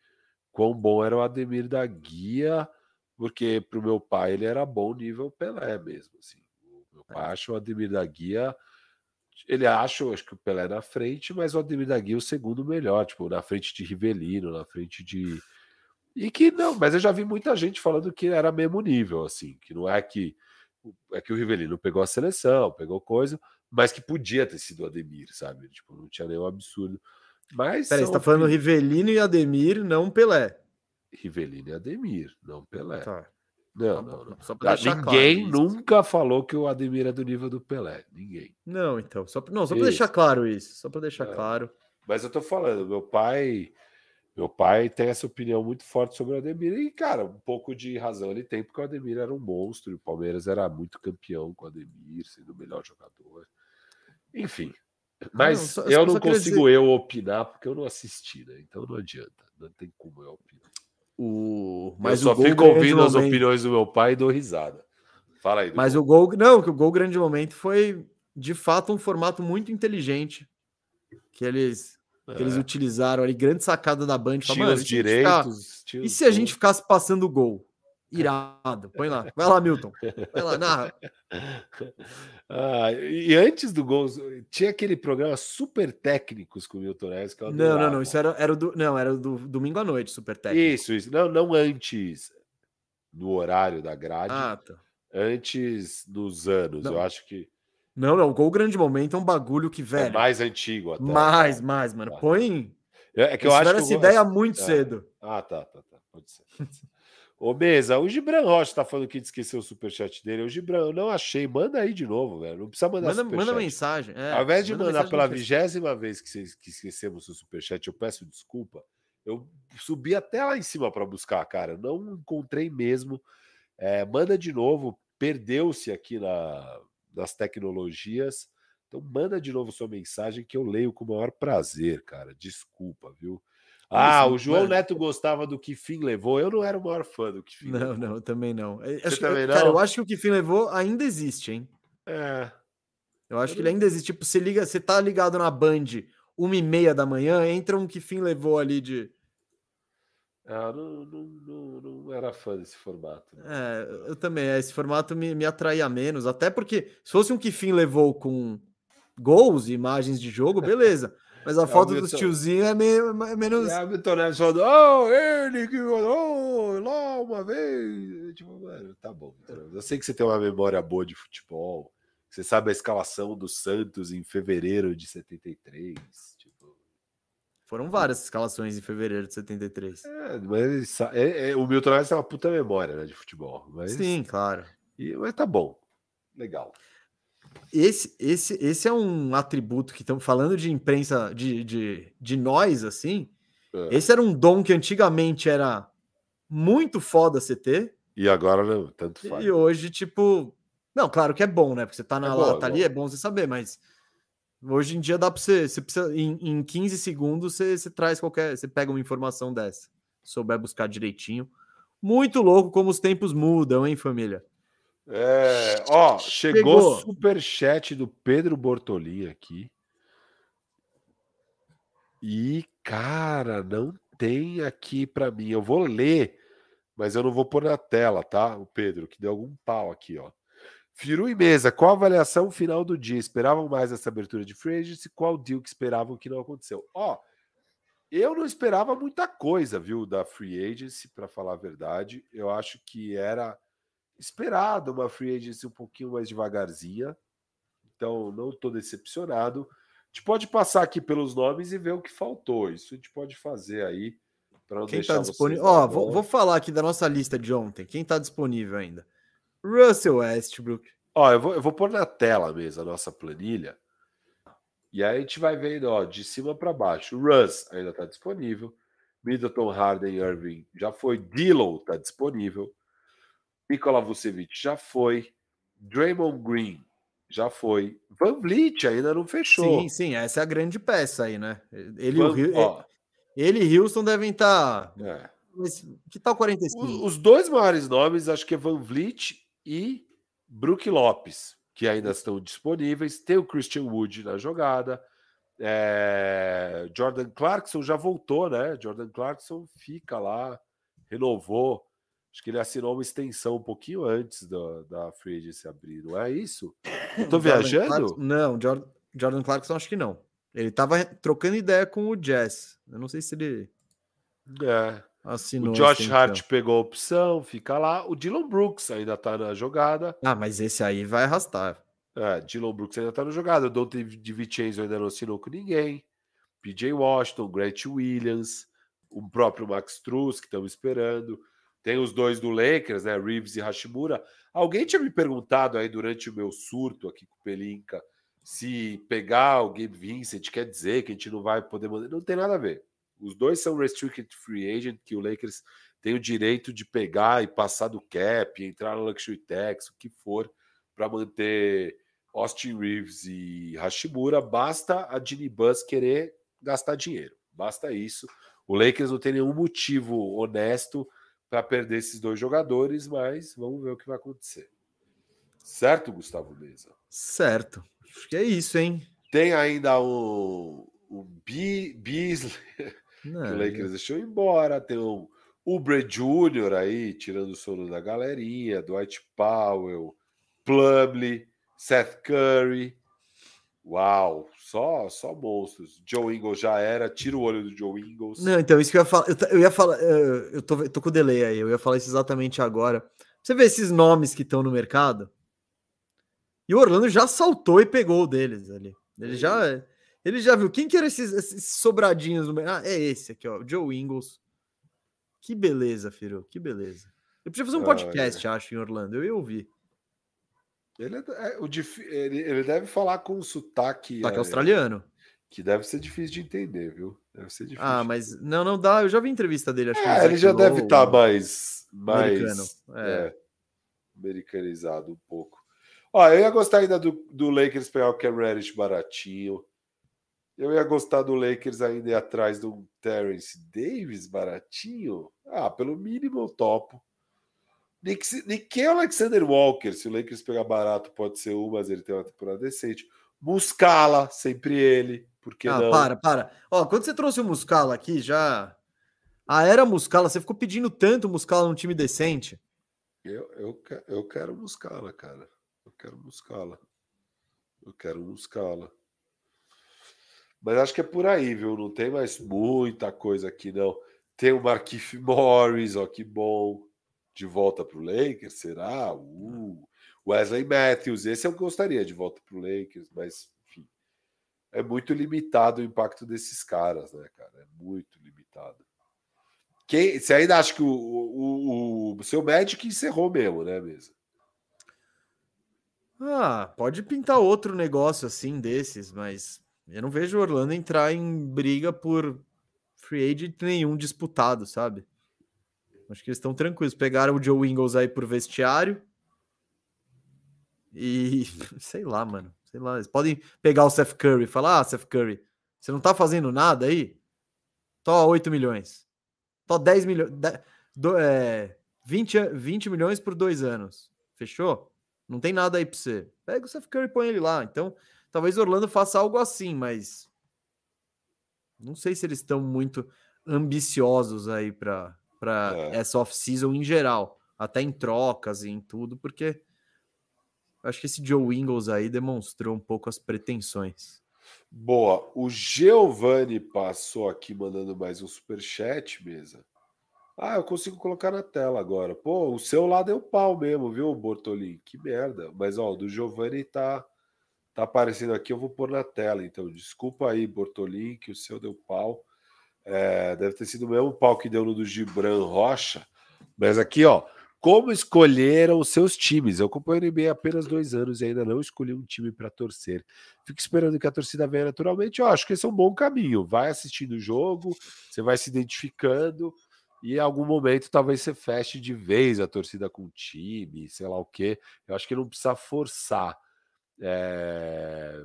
quão bom era o Ademir da Guia, porque para o meu pai ele era bom nível Pelé mesmo. Assim. O meu pai é. acha o Ademir da Guia ele acha, acho que o Pelé na frente, mas o Ademir da Guia é o segundo melhor, tipo, na frente de Rivelino, na frente de. E que não, mas eu já vi muita gente falando que era mesmo nível, assim, que não é que. É que o Rivelino pegou a seleção, pegou coisa, mas que podia ter sido o Ademir, sabe? Tipo, não tinha nenhum absurdo. Mas. Peraí, você tá falando Rivelino e Ademir, não Pelé. Rivelino e Ademir, não Pelé. Tá. Não, não, não. Só pra ah, Ninguém claro nunca falou que o Ademir é do nível do Pelé. Ninguém. Não, então. Só, não, só para deixar claro isso. Só para deixar é. claro. Mas eu tô falando, meu pai. Meu pai tem essa opinião muito forte sobre o Ademir. E, cara, um pouco de razão ele tem, porque o Ademir era um monstro. E o Palmeiras era muito campeão com o Ademir, sendo o melhor jogador. Enfim. Mas não, só, eu não consigo dizer... eu opinar, porque eu não assisti, né? Então não adianta. Não tem como eu opinar. O... Mas eu só fico ouvindo as momento... opiniões do meu pai e dou risada. Fala aí. Mas gol. o gol, não, que o gol grande momento foi de fato um formato muito inteligente que eles é. que eles utilizaram ali, grande sacada da Band. Tinha os direitos. Ficar... E se a gente ficasse passando o gol? Irado. Põe lá. Vai lá, Milton. Vai lá, narra. Ah, e antes do gol, tinha aquele programa Super Técnicos com o Milton Neves. Que não, não, não. Isso era, era, do, não, era do domingo à noite, Super Técnicos. Isso, isso. Não, não antes no horário da grade. Ah, tá. Antes dos anos. Não. Eu acho que. Não, não. O Gol Grande Momento é um bagulho que, é velho. É mais antigo até. Mais, mais, mano. Tá. Põe. É, é que eu acho que. essa ideia muito é. cedo. Ah, tá, tá, tá. Pode ser. Pode ser. Ô, Mesa, o Gibran Rocha tá falando que esqueceu o superchat dele. O Gibran, eu não achei. Manda aí de novo, velho. Não precisa mandar manda, manda mensagem. É, Ao invés de mandar pela vigésima vez que, cês, que esquecemos o superchat, eu peço desculpa. Eu subi até lá em cima para buscar, cara. Não encontrei mesmo. É, manda de novo. Perdeu-se aqui na, nas tecnologias. Então, manda de novo sua mensagem que eu leio com o maior prazer, cara. Desculpa, viu? Ah, o João Neto gostava do que fim levou. Eu não era o maior fã do que fim não, levou. Não, também não. Você acho, também não? Cara, eu acho que o que fim levou ainda existe, hein? É. Eu acho eu que ele ainda existe. Tipo, você liga, você tá ligado na Band uma e meia da manhã, entra um que fim levou ali de. Ah, não, não, não, não, era fã desse formato. É, eu também. Esse formato me, me atraía menos. Até porque, se fosse um que fim levou com gols e imagens de jogo, beleza. Mas a é foto dos tiozinhos é, meio, é menos. É o Milton Neves falando, oh, ele que oh, lá uma vez. Tipo, mano, tá bom. Eu sei que você tem uma memória boa de futebol. Você sabe a escalação do Santos em fevereiro de 73. Foram várias escalações em fevereiro de 73. É, mas é, é, o Milton Neves tem uma puta memória né, de futebol. Mas... Sim, claro. E, mas tá bom. Legal. Esse, esse, esse é um atributo que estamos falando de imprensa, de, de, de nós, assim. É. Esse era um dom que antigamente era muito foda você ter. E agora não, tanto faz. E hoje, tipo. Não, claro que é bom, né? Porque você tá na é lata é ali, é bom você saber, mas hoje em dia dá para você. Você precisa. Em, em 15 segundos você, você traz qualquer. Você pega uma informação dessa. Souber buscar direitinho. Muito louco como os tempos mudam, hein, família? É, ó, chegou, o super chat do Pedro Bortolin aqui. E, cara, não tem aqui para mim. Eu vou ler, mas eu não vou pôr na tela, tá? O Pedro, que deu algum pau aqui, ó. Firu e mesa, qual a avaliação final do dia? Esperavam mais essa abertura de free agency? Qual deal que esperavam que não aconteceu? Ó, eu não esperava muita coisa, viu, da free agency, para falar a verdade. Eu acho que era esperado uma free agency um pouquinho mais devagarzinha. Então, não estou decepcionado. gente pode passar aqui pelos nomes e ver o que faltou. Isso a gente pode fazer aí para não Quem deixar tá disponível? Ó, vou, vou, falar aqui da nossa lista de ontem. Quem está disponível ainda? Russell Westbrook. Ó, eu vou, eu vou pôr na tela mesmo a nossa planilha. E aí a gente vai vendo, ó, de cima para baixo. Russ ainda está disponível. Middleton, Harden, Irving já foi. Dillon está disponível. Nikola Vucevic já foi. Draymond Green já foi. Van Vliet ainda não fechou. Sim, sim, essa é a grande peça aí, né? Ele Van, e o ele Houston devem estar. Tá... É. Que tal 45? Os dois maiores nomes, acho que é Van Vliet e Brook Lopes, que ainda estão disponíveis. Tem o Christian Wood na jogada. É... Jordan Clarkson já voltou, né? Jordan Clarkson fica lá, renovou. Acho que ele assinou uma extensão um pouquinho antes da, da Free Agency abrir, não é isso? Estou viajando? Clarkson, não, Jordan, Jordan Clarkson acho que não. Ele estava trocando ideia com o Jazz. Eu não sei se ele é. Assinou. O Josh Hart pegou a opção, fica lá. O Dylan Brooks ainda está na jogada. Ah, mas esse aí vai arrastar. É, Dylan Brooks ainda está na jogada. O Dante DiVincenzo ainda não assinou com ninguém. PJ Washington, Grant Williams, o próprio Max Truss, que estamos esperando. Tem os dois do Lakers, né? Reeves e Hashimura. Alguém tinha me perguntado aí durante o meu surto aqui com o Pelinka se pegar o Gabe Vincent quer dizer que a gente não vai poder mandar. Não tem nada a ver. Os dois são restricted free agent, que o Lakers tem o direito de pegar e passar do cap, entrar no luxury tax, o que for, para manter Austin Reeves e Hashimura. Basta a Ginny Bus querer gastar dinheiro. Basta isso. O Lakers não tem nenhum motivo honesto para perder esses dois jogadores, mas vamos ver o que vai acontecer. Certo, Gustavo Mesa? Certo. Acho que é isso, hein? Tem ainda o, o Beasley, Não, que o Lakers deixou embora. Tem o Ubre Jr. aí, tirando o sono da galerinha. Dwight Powell, Plumlee, Seth Curry. Uau, só só monstros. Joe Ingles já era, tira o olho do Joe Ingles. Não, então, isso que eu ia falar. Eu, ia falar, eu tô, tô com o delay aí, eu ia falar isso exatamente agora. Você vê esses nomes que estão no mercado? E o Orlando já saltou e pegou o deles ali. Ele já, ele já viu quem que eram esses, esses sobradinhos no mercado. Ah, é esse aqui, ó, o Joe Ingles. Que beleza, filho, que beleza. Eu preciso fazer um podcast, ah, é. acho, em Orlando. Eu ia ouvir. Ele, é, é o ele, ele, deve falar com um sotaque. Sotaque é, australiano. Que deve ser difícil de entender, viu? Deve ser difícil. Ah, mas não, não dá. Eu já vi entrevista dele. Acho é, que ele já deve estar tá mais, mais americano. É. é. americanizado um pouco. Ó, eu ia gostar ainda do, do Lakers pegar o Cam Reddish baratinho. Eu ia gostar do Lakers ainda ir atrás do Terence Davis baratinho. Ah, pelo mínimo eu topo. Nick Alexander Walker, se o Lakers pegar barato, pode ser um, mas ele tem uma temporada decente. Muscala, sempre ele. Por que ah, não? para, para. Ó, quando você trouxe o Muscala aqui, já. A era Muscala, você ficou pedindo tanto Muscala num time decente. Eu, eu, eu quero Muscala, cara. Eu quero Muscala. Eu quero Muscala. Mas acho que é por aí, viu? Não tem mais muita coisa aqui, não. Tem o Marquise Morris, ó, que bom de volta para o Lakers? Será? Uh, Wesley Matthews, esse eu gostaria de volta para o Lakers, mas enfim, é muito limitado o impacto desses caras, né, cara? É muito limitado. Quem, você ainda acha que o, o, o seu Magic encerrou mesmo, né, mesmo? Ah, pode pintar outro negócio assim desses, mas eu não vejo o Orlando entrar em briga por free agent nenhum disputado, sabe? Acho que eles estão tranquilos. Pegaram o Joe Ingles aí por vestiário. E sei lá, mano. Sei lá. Eles podem pegar o Seth Curry e falar: Ah, Seth Curry, você não tá fazendo nada aí? Tó 8 milhões. Tó 10 milhões. Do, é, 20, 20 milhões por dois anos. Fechou? Não tem nada aí pra você. Pega o Seth Curry e põe ele lá. Então, talvez Orlando faça algo assim, mas. Não sei se eles estão muito ambiciosos aí para é. essa off-season em geral, até em trocas e em tudo, porque acho que esse Joe Ingles aí demonstrou um pouco as pretensões. Boa, o Giovanni passou aqui mandando mais um super chat, mesa. Ah, eu consigo colocar na tela agora. Pô, o seu lado é o pau mesmo, viu, Bortolin? Que merda. Mas ó, o do Giovanni tá Tá aparecendo aqui, eu vou pôr na tela. Então, desculpa aí, Bortolin, que o seu deu pau. É, deve ter sido o mesmo pau que deu no do Gibran Rocha. Mas aqui, ó, como escolheram os seus times? Eu acompanho o NBA há apenas dois anos e ainda não escolhi um time para torcer. Fico esperando que a torcida venha naturalmente. Eu acho que esse é um bom caminho. Vai assistindo o jogo, você vai se identificando e em algum momento talvez você feche de vez a torcida com o time, sei lá o quê. Eu acho que não precisa forçar. É...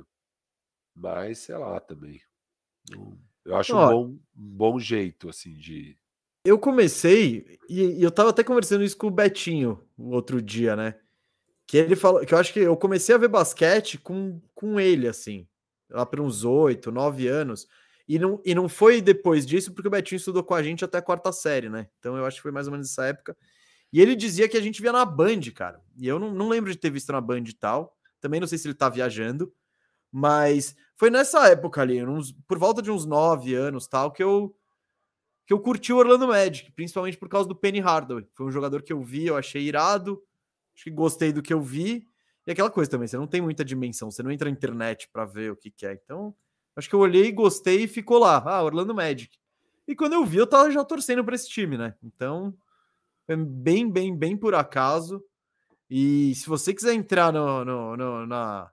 Mas, sei lá, também. Eu acho Ó, um, bom, um bom jeito, assim, de, eu comecei, e, eu tava até conversando isso com o Betinho o outro dia, né? Que ele falou que eu acho que eu comecei a ver basquete com, com ele, assim, lá para uns oito, nove anos. E não, e não foi depois disso, porque o Betinho estudou com a gente até a quarta série, né? Então eu acho que foi mais ou menos essa época. E ele dizia que a gente via na Band, cara. E eu não, não lembro de ter visto na Band e tal. Também não sei se ele tá viajando. Mas foi nessa época ali, uns, por volta de uns nove anos tal, que eu que eu curti o Orlando Magic, principalmente por causa do Penny Hardaway. Foi um jogador que eu vi, eu achei irado, acho que gostei do que eu vi. E aquela coisa também, você não tem muita dimensão, você não entra na internet para ver o que, que é. Então, acho que eu olhei, gostei e ficou lá. Ah, Orlando Magic. E quando eu vi, eu tava já torcendo para esse time, né? Então, foi bem, bem, bem por acaso. E se você quiser entrar no, no, no, na,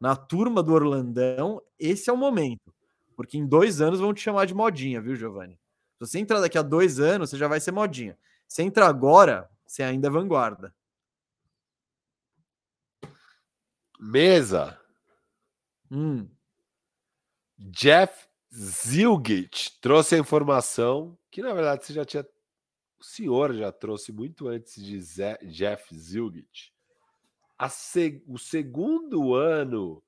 na turma do Orlandão, esse é o momento. Porque em dois anos vão te chamar de modinha, viu, Giovanni? Se você entrar daqui a dois anos, você já vai ser modinha. Se entra agora, você ainda é vanguarda. Mesa. Hum. Jeff Zilgit trouxe a informação que, na verdade, você já tinha. O senhor já trouxe muito antes de Zé, Jeff Zilgit. Se... O segundo ano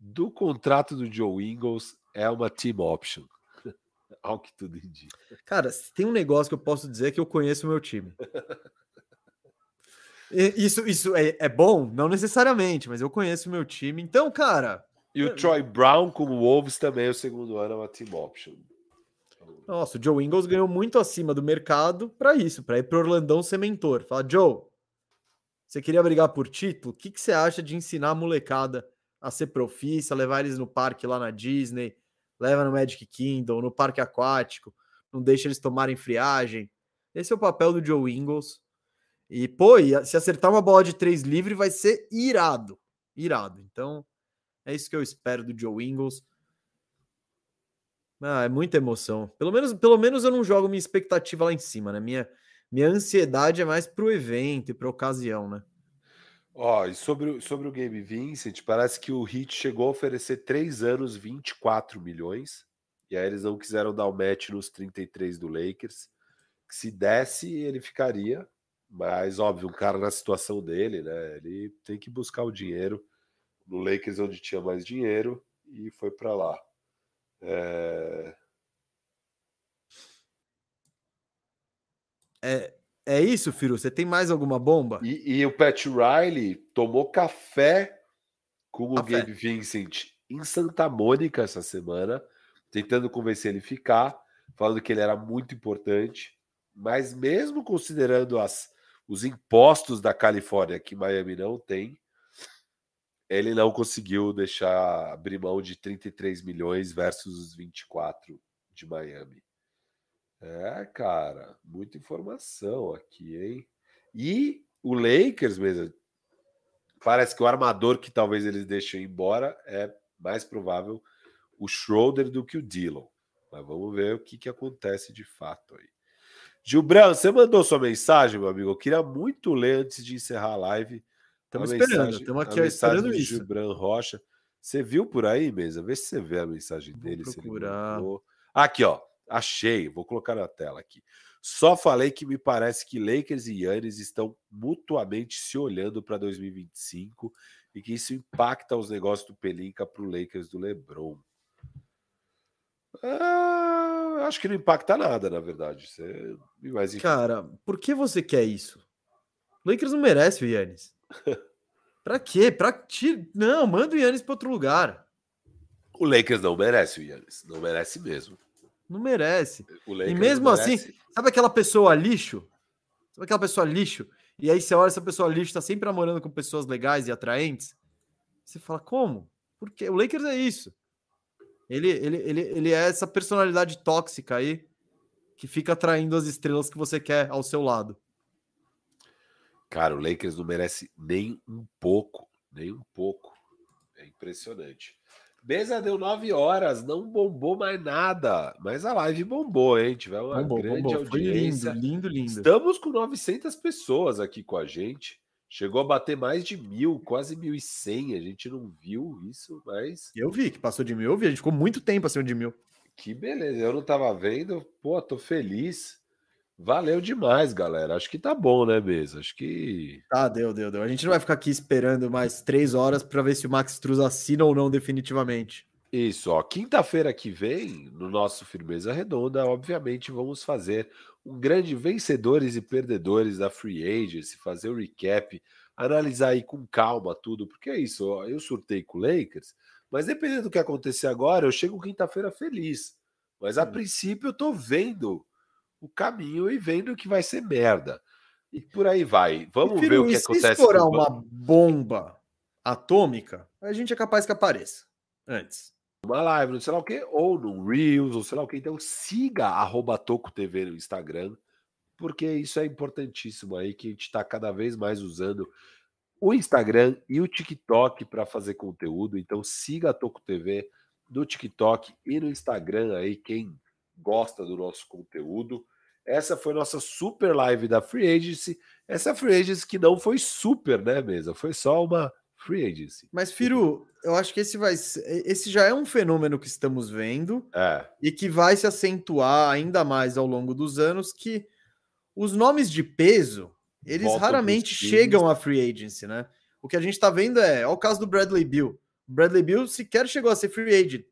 do contrato do Joe Ingles é uma team option. Ao que tudo indica. Cara, tem um negócio que eu posso dizer que eu conheço o meu time. isso isso é, é bom? Não necessariamente, mas eu conheço o meu time. Então, cara. E o Troy Brown com o Wolves também, o segundo ano, é uma team option. Nossa, o Joe Ingles ganhou muito acima do mercado para isso, para ir para Orlandão ser mentor. Fala, Joe, você queria brigar por título? O que, que você acha de ensinar a molecada a ser profissa, levar eles no parque lá na Disney, leva no Magic Kingdom, no parque aquático, não deixa eles tomarem friagem. Esse é o papel do Joe Ingles. E, pô, se acertar uma bola de três livre, vai ser irado. Irado. Então, é isso que eu espero do Joe Ingles. Ah, é muita emoção. Pelo menos, pelo menos eu não jogo minha expectativa lá em cima, né? Minha, minha ansiedade é mais pro evento e pra ocasião, né? Ó, e sobre, sobre o Gabe Vincent, parece que o Heat chegou a oferecer 3 anos, 24 milhões. E aí eles não quiseram dar o match nos 33 do Lakers. Se desse, ele ficaria. Mas, óbvio, um cara na situação dele, né? Ele tem que buscar o dinheiro no Lakers, onde tinha mais dinheiro, e foi para lá. É... É, é isso, Firu? Você tem mais alguma bomba? E, e o Pat Riley tomou café com café. o Gabe Vincent em Santa Mônica essa semana, tentando convencer ele a ficar, falando que ele era muito importante. Mas mesmo considerando as, os impostos da Califórnia que Miami não tem, ele não conseguiu deixar abrir mão de 33 milhões versus os 24 de Miami. É, cara, muita informação aqui, hein? E o Lakers mesmo, parece que o armador que talvez eles deixem embora é mais provável o Schroeder do que o Dillon. Mas vamos ver o que, que acontece de fato aí. Gilbrão, você mandou sua mensagem, meu amigo. Eu queria muito ler antes de encerrar a live. Estamos esperando, estamos aqui esperando isso. Gilbran Rocha. Você viu por aí, mesa? Vê se você vê a mensagem Vou dele. Procurar. Aqui, ó. Achei, vou colocar na tela aqui. Só falei que me parece que Lakers e Yannis estão mutuamente se olhando para 2025 e que isso impacta os negócios do Pelinka para o Lakers do LeBron. Ah, acho que não impacta nada, na verdade. Você... Mas, Cara, por que você quer isso? O Lakers não merece o Yannis. Pra quê? Pra ti... Não, manda o Yannis para outro lugar. O Lakers não merece o Yannis. Não merece mesmo. Não merece. e mesmo assim, sabe aquela pessoa lixo? Sabe aquela pessoa lixo? E aí você olha essa pessoa lixo, tá sempre namorando com pessoas legais e atraentes. Você fala, como? Porque o Lakers é isso. Ele, ele, ele, ele é essa personalidade tóxica aí que fica atraindo as estrelas que você quer ao seu lado. Cara, o Lakers não merece nem um pouco, nem um pouco. É impressionante. Mesa deu nove horas, não bombou mais nada, mas a live bombou, hein? Tiver uma bombou, grande bombou. audiência. Lindo, lindo, lindo. Estamos com 900 pessoas aqui com a gente. Chegou a bater mais de mil, quase mil e cem. A gente não viu isso, mas. Eu vi que passou de mil, eu vi. A gente ficou muito tempo acima de mil. Que beleza. Eu não tava vendo. Pô, tô feliz. Valeu demais, galera. Acho que tá bom, né, mesa? Acho que. Tá, deu, deu, deu. A gente não vai ficar aqui esperando mais três horas para ver se o Max Truz assina ou não definitivamente. Isso, ó. Quinta-feira que vem, no nosso Firmeza Redonda, obviamente vamos fazer um grande vencedores e perdedores da Free Agency, fazer o recap, analisar aí com calma tudo, porque é isso, ó, eu surtei com o Lakers, mas dependendo do que acontecer agora, eu chego quinta-feira feliz. Mas a princípio eu tô vendo o caminho e vendo que vai ser merda. E por aí vai. Vamos ver o que acontece. Se estourar uma bomba atômica, a gente é capaz que apareça antes uma live, não sei lá o que, ou no Reels, ou sei lá o que. Então siga arroba Toco TV no Instagram, porque isso é importantíssimo aí, que a gente está cada vez mais usando o Instagram e o TikTok para fazer conteúdo. Então siga a Toco TV no TikTok e no Instagram aí, quem gosta do nosso conteúdo. Essa foi nossa super live da Free Agency. Essa Free Agency que não foi super, né, mesa? Foi só uma free agency. Mas, Firo, eu acho que esse vai esse já é um fenômeno que estamos vendo é. e que vai se acentuar ainda mais ao longo dos anos que os nomes de peso, eles Volta raramente chegam à free agency, né? O que a gente está vendo é, é o caso do Bradley Bill. O Bradley Bill sequer chegou a ser free agent.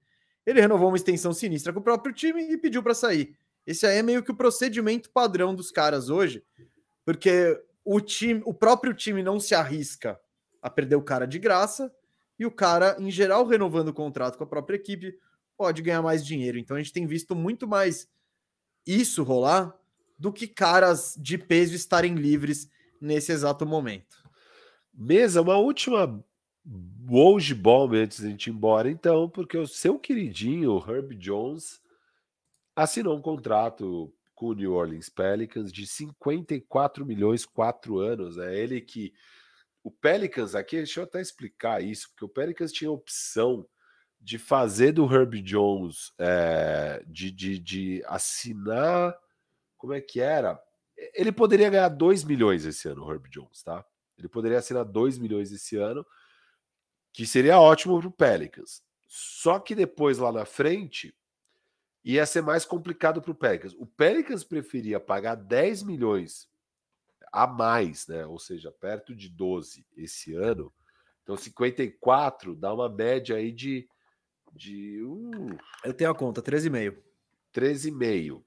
Ele renovou uma extensão sinistra com o próprio time e pediu para sair. Esse aí é meio que o procedimento padrão dos caras hoje, porque o time, o próprio time não se arrisca a perder o cara de graça e o cara, em geral, renovando o contrato com a própria equipe, pode ganhar mais dinheiro. Então a gente tem visto muito mais isso rolar do que caras de peso estarem livres nesse exato momento. Mesa, uma última hoje bomb antes a gente ir embora, então, porque o seu queridinho Herb Jones assinou um contrato com o New Orleans Pelicans de 54 milhões, quatro anos. É ele que o Pelicans aqui, deixa eu até explicar isso, porque o Pelicans tinha a opção de fazer do Herb Jones, é, de, de, de assinar. Como é que era? Ele poderia ganhar 2 milhões esse ano, o Herb Jones, tá? Ele poderia assinar 2 milhões esse ano, que seria ótimo para o Pelicans. Só que depois, lá na frente, ia ser mais complicado para o Pelicans. O Pelicans preferia pagar 10 milhões a mais, né? Ou seja, perto de 12 esse ano. Então 54 dá uma média aí de de uh, eu tenho a conta, 13,5. 13,5.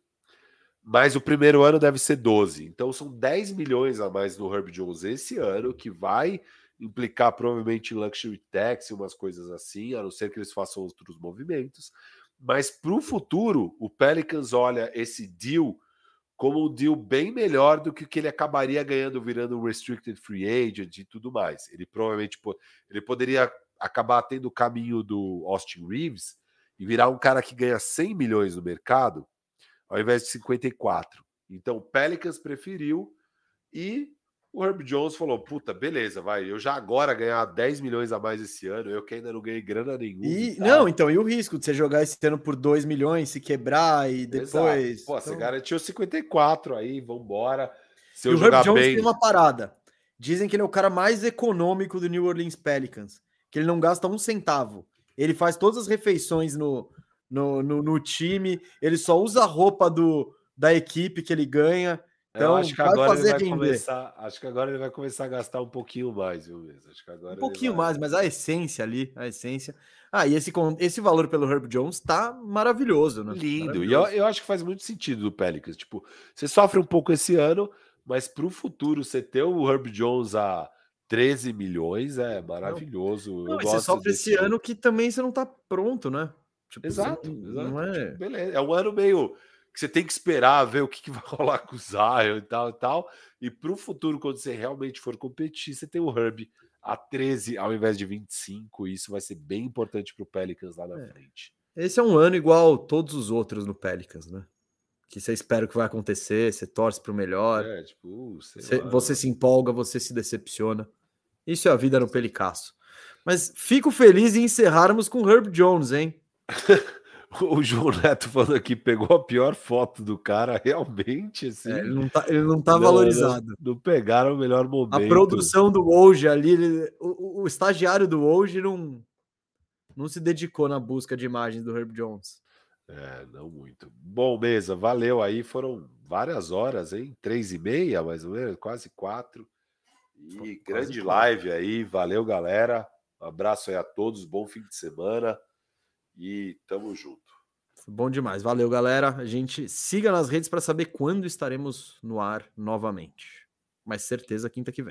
Mas o primeiro ano deve ser 12. Então são 10 milhões a mais no Herb Jones esse ano, que vai implicar provavelmente luxury tax e umas coisas assim, a não ser que eles façam outros movimentos. Mas para o futuro, o Pelicans olha esse deal como um deal bem melhor do que o que ele acabaria ganhando virando um restricted free agent e tudo mais. Ele provavelmente ele poderia acabar tendo o caminho do Austin Reeves e virar um cara que ganha 100 milhões no mercado ao invés de 54. Então o Pelicans preferiu e o Herb Jones falou: puta, beleza, vai. Eu já agora ganhar 10 milhões a mais esse ano, eu que ainda não ganhei grana nenhuma. E, e não, então, e o risco de você jogar esse ano por 2 milhões, se quebrar e depois. Exato. Pô, então... você garantiu 54 aí, vambora. Se eu e o Herb Jones bem... tem uma parada. Dizem que ele é o cara mais econômico do New Orleans Pelicans, que ele não gasta um centavo. Ele faz todas as refeições no, no, no, no time, ele só usa a roupa do, da equipe que ele ganha. Então, acho que agora ele vai render. começar. Acho que agora ele vai começar a gastar um pouquinho mais, viu mesmo? Acho que agora um pouquinho vai... mais, mas a essência ali, a essência. Ah, e esse, esse valor pelo Herb Jones tá maravilhoso, né? Lindo. Maravilhoso. E eu, eu acho que faz muito sentido do Pelicans. Tipo, você sofre um pouco esse ano, mas para o futuro você ter o Herb Jones a 13 milhões é maravilhoso. Não, você sofre esse ano que também você não tá pronto, né? Tipo, exato, exato. Não é... Tipo, beleza. É um ano meio que você tem que esperar ver o que, que vai rolar com o Zion e tal e tal. E para o futuro, quando você realmente for competir, você tem o Herb a 13 ao invés de 25. E isso vai ser bem importante para o Pelicans lá na É. frente. Esse é um ano igual todos os outros no Pelicans, né? Que você espera que vai acontecer, você torce para o melhor, É, tipo, uh, você, você se empolga, você se decepciona. Isso é a vida no Pelicasso. Mas fico feliz em encerrarmos com Herb Jones, hein? O João Neto falando aqui, pegou a pior foto do cara, realmente, assim. É, ele não tá, ele não tá não, valorizado. Não, não pegaram o melhor momento. A produção do Woj ali, ele- o, o- estagiário do Woj não, não se dedicou na busca de imagens do Herb Jones. É, não muito. Bom, mesa, valeu aí. Foram várias horas, hein? Três e meia, mais ou menos, quase quatro. E Foi grande live aí. Valeu, galera. Um abraço aí a todos. Bom fim de semana. E tamo junto. Bom demais. Valeu, galera. A gente siga nas redes para saber quando estaremos no ar novamente. Mas certeza quinta que vem.